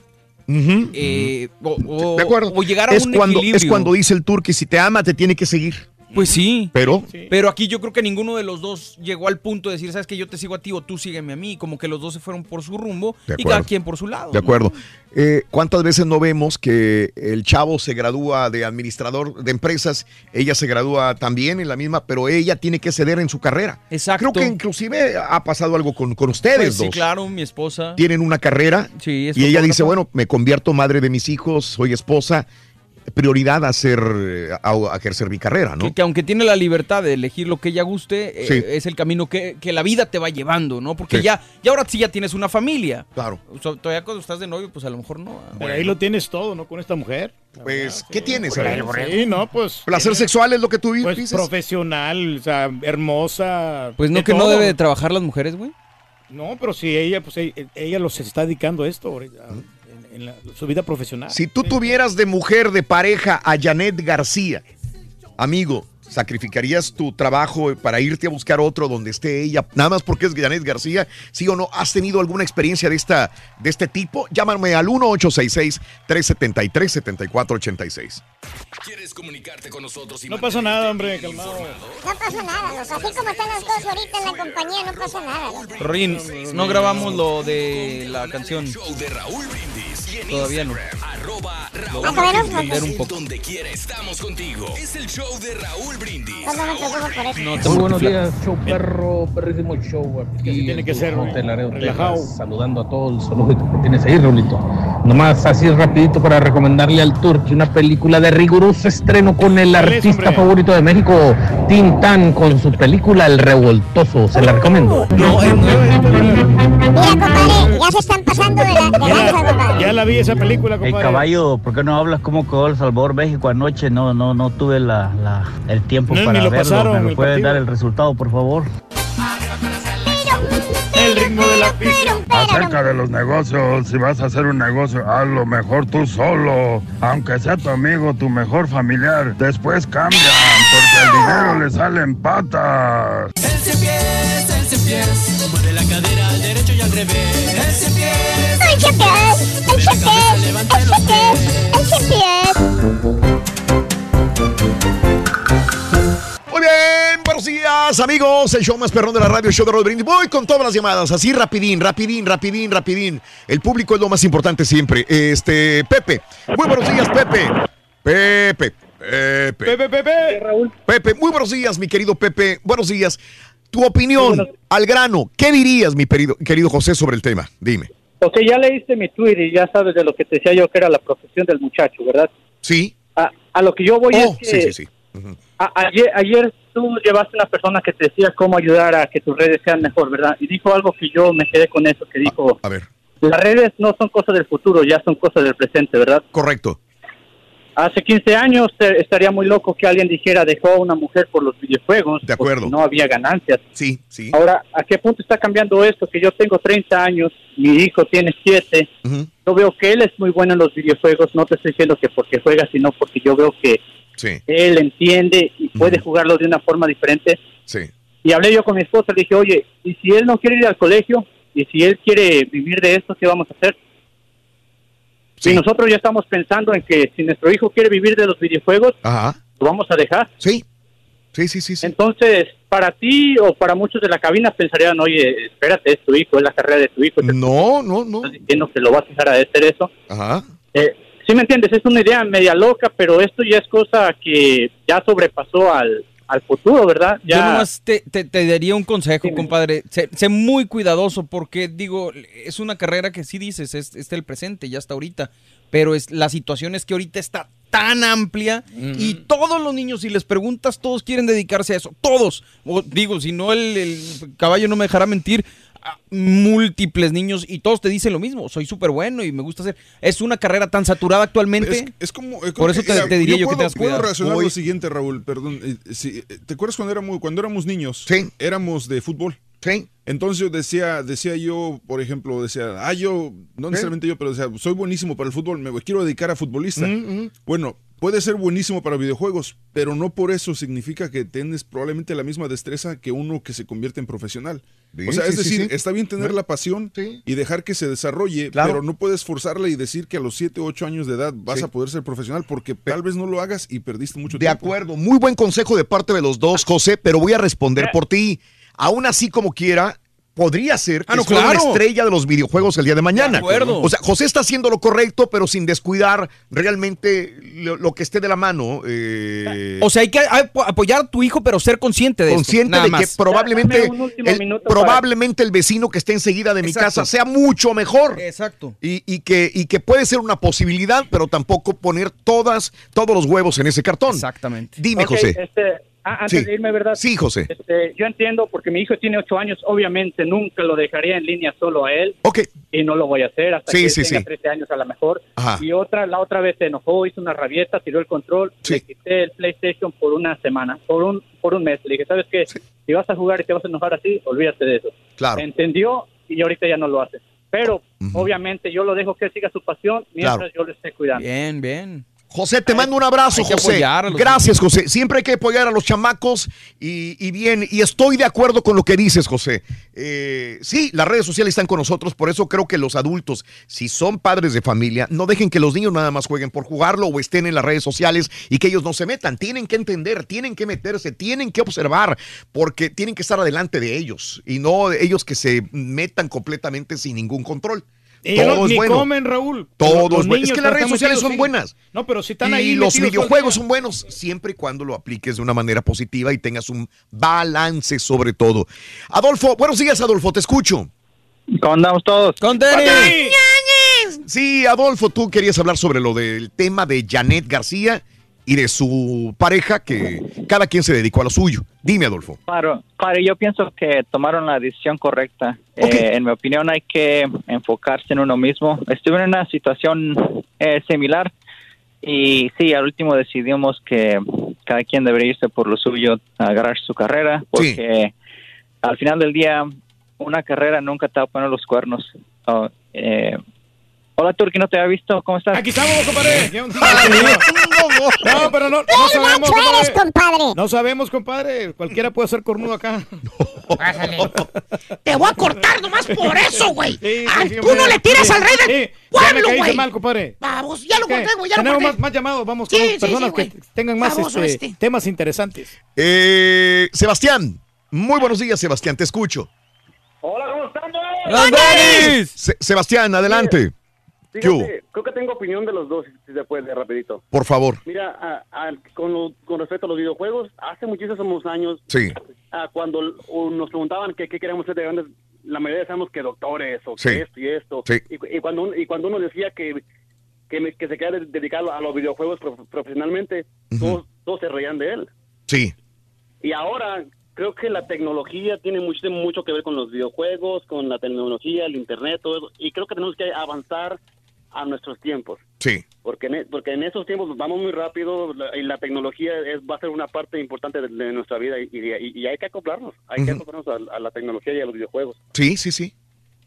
Eh, o, de acuerdo. o llegar a es un cuando, equilibrio. Es cuando dice el turqui, si te ama, te tiene que seguir. Pues sí. Pero, Pero aquí yo creo que ninguno de los dos llegó al punto de decir, sabes que yo te sigo a ti o tú sígueme a mí. Como que los dos se fueron por su rumbo y cada quien por su lado. de ¿no? acuerdo. Eh, ¿Cuántas veces no vemos que el chavo se gradúa de administrador de empresas, ella se gradúa también en la misma, pero ella tiene que ceder en su carrera? Exacto. Creo que inclusive ha pasado algo con, con ustedes Pues sí, dos. claro, mi esposa. Tienen una carrera Sí, es y ella dice, bueno, me convierto madre de mis hijos, soy esposa, prioridad a hacer, a, a ejercer mi carrera, ¿no? Que, que aunque tiene la libertad de elegir lo que ella guste, eh, Sí. es el camino que, que la vida te va llevando, ¿no? Porque Sí. ya, ya ahora sí ya tienes una familia. Claro. O sea, todavía cuando estás de novio, pues a lo mejor no. ¿ah? Ahí lo tienes todo, ¿no? Con esta mujer. Pues, ¿qué tienes? Pues? Sí, no, pues. Placer tiene- sexual es lo que tú Pues dices. profesional, o sea, hermosa. Pues no que no debe de trabajar las mujeres, güey. No, pero si ella, pues ella, ella lo se está dedicando a esto ahorita, en la- su vida profesional. Si tú tuvieras de mujer, de pareja a Janet García, amigo, ¿sacrificarías tu trabajo para irte a buscar otro donde esté ella? Nada más porque es Janet García, ¿sí o no? ¿Has tenido alguna experiencia de, esta, de este tipo? Llámame al 1-866-373-7486. ¿Quieres comunicarte con nosotros? Y No pasa nada, hombre, calmado. No pasa nada, loco. Así como están las cosas ahorita en la compañía, no pasa nada. Rin, no grabamos lo de la canción. de Raúl Brindis Todavía no. Arroba Raúl no, Brindis. Un. Donde quiera estamos contigo. Es el show de Raúl Brindis. No, no me preocupo por eso. No te Muy buenos días, show perro, perrísimo show. Aquí que tiene en que ser relajado. Saludando a todo el zoológico que tienes ahí, Raulito. Nomás así rapidito para recomendarle al Turki una película de riguroso estreno con el ¿Cuál es, artista favorito de México, Tintán, con su película El Revoltoso. Se la recomiendo. Mira, compadre, ya se están pasando de, la, de lanza, compadre. Ya la vi esa película, compadre. Caballo, ¿por qué no hablas cómo quedó El Salvador México anoche? No, no, no tuve la, la- el tiempo No, ni para lo verlo. pasaron, ¿Me lo puedes dar el resultado, por favor? El ritmo de la pista. Acerca de los negocios, si vas a hacer un negocio, hazlo mejor tú solo, aunque sea tu amigo, tu mejor familiar. Después cambian, porque el dinero le sale en patas. El cien pies, el cien pies, mueve la cadera al derecho y al revés. El cien pies, El pies, el pies. Muy bien, buenos días, amigos. El show más perrón de la radio, el show de Raúl Brindis. Voy con todas las llamadas, así rapidín, rapidín, rapidín, rapidín. El público es lo más importante siempre. Este, Pepe. Muy buenos días, Pepe. Pepe. Pepe. Pepe, Pepe. Raúl, Pepe, muy buenos días, mi querido Pepe. Buenos días. Tu opinión, al grano. ¿Qué dirías, mi querido, querido José, sobre el tema? Dime. Ok, ya leíste mi tweet y ya sabes de lo que te decía yo que era la profesión del muchacho, ¿verdad? Sí. A, a lo que yo voy Oh, es que sí, sí, sí. a- ayer, ayer tú llevaste una persona que te decía cómo ayudar a que tus redes sean mejor, ¿verdad? Y dijo algo que yo me quedé con eso, que dijo, A ver. las redes no son cosas del futuro, ya son cosas del presente, ¿verdad? Correcto. Hace 15 años eh, estaría muy loco que alguien dijera dejó a una mujer por los videojuegos. De acuerdo. No había ganancias. Sí, sí. Ahora, ¿a qué punto está cambiando esto? Que yo tengo 30 años, mi hijo tiene 7. Ujú. Yo veo que él es muy bueno en los videojuegos. No te estoy diciendo que porque juega, sino porque yo veo que Sí, él entiende y puede jugarlo de una forma diferente. sí. Y hablé yo con mi esposa, le dije, oye, ¿y si él no quiere ir al colegio? ¿Y si él quiere vivir de esto, qué vamos a hacer? Sí. Y nosotros ya estamos pensando en que si nuestro hijo quiere vivir de los videojuegos, Ajá. lo vamos a dejar. Sí. Sí, sí, sí, sí. Entonces, para ti o para muchos de la cabina pensarían, oye, espérate, es tu hijo, es la carrera de tu hijo. No, no, no. Estás diciendo que lo vas a dejar a hacer eso. Ajá. Eh, sí me entiendes, es una idea media loca, pero esto ya es cosa que ya sobrepasó al, al futuro, ¿verdad? Yo nomás te, te- te daría un consejo, compadre. Sé, sé muy cuidadoso porque, digo, es una carrera que sí dices, es, es el presente, ya está ahorita. Pero es, la situación es que ahorita está tan amplia y todos los niños, si les preguntas, todos quieren dedicarse a eso. Todos. O, digo, si no, el, el caballo no me dejará mentir. A múltiples niños y todos te dicen lo mismo. Soy súper bueno y me gusta hacer. Es una carrera tan saturada actualmente. Es, es como, eh, Por eso te, mira, te diría yo, que puedo, tengas puedo cuidado. razonar lo siguiente, Raúl, perdón. eh, si, eh, ¿Te acuerdas cuando éramos, cuando éramos niños? Sí. Éramos de fútbol. Sí. Entonces yo decía, decía yo, por ejemplo, decía, ah, yo, no necesariamente yo, pero decía, soy buenísimo para el fútbol, me quiero dedicar a futbolista. Mm, Bueno, puede ser buenísimo para videojuegos, pero no por eso significa que tienes probablemente la misma destreza que uno que se convierte en profesional. Sí, o sea, es sí, decir, sí. está bien tener la pasión y dejar que se desarrolle, Claro. pero no puedes forzarla y decir que a los 7 o 8 años de edad vas Sí. a poder ser profesional porque tal vez no lo hagas y perdiste mucho De tiempo. acuerdo, muy buen consejo de parte de los dos, José, pero voy a responder por ti. Aún así, como quiera, podría ser que Ah, no, una estrella de los videojuegos el día de mañana. De acuerdo. O sea, José está haciendo lo correcto, pero sin descuidar realmente lo, lo que esté de la mano. eh, O sea, hay que apo- apoyar a tu hijo, pero ser consciente de esto, consciente nada de que más. probablemente, el, probablemente el vecino que esté enseguida de mi Exacto. casa sea mucho mejor. Exacto. Y, y que, y que puede ser una posibilidad, pero tampoco poner todas, todos los huevos en ese cartón. Exactamente. Dime, José. este, ah, antes Sí. de irme, ¿verdad? Sí, José. Este, yo entiendo porque mi hijo tiene ocho años, obviamente nunca lo dejaría en línea solo a él. Y no lo voy a hacer hasta Sí, que sí, tenga sí. 13 años a lo mejor. Ajá. Y otra, la otra vez se enojó, hizo una rabieta, tiró el control, le quité el PlayStation por una semana, por un, por un mes. Le dije, ¿sabes qué? Si vas a jugar y te vas a enojar así, olvídate de eso. Claro. Entendió y ahorita ya no lo hace. Pero obviamente yo lo dejo que él siga su pasión mientras Claro. yo le esté cuidando. Bien, bien. José, te mando un abrazo, Hay José. Gracias, José. Siempre hay que apoyar a los chamacos y, y bien, y estoy de acuerdo con lo que dices, José. Eh, sí, las redes sociales están con nosotros, por eso creo que los adultos, si son padres de familia, no dejen que los niños nada más jueguen por jugarlo o estén en las redes sociales y que ellos no se metan. Tienen que entender, tienen que meterse, tienen que observar, porque tienen que estar adelante de ellos y no ellos que se metan completamente sin ningún control. Y Todo no- es ni bueno. comen, Raúl. Todo Los es bueno. Es que las redes sociales metidos, son buenas. No, pero si están y ahí los todo el videojuegos son buenos siempre y cuando lo apliques de una manera positiva y tengas un balance sobre todo. Adolfo, buenos días, Adolfo, te escucho. ¿Cómo andamos todos? ¡Con Sí, Adolfo, tú querías hablar sobre lo del tema de Janet García y de su pareja, que cada quien se dedicó a lo suyo. Dime, Adolfo. Claro, claro, yo pienso que tomaron la decisión correcta. Eh, en mi opinión hay que enfocarse en uno mismo. Estuve en una situación eh, similar y sí, al último decidimos que cada quien debería irse por lo suyo, agarrar su carrera, porque al final del día una carrera nunca te va a poner los cuernos. Oh, eh, hola, Turki, no te había visto. ¿Cómo estás? Aquí estamos, compadre. No, pero no, no ¡Qué sabemos, compadre. compadre! No sabemos, compadre. Cualquiera puede ser cornudo acá. Te voy a cortar nomás por eso, güey. Sí, sí, tú no le tiras Sí, al rey del sí, Ya me pueblo, güey. mal, compadre. Vamos, ya lo corté, güey, ya lo Tenemos corté. más, más llamados. Vamos Sí, con sí, sí, personas que tengan más este, este. temas interesantes. Eh, Sebastián, muy buenos días, Sebastián, te escucho. Hola, ¿cómo? Se- Sebastián, adelante. Fíjate, creo que tengo opinión de los dos, si se puede, rapidito. Por favor. Mira, a- a- con, lo- con respecto a los videojuegos, hace muchísimos años, Sí. ah, cuando nos preguntaban qué, qué queríamos ser de grandes, la mayoría decíamos que doctores o Sí. que esto y esto. Sí. Y, y cuando, uno- y cuando uno decía que, que, me- que se quería de- dedicar a los videojuegos prof- profesionalmente, todos, todos se reían de él. Sí. Y ahora creo que la tecnología tiene mucho, mucho que ver con los videojuegos, con la tecnología, el internet, todo eso. Y creo que tenemos que avanzar a nuestros tiempos. Sí. Porque en, e- porque en esos tiempos vamos muy rápido la- y la tecnología es, va a ser una parte importante de, de nuestra vida y, y- y hay que acoplarnos. Hay que acoplarnos a, a la tecnología y a los videojuegos. Sí, sí, sí.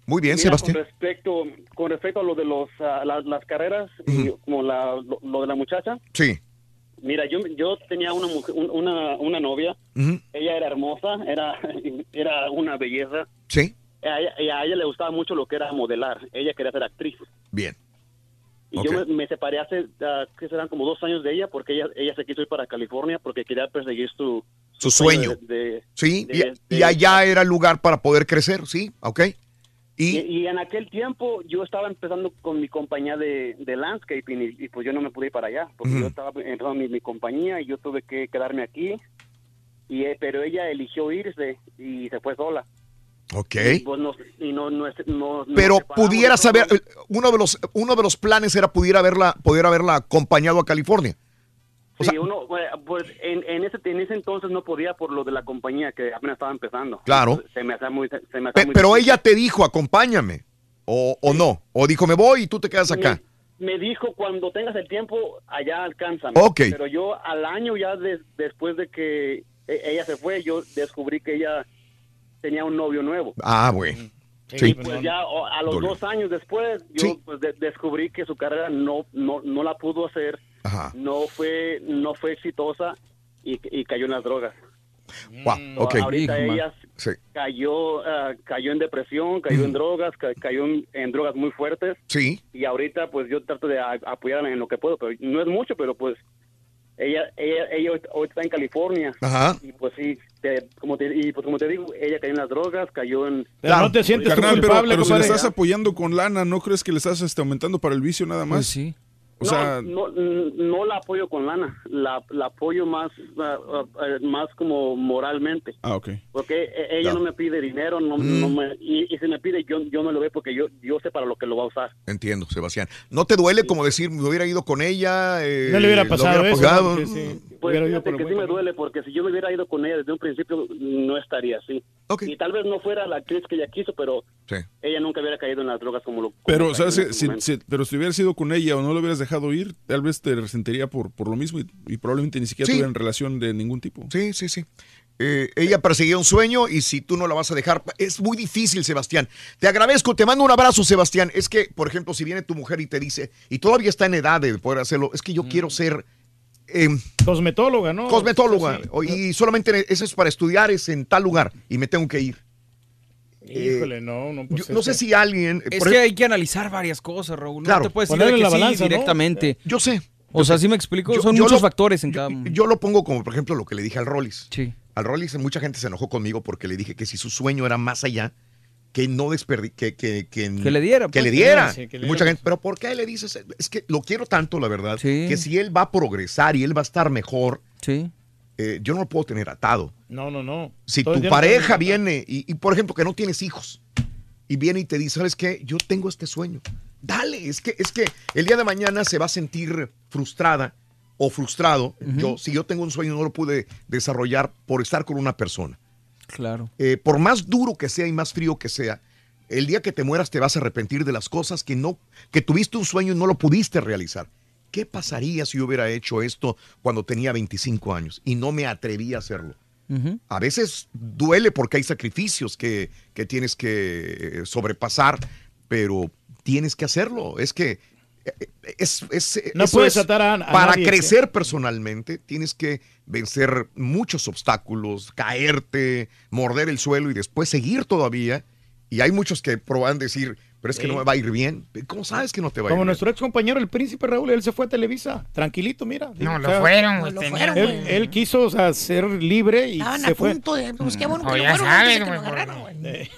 Muy bien, Mira, Sebastián. Con respecto, con respecto a lo de los, a las, las carreras, y como la, lo, lo de la muchacha, Sí. mira, yo, yo tenía una, mujer- un- una, una novia ella era hermosa, era, era una belleza. Sí. A ella, y a ella le gustaba mucho lo que era modelar. Ella quería ser actriz. Bien. Y yo me, me separé hace, ah, que serán como dos años de ella, porque ella, ella se quiso ir para California porque quería perseguir su, Su sueño. de- de- Sí, de- y, allá era el lugar para poder crecer, sí, ok. Y, y en aquel tiempo yo estaba empezando con mi compañía de, de landscaping y, y pues yo no me pude ir para allá, porque yo estaba empezando mi, mi compañía y yo tuve que quedarme aquí y eh, pero ella eligió irse y se fue sola. Ok. Y, pues, no, y no, no, Pero pudiera saber, uno de los uno de los planes era pudiera haberla, poder haberla acompañado a California. O Sí, sea, uno, eh, pues en, en ese en ese entonces no podía por lo de la compañía que apenas estaba empezando. Claro. Se me hacía muy, se me hacía pe- muy pero difícil. ella te dijo, acompáñame. O, o no. O dijo, me voy y tú te quedas acá. Me, me dijo cuando tengas el tiempo allá alcanza. Ok. Pero yo al año ya de- después de que e- ella se fue, yo descubrí que ella tenía un novio nuevo. Ah, güey. Y Sí. pues ya a los dos años después, yo Sí. pues de- descubrí que su carrera no no no la pudo hacer, Ajá. no fue no fue exitosa y, y cayó en las drogas. Wow, ok. Ahorita ella Sí. cayó ah, cayó en depresión, cayó en drogas, ca- cayó en, en drogas muy fuertes Sí. y ahorita pues yo trato de a- apoyarla en lo que puedo, pero no es mucho, pero pues ella ella ella ahorita está en California Ajá. y pues sí, te- como te, y pues como te digo, ella cayó en las drogas, cayó en Carnal, pero, pero si le estás Ya. apoyando con lana, ¿no crees que le estás este, aumentando para el vicio nada más? Pues sí. O sea, no, no, no la apoyo con lana, la, la apoyo más más como moralmente. ah, ok. Porque e- ella Ya. no me pide dinero, no, Mm. no me, y, y si me pide, yo, yo no lo veo porque yo, yo sé para lo que lo va a usar. Entiendo, Sebastián. ¿No te duele como decir, me hubiera ido con ella? eh, No le hubiera pasado eso? ¿no? Que sí. Pues Hubiera fíjate que sí buen me duele porque si yo me hubiera ido con ella desde un principio, no estaría así. Y tal vez no fuera la actriz que ella quiso, pero Sí. ella nunca hubiera caído en las drogas como lo Pero, como ¿sabes? qué? ese Si, si- pero si hubieras ido con ella o no lo hubieras dejado ir, tal vez te resentiría por, por lo mismo y, y probablemente ni siquiera Sí. tuvieran relación de ningún tipo. Sí, sí, sí. Eh, ella perseguía un sueño y si tú no la vas a dejar, es muy difícil, Sebastián. Te agradezco, te mando un abrazo, Sebastián. Es que, por ejemplo, si viene tu mujer y te dice, y todavía está en edad de poder hacerlo, es que yo quiero ser em, Cosmetóloga, ¿no? cosmetóloga Sí. y solamente eso es para estudiar, es en tal lugar y me tengo que ir. Híjole, no, no. pues Yo no sé si alguien... Es por que hay que analizar varias cosas, Raúl. Claro. No te puedes ir Ponerle de que la sí balanza, ¿no? directamente. Yo sé. O sea, ¿sí me explico? Yo- Son yo muchos lo- factores en cada... Yo lo pongo como, por ejemplo, lo que le dije al Rollis. Sí. Al Rollis, mucha gente se enojó conmigo porque le dije que si su sueño era más allá, que no desperdi que, que, que, Que le diera, Que pues. le diera. Sí, que le Y mucha diera. gente, pero ¿por qué le dices? Es que lo quiero tanto, la verdad, que si él va a progresar y él va a estar mejor, eh, yo no lo puedo tener atado. No, no, no. Si Todo tu pareja viene y, y, por ejemplo, que no tienes hijos y viene y te dice, ¿sabes qué? Yo tengo este sueño. Dale, es que, es que el día de mañana se va a sentir frustrada o frustrado. Yo, si yo tengo un sueño, no lo pude desarrollar por estar con una persona. Claro. Eh, por más duro que sea y más frío que sea, el día que te mueras te vas a arrepentir de las cosas que no, que tuviste un sueño y no lo pudiste realizar. ¿Qué pasaría si yo hubiera hecho esto cuando tenía 25 años y no me atreví a hacerlo? A veces duele porque hay sacrificios que, que tienes que eh, sobrepasar, pero tienes que hacerlo. Es que eh, es, es- No puedes es- atar a- a para nadie, crecer personalmente tienes que vencer muchos obstáculos, caerte, morder el suelo y después seguir todavía. Y hay muchos que proban decir, pero es que Sí. no me va a ir bien. ¿Cómo sabes que no te va a ir Como bien? nuestro ex compañero, el príncipe Raúl, él se fue a Televisa, tranquilito, mira. No, lo fueron, güey, Él, lo fueron, él quiso o sea, ser libre y Estaban se a fue. punto de. Pues qué bueno Oh, que lo ya fueron sabes, antes de que güey, lo güey.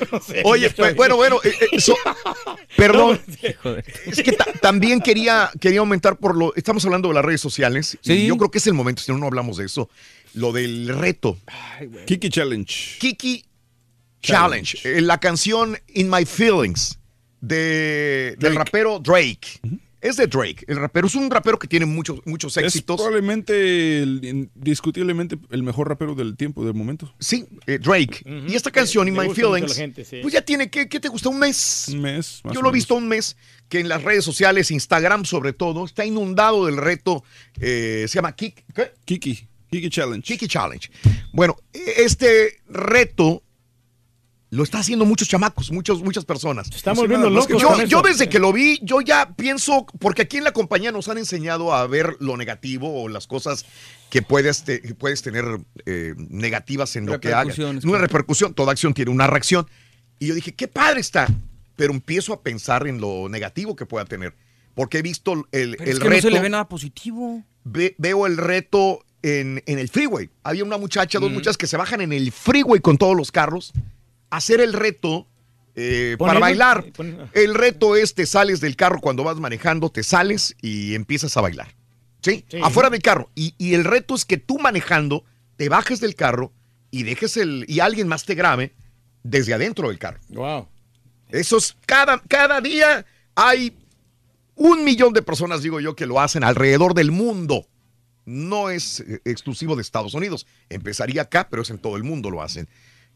Yo no sé, Oye, pues, bueno, bueno, eh, eh, so- perdón. Es que ta- también quería, quería aumentar por lo. Estamos hablando de las redes sociales. Y Sí. yo creo que es el momento, si no, no hablamos de eso. Lo del reto. Kiki Challenge. Kiki Challenge. Eh, la canción In My Feelings de, del rapero Drake. Es de Drake. El rapero es un rapero que tiene muchos, muchos Es éxitos. probablemente, el- indiscutiblemente, el mejor rapero del tiempo, del momento. Sí, eh, Drake. Y esta canción, In My Feelings, gente, sí. pues ya tiene, ¿qué, qué te gusta? ¿Un mes? Un mes. más Yo lo he visto un mes que en las redes sociales, Instagram sobre todo, está inundado del reto. eh, se llama Kik- ¿qué? Kiki. Kiki Challenge. Kiki Challenge. Bueno, este reto lo está haciendo muchos chamacos, muchos, muchas personas. estamos que locos Yo, yo desde que lo vi, yo ya pienso, porque aquí en la compañía nos han enseñado a ver lo negativo o las cosas que puedes, te- que puedes tener eh, negativas en lo que hagas. Una claro. repercusión, toda acción tiene una reacción. Y yo dije, qué padre está, pero empiezo a pensar en lo negativo que pueda tener. Porque he visto el, Pero el es que reto no se le ve nada positivo. ve- veo el reto en, en el freeway. Había una muchacha, dos muchachas que se bajan en el freeway con todos los carros hacer el reto eh, para bailar. pon- El reto es te sales del carro cuando vas manejando, te sales y empiezas a bailar. ¿Sí? Sí. Afuera del carro. Y, y el reto es que tú manejando te bajes del carro y dejes el y alguien más te grabe desde adentro del carro. Wow. Esos cada cada día hay un millón de personas, digo yo, que lo hacen alrededor del mundo. No es eh, exclusivo de Estados Unidos. Empezaría acá, pero es en todo el mundo lo hacen.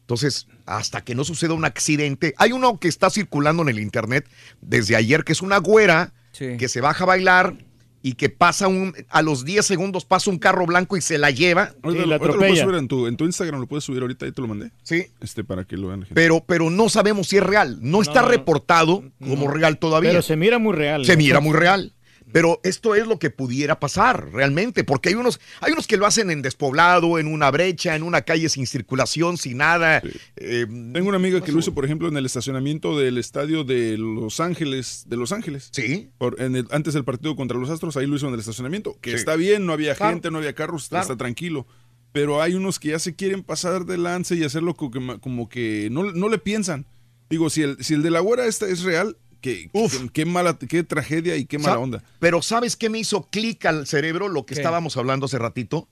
Entonces, hasta que no suceda un accidente, hay uno que está circulando en el internet desde ayer, que es una güera Sí. que se baja a bailar y que pasa un, a los 10 segundos pasa un carro blanco y se la lleva. Ahorita, lo- ahorita lo puedes subir en tu, en tu Instagram, lo puedes subir ahorita, ahí te lo mandé. Sí. Este, para que lo vean. la gente. Pero, pero no sabemos si es real. No, está no, reportado como real todavía. Pero se mira muy real. Se ¿no? mira muy real. Pero esto es lo que pudiera pasar realmente, porque hay unos, hay unos que lo hacen en despoblado, en una brecha, en una calle sin circulación, sin nada. Eh, Tengo una amiga que lo hizo, por ejemplo, en el estacionamiento del estadio de Los Ángeles, de Los Ángeles. Sí. Por, en el- antes del partido contra los Astros, ahí lo hizo en el estacionamiento. Que Sí. está bien, no había Claro. gente, no había carros, Claro. está tranquilo. Pero hay unos que ya se quieren pasar de lance y hacerlo que como que no, no le piensan. Digo, si el, si el de la güera esta es real, qué, qué, qué mala, qué tragedia y qué mala Sa- onda. Pero ¿sabes qué me hizo clic al cerebro? Lo que ¿Qué? estábamos hablando hace ratito,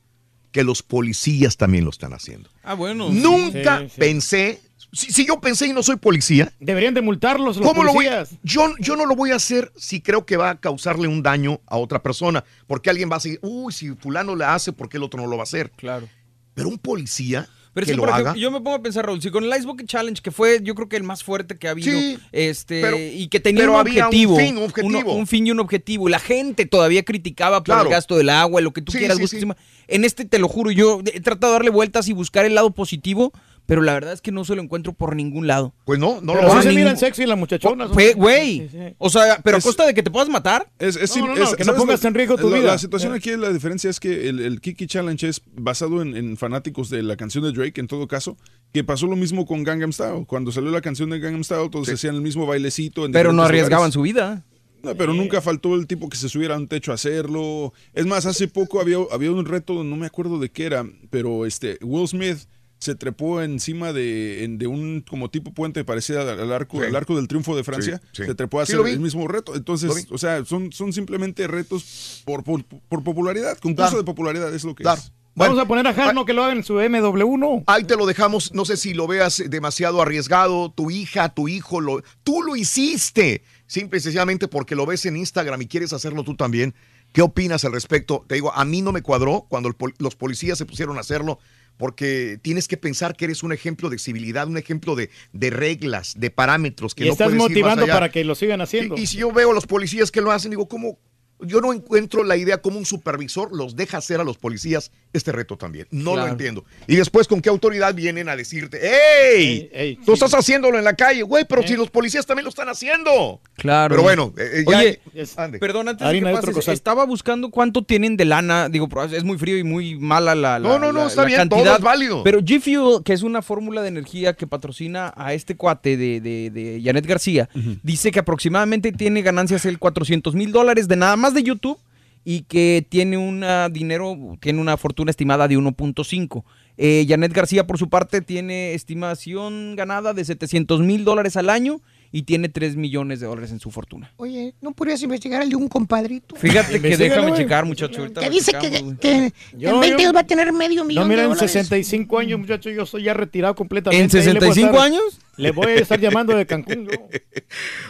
que los policías también lo están haciendo. Ah, bueno. Nunca Sí, sí. pensé, si, si yo pensé y no soy policía, Deberían de multarlos los ¿Cómo lo voy? policías. Yo, yo no lo voy a hacer si creo que va a causarle un daño a otra persona. Porque alguien va a decir, uy, si fulano le hace, ¿por qué el otro no lo va a hacer? Claro. Pero un policía Pero que que, lo por ejemplo, haga. yo me pongo a pensar, Raúl, si con el Ice Bucket Challenge, que fue yo creo que el más fuerte que ha habido, Sí, este, pero- y que tenía pero un había un objetivo, fin, un objetivo. uno- un fin y un objetivo, y la gente todavía criticaba por el gasto del agua, lo que tú Sí, quieras, sí, sí. En este, te lo juro, yo he tratado de darle vueltas y buscar el lado positivo, pero la verdad es que no se lo encuentro por ningún lado. Pues no, no Pero sí se miran sexy las muchachonas. Güey. O sea, pero Es- a costa de que te puedas matar. Es, es, No, no, es- no, que no ¿sabes pongas la- en riesgo tu la, vida. La situación aquí, la diferencia es que el, el Kiki Challenge es basado en, en fanáticos de la canción de Drake, en todo caso, que pasó lo mismo con Gangnam Style. Cuando salió la canción de Gangnam Style, todos hacían el mismo bailecito. en Pero no arriesgaban lugares. su vida. No, pero nunca faltó el tipo que se subiera a un techo a hacerlo. Es más, hace poco había, había un reto, no me acuerdo de qué era, pero este Will Smith se trepó encima de, en- de un como tipo puente parecía al, al arco, Sí. al arco del triunfo de Francia. Sí, sí. Se trepó a Sí, hacer el mismo reto. Entonces, o sea, son, son simplemente retos por, por, por popularidad. Concurso Claro. de popularidad es lo que Claro. es. Vamos a poner a Jarno que lo haga en su MW1. Ahí te lo dejamos, no sé si lo veas demasiado arriesgado, tu hija, tu hijo, lo, tú lo hiciste, simple y sencillamente porque lo ves en Instagram y quieres hacerlo tú también. ¿Qué opinas al respecto? Te digo, a mí no me cuadró cuando el los policías se pusieron a hacerlo, porque tienes que pensar que eres un ejemplo de civilidad, un ejemplo de, de reglas, de parámetros que Y no estás puedes ir más motivando allá. para que lo sigan haciendo. Y, y si yo veo a los policías que lo hacen, digo, ¿cómo? Yo no encuentro la idea como un supervisor los deja hacer a los policías este reto también. No lo entiendo. Y después, ¿con qué autoridad vienen a decirte, ¡Ey! Ey, ey, tú sí. estás haciéndolo en la calle, güey, pero Eh. si los policías también lo están haciendo. Claro. Pero bueno, eh, eh, ya- Oye, Es-. Perdón, antes Harina de que pases, estaba buscando cuánto tienen de lana. Digo, es muy frío y muy mala la, la- No, no, no, la- está la bien, todo cantidad. es válido. Pero G Fuel, que es una fórmula de energía que patrocina a este cuate de, de, de Janet García, dice que aproximadamente tiene ganancias el 400 mil dólares de nada más de YouTube y que tiene una dinero, tiene una fortuna estimada de 1.5. Eh, Janet García, por su parte, tiene estimación ganada de 700 mil dólares al año y tiene 3 millones de dólares en su fortuna. Oye, ¿no podrías investigar el de un compadrito? Fíjate que déjame güey. checar, muchacho. ahorita Que dice que, güey. que Yo- en 20 yo- años va a tener medio No, millón mira, de en dólares. 65 años, muchacho, yo estoy ya retirado completamente. ¿En Ahí le voy a 65 estar- años? Le voy a estar llamando de Cancún. yo.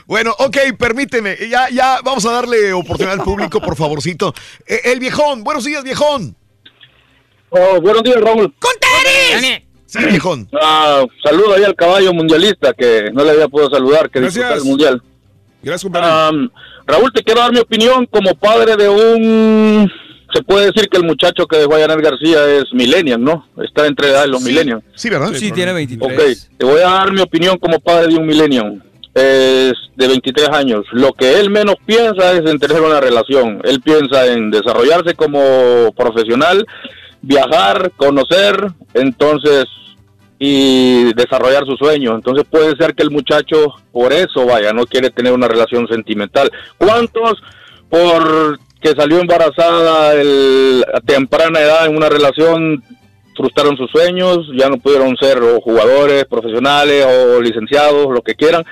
Bueno, ok, permíteme. Ya, ya, vamos a darle oportunidad al público, por favorcito. Eh, el viejón, buenos días, viejón. Oh, buenos días, Raúl. Sí, viejón. Ah, saludo ahí al caballo mundialista que no le había podido saludar, que Gracias. disfruta el mundial. Gracias, compadre. Am, Raúl, te quiero dar mi opinión como padre de un... Se puede decir que el muchacho que dejó a Janet García es millennial, ¿no? Está entre edad de los millennials. Sí, ¿verdad? Sí, tiene 23. Ok, te voy a dar mi opinión como padre de un millennial. Es de 23 años. Lo que él menos piensa es en tener una relación. Él piensa en desarrollarse como profesional, viajar, conocer, entonces, y desarrollar su sueño. Entonces puede ser que el muchacho por eso vaya, no quiere tener una relación sentimental. ¿Cuántos por que salió embarazada a temprana edad en una relación frustraron sus sueños, ya no pudieron ser o jugadores profesionales o licenciados, lo que quieran,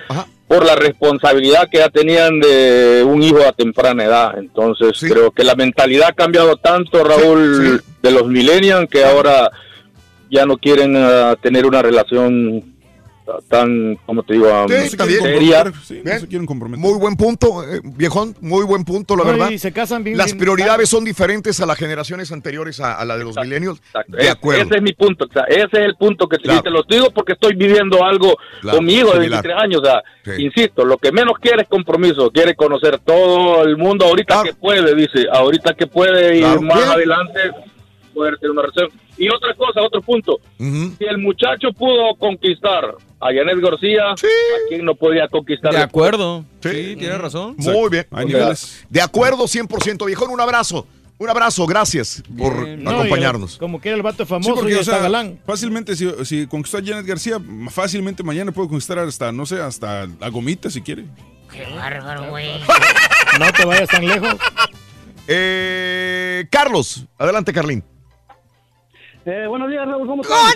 por la responsabilidad que ya tenían de un hijo a temprana edad. Entonces creo que la mentalidad ha cambiado tanto, Raúl, de los millennials, que ahora ya no quieren ah, tener una relación tan, como te digo, ah, Sí, está bien. seria. Bien. Muy buen punto, eh, viejón, muy buen punto, la No, verdad. y se casan bien- Las bien- prioridades son diferentes a las generaciones anteriores a, a la de los millennials. De Es- acuerdo. Ese es mi punto, o sea, ese es el punto que te- Claro. te lo digo porque estoy viviendo algo Claro, conmigo de similar. 23 años, o sea, Sí. insisto, lo que menos quiere es compromiso, quiere conocer todo el mundo ahorita que puede, dice, ahorita que puede y Claro. más Bien. adelante poder tener una relación. Y otra cosa, otro punto, si el muchacho pudo conquistar a Janet García, ¿a quién no podía conquistar? De acuerdo. Sí, Sí, tiene razón. Muy bien. Hay niveles. De acuerdo, 100%. Viejón, un abrazo. Un abrazo, gracias por No, acompañarnos. Como que era el vato Sí, famoso porque, y o está sea, galán. fácilmente, si, si conquistó a Janet García, fácilmente mañana puede conquistar hasta, no sé, hasta la gomita si quiere. Qué bárbaro, güey. No te vayas tan lejos. Eh, Carlos, adelante, Carlín. Eh, buenos días, Raúl, ¿cómo estás?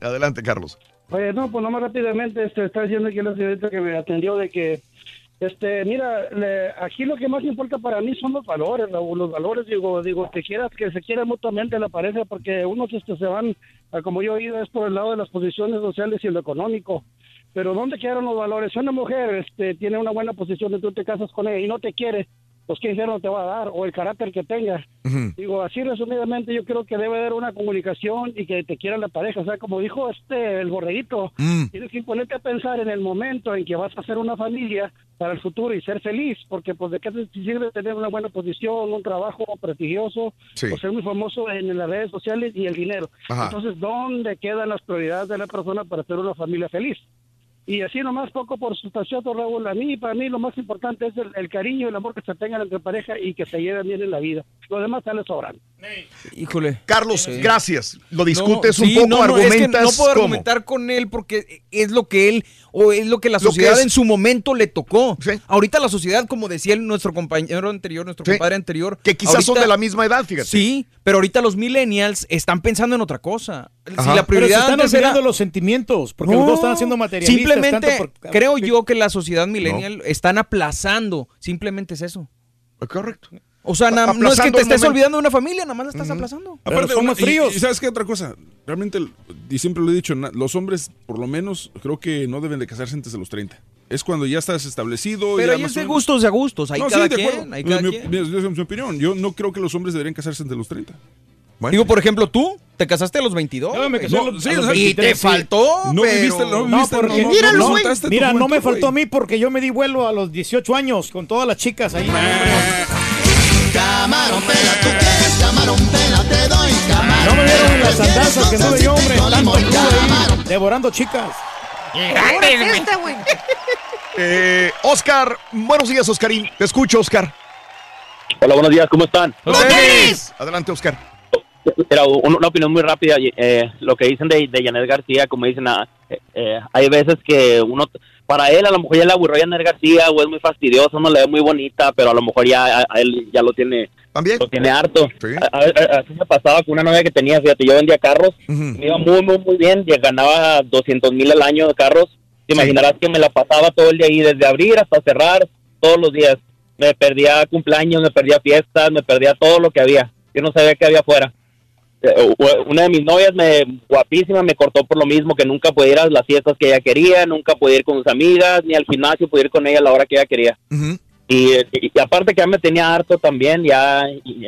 Adelante, Carlos. Oye, no, pues nomás rápidamente, este, está diciendo aquí la señorita que me atendió de que, este, mira, le- aquí lo que más importa para mí son los valores, Raúl, los valores, digo, digo, que quieras, que se quieran mutuamente la pareja, porque unos, este, se van, como yo he oído, es por el lado de las posiciones sociales y lo económico. Pero ¿dónde quedaron los valores? Si una mujer, este, tiene una buena posición y tú te casas con ella y no te quiere, pues qué dinero te va a dar, o el carácter que tenga. Digo, así resumidamente, yo creo que debe haber una comunicación y que te quiera la pareja. O sea, como dijo este, el borreguito, tienes que ponerte a pensar en el momento en que vas a hacer una familia para el futuro y ser feliz, porque pues de qué te sirve tener una buena posición, un trabajo prestigioso, Sí. o ser muy famoso en las redes sociales y el dinero. Ajá. Entonces, ¿dónde quedan las prioridades de la persona para hacer una familia feliz? Y así nomás poco por sustancioso, Raúl, a mí, para mí lo más importante es el, el cariño y el amor que se tengan entre pareja y que se lleven bien en la vida. Lo demás sale sobrando. Híjole. Carlos, Sí. gracias. Lo discutes No, un sí, poco, no, no, es que argumentas. no puedo ¿cómo? argumentar con él porque es lo que él o es lo que la que sociedad en su momento le tocó. Ahorita la sociedad, como decía nuestro compañero anterior, nuestro Sí. compadre anterior, Que quizás son de la misma edad, fíjate. Sí, pero ahorita los millennials están pensando en otra cosa. Si la Pero prioridad se están era- los sentimientos, porque los No, dos están haciendo materialistas. Simplemente tanto por- creo yo que la sociedad millennial están aplazando. Simplemente es eso. Correcto. O sea, na- no es que te estés olvidando de una familia, nada más la estás aplazando. Aparte, una- y- Y, sabes qué otra cosa, realmente, y siempre lo he dicho, los hombres, por lo menos, creo que no deben de casarse antes de los 30. Es cuando ya estás establecido. Pero ya ahí es de gustos, de a gustos. Ahí No, sí, cada de quien. acuerdo. ahí Es cada mi, quien. es mi opinión. Yo no creo que los hombres deberían casarse antes de los 30. Digo, por ejemplo, tú te casaste a los 22. Yo me güey. casé a No, los- sí, a los y 23, te sí. faltó. No pero- viviste, no No, viviste, porque, no, míralo, tu Mira, no me faltó a mí porque yo me di vuelo a los 18 años con todas las chicas ahí. Camarón, pela, tú quieres camarón, pela, te doy camarón. No me vieron las ¿Quieres andanzas que anduve yo, hombre. Tanto ahí, devorando chicas. este, güey. Eh, Oscar, buenos días, Oscarín. Te escucho, Oscar. Hola, buenos días, ¿cómo están? Adelante, Oscar. Era un- una opinión muy rápida. eh, lo que dicen de, de Janet García, como dicen, ah, eh, eh, hay veces que uno, para él a lo mejor ya le aburrió Janet García o es muy fastidiosa, no le ve muy bonita, pero a lo mejor ya a, a él ya lo tiene, lo tiene harto. A- Así me pasaba con una novia que tenía, fíjate, yo vendía carros, me iba muy, muy, muy bien, ya ganaba 200 mil al año de carros. Te imaginarás que me la pasaba todo el día ahí, desde abrir hasta cerrar, todos los días. Me perdía cumpleaños, me perdía fiestas, me perdía todo lo que había. Yo no sabía qué había afuera. Eh, Una de mis novias, me, guapísima, me cortó por lo mismo, que nunca podía ir a las fiestas que ella quería, nunca podía ir con sus amigas, ni al gimnasio podía ir con ella a la hora que ella quería. Y, y- y aparte que ya me tenía harto también, ya,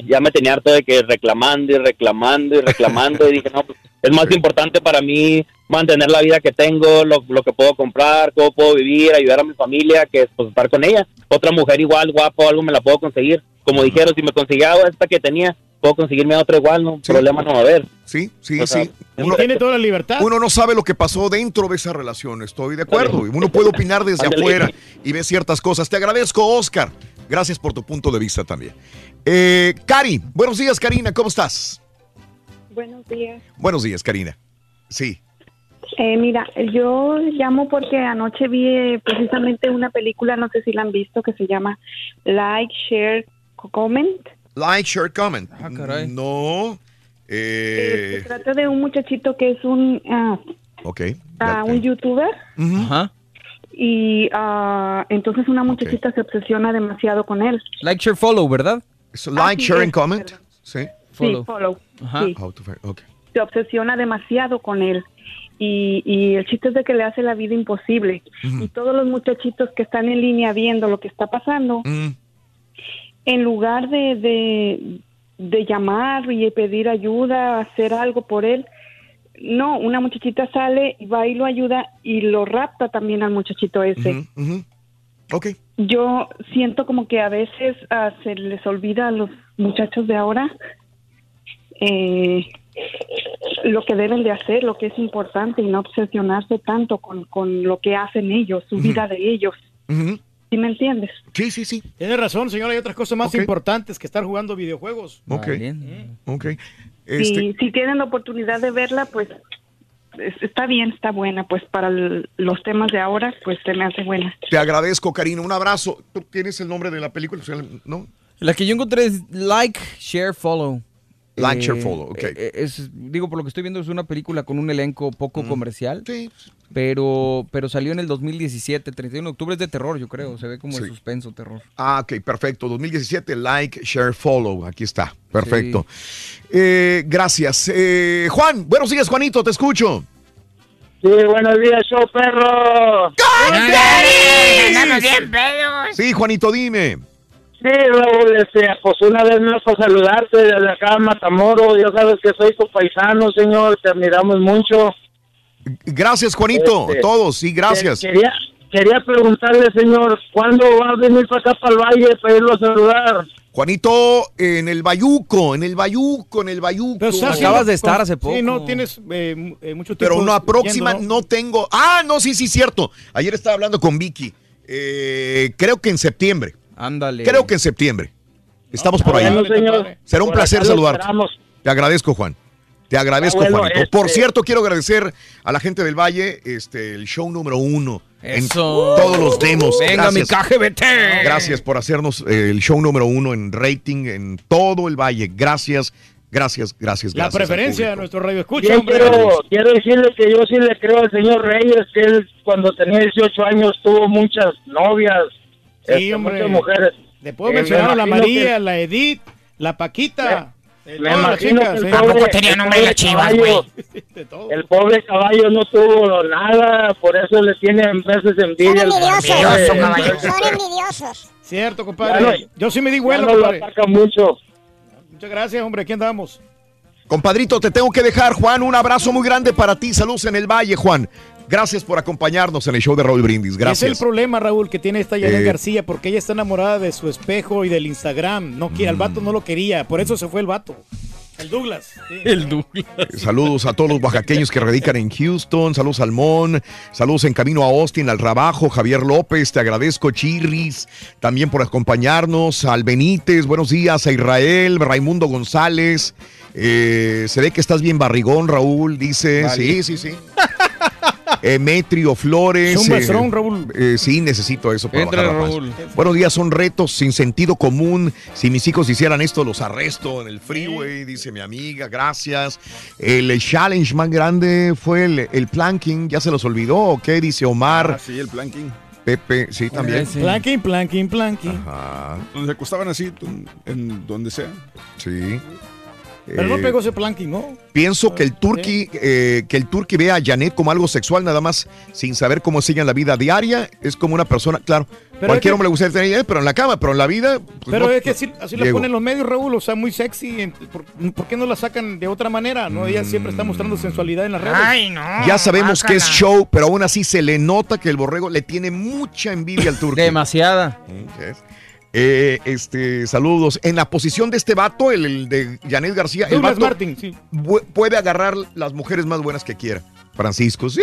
ya me tenía harto de que reclamando y reclamando y reclamando y dije, no, pues, es más importante para mí mantener la vida que tengo, lo, lo que puedo comprar, cómo puedo vivir, ayudar a mi familia, que es pues, estar con ella. Otra mujer igual, guapa algo me la puedo conseguir. Como dijeron, si me conseguía esta que tenía, puedo conseguirme otra igual, no problema no va a haber. Sí, sí, O sea, sí. tiene toda la libertad. Uno no sabe lo que pasó dentro de esa relación, estoy de acuerdo. Y Uno puede opinar desde afuera y ver ciertas cosas. Te agradezco, Oscar. Gracias por tu punto de vista también. Eh, Cari, buenos días, Karina, ¿cómo estás? Buenos días. Buenos días, Karina. Sí. Eh, mira, yo llamo porque anoche vi eh, precisamente una película, no sé si la han visto, que se llama Like, Share, Comment. Like, share, comment. Ah, No. Se Eh, trata de un muchachito que es un, ah, ok. ah, un youtuber Ajá. y ah, entonces una muchachita se obsesiona demasiado con él. Like, share, follow, ¿verdad? So, like, share, and comment. Sí. Sí, follow. Ajá. Sí. How to find- ok. se obsesiona demasiado con él. Y, y el chiste es de que le hace la vida imposible. Y todos los muchachitos que están en línea viendo lo que está pasando, en lugar de, de, de llamar y pedir ayuda, hacer algo por él, no, una muchachita sale y va y lo ayuda y lo rapta también al muchachito ese. Ok. Yo siento como que a veces ah, se les olvida a los muchachos de ahora eh, lo que deben de hacer, lo que es importante y no obsesionarse tanto con, con lo que hacen ellos, su vida de ellos. ¿Sí me entiendes? Sí, sí, sí. Tiene razón, señor. Hay otras cosas más importantes que estar jugando videojuegos. Ok. Ok. Si, Este, si tienen la oportunidad de verla, pues es- está bien, está buena. Pues para el- los temas de ahora, pues se me hace buena. te agradezco, Karina. Un abrazo. ¿Tú tienes el nombre de la película? ¿No? La que yo encontré es Like, Share, Follow. Like, Share, Follow, ok. eh, es, digo, por lo que estoy viendo, es una película con un elenco poco comercial. Sí. Pero, pero salió en el 2017, 31 de octubre. Es de terror, yo creo. Se ve como de Sí. suspenso, terror. Ah, ok, perfecto. 2017, like, share, follow. Aquí está. Perfecto. Eh, gracias. Eh, Juan, buenos días, Juanito, te escucho. Sí, buenos días, show perro. Andamos bien pedos. Sí, Juanito, dime. Sí, Raúl, este, pues una vez más para saludarte desde acá, Matamoros. Ya sabes que soy tu paisano, señor. Te admiramos mucho. Gracias, Juanito. Este, Todos, sí, gracias. que- Quería, quería preguntarle, señor, ¿cuándo va a venir para acá, para el valle, para irlo a saludar? Juanito, en el Bayuco, en el Bayuco, en el Bayuco. Pero estás haciendo- Sí, no tienes eh, eh, mucho tiempo. Pero no, próxima yendo, no tengo. Ah, no, sí, sí, cierto. Ayer estaba hablando con Vicky. Eh, creo que en septiembre. Ándale. Creo que en septiembre. Estamos por ahí. Bueno, señor. Será un Por placer saludarte. esperamos. Te agradezco, Juan. Te agradezco, Ah, bueno, Juanito. Por este- cierto, quiero agradecer a la gente del Valle, este, el show número uno. En Eso. todos los demos. Venga, mi KGBT. Gracias por hacernos eh, el show número uno en rating en todo el Valle. Gracias, gracias, gracias. La gracias preferencia de nuestro radio escucha, hombre. quiero, quiero decirle que yo sí le creo al señor Reyes que él cuando tenía 18 años tuvo muchas novias, Sí, este, hombre. muchas mujeres. Le puedo Eh, mencionar me a la María, que- la Edith, la Paquita. eh, Me todas las imagino chicas, que el ¿eh? pobre- el pobre caballo- El pobre caballo no tuvo nada, por eso le tiene en veces envidia. Son envidiosos. Son envidiosos. Cierto, compadre. no- Yo sí me di vuelo, no lo ataca mucho. Muchas gracias, hombre. Aquí andamos. Compadrito, te tengo que dejar, Juan. Un abrazo muy grande para ti. Saludos en el Valle, Juan. Gracias por acompañarnos en el show de Raúl Brindis. Es el Gracias. problema, Raúl, que tiene esta Janet Eh. García, porque ella está enamorada de su espejo y del Instagram. No quiere, al vato no lo quería, por eso se fue el vato. El Douglas. El Douglas. Saludos a todos los oaxaqueños que radican en Houston. Saludos al Mon. Saludos en camino a Austin, al trabajo. Javier López, te agradezco. Chirris, también por acompañarnos. Al Benítez, buenos días. A Israel, Raimundo González. Eh, se ve que estás bien barrigón, Raúl, dice. Vale. Sí, sí, sí. Emetrio Flores. Es un bestrón, Raúl. eh, sí, necesito eso para Entra, bajar Raúl. Buenos días, son retos sin sentido común. Si mis hijos hicieran esto, los arresto en el freeway, dice mi amiga. Gracias. El challenge más grande fue el, el planking. ¿Ya se los olvidó o qué? Dice Omar. Ah, sí, el planking. Pepe, sí, también. Planking, planking, planking. Ajá. Donde se acostaban así, en donde sea. Sí. Pero no Eh, pegó ese planking, ¿no? Pienso que el turqui, eh, que el turqui vea a Janet como algo sexual, nada más sin saber cómo sigue en la vida diaria. Es como una persona, claro, Pero cualquier es que- hombre le gustaría tener a Janet, pero en la cama, pero en la vida. pues, Pero no, es que así, así lo ponen los medios, Raúl, o sea, muy sexy. ¿Por, por qué no la sacan de otra manera? No, ella siempre está mostrando sensualidad en las redes. Ay, no. Ya sabemos que es show, pero aún así se le nota que el borrego le tiene mucha envidia al turco. Demasiada. Eh, este, saludos. En la posición de este vato, el, el de Janet García, el vato Martin, sí. puede agarrar las mujeres más buenas que quiera. Francisco, sí,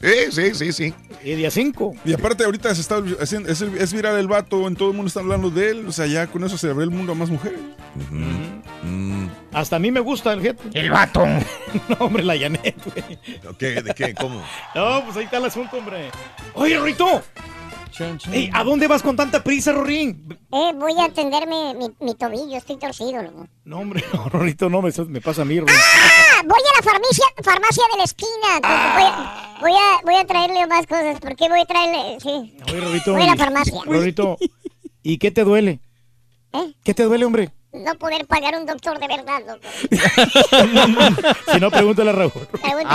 sí, sí, sí, sí. Y día 5. Y aparte ahorita se está haciendo, es, el- es viral el vato, en todo el mundo está hablando de él, o sea, ya con eso se abre el mundo a más mujeres. Hasta a mí me gusta el jefe. El vato. no, hombre, la Janet, güey. ¿Qué? ¿De qué? ¿Cómo? No, pues ahí está el asunto, hombre. Oye, Rorito. Ey, ¿A dónde vas con tanta prisa, Rorín? Eh, voy a atenderme mi, mi tobillo, estoy torcido, loco. No, hombre, no, Rorito, no, me, pasa a mí, Rorín. Ah, voy a la farmacia, farmacia de la esquina. Voy, a, voy, a, voy a traerle más cosas. ¿Por qué voy a traerle? Sí. Oye, Rorito. Voy a la farmacia. Rorito, ¿y qué te duele? ¿Eh? ¿Qué te duele, hombre? no poder pagar un doctor de verdad, loco. si no, pregúntale a Raúl. Pregúntale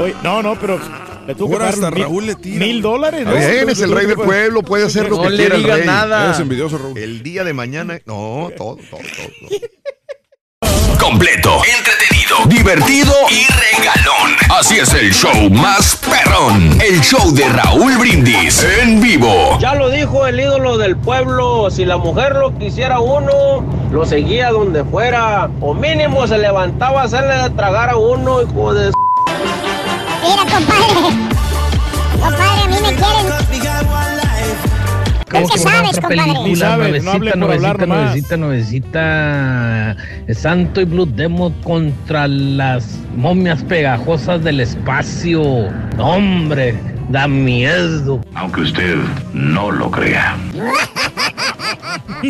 Oye, no, no, pero le tuvo que Ahora pagar hasta mil- Raúl le tira. Mil dólares, ¿no? Bien, es el rey del pueblo, puede hacer lo No que le quiera el digas rey. nada. Eres envidioso, Raúl. El día de mañana, no, todo, todo, todo. Completo, entretenido, divertido y regalón. Así es el show más perrón. El show de Raúl Brindis en vivo. Ya lo dijo el ídolo del pueblo, si la mujer lo quisiera uno, lo seguía donde fuera, o mínimo se levantaba a hacerle de tragar a uno, hijo de... Mira, compadre. Compadre, a mí me quieren. ¿Cómo ¿Qué sabes, otra compadre? sabes, no hable Nuevecita, por hablar nuevecita, nomás. nuevecita, nuevecita. Santo y Blue Demon contra las momias pegajosas del espacio. Hombre, da miedo. Aunque usted no lo crea.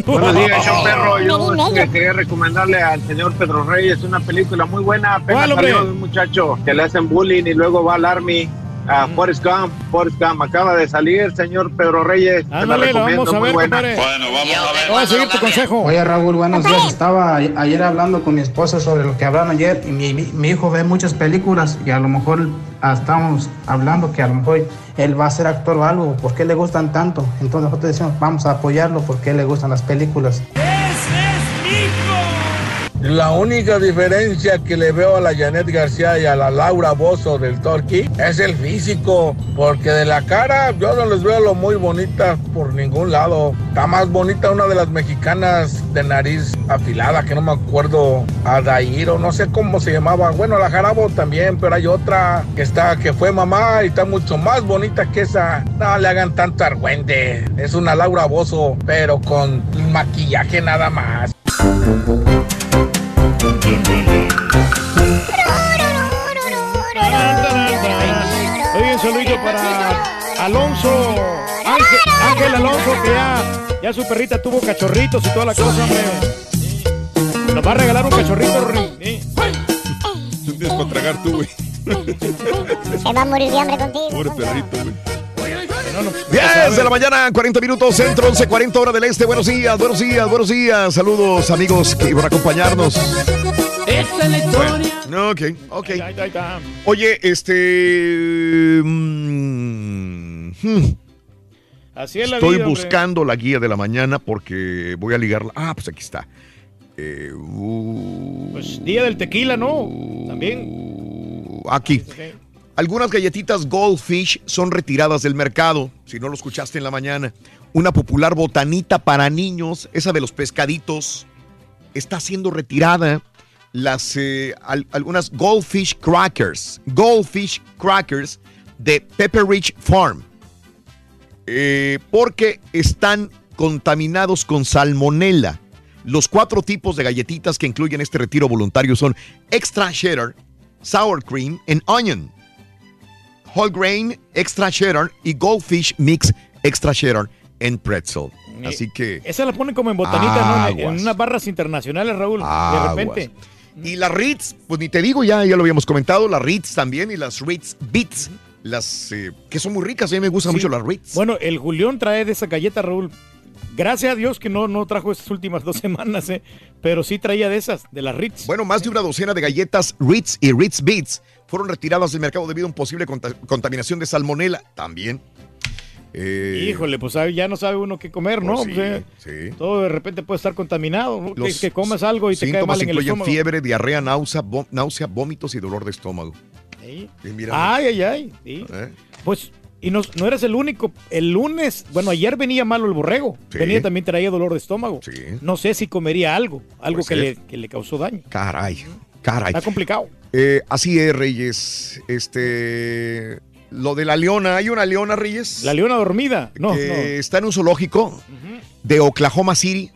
Buenos días, yo perro. Yo quería recomendarle al señor Pedro Reyes una película muy buena. Apenas salió de un muchacho que le hacen bullying y luego va al army. A Forrest Gump, Forrest Gump acaba de salir, señor Pedro Reyes. te la Ándale, la recomiendo, vamos a ver, compadre. Bueno, vamos a ver. Voy a seguir tu consejo. Oye Raúl, buenos días. Estaba ayer hablando con mi esposa sobre lo que hablaron ayer y mi, mi- mi hijo ve muchas películas y a lo mejor ah, estamos hablando que a lo mejor él va a ser actor o algo. ¿Por qué le gustan tanto? Entonces nosotros decimos, vamos a apoyarlo porque le gustan las películas. La única diferencia que le veo a la Janet García y a la Laura Bozo del Torquí es el físico, porque de la cara yo no les veo lo muy bonitas por ningún lado. Está más bonita una de las mexicanas de nariz afilada, que no me acuerdo, Adair o no sé cómo se llamaba. Bueno, la Jarabo también, pero hay otra que está, que fue mamá y está mucho más bonita que esa. No le hagan tanto argüende. Es una Laura Bozo, pero con maquillaje nada más. Oye, un saludito para Alonso, Ángel, Ángel Alonso, que ya, ya su perrita tuvo cachorritos y toda la cosa, hombre. Nos va a regalar un cachorrito, Rory. Sí. Tú tienes para tragar tú, güey. Se va a morir de hambre contigo. Pobre perrito, güey. 10 de la mañana, 40 minutos, centro, 11, 40 horas del este. Buenos días, buenos días, buenos días. Saludos, amigos que iban a acompañarnos. Esta es la historia. No, ok, ok. Oye, este. mm, hmm, Así es la Estoy vida, hombre. buscando la guía de la mañana porque voy a ligarla. Ah, pues aquí está. Eh, uh, Pues día del tequila, ¿no? También. aquí. Algunas galletitas Goldfish son retiradas del mercado, si no lo escuchaste en la mañana. Una popular botanita para niños, esa de los pescaditos, está siendo retirada. Las, eh, al- algunas Goldfish Crackers, Goldfish Crackers de Pepper Ridge Farm, eh, porque están contaminados con salmonella. Los cuatro tipos de galletitas que incluyen este retiro voluntario son extra cheddar, sour cream and onion, whole grain, extra cheddar y goldfish mix extra cheddar and pretzel. Así que Esa la ponen como en botanita, ¿no? En- En unas barras internacionales, Raúl. Aguas. De repente. Y las Ritz, pues ni te digo, ya, ya lo habíamos comentado, las Ritz también y las Ritz Beats, las eh, que son muy ricas, a mí me gustan Sí. mucho las Ritz. Bueno, el Julián trae de esa galleta, Raúl. Gracias a Dios que no, no trajo estas últimas dos semanas, ¿eh? pero sí traía de esas, de las Ritz. Bueno, más de una docena de galletas Ritz y Ritz Beats fueron retiradas del mercado debido a un posible conta- contaminación de salmonela también. Eh, Híjole, pues ya no sabe uno qué comer, ¿no? Pues sí, sí. Todo de repente puede estar contaminado. ¿no? Que, Los que comas algo y te cae síntomas mal en el incluyen estómago. fiebre, diarrea, náusea, náusea, vómitos y dolor de estómago. Sí. Ay, ay, ay. ¿eh? Pues, y no, no eres el único. El lunes, bueno, ayer venía malo el borrego. Sí. Venía también traía dolor de estómago. Sí. No sé si comería algo, algo que le, que le causó daño. Caray, caray. Está complicado. Eh, así es, Reyes. Este. Lo de la leona, ¿hay una leona, Reyes? La leona dormida. No, que no. está en un zoológico de Oklahoma City.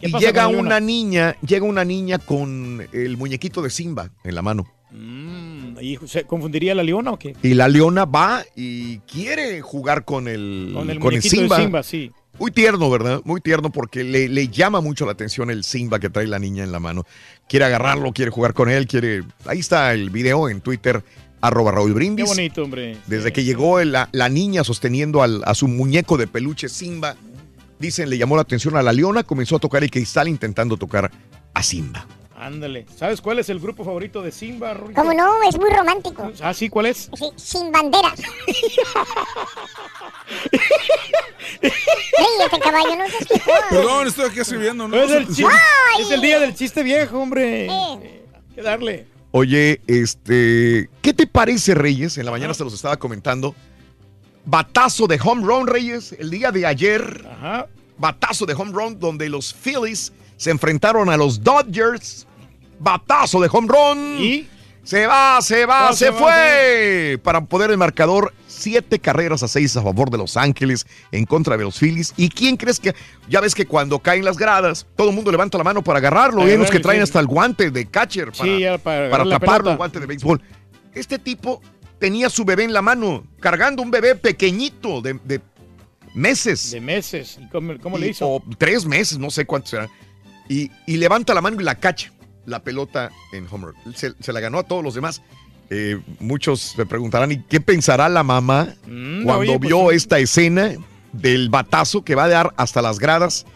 ¿Qué Y llega una niña, llega una niña con el muñequito de Simba en la mano. Mm, ¿y ¿Se confundiría la leona o qué? Y la leona va y quiere jugar con el, Con el con el muñequito Simba. de Simba, sí. Muy tierno, ¿verdad? Muy tierno porque le, le llama mucho la atención el Simba que trae la niña en la mano. Quiere agarrarlo, quiere jugar con él, quiere... Ahí está el video en Twitter, arroba Raúl Qué Brindis. bonito, hombre. Desde que llegó la, la niña sosteniendo al- a su muñeco de peluche Simba, dicen, le llamó la atención a la leona, comenzó a tocar el cristal intentando tocar a Simba. Ándale. ¿Sabes cuál es el grupo favorito de Simba, Rorrito? ¿Cómo no? Es muy romántico. Ah, sí, ¿cuál es? Sí, sin banderas. Ríete, caballo, no seas. Perdón, estoy aquí escribiendo. ¿no? Es el, es el día del chiste viejo, hombre. Eh. Hay que darle. Oye, este, ¿qué te parece, Reyes? En la mañana se los estaba comentando. Batazo de home run, Reyes, el día de ayer. Ajá. Batazo de home run donde los Phillies se enfrentaron a los Dodgers. Batazo de home run. Y se va, se va, No, se, se va, fue. Para poder el marcador, siete carreras a seis a favor de Los Ángeles en contra de los Phillies. ¿Y quién crees que? Ya ves que cuando caen las gradas, todo el mundo levanta la mano para agarrarlo. Para Hay unos que agarrarlo, traen sí. hasta el guante de catcher para, Sí, para para pelota. el guante de béisbol. Este tipo tenía su bebé en la mano, cargando un bebé pequeñito de, de meses. De meses. ¿Y cómo, cómo le hizo? O tres meses, no sé cuántos serán. Y, y levanta la mano y la cacha, la pelota en home run. Se, se la ganó a todos los demás. Eh, muchos se preguntarán, ¿y qué pensará la mamá Mm, cuando oye, pues, vio esta escena del batazo que va a dar hasta las gradas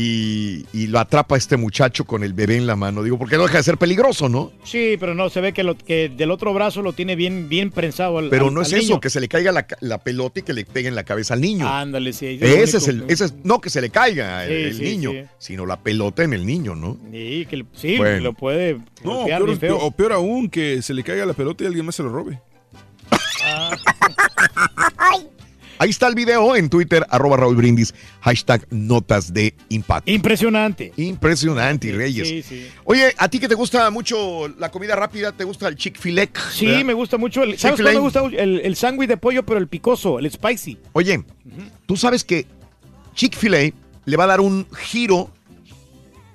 y, y lo atrapa este muchacho con el bebé en la mano? Digo, porque no deja de ser peligroso, ¿no? Sí, pero no, se ve que, lo, que del otro brazo lo tiene bien, bien prensado al Pero al- no es al eso, niño. que se le caiga la, pelota y que le pegue en la cabeza al niño. Ándale, sí. ese es el, ese es- no que se le caiga el, Sí, el sí, niño, sí. sino la pelota en el niño, ¿no? Sí, que, Bueno. lo puede No, peor, o peor aún, que se le caiga la pelota y alguien más se lo robe. Ahí está el video en Twitter, arroba Raúl Brindis, hashtag notas de impacto. Impresionante. Impresionante, Reyes. Sí, sí. Oye, ¿a ti que te gusta mucho la comida rápida? ¿Te gusta el Chick-fil-A? Sí, ¿verdad? me gusta mucho. El, ¿Sabes cuál me gusta? El, el sándwich de pollo, pero el picoso, el spicy. Oye, tú sabes que Chick-fil-A le va a dar un giro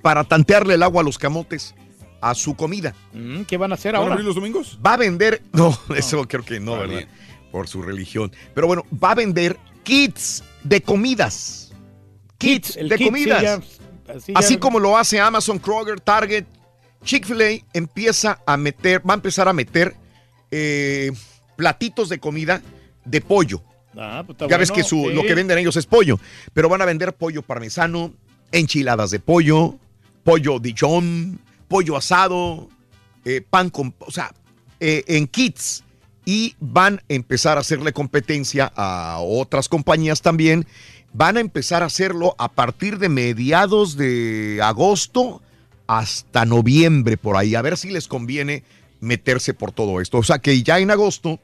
para tantearle el agua a los camotes a su comida. Mm, ¿Qué van a hacer ¿Van a ahora? abrir los domingos? Va a vender, no, eso creo que no, ¿verdad? bien. Por su religión. Pero bueno, va a vender kits de comidas. Kits de kit, sí, comidas. ya, así como lo hace Amazon, Kroger, Target, Chick-fil-A empieza a meter, va a empezar a meter eh, platitos de comida de pollo. Ah, pues ya ves que su, sí. lo que venden ellos es pollo, pero van a vender pollo parmesano, enchiladas de pollo, pollo Dijon, pollo asado, eh, pan con, o sea, eh, en kits. Y van a empezar a hacerle competencia a otras compañías también. Van a empezar a hacerlo a partir de mediados de agosto hasta noviembre por ahí. A ver si les conviene meterse por todo esto. O sea que ya en agosto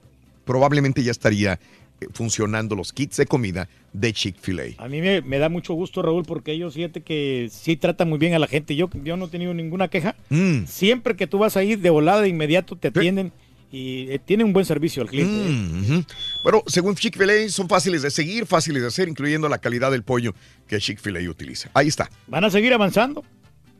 probablemente ya estaría eh, funcionando los kits de comida de Chick-fil-A. A mí me, me da mucho gusto, Raúl, porque ellos fíjate que sí tratan muy bien a la gente. Yo, yo no he tenido ninguna queja. Mm. Siempre que tú vas a ir de volada, de inmediato te atienden y eh, tienen un buen servicio al cliente. ¿eh? Mm. Bueno, según Chick-fil-A, son fáciles de seguir, fáciles de hacer, incluyendo la calidad del pollo que Chick-fil-A utiliza. Ahí está. Van a seguir avanzando.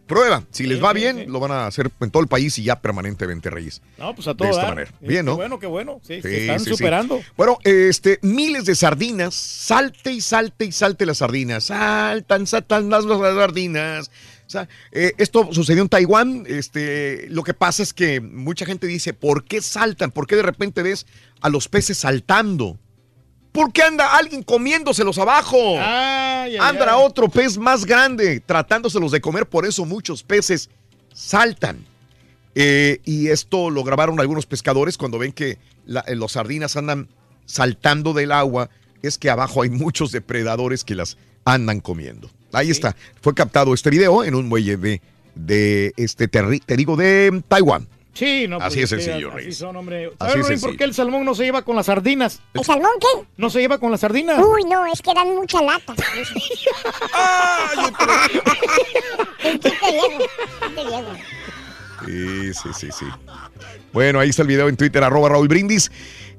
Prueba. Si les va sí, bien, sí. lo van a hacer en todo el país y ya permanentemente, Reyes. No, pues a De todo esta dar. manera. Eh, Bien, ¿no? Qué bueno, qué bueno. Sí, se están superando. Bueno, este, miles de sardinas, salte y salte y salte las sardinas, saltan, saltan las, las sardinas. O sea, eh, esto sucedió en Taiwán. Este, lo que pasa es que mucha gente dice, ¿por qué saltan? ¿Por qué de repente ves a los peces saltando? ¿Por qué anda alguien comiéndoselos abajo? Ay, ay, anda ay. otro pez más grande tratándoselos de comer, por eso muchos peces saltan. Eh, y esto lo grabaron algunos pescadores cuando ven que la- eh, los sardinas andan saltando del agua, es que abajo hay muchos depredadores que las andan comiendo. Ahí está, fue captado este video en un muelle de, de este, terri- te digo, de Taiwán. Sí, no, Así pues, es sencillo, Así Reyes. son, hombre. Así ¿Sabes, es Rey, por sencillo. qué el salmón no se lleva con las sardinas? ¿El salmón qué? No se lleva con las sardinas. Uy, no, es que dan mucha lata. Viejo. Sí, sí, sí, sí. Bueno, ahí está el video en Twitter, arroba Raúl Brindis.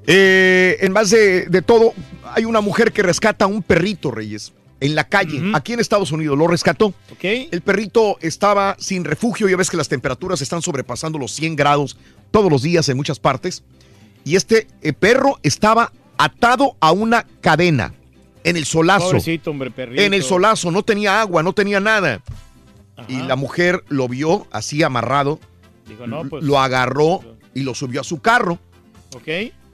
Eh, en más de, de todo, hay una mujer que rescata a un perrito, Reyes, en la calle, aquí en Estados Unidos, lo rescató. El perrito estaba sin refugio, ya ves que las temperaturas están sobrepasando los 100 grados todos los días en muchas partes. Y este eh, perro estaba atado a una cadena en el solazo. Pobrecito, hombre, perrito. En el solazo, no tenía agua, no tenía nada. Y la mujer lo vio así amarrado, Digo, no, pues. lo agarró y lo subió a su carro. Ok.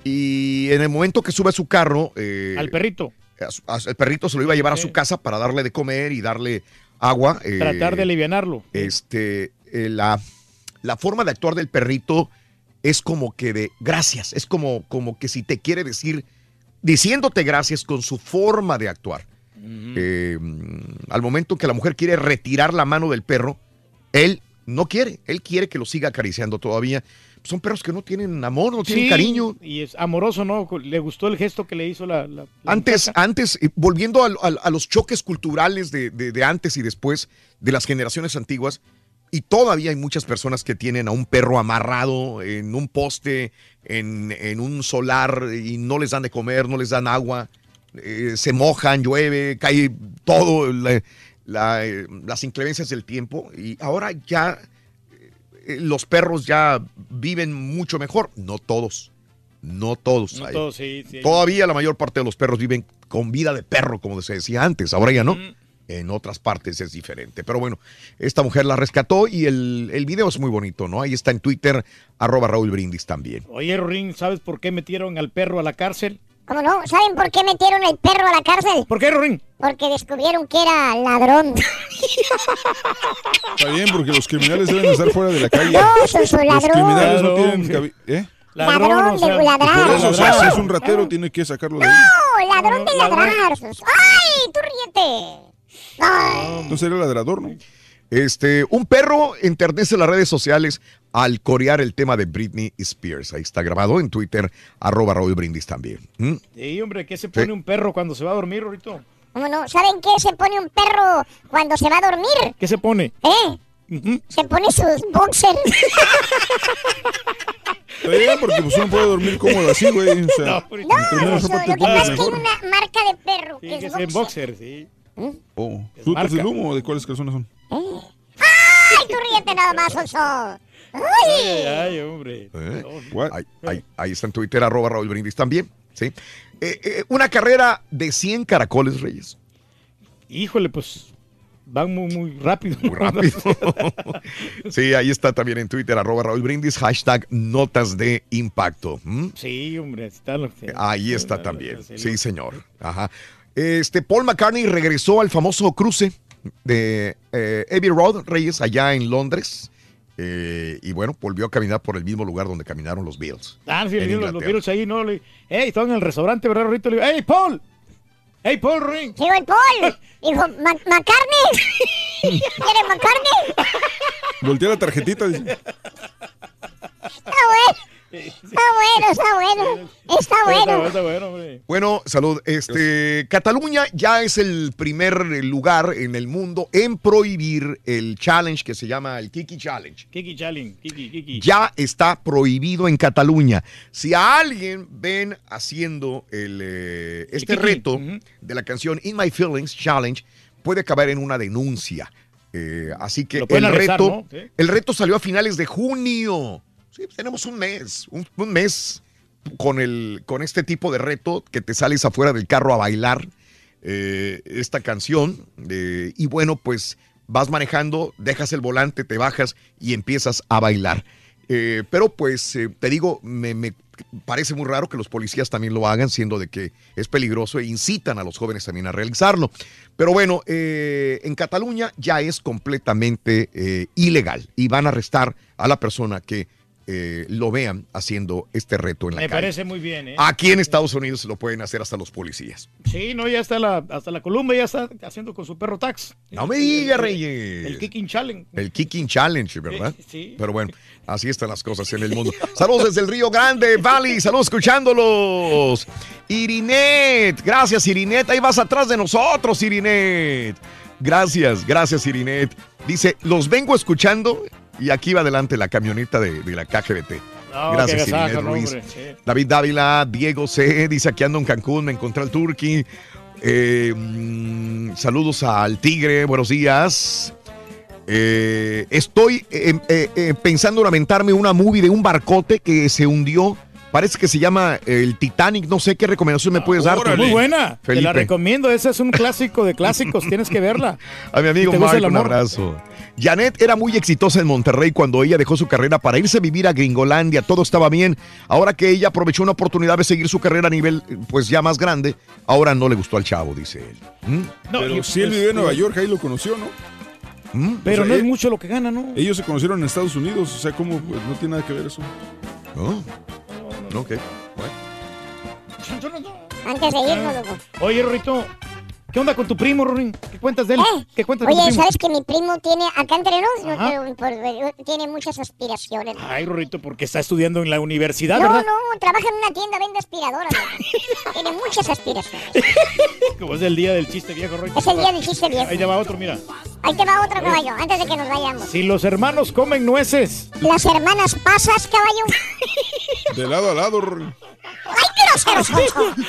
Y en el momento que sube a su carro... eh, Al perrito. A su- a- el perrito se lo iba a llevar a su casa para darle de comer y darle agua. eh, Tratar de alivianarlo. Este, eh, la, la forma de actuar del perrito es como que de gracias, es como, como que si te quiere decir, diciéndote gracias con su forma de actuar. Eh, al momento que la mujer quiere retirar la mano del perro, él no quiere, él quiere que lo siga acariciando todavía. Son perros que no tienen amor, no tienen Sí, cariño. Y es amoroso, ¿no? Le gustó el gesto que le hizo la. la- la Antes, muchacha. antes, volviendo a, a- a los choques culturales de, de- de antes y después de las generaciones antiguas, y todavía hay muchas personas que tienen a un perro amarrado en un poste, en, en un solar, y no les dan de comer, no les dan agua, eh, se mojan, llueve, cae todo, la- eh, las inclemencias del tiempo, y ahora ya los perros ya viven mucho mejor, no todos. No todos. No Hay- todos, sí, sí. Todavía la mayor parte de los perros viven con vida de perro, como se decía antes. Ahora ya no. En otras partes es diferente. Pero bueno, esta mujer la rescató y el, el video es muy bonito, ¿no? Ahí está en Twitter, arroba Raúl Brindis también. Oye, Ring, ¿sabes por qué metieron al perro a la cárcel? ¿Cómo no? ¿Saben por qué metieron el perro a la cárcel? ¿Por qué, Ring? Porque descubrieron que era ladrón. Está bien, porque los criminales deben estar fuera de la calle. No, son sus Los criminales no Ladrón. tienen cabi- ¿Eh? Ladrón de ladrar. Por eso, o sea, si es un ratero, tiene que sacarlo de ahí. No, ladrón de ladrar. ¡Ay, tú ríete! Ay. Entonces era ladrador, ¿no? Este, un perro enternece las redes sociales al corear el tema de Britney Spears. Ahí está grabado en Twitter, arroba Raúl Brindis también. ¿Mm? Sí, hombre, ¿qué se pone un perro cuando se va a dormir, ahorita? ¿Cómo no? ¿Saben qué se pone un perro cuando se va a dormir? ¿Qué se pone? ¿Eh? Se pone sus boxers. Bien, porque pues uno puede dormir cómodo así, güey. O sea, No, Eso, ropa lo que pasa es que hay una marca de perro que Sí, es que es boxer. en boxer, sí. Oh, ¿Frutas marca. del humo o de cuáles calzones son? ¡Ay, tú ríete nada más, Oso! Ay, ¡Ay! ay, hombre. ¿Eh? Ahí, ahí- ahí está en Twitter, arroba Raúl Brindis también. ¿sí? Eh, eh, una carrera de 100 caracoles, Reyes. Híjole, pues van muy, muy rápido. Muy rápido. sí, ahí está también en Twitter, arroba Raúl Brindis, hashtag notas de impacto. ¿Mm? Sí, hombre, está lo que... Ahí está también. Sí, señor. Ajá. Este, Paul McCartney regresó al famoso cruce de eh, Abbey Road, Reyes, allá en Londres. Eh, y bueno, volvió a caminar por el mismo lugar donde caminaron los Beatles. Ah, sí, los, los. Beatles ahí, ¿no? Le, hey, estaban en el restaurante, ¿verdad, ahorita Le digo, hey, Paul. Hey, Paul Ring. Digo, el Paul. Dijo, "Ma- ¿McCartney? ¿Quieres McCartney? Voltea la tarjetita. dice. Está bueno. Está bueno, está bueno. Está bueno. Está bueno, hombre. Bueno, salud. Este, Cataluña ya es el primer lugar en el mundo en prohibir el challenge que se llama el Kiki Challenge. Kiki Chalin, Kiki, Kiki. Ya está prohibido en Cataluña. Si a alguien ven haciendo el, eh, este reto de la canción In My Feelings Challenge, puede acabar en una denuncia. Eh, así que el arrestar, reto, ¿no? Sí. el reto salió a finales de junio. Sí, pues tenemos un mes, un, mes con, el, con este tipo de reto que te sales afuera del carro a bailar eh, esta canción. eh, y bueno, pues vas manejando, dejas el volante, te bajas y empiezas a bailar. Eh, pero pues te digo, me, me parece muy raro que los policías también lo hagan, siendo de que es peligroso e incitan a los jóvenes también a realizarlo. Pero bueno, en Cataluña ya es completamente ilegal y van a arrestar a la persona que eh, lo vean haciendo este reto en la Me calle. parece muy bien, ¿eh? Aquí en Estados Unidos lo pueden hacer hasta los policías. Sí, no, ya está la, hasta la Columbia ya está haciendo con su perro tax. No me diga, Reyes. El Kicking Challenge. El Kicking Challenge, ¿verdad? Sí, sí. Pero bueno, así están las cosas en el mundo. Saludos desde el Río Grande, Valley. Saludos escuchándolos. Irinet, gracias Irinet. Ahí vas atrás de nosotros, Irinet. Gracias, gracias Irinet. Dice, los vengo escuchando y aquí va adelante la camioneta de, de la KGBT. No, gracias Irinet no, Ruiz. hombre. David Dávila, Diego C. Dice aquí ando en Cancún, me encontré al Turqui. Eh, mm, saludos al Tigre, buenos días. Eh, estoy eh, pensando en aventarme una movie de un barcote que se hundió Parece que se llama el Titanic. No sé qué recomendación me puedes dar. Muy buena. Te la Felipe. recomiendo. Ese es un clásico de clásicos. Tienes que verla. A mi amigo Mark, un abrazo. Janet era muy exitosa en Monterrey cuando ella dejó su carrera para irse a vivir a Gringolandia. Todo estaba bien. Ahora que ella aprovechó una oportunidad de seguir su carrera a nivel, pues ya más grande, ahora no le gustó al chavo, dice él. ¿Mm? Pero si él vive en Nueva York, ahí lo conoció, ¿no? Pero O sea, no es eh, mucho lo que gana, ¿no? Ellos se conocieron en Estados Unidos, o sea, ¿cómo? Pues no tiene nada que ver eso. Oh. Ok. Antes de irnos, loco. Oye, Rorito, ¿qué onda con tu primo, Rorín? ¿Qué cuentas de él? ¿Eh? ¿Qué cuentas de tu Oye, primo? ¿sabes que mi primo tiene, acá entre nos, no, pero por- tiene muchas aspiraciones? Ay, Rorito, porque está estudiando en la universidad, No, ¿verdad? no, trabaja en una tienda, vende aspiradoras. tiene muchas aspiraciones. Como es el día del chiste viejo, Rorito. Es el día del chiste viejo. Ahí te va otro, mira. Ahí te va otro caballo, antes de que nos vayamos. Si los hermanos comen nueces, Las hermanas pasas, caballo. De lado a lado. Rory. ¡Ay, groseros son!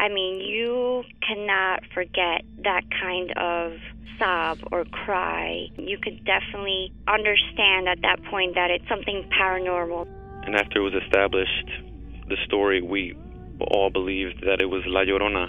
I mean, you cannot forget that kind of sob or cry. You could definitely understand at that point that it's something paranormal. And after it was established, the story, we all believed that it was La Llorona.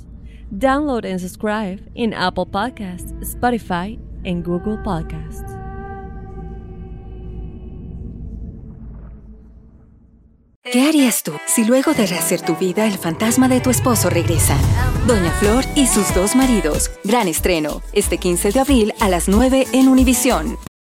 Download and subscribe in Apple Podcasts, Spotify, and Google Podcasts. ¿Qué harías tú si luego de rehacer tu vida el fantasma de tu esposo regresa? Doña Flor y sus dos maridos. Gran estreno, este 15 de abril a las 9 en Univisión.